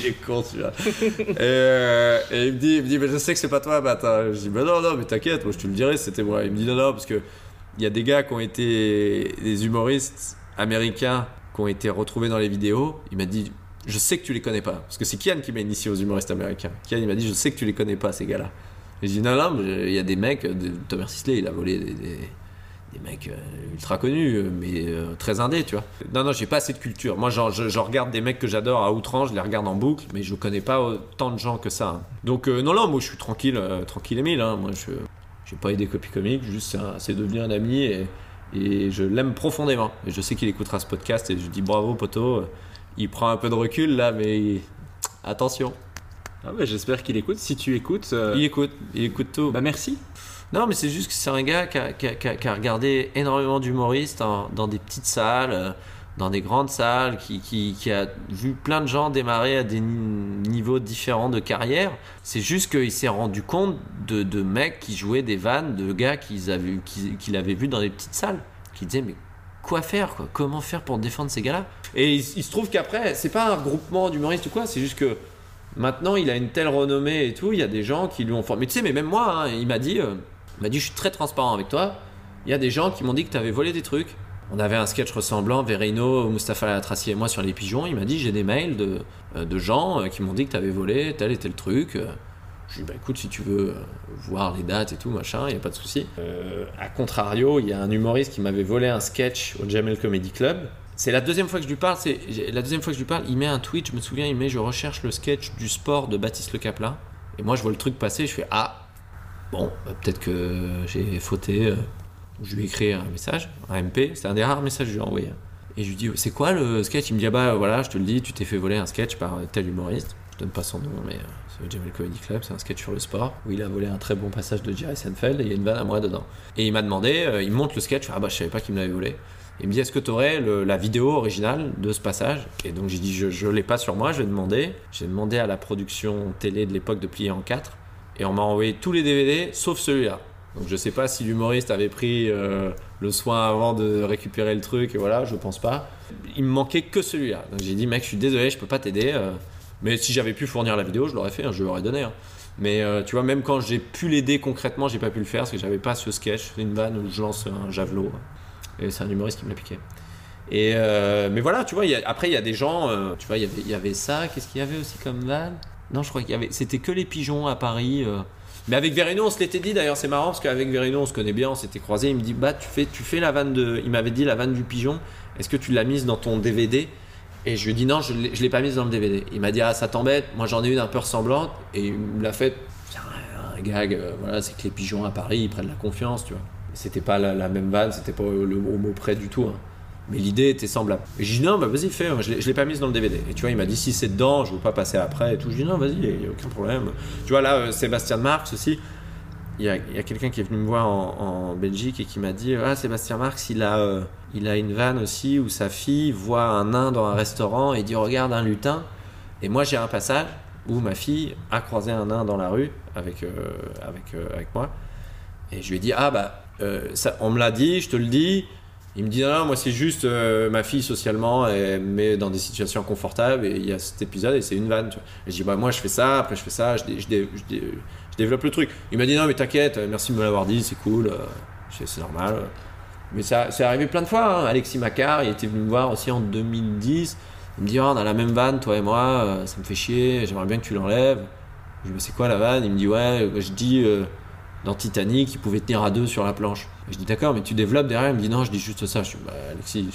il est con celui-là. Et, euh, et il me dit, il me dit mais je sais que c'est pas toi, bah. Je dis bah non, non, mais t'inquiète, moi je te le dirai, c'était moi. Il me dit non, non, parce que il y a des gars qui ont été des humoristes américains qui ont été retrouvés dans les vidéos. Il m'a dit je sais que tu les connais pas. Parce que c'est Kian qui m'a initié aux humoristes américains. Kian, il m'a dit, je sais que tu les connais pas, ces gars-là. Et j'ai dit, non, non, mais il y a des mecs, de- Thomas Sisley, il a volé des, des, des mecs euh, ultra connus, euh, mais euh, très indés, tu vois. Non, non, j'ai pas assez de culture. Moi, genre, je, je regarde des mecs que j'adore à outrance, je les regarde en boucle, mais je connais pas autant de gens que ça. hein. Donc, euh, non, non, moi, je suis tranquille, euh, tranquille Emile. Hein. Moi, je j'ai pas aidé Copy Comic, juste c'est devenu un ami et, et je l'aime profondément. Et je sais qu'il écoutera ce podcast et je dis bravo, poteau. Il prend un peu de recul là, mais attention. Ah ouais, j'espère qu'il écoute. Si tu écoutes, euh, Il écoute, il écoute tout. bah merci. Non, mais c'est juste que c'est un gars qui a, qui a- qui a- qui a regardé énormément d'humoristes dans des petites salles, euh, dans des grandes salles, qui, a vu plein de gens démarrer à des ni- niveaux différents de carrière. C'est juste qu'il s'est rendu compte de, de mecs qui jouaient des vannes, de gars qu'ils avaient- qu'ils- qu'il avait vus dans des petites salles, qui disaient mais quoi faire quoi Comment faire pour défendre ces gars-là Et il, se trouve qu'après, c'est pas un regroupement d'humoristes ou quoi, c'est juste que maintenant il a une telle renommée et tout, il y a des gens qui lui ont formé. Mais tu sais, mais même moi, hein, il m'a dit, euh, m'a dit, je suis très transparent avec toi. Il y a des gens qui m'ont dit que tu avais volé des trucs. On avait un sketch ressemblant, Verino, Mustapha Latraci et moi sur les pigeons. Il m'a dit, j'ai des mails de, euh, de gens euh, qui m'ont dit que tu avais volé tel et tel truc. Euh, Je lui dit, bah écoute, si tu veux euh, voir les dates et tout, machin, il n'y a pas de souci. Euh, à contrario, il y a un humoriste qui m'avait volé un sketch au Jamel Comedy Club. C'est la deuxième fois que je lui parle. C'est la deuxième fois que je lui parle. Il met un tweet. Je me souviens, il met je recherche le sketch du sport de Baptiste Le Caplin. Et moi, je vois le truc passer. Je fais ah bon, bah, peut-être que j'ai fauté. euh. Je lui ai écrit un message, un MP. C'est un des rares messages que je lui ai envoyé. Et je lui dis c'est quoi le sketch? Il me dit ah bah voilà, je te le dis, tu t'es fait voler un sketch par tel humoriste. Je donne pas son nom, mais Jamel Comedy Club, c'est un sketch sur le sport où il a volé un très bon passage de Jerry Seinfeld et il y a une vanne à moi dedans. Et il m'a demandé, euh, il me montre le sketch, ah bah je savais pas qu'il me l'avait volé. Il me dit est-ce que tu aurais la vidéo originale de ce passage? Et donc j'ai dit je, je l'ai pas sur moi, je vais demander. J'ai demandé à la production télé de l'époque de plier en quatre et on m'a envoyé tous les DVD sauf celui-là. Donc je sais pas si l'humoriste avait pris euh, le soin avant de récupérer le truc et voilà, je pense pas. Il me manquait que celui-là. Donc j'ai dit mec, je suis désolé, je peux pas t'aider. euh, mais si j'avais pu fournir la vidéo, je l'aurais fait, hein, je l'aurais donné. hein. Mais euh, tu vois, même quand j'ai pu l'aider concrètement, j'ai pas pu le faire parce que j'avais pas ce sketch, une vanne où je lance un javelot. Et c'est un humoriste qui me l'a piqué. Euh, mais voilà, tu vois, après il y a des gens, euh, tu vois, il y avait- ça, qu'est-ce qu'il y avait aussi comme vanne? Non, je crois qu'il y avait, c'était que les pigeons à Paris. Mais avec Verino, on se l'était dit d'ailleurs, c'est marrant parce qu'avec Verino, on se connaît bien, on s'était croisés. Il me dit, bah, tu fais, tu fais la vanne de. Il m'avait dit la vanne du pigeon, est-ce que tu l'as mise dans ton DVD Et je lui ai dit, non, je je l'ai pas mise dans le DVD. Il m'a dit, ah, ça t'embête, moi j'en ai une un peu ressemblante. Et il me l'a fait, un, gag, euh, voilà, c'est que les pigeons à Paris, ils prennent la confiance, tu vois. C'était pas la, même vanne, c'était pas le, au mot près du tout. hein. Mais l'idée était semblable. Et j'ai dit non, bah vas-y, fais, je l'ai- je l'ai pas mise dans le DVD. Et tu vois, il m'a dit si c'est dedans, je veux pas passer après et tout. Je dis non, vas-y, il a aucun problème. Tu vois, là, euh, Sébastien Marx aussi, il y a, quelqu'un qui est venu me voir en, en Belgique et qui m'a dit Ah, Sébastien Marx, il a, euh, il a une vanne aussi où sa fille voit un nain dans un restaurant et dit Regarde un lutin. Et moi, j'ai un passage où ma fille a croisé un nain dans la rue avec, euh, avec, euh, avec moi. Et je lui ai dit Ah, bah, euh, on me l'a dit, je te le dis. Il me dit non, moi c'est juste ma fille socialement, elle me met dans des situations confortables et il y a cet épisode et c'est une vanne. Tu vois. Et je dis bah moi je fais ça, après je fais ça, je, je, je je développe le truc. Il m'a dit non mais t'inquiète, merci de me l'avoir dit, c'est cool, c'est normal. Euh. Mais ça c'est arrivé plein de fois. hein. Alexis Macquart, il était venu me voir aussi en 2010. Il me dit oh, on a la même vanne toi et moi, euh, ça me fait chier, j'aimerais bien que tu l'enlèves. Je lui dis c'est quoi la vanne? Il me dit ouais, je dis euh, dans Titanic, il pouvait tenir à deux sur la planche. Et je dis d'accord, mais tu développes derrière? Il me dit non, je dis juste ça. Je dis bah Alexis,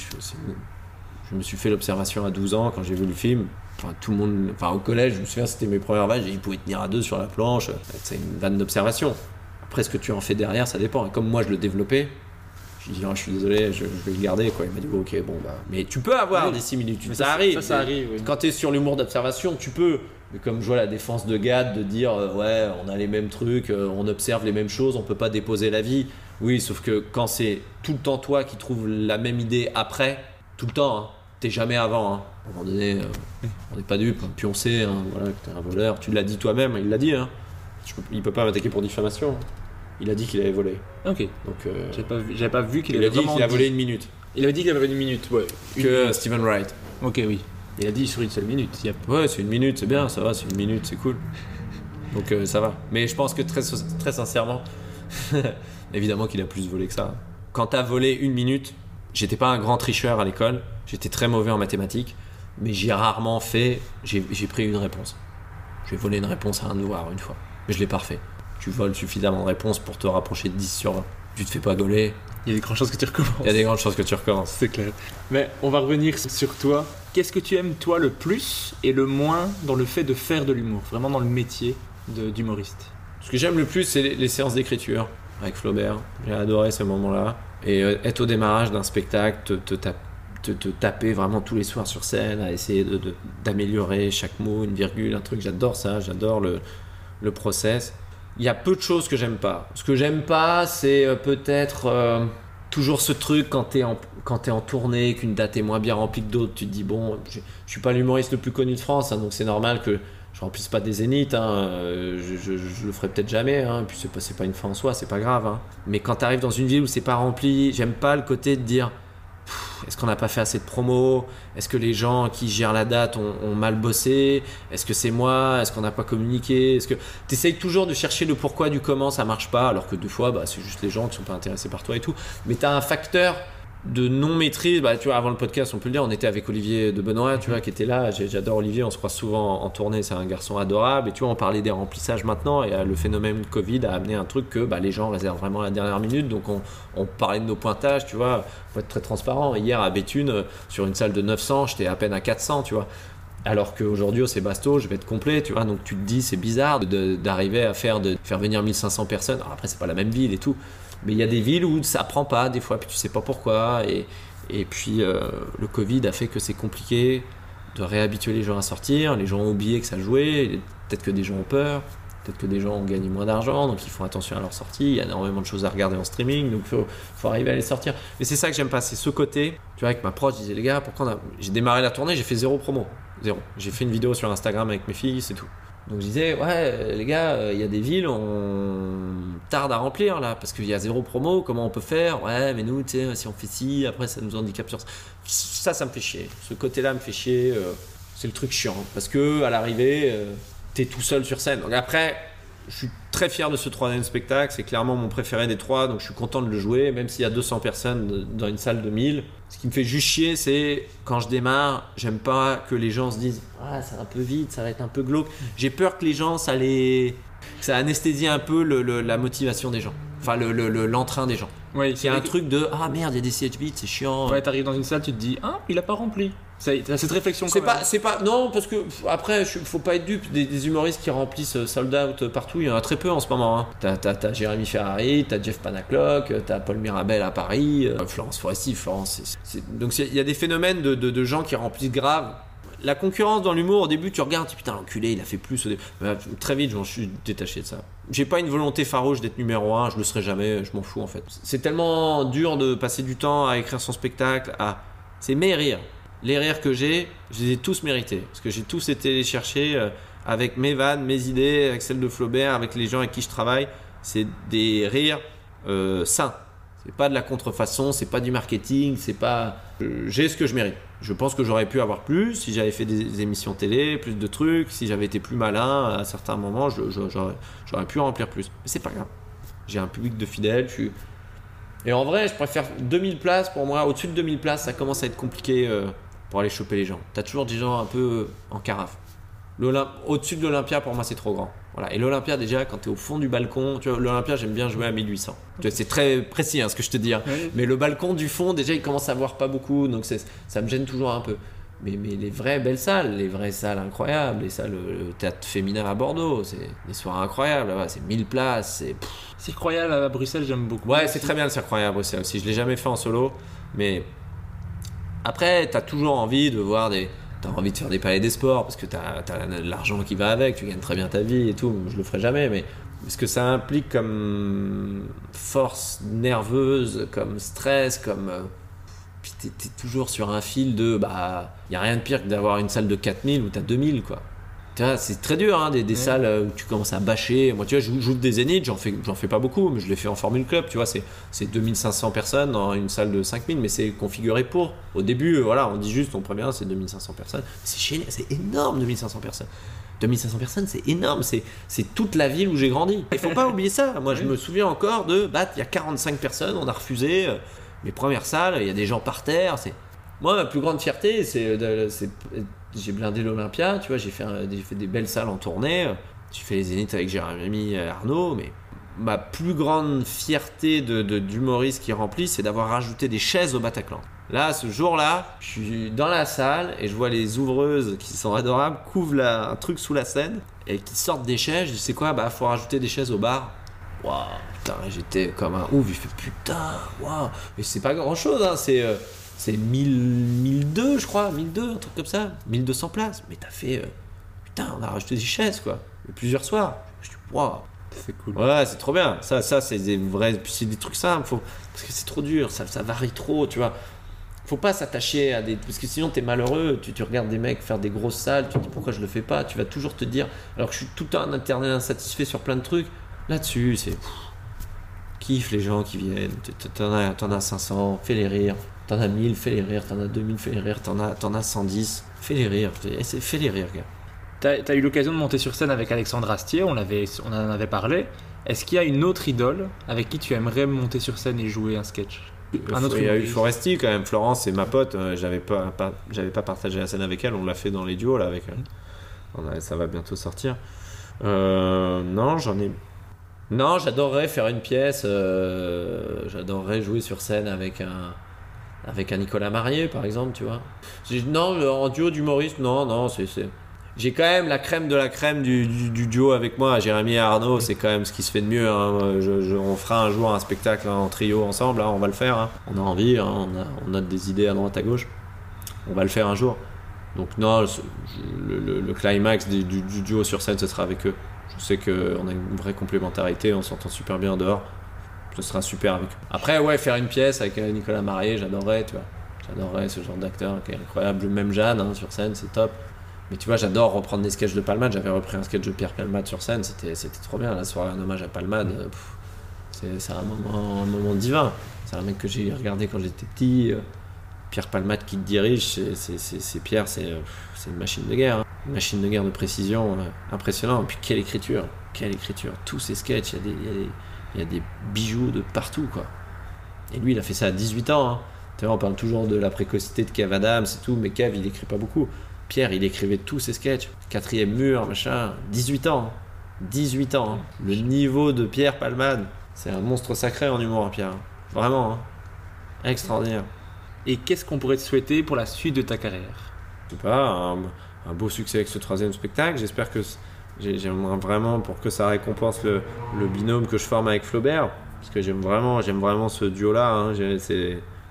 je, me suis fait l'observation à 12 ans quand j'ai vu le film. Enfin, tout le monde, enfin au collège, je me souviens, c'était mes premières vannes. Il pouvait tenir à deux sur la planche. C'est une vanne d'observation. Après, ce que tu en fais derrière, ça dépend. Et comme moi, je le développais, je lui dit, Oh, je suis désolé, je, je vais le garder. Quoi. Il m'a dit, ok, bon, bah. Mais tu peux avoir Oui. des similitudes. Ça, ça, arrive. ça, ça arrive, oui. Quand tu es sur l'humour d'observation, tu peux. Mais comme je vois la défense de Gad de dire, euh, ouais, on a les mêmes trucs, euh, on observe les mêmes choses, on peut pas déposer la vie. Oui, sauf que quand c'est tout le temps toi qui trouves la même idée après, tout le temps, hein, t'es jamais avant. hein. À un moment donné, euh, on n'est pas dupe, hein. puis on sait hein, voilà, que t'es un voleur. Tu l'as dit toi-même, il l'a dit. Hein. Je peux- il peut pas m'attaquer pour diffamation. Il a dit qu'il avait volé. Ok. Donc, euh, J'avais pas, vu- pas vu qu'il il avait a dit qu'il a volé dit- une minute. Il avait dit qu'il avait une minute, ouais. Que. Stephen Wright. Ok, oui. Il a dit sur une seule minute. Il y a- Ouais, c'est une minute, c'est bien, ça va, c'est une minute, c'est cool. Donc euh, ça va. Mais je pense que très, très sincèrement, évidemment qu'il a plus volé que ça. Quand t'as volé une minute, j'étais pas un grand tricheur à l'école, j'étais très mauvais en mathématiques, mais j'ai rarement fait, j'ai j'ai pris une réponse. J'ai volé une réponse à un devoir une fois, mais je l'ai pas refait. Tu voles suffisamment de réponses pour te rapprocher de 10 sur 20. Tu te fais pas gauler, Il y a des grandes chances que tu recommences. il y a des grandes chances que tu recommences. C'est clair. Mais on va revenir sur toi. Qu'est-ce que tu aimes toi le plus et le moins dans le fait de faire de l'humour, vraiment dans le métier de- d'humoriste Ce que j'aime le plus, c'est les, les séances d'écriture avec Flaubert. J'ai adoré ce moment-là. Et euh, être au démarrage d'un spectacle, te, te, tap- te, te taper vraiment tous les soirs sur scène, à essayer de- de- d'améliorer chaque mot, une virgule, un truc. J'adore ça, j'adore le, le process. Il y a peu de choses que j'aime pas. Ce que j'aime pas, c'est euh, peut-être euh, toujours ce truc quand t'es en, en tournée, qu'une date est moins bien remplie que d'autres. Tu te dis, bon, je, je suis pas l'humoriste le plus connu de France, hein, donc c'est normal que je remplisse pas des zéniths. hein, euh, je, le ferai peut-être jamais. Hein, puis c'est pas, pas une fin en soi, c'est pas grave. Mais quand t'arrives dans une ville où c'est pas rempli, j'aime pas le côté de dire. Est-ce qu'on n'a pas fait assez de promos Est-ce que les gens qui gèrent la date ont, ont mal bossé? Est-ce que c'est moi? Est-ce qu'on n'a pas communiqué? Est-ce que t'essayes toujours de chercher le pourquoi du comment ça marche pas alors que deux fois bah, c'est juste les gens qui sont pas intéressés par toi et tout. Mais t'as un facteur de non maîtrise bah, tu vois avant le podcast on peut le dire on était avec Olivier de Benoît tu vois qui était là j'adore Olivier on se croise souvent en tournée c'est un garçon adorable et tu vois on parlait des remplissages maintenant et euh, le phénomène Covid a amené un truc que bah, les gens réservent vraiment à la dernière minute donc on, parlait de nos pointages tu vois faut être très transparent hier à Béthune sur une salle de 900 j'étais à peine à 400 tu vois alors qu'aujourd'hui au Sébasto, je vais être complet, tu vois. Donc tu te dis, c'est bizarre d'arriver à faire, faire venir 1500 personnes. Alors après, c'est pas la même ville et tout. Mais il y a des villes où ça prend pas, des fois, puis tu sais pas pourquoi. Et, et puis euh, le Covid a fait que c'est compliqué de réhabituer les gens à sortir. Les gens ont oublié que ça jouait. Peut-être que des gens ont peur. Peut-être que des gens ont gagné moins d'argent, donc ils font attention à leur sortie. Il y a énormément de choses à regarder en streaming, donc il faut, faut arriver à les sortir. Mais c'est ça que j'aime pas, c'est ce côté. Tu vois, avec ma proche, je disais, les gars, pourquoi on a... J'ai démarré la tournée, j'ai fait zéro promo. Zéro. J'ai fait une vidéo sur Instagram avec mes filles, c'est tout. Donc je disais, ouais, les gars, euh, il y a des villes, on tarde à remplir là, parce qu'il y a zéro promo, comment on peut faire? Ouais, mais nous, tu sais, si on fait ci, après ça nous handicape sur ça. Ça, ça me fait chier. Ce côté-là me fait chier. euh, c'est le truc chiant. Parce que à l'arrivée, euh, t'es tout seul sur scène. Donc après, je suis très fier de ce troisième spectacle. C'est clairement mon préféré des trois, donc je suis content de le jouer, même s'il y a 200 personnes dans une salle de 1000. Ce qui me fait juste chier, c'est quand je démarre, j'aime pas que les gens se disent Ah, c'est un peu vite, ça va être un peu glauque. J'ai peur que les gens, ça les. ça anesthésie un peu le- le- la motivation des gens. Enfin, le- le- le- l'entrain des gens. Oui, Il y a un truc de Ah merde, il y a des vides, c'est chiant. Ouais, t'arrives dans une salle, tu te dis, ah, il a pas rempli. T'as cette réflexion C'est pas, c'est pas, non, parce que après, faut pas être dupe. Des, des humoristes qui remplissent euh, sold out partout, il y en a très peu en ce moment. Hein. T'as, Jérémy Ferrari, t'as Jeff Panaclock, euh, t'as Paul Mirabel à Paris, euh, Florence Foresti, Florence. c'est- c'est- Donc c'est- il y a des phénomènes de, de- de gens qui remplissent grave. La concurrence dans l'humour, au début, tu regardes, tu dis, putain, l'enculé, il a fait plus. au début. Mais, très vite, je m'en suis détaché de ça. J'ai pas une volonté farouche d'être numéro un, je le serai jamais, je m'en fous en fait. C'est tellement dur de passer du temps à écrire son spectacle, à. C'est mes rires. Les rires que j'ai, je les ai tous mérités. Parce que j'ai tous été les chercher euh, avec mes vannes, mes idées, avec celles de Flaubert, avec les gens avec qui je travaille. C'est des rires euh, sains. C'est pas de la contrefaçon, c'est pas du marketing, c'est pas. euh, J'ai ce que je mérite. Je pense que j'aurais pu avoir plus si j'avais fait des émissions télé, plus de trucs, si j'avais été plus malin à certains moments, j'aurais pu remplir plus. Mais c'est pas grave. J'ai un public de fidèles. Et en vrai, je préfère 2000 places pour moi. Au-dessus de 2000 places, ça commence à être compliqué euh, pour aller choper les gens. T'as toujours des gens un peu euh, en carafe. Au-dessus de l'Olympia, pour moi, c'est trop grand. Voilà. Et l'Olympia, déjà, quand t'es au fond du balcon, tu vois, l'Olympia, j'aime bien jouer à 1800. Tu vois, C'est très précis hein, ce que je te dis. hein. Mais le balcon du fond, déjà, il commence à voir pas beaucoup, donc ça me gêne toujours un peu. Mais, mais les vraies belles salles, les vraies salles incroyables, les salles, le théâtre féminin à Bordeaux, c'est des soirées incroyables. là-bas, C'est 1000 places, c'est. Cirque Royal à Bruxelles, j'aime beaucoup. Ouais, c'est très bien le Cirque Royal à Bruxelles aussi. Je l'ai jamais fait en solo, mais après, t'as toujours envie de voir des. T'as envie de faire des palais des sports parce que t'as as, l'argent qui va avec, tu gagnes très bien ta vie et tout. Je le ferai jamais, mais ce que ça implique comme force nerveuse, comme stress, comme. euh, Puis t'es toujours sur un fil de. Bah, y a rien de pire que d'avoir une salle de 4000 où t'as 2000, quoi. C'est très dur, hein, des, des salles euh, où tu commences à bâcher. Moi, tu vois, j'ouvre j'ouvre des zéniths, j'en fais, j'en fais pas beaucoup, mais je les fais en Formule Club, tu vois, c'est, c'est 2500 personnes dans une salle de 5000, mais c'est configuré pour. Au début, euh, voilà, on dit juste, on prévient, c'est 2500 personnes. C'est génial, c'est énorme, 2500 personnes. 2500 personnes, c'est énorme, c'est, c'est toute la ville où j'ai grandi. Il faut pas oublier ça. Moi, je me souviens encore de, bah, il y a 45 personnes, on a refusé euh, mes premières salles, il y a des gens par terre, c'est. Moi, ma plus grande fierté, c'est, de- c'est- j'ai blindé l'Olympia, tu vois, j'ai fait, des belles salles en tournée, j'ai fait les Zéniths avec Jérémy Arnaud, mais ma plus grande fierté de, d'humoriste qui remplit, c'est d'avoir rajouté des chaises au Bataclan. Là, ce jour-là, je suis dans la salle et je vois les ouvreuses qui sont adorables couvrent la- un truc sous la scène et qui sortent des chaises. Je dis, c'est quoi? Bah, faut rajouter des chaises au bar. Waouh, putain, j'étais comme un ouf. Il fait putain, waouh. Mais c'est pas grand chose, hein. C'est, euh, c'est 1000, 1002, je crois, 1002, un truc comme ça, 1200 places. Mais t'as fait. euh, putain, on a rajouté des chaises, quoi. Et plusieurs soirs. Je dis, waouh. C'est cool. Ouais, c'est trop bien. Ça, ça c'est des vrais. Puis c'est des trucs simples. Faut... Parce que c'est trop dur. Ça, ça varie trop, tu vois. Faut pas s'attacher à des. Parce que sinon, t'es malheureux. Tu, tu regardes des mecs faire des grosses salles. Tu te dis pourquoi je le fais pas? Tu vas toujours te dire. Alors que je suis tout un internet insatisfait sur plein de trucs. Là-dessus, c'est. Kiffe les gens qui viennent. T'en as, as 500, fais les rire. T'en as 1000, fais les rire. T'en as 2000, fais les rire. T'en as, t'en as 110, fais les rire. Fais, c'est- fais les rire, gars. T'as as eu l'occasion de monter sur scène avec Alexandre Astier, on, l'avait- on en avait parlé. Est-ce qu'il y a une autre idole avec qui tu aimerais monter sur scène et jouer un sketch? Un autre il y a eu. Foresti quand même. Florence, c'est ma pote. euh, J'avais pas, pas- j'avais pas partagé la scène avec elle. On l'a fait dans les duos là avec elle. On a- ça va bientôt sortir. Euh, non, j'en ai. Non, j'adorerais faire une pièce. euh, j'adorerais jouer sur scène avec un avec un Nicolas Marié par exemple, tu vois. Non, en duo d'humoriste, non, non, c'est. J'ai quand même la crème de la crème du, du- du duo avec moi, Jérémy et Arnaud, c'est quand même ce qui se fait de mieux. hein. Je- je- on fera un jour un spectacle en trio ensemble, hein, on va le faire. hein. On a envie, on, a, des idées à droite à gauche. On va le faire un jour. Donc non, le, le- climax du- du duo sur scène, ce sera avec eux. Je sais qu'on a une vraie complémentarité, on s'entend super bien dehors. Ce sera super avec eux. Après, ouais, faire une pièce avec euh, Nicolas Marié, j'adorerais, tu vois. J'adorerais ce genre d'acteur qui est incroyable. Même Jeanne hein, sur scène, c'est top. Mais tu vois, j'adore reprendre des sketchs de Palmade. J'avais repris un sketch de Pierre Palmade sur scène, c'était trop bien. La soirée en hommage à Palmade, euh, c'est un moment, un moment divin. C'est un mec que j'ai regardé quand j'étais petit. euh, Pierre Palmade qui te dirige, c'est- Pierre, c'est une machine de guerre. hein. Une machine de guerre de précision impressionnant. Et puis quelle écriture, quelle écriture. Tous ces sketchs, il y a des- il y a des bijoux de partout, quoi. Et lui, il a fait ça à 18 ans. hein. Tu vois, on parle toujours de la précocité de Kev Adams et tout, mais Kev, il écrit pas beaucoup. Pierre, il écrivait tous ses sketchs. Quatrième mur, machin. 18 ans. hein. 18 ans. hein. Le niveau de Pierre Palmade, c'est un monstre sacré en humour, hein, Pierre. Vraiment. hein. Extraordinaire. Et qu'est-ce qu'on pourrait te souhaiter pour la suite de ta carrière? Je sais pas, un, un beau succès avec ce troisième spectacle. J'espère que j'aimerais vraiment pour que ça récompense le, binôme que je forme avec Flaubert, parce que j'aime vraiment, vraiment ce duo-là. hein.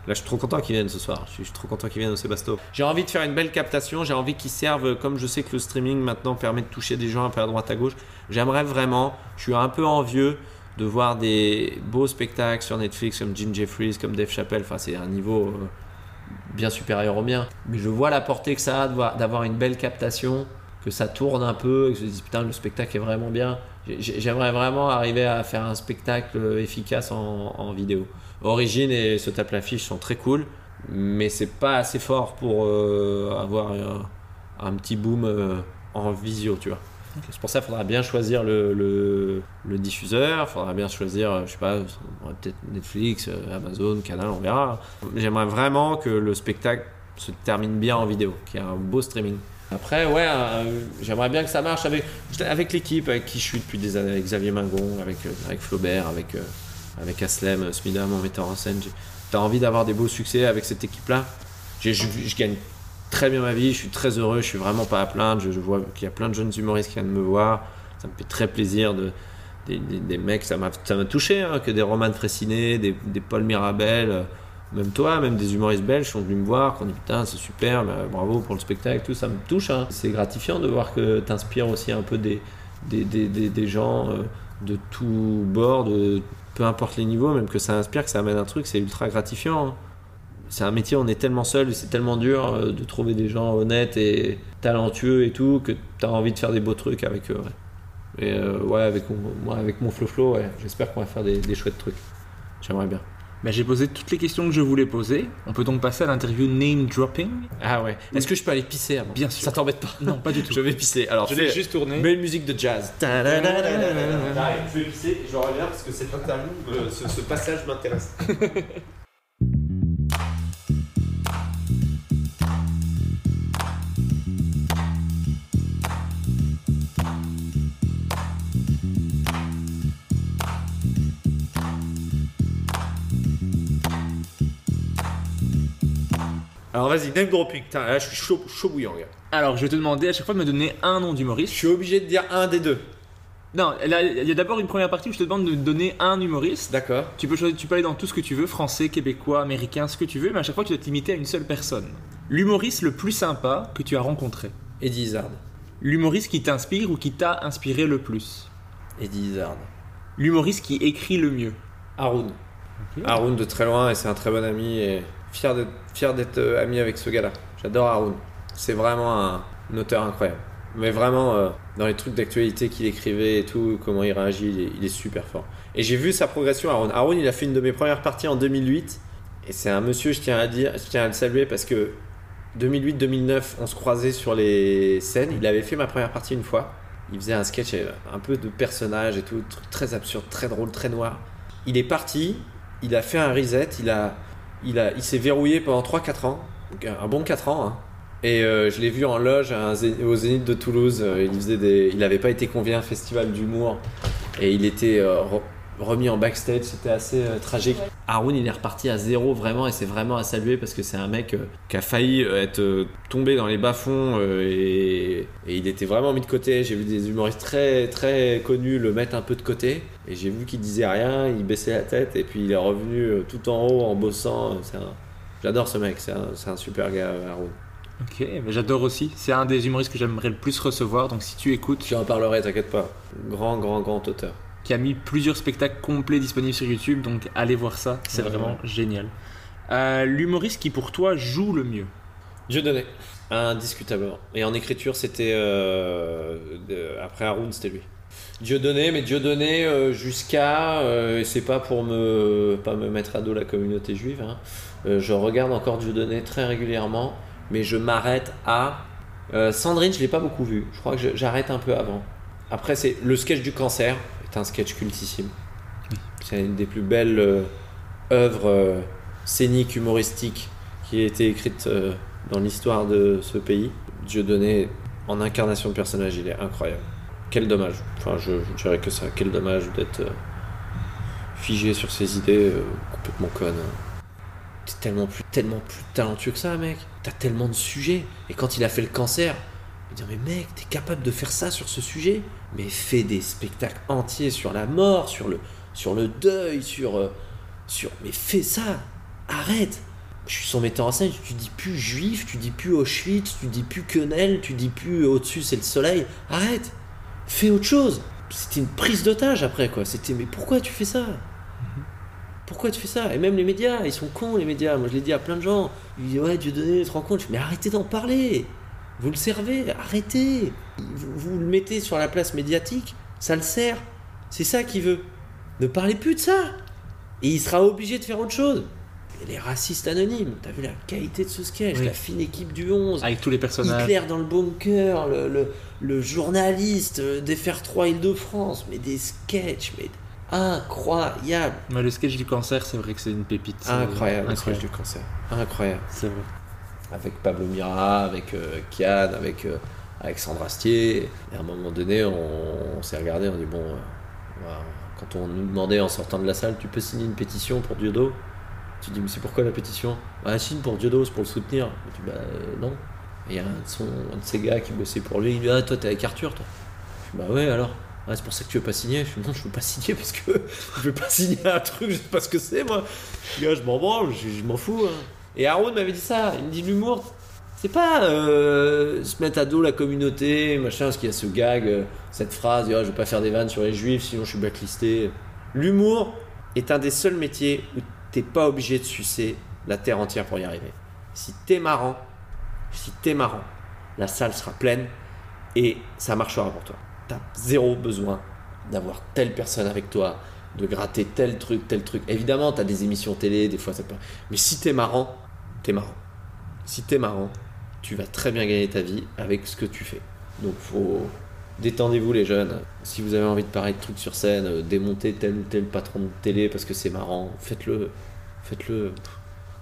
Là, je suis trop content qu'ils viennent ce soir. Je suis, trop content qu'ils viennent au Sébasto. J'ai envie de faire une belle captation. J'ai envie qu'ils servent, comme je sais que le streaming maintenant permet de toucher des gens un peu à droite à gauche. J'aimerais vraiment. Je suis un peu envieux de voir des beaux spectacles sur Netflix comme Jim Jeffries, comme Dave Chappelle. Enfin, c'est un niveau euh, bien supérieur au mien. Mais je vois la portée que ça a d'avoir une belle captation, que ça tourne un peu, et que je me dis putain, le spectacle est vraiment bien. J'ai- J'aimerais vraiment arriver à faire un spectacle efficace en, en vidéo. Origine et Se tape l'affiche sont très cool, mais c'est pas assez fort pour euh, avoir un, un petit boom euh, en visio, tu vois. C'est pour ça qu'il faudra bien choisir le, le, le diffuseur, il faudra bien choisir, euh, je sais pas, peut-être Netflix, Amazon, Canal, on verra. J'aimerais vraiment que le spectacle se termine bien en vidéo, qu'il y ait un beau streaming. Après, ouais, euh, j'aimerais bien que ça marche avec, avec l'équipe avec qui je suis depuis des années, avec Xavier Mingon, avec, euh, avec Flaubert, avec, euh, avec Aslem, Smida, mon metteur en scène. T'as envie d'avoir des beaux succès avec cette équipe-là? Je, gagne très bien ma vie, je suis très heureux, je suis vraiment pas à plaindre. Je, vois qu'il y a plein de jeunes humoristes qui viennent me voir. Ça me fait très plaisir de, des, mecs, ça m'a touché, hein, que des Roman Fressinet, des, des Paul Mirabel, même toi, même des humoristes belges sont venus me voir, qui ont dit putain, c'est super, euh, bravo pour le spectacle, tout ça me touche. hein. C'est gratifiant de voir que tu inspires aussi un peu des, gens euh, de tout bord, de, peu importe les niveaux, même que ça inspire, que ça amène un truc, c'est ultra gratifiant. hein c'est un métier, on est tellement seul et c'est tellement dur euh, de trouver des gens honnêtes et talentueux et tout que tu as envie de faire des beaux trucs avec eux. Ouais. Et euh, ouais, avec mon, moi, avec mon Flo Flo, ouais, j'espère qu'on va faire des, des chouettes trucs. J'aimerais bien. Ben, J'ai posé toutes les questions que je voulais poser. On peut donc passer à l'interview name dropping. Ah ouais. Est-ce que je peux aller pisser avant Bien sûr. Ça t'embête pas Non, pas du tout. Je vais pisser. Alors, Je l'ai juste tourné. Mets une musique de jazz. Je vais pisser, je reviens parce que cette interview, euh, ce, ce passage m'intéresse. Alors vas-y, name dropping. Putain, là je suis chaud, chaud bouillant, gars. Alors, je vais te demander à chaque fois de me donner un nom Je d'humoriste. suis obligé de dire un des deux. Non, là, il y a d'abord une première partie où je te demande de donner un humoriste. D'accord. Tu peux, choisir- tu peux aller dans tout ce que tu veux, français, québécois, américain, ce que tu veux, mais à chaque fois tu dois te limiter à une seule personne. L'humoriste le plus sympa que tu as rencontré. Eddie Izzard. L'humoriste qui t'inspire ou qui t'a inspiré le plus. Eddie Izzard. L'humoriste qui écrit le mieux. Haroun. Haroun de très loin et c'est un très bon ami et fier d'être, fier d'être euh, ami avec ce gars-là. J'adore Haroun. C'est vraiment un, auteur incroyable. Mais vraiment, euh, dans les trucs d'actualité qu'il écrivait et tout, comment il réagit, il est, super fort. Et j'ai vu sa progression, Haroun. Haroun, il a fait une de mes premières parties en 2008. Et c'est un monsieur, je tiens à dire, je tiens à le saluer parce que 2008-2009, on se croisait sur les scènes. Il avait fait ma première partie une fois. Il faisait un sketch euh, un peu de personnage et tout, très absurde, très drôle, très noir. Il est parti, il a fait un reset, il a, il a, il s'est verrouillé pendant 3-4 ans, un bon 4 ans. hein. Et euh, je l'ai vu en loge au Zénith de Toulouse. euh, Il faisait des, il n'avait pas été convié à un festival d'humour et il était euh, remis en backstage. C'était assez euh, tragique. Haroun, il est reparti à zéro vraiment et c'est vraiment à saluer parce que c'est un mec euh, qui a failli euh, être euh, tombé dans les bas-fonds euh, et, et il était vraiment mis de côté. J'ai vu des humoristes très très connus le mettre un peu de côté et j'ai vu qu'il disait rien, il baissait la tête et puis il est revenu euh, tout en haut en bossant. Un- J'adore ce mec, c'est un, super gars, Haroun. Ok, mais j'adore aussi. C'est un des humoristes que j'aimerais le plus recevoir, donc si tu écoutes, Tu en parlerai, t'inquiète pas. Grand, grand, grand auteur. Qui a mis plusieurs spectacles complets disponibles sur YouTube, donc allez voir ça, c'est Ouais, vraiment génial. Euh, L'humoriste qui pour toi joue le mieux? Dieu donné. Indiscutablement. Et en écriture, c'était. euh, après Haroun, c'était lui. Dieu donné, mais Dieu donné euh, jusqu'à. euh, c'est pas pour me, pas me mettre à dos la communauté juive. hein. Euh, je regarde encore Dieu donné très régulièrement, mais je m'arrête à. Sandrine, je l'ai pas beaucoup vu. Je crois que j'arrête un peu avant. Après, c'est le sketch du cancer est un sketch cultissime. C'est une des plus belles euh, œuvres euh, scéniques, humoristiques qui a été écrite euh, dans l'histoire de ce pays. Dieudonné, en incarnation de personnage, il est incroyable. Quel dommage. Enfin, je, je dirais que ça. Quel dommage d'être figé sur ses idées euh, complètement connes. T'es tellement plus, tellement plus talentueux que ça, mec. T'as tellement de sujets. Et quand il a fait le cancer, me mais mec, t'es capable de faire ça sur ce sujet? Mais fais des spectacles entiers sur la mort, sur le, sur le deuil, sur, euh, sur. Mais fais ça Arrête Je suis son metteur en scène, tu dis plus juif, tu dis plus Auschwitz, tu dis plus quenelle, tu dis plus au-dessus c'est le soleil. Arrête Fais autre chose C'était une prise d'otage après, quoi. C'était, mais pourquoi tu fais ça? Pourquoi tu fais ça? Et même les médias, ils sont cons les médias. Moi je l'ai dit à plein de gens. Ils disent ouais Dieu donné, tu te rends compte? Mais arrêtez d'en parler Vous le servez, arrêtez vous, vous le mettez sur la place médiatique, ça le sert. C'est ça qu'il veut. Ne parlez plus de ça Et il sera obligé de faire autre chose. Et les racistes anonymes, t'as vu la qualité de ce sketch, Oui. la fine équipe du 11, Avec tous les personnages. Hitler dans le bunker, le, le, le journaliste euh, des Fer 3 Île-de-France, mais des sketchs, mais incroyables. Mais le sketch du cancer, c'est vrai que c'est une pépite. c'est Incroyable, le sketch incroyable. du cancer. Incroyable. C'est vrai. Avec Pablo Mira, avec euh, Kian, avec euh, Alexandre Astier. Et à un moment donné, on, s'est regardé, on dit bon, euh, quand on nous demandait en sortant de la salle, tu peux signer une pétition pour Diodo Tu dis, mais c'est pourquoi la pétition? Bah, signe pour Diodo, c'est pour le soutenir. Je dis, bah euh, non. Il y a un de, son, ses gars qui bossait pour lui, il dit, ah, toi, t'es avec Arthur, toi. Je dis, bah ouais, alors? Ah, c'est pour ça que tu veux pas signer? Je dis, non, je veux pas signer parce que je veux pas signer un truc, je sais pas ce que c'est, moi. Je dis, je m'en branle, je, je m'en fous. hein. Et Haroun m'avait dit ça. Il me dit, l'humour, c'est pas euh, se mettre à dos la communauté, machin, parce qu'il y a ce gag, euh, cette phrase, Ah, je vais pas faire des vannes sur les juifs, sinon je suis blacklisté. L'humour est un des seuls métiers où t'es pas obligé de sucer la terre entière pour y arriver. Si t'es marrant, si t'es marrant, la salle sera pleine et ça marchera pour toi. T'as zéro besoin d'avoir telle personne avec toi, de gratter tel truc, tel truc. Évidemment, t'as des émissions télé, des fois ça peut. Mais si t'es marrant, t'es marrant. Si t'es marrant, tu vas très bien gagner ta vie avec ce que tu fais. Donc faut détendez-vous les jeunes. Si vous avez envie de parler de trucs sur scène, euh, démonter tel ou tel patron de télé parce que c'est marrant, faites-le. Faites-le.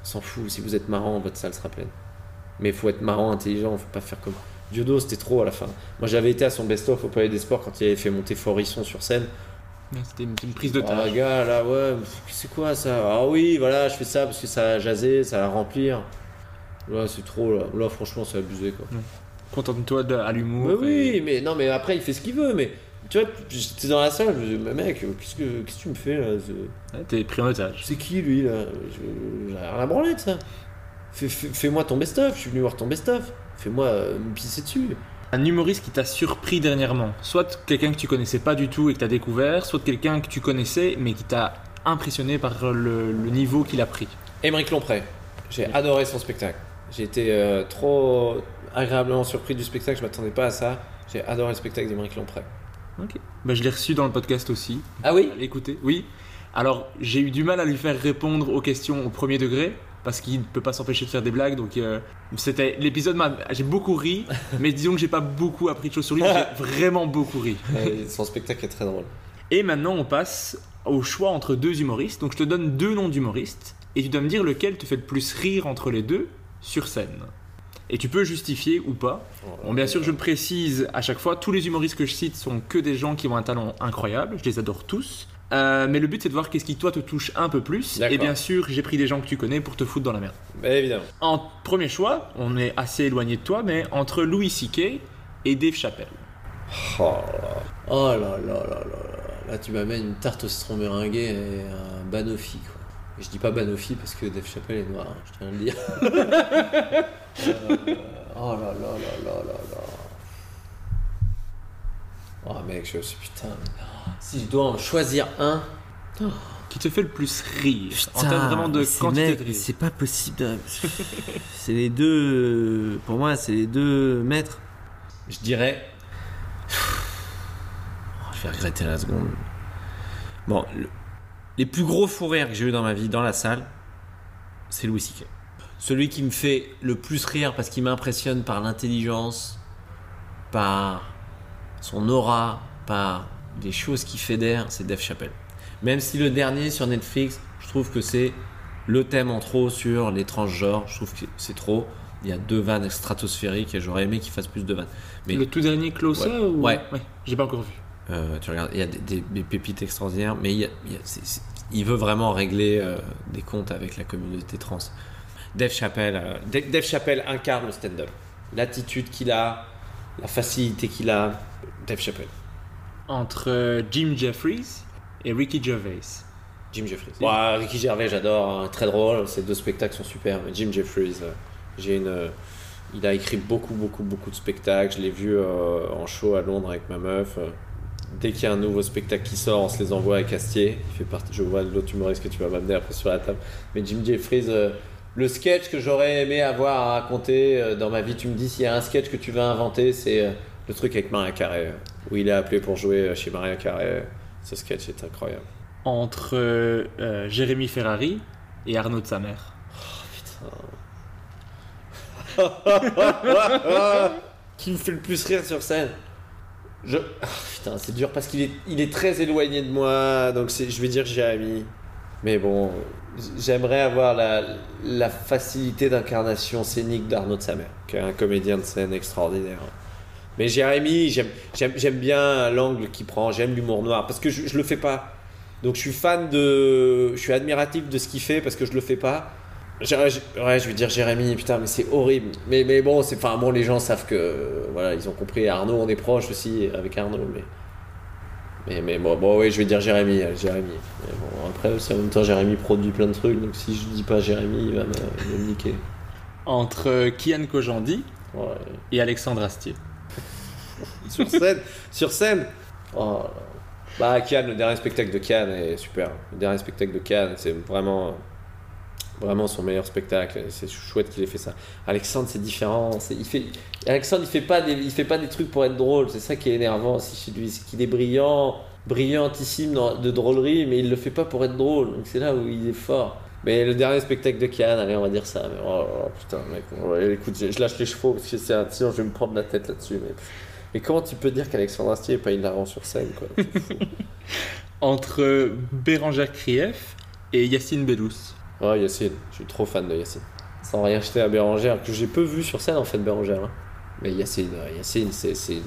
S'en fout. Si vous êtes marrant, votre salle sera pleine. Mais faut être marrant, intelligent, faut pas faire comme. Diodo, c'était trop à la fin. Moi j'avais été à son best-of au Palais des Sports quand il avait fait monter Forisson sur scène. C'était une, une prise de Ah, tâche. gars, là, ouais, c'est quoi ça? Ah oui, voilà, je fais ça parce que ça va jaser, ça va remplir. Là, c'est trop, là. Là, franchement, c'est abusé, quoi. Contente-toi à l'humour. Mais oui, mais non, mais après, il fait ce qu'il veut, mais Tu vois, j'étais dans la salle, je me disais, mais mec, qu'est-ce que, qu'est-ce que tu me fais là T'es pris en otage. C'est qui lui là? J'ai rien à branler de ça. Fais- fais- Fais-moi ton best-of, je suis venu voir ton best-of. Fais-moi euh, me pisser dessus. Un humoriste qui t'a surpris dernièrement. Soit quelqu'un que tu connaissais pas du tout et que t'as découvert, soit quelqu'un que tu connaissais mais qui t'a impressionné par le, le niveau qu'il a pris. Émeric Lompré. J'ai adoré son spectacle. J'ai été euh, trop agréablement surpris du spectacle, je m'attendais pas à ça. J'ai adoré le spectacle d'Émeric Lompré. Ok. Bah, je l'ai reçu dans le podcast aussi. Ah oui Écoutez, oui. Alors, j'ai eu du mal à lui faire répondre aux questions au premier degré parce qu'il ne peut pas s'empêcher de faire des blagues. Donc, euh, c'était l'épisode. m'a- J'ai beaucoup ri, mais disons que j'ai pas beaucoup appris de choses sur lui. J'ai vraiment beaucoup ri. Son spectacle est très drôle. Et maintenant, on passe au choix entre deux humoristes. Donc, je te donne deux noms d'humoristes et tu dois me dire lequel te fait le plus rire entre les deux sur scène. Et tu peux justifier ou pas. Bon, bien sûr, je le précise à chaque fois, tous les humoristes que je cite sont que des gens qui ont un talent incroyable. Je les adore tous. Euh, mais le but, c'est de voir qu'est-ce qui, toi, te touche un peu plus. Et bien sûr, j'ai pris des gens que tu connais pour te foutre dans la merde. Bah, évidemment. En premier choix, on est assez éloigné de toi, mais entre Louis C.K. et Dave Chappelle. Oh là là. Oh là là là là là. Là, tu m'amènes une tarte au citron meringuée et un banoffee, quoi. Et je dis pas banoffee parce que Dave Chappelle est noir, hein, je tiens à le dire. Euh, oh là là là là là là. Oh mec, je suis putain. Si je dois en choisir un. Qui te fait le plus rire En termes vraiment de quantité mec, de rire. C'est pas possible. c'est les deux. Pour moi, c'est les deux maîtres. Je dirais. Oh, je vais regretter la seconde. Bon, le- les plus gros fous rires que j'ai eu dans ma vie, dans la salle, c'est Louis C.K. Celui qui me fait le plus rire parce qu'il m'impressionne par l'intelligence, par son aura, par des choses qui fédèrent, c'est Dave Chappelle. Même si le dernier sur Netflix, je trouve que c'est le thème en trop sur les transgenres, je trouve que c'est trop. Il y a deux vannes stratosphériques et j'aurais aimé qu'il fasse plus de vannes. Mais Le tout dernier Closer Ouais. ou... Ouais. J'ai pas encore vu. euh, tu regardes, il y a des, des- des pépites extraordinaires, mais il, y a- il y a- c'est- c'est- il veut vraiment régler euh, des comptes avec la communauté trans. Dave Chappelle, euh, Dave, Dave Chappelle incarne le stand-up. L'attitude qu'il a, la facilité qu'il a. Dave Chappelle, Entre Jim Jeffries et Ricky Gervais. Jim Jeffries. Ouais, Ricky Gervais, j'adore, hein, très drôle. Ces deux spectacles sont super. Mais Jim Jeffries, euh, j'ai une. euh, il a écrit beaucoup, beaucoup, beaucoup de spectacles. Je l'ai vu euh, en show à Londres avec ma meuf. Dès qu'il y a un nouveau spectacle qui sort, on se les envoie à Castier. Il fait partie, je vois l'autre humoriste que tu vas m'amener après sur la table. Mais Jim Jeffries, euh, le sketch que j'aurais aimé avoir à raconter euh, dans ma vie, tu me dis s'il y a un sketch que tu veux inventer, c'est euh, le truc avec Maria Carré, où il est appelé pour jouer euh, chez Maria Carré. Ce sketch est incroyable. Entre euh, euh, Jérémy Ferrari et Arnaud de sa mère. qui me fait le plus rire sur scène? Je... Ah, putain, c'est dur parce qu'il est, il est très éloigné de moi, donc je vais dire Jérémy. Mais bon, j'aimerais avoir la, la facilité d'incarnation scénique d'Arnaud de sa mère, qui est un comédien de scène extraordinaire. Mais Jérémy, j'aime, bien l'angle qu'il prend, j'aime l'humour noir, parce que je, je le fais pas. Donc je suis fan de. Je suis admiratif de ce qu'il fait parce que je le fais pas. Ouais, je vais dire Jérémy, putain, mais c'est horrible. Mais, mais bon, c'est, enfin, bon, les gens savent que. voilà, ils ont compris. Arnaud, on est proche aussi avec Arnaud, mais. Mais, mais bon, bon, oui, je vais dire Jérémy, euh, Jérémy. Mais bon, après, aussi, en même temps, Jérémy produit plein de trucs, donc si je dis pas Jérémy, il va me, me niquer. Entre Kian Kojandi Ouais. et Alexandre Astier. Sur scène, sur scène. Oh, bah Cannes, le dernier spectacle de Cannes est super. Le dernier spectacle de Cannes, c'est vraiment, vraiment son meilleur spectacle. C'est chouette qu'il ait fait ça. Alexandre, c'est différent. Alexandre, il fait pas des, il fait pas des trucs pour être drôle. C'est ça qui est énervant aussi chez lui, c'est qu'il est brillant, brillantissime de drôlerie, mais il le fait pas pour être drôle. Donc c'est là où il est fort. Mais le dernier spectacle de Cannes, allez, on va dire ça. Oh, là, putain, mec, écoute, je, lâche les chevaux parce que c'est sinon je vais me prendre la tête là-dessus. Mais comment tu peux dire qu'Alexandre Astier est pas hilarant sur scène, quoi? Fou. Entre Bérangère Krief et Yacine Bellous. Oh, Yacine, je suis trop fan de Yacine. Sans rien jeter à Bérangère, que j'ai peu vu sur scène en fait, Bérangère. hein. Mais Yacine, euh, Yacine c'est, c'est,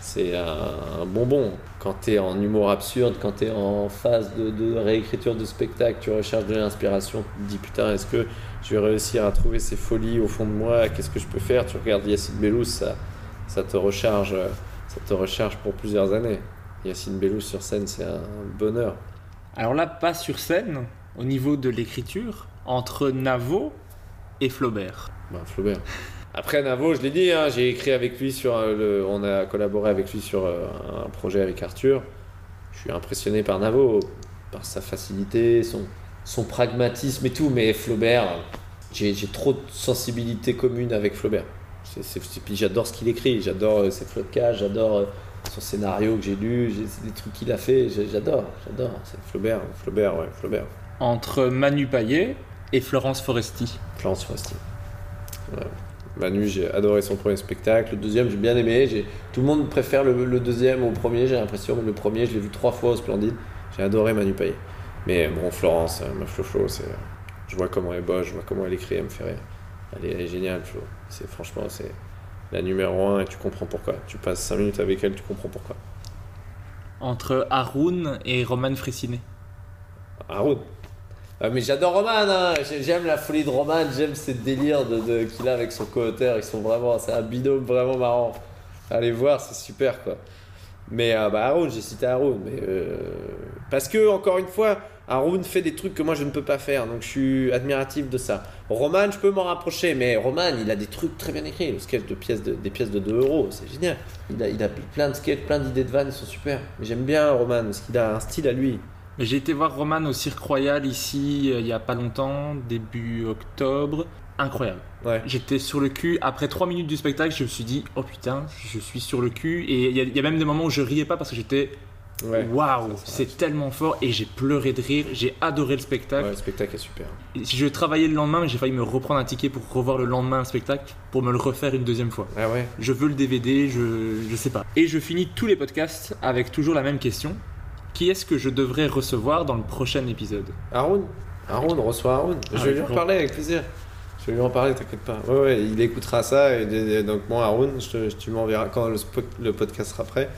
c'est un, un bonbon. Quand t'es en humour absurde, quand t'es en phase de, de réécriture de spectacle, tu recherches de l'inspiration, tu te dis putain, est-ce que je vais réussir à trouver ces folies au fond de moi? Qu'est-ce que je peux faire? Tu regardes Yacine Bellous, ça, ça te recharge, euh, ça te recharge pour plusieurs années. Yacine Bellous sur scène, c'est un bonheur. Alors là, pas sur scène, au niveau de l'écriture, entre Navo et Flaubert. Bah, Flaubert. Après Navo, je l'ai dit, hein, j'ai écrit avec lui sur euh, le, on a collaboré avec lui sur euh, un projet avec Arthur. Je suis impressionné par Navo, par sa facilité, son, son pragmatisme et tout, mais Flaubert, j'ai trop de sensibilité commune avec Flaubert. C'est- puis j'adore ce qu'il écrit, j'adore euh, ses flotcages, j'adore euh, son scénario que j'ai lu, des trucs qu'il a fait, j'adore, j'adore. C'est Flaubert, Flaubert, ouais, Flaubert. Entre Manu Payet et Florence Foresti. Florence Foresti. Ouais. Manu, j'ai adoré son premier spectacle. Le deuxième, j'ai bien aimé. J'ai- Tout le monde préfère le, le deuxième au premier, j'ai l'impression. Mais le premier, je l'ai vu trois fois au Splendide. J'ai adoré Manu Payet. Mais bon, Florence, euh, ma Flo Flo, c'est... je vois comment elle bosse, je vois comment elle écrit, elle me fait rire. Elle est, elle est géniale, Flo. C'est, franchement, c'est la numéro un et tu comprends pourquoi. Tu passes cinq minutes avec elle, tu comprends pourquoi. Entre Haroun et Roman Fressinet. Haroun. Ah, mais j'adore Roman, hein. J'ai- j'aime la folie de Roman, j'aime ces délires de, de- qu'il a avec son co-auteur, ils sont vraiment, c'est un binôme vraiment marrant. Allez voir, c'est super quoi. Mais euh, bah, Haroun, j'ai cité Haroun, mais euh, parce que encore une fois, Haroun fait des trucs que moi je ne peux pas faire, donc je suis admiratif de ça. Roman, je peux m'en rapprocher, mais Roman, il a des trucs très bien écrits. Le sketch de pièces de, des pièces de 2 euros, c'est génial. Il a, il a plein de sketchs, plein d'idées de vannes, ils sont super. Mais J'aime bien Roman, parce qu'il a un style à lui. J'ai été voir Roman au Cirque Royal ici euh, il y a pas longtemps, début octobre. Incroyable. Ouais. J'étais sur le cul. Après 3 minutes du spectacle, je me suis dit, oh putain, je suis sur le cul. Et il y, y a même des moments où je riais pas parce que j'étais, Ouais. waouh, c'est tellement fort. Et j'ai pleuré de rire. J'ai adoré le spectacle. Ouais, le spectacle est super. Et Je travaillais le lendemain, mais j'ai failli me reprendre un ticket pour revoir le lendemain le spectacle pour me le refaire une deuxième fois. Ah ouais Je veux le DVD, je, je sais pas. Et je finis tous les podcasts avec toujours la même question. Qui est-ce que je devrais recevoir dans le prochain épisode? Haroun Haroun, reçoit Haroun. Ah, je vais lui en parler avec plaisir. Je vais lui en parler, t'inquiète pas. Ouais, ouais, il écoutera ça. Et, donc, moi, Haroun, je te- tu m'enverras. Quand le podcast sera prêt,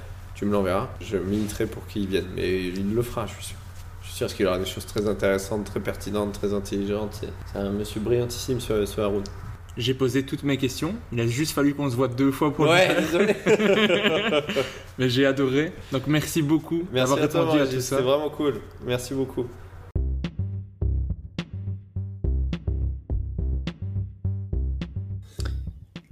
tu me l'enverras. Je militerai pour qu'il vienne. Mais il le fera, je suis sûr. Je suis sûr parce qu'il aura des choses très intéressantes, très pertinentes, très intelligentes. C'est- un monsieur brillantissime, ce, ce Haroun. J'ai posé toutes mes questions. Il a juste fallu qu'on se voit deux fois pour Ouais, le faire. désolé. Mais j'ai adoré. Donc merci beaucoup d'avoir à répondu à Régis, tout ça. C'était vraiment cool. Merci beaucoup.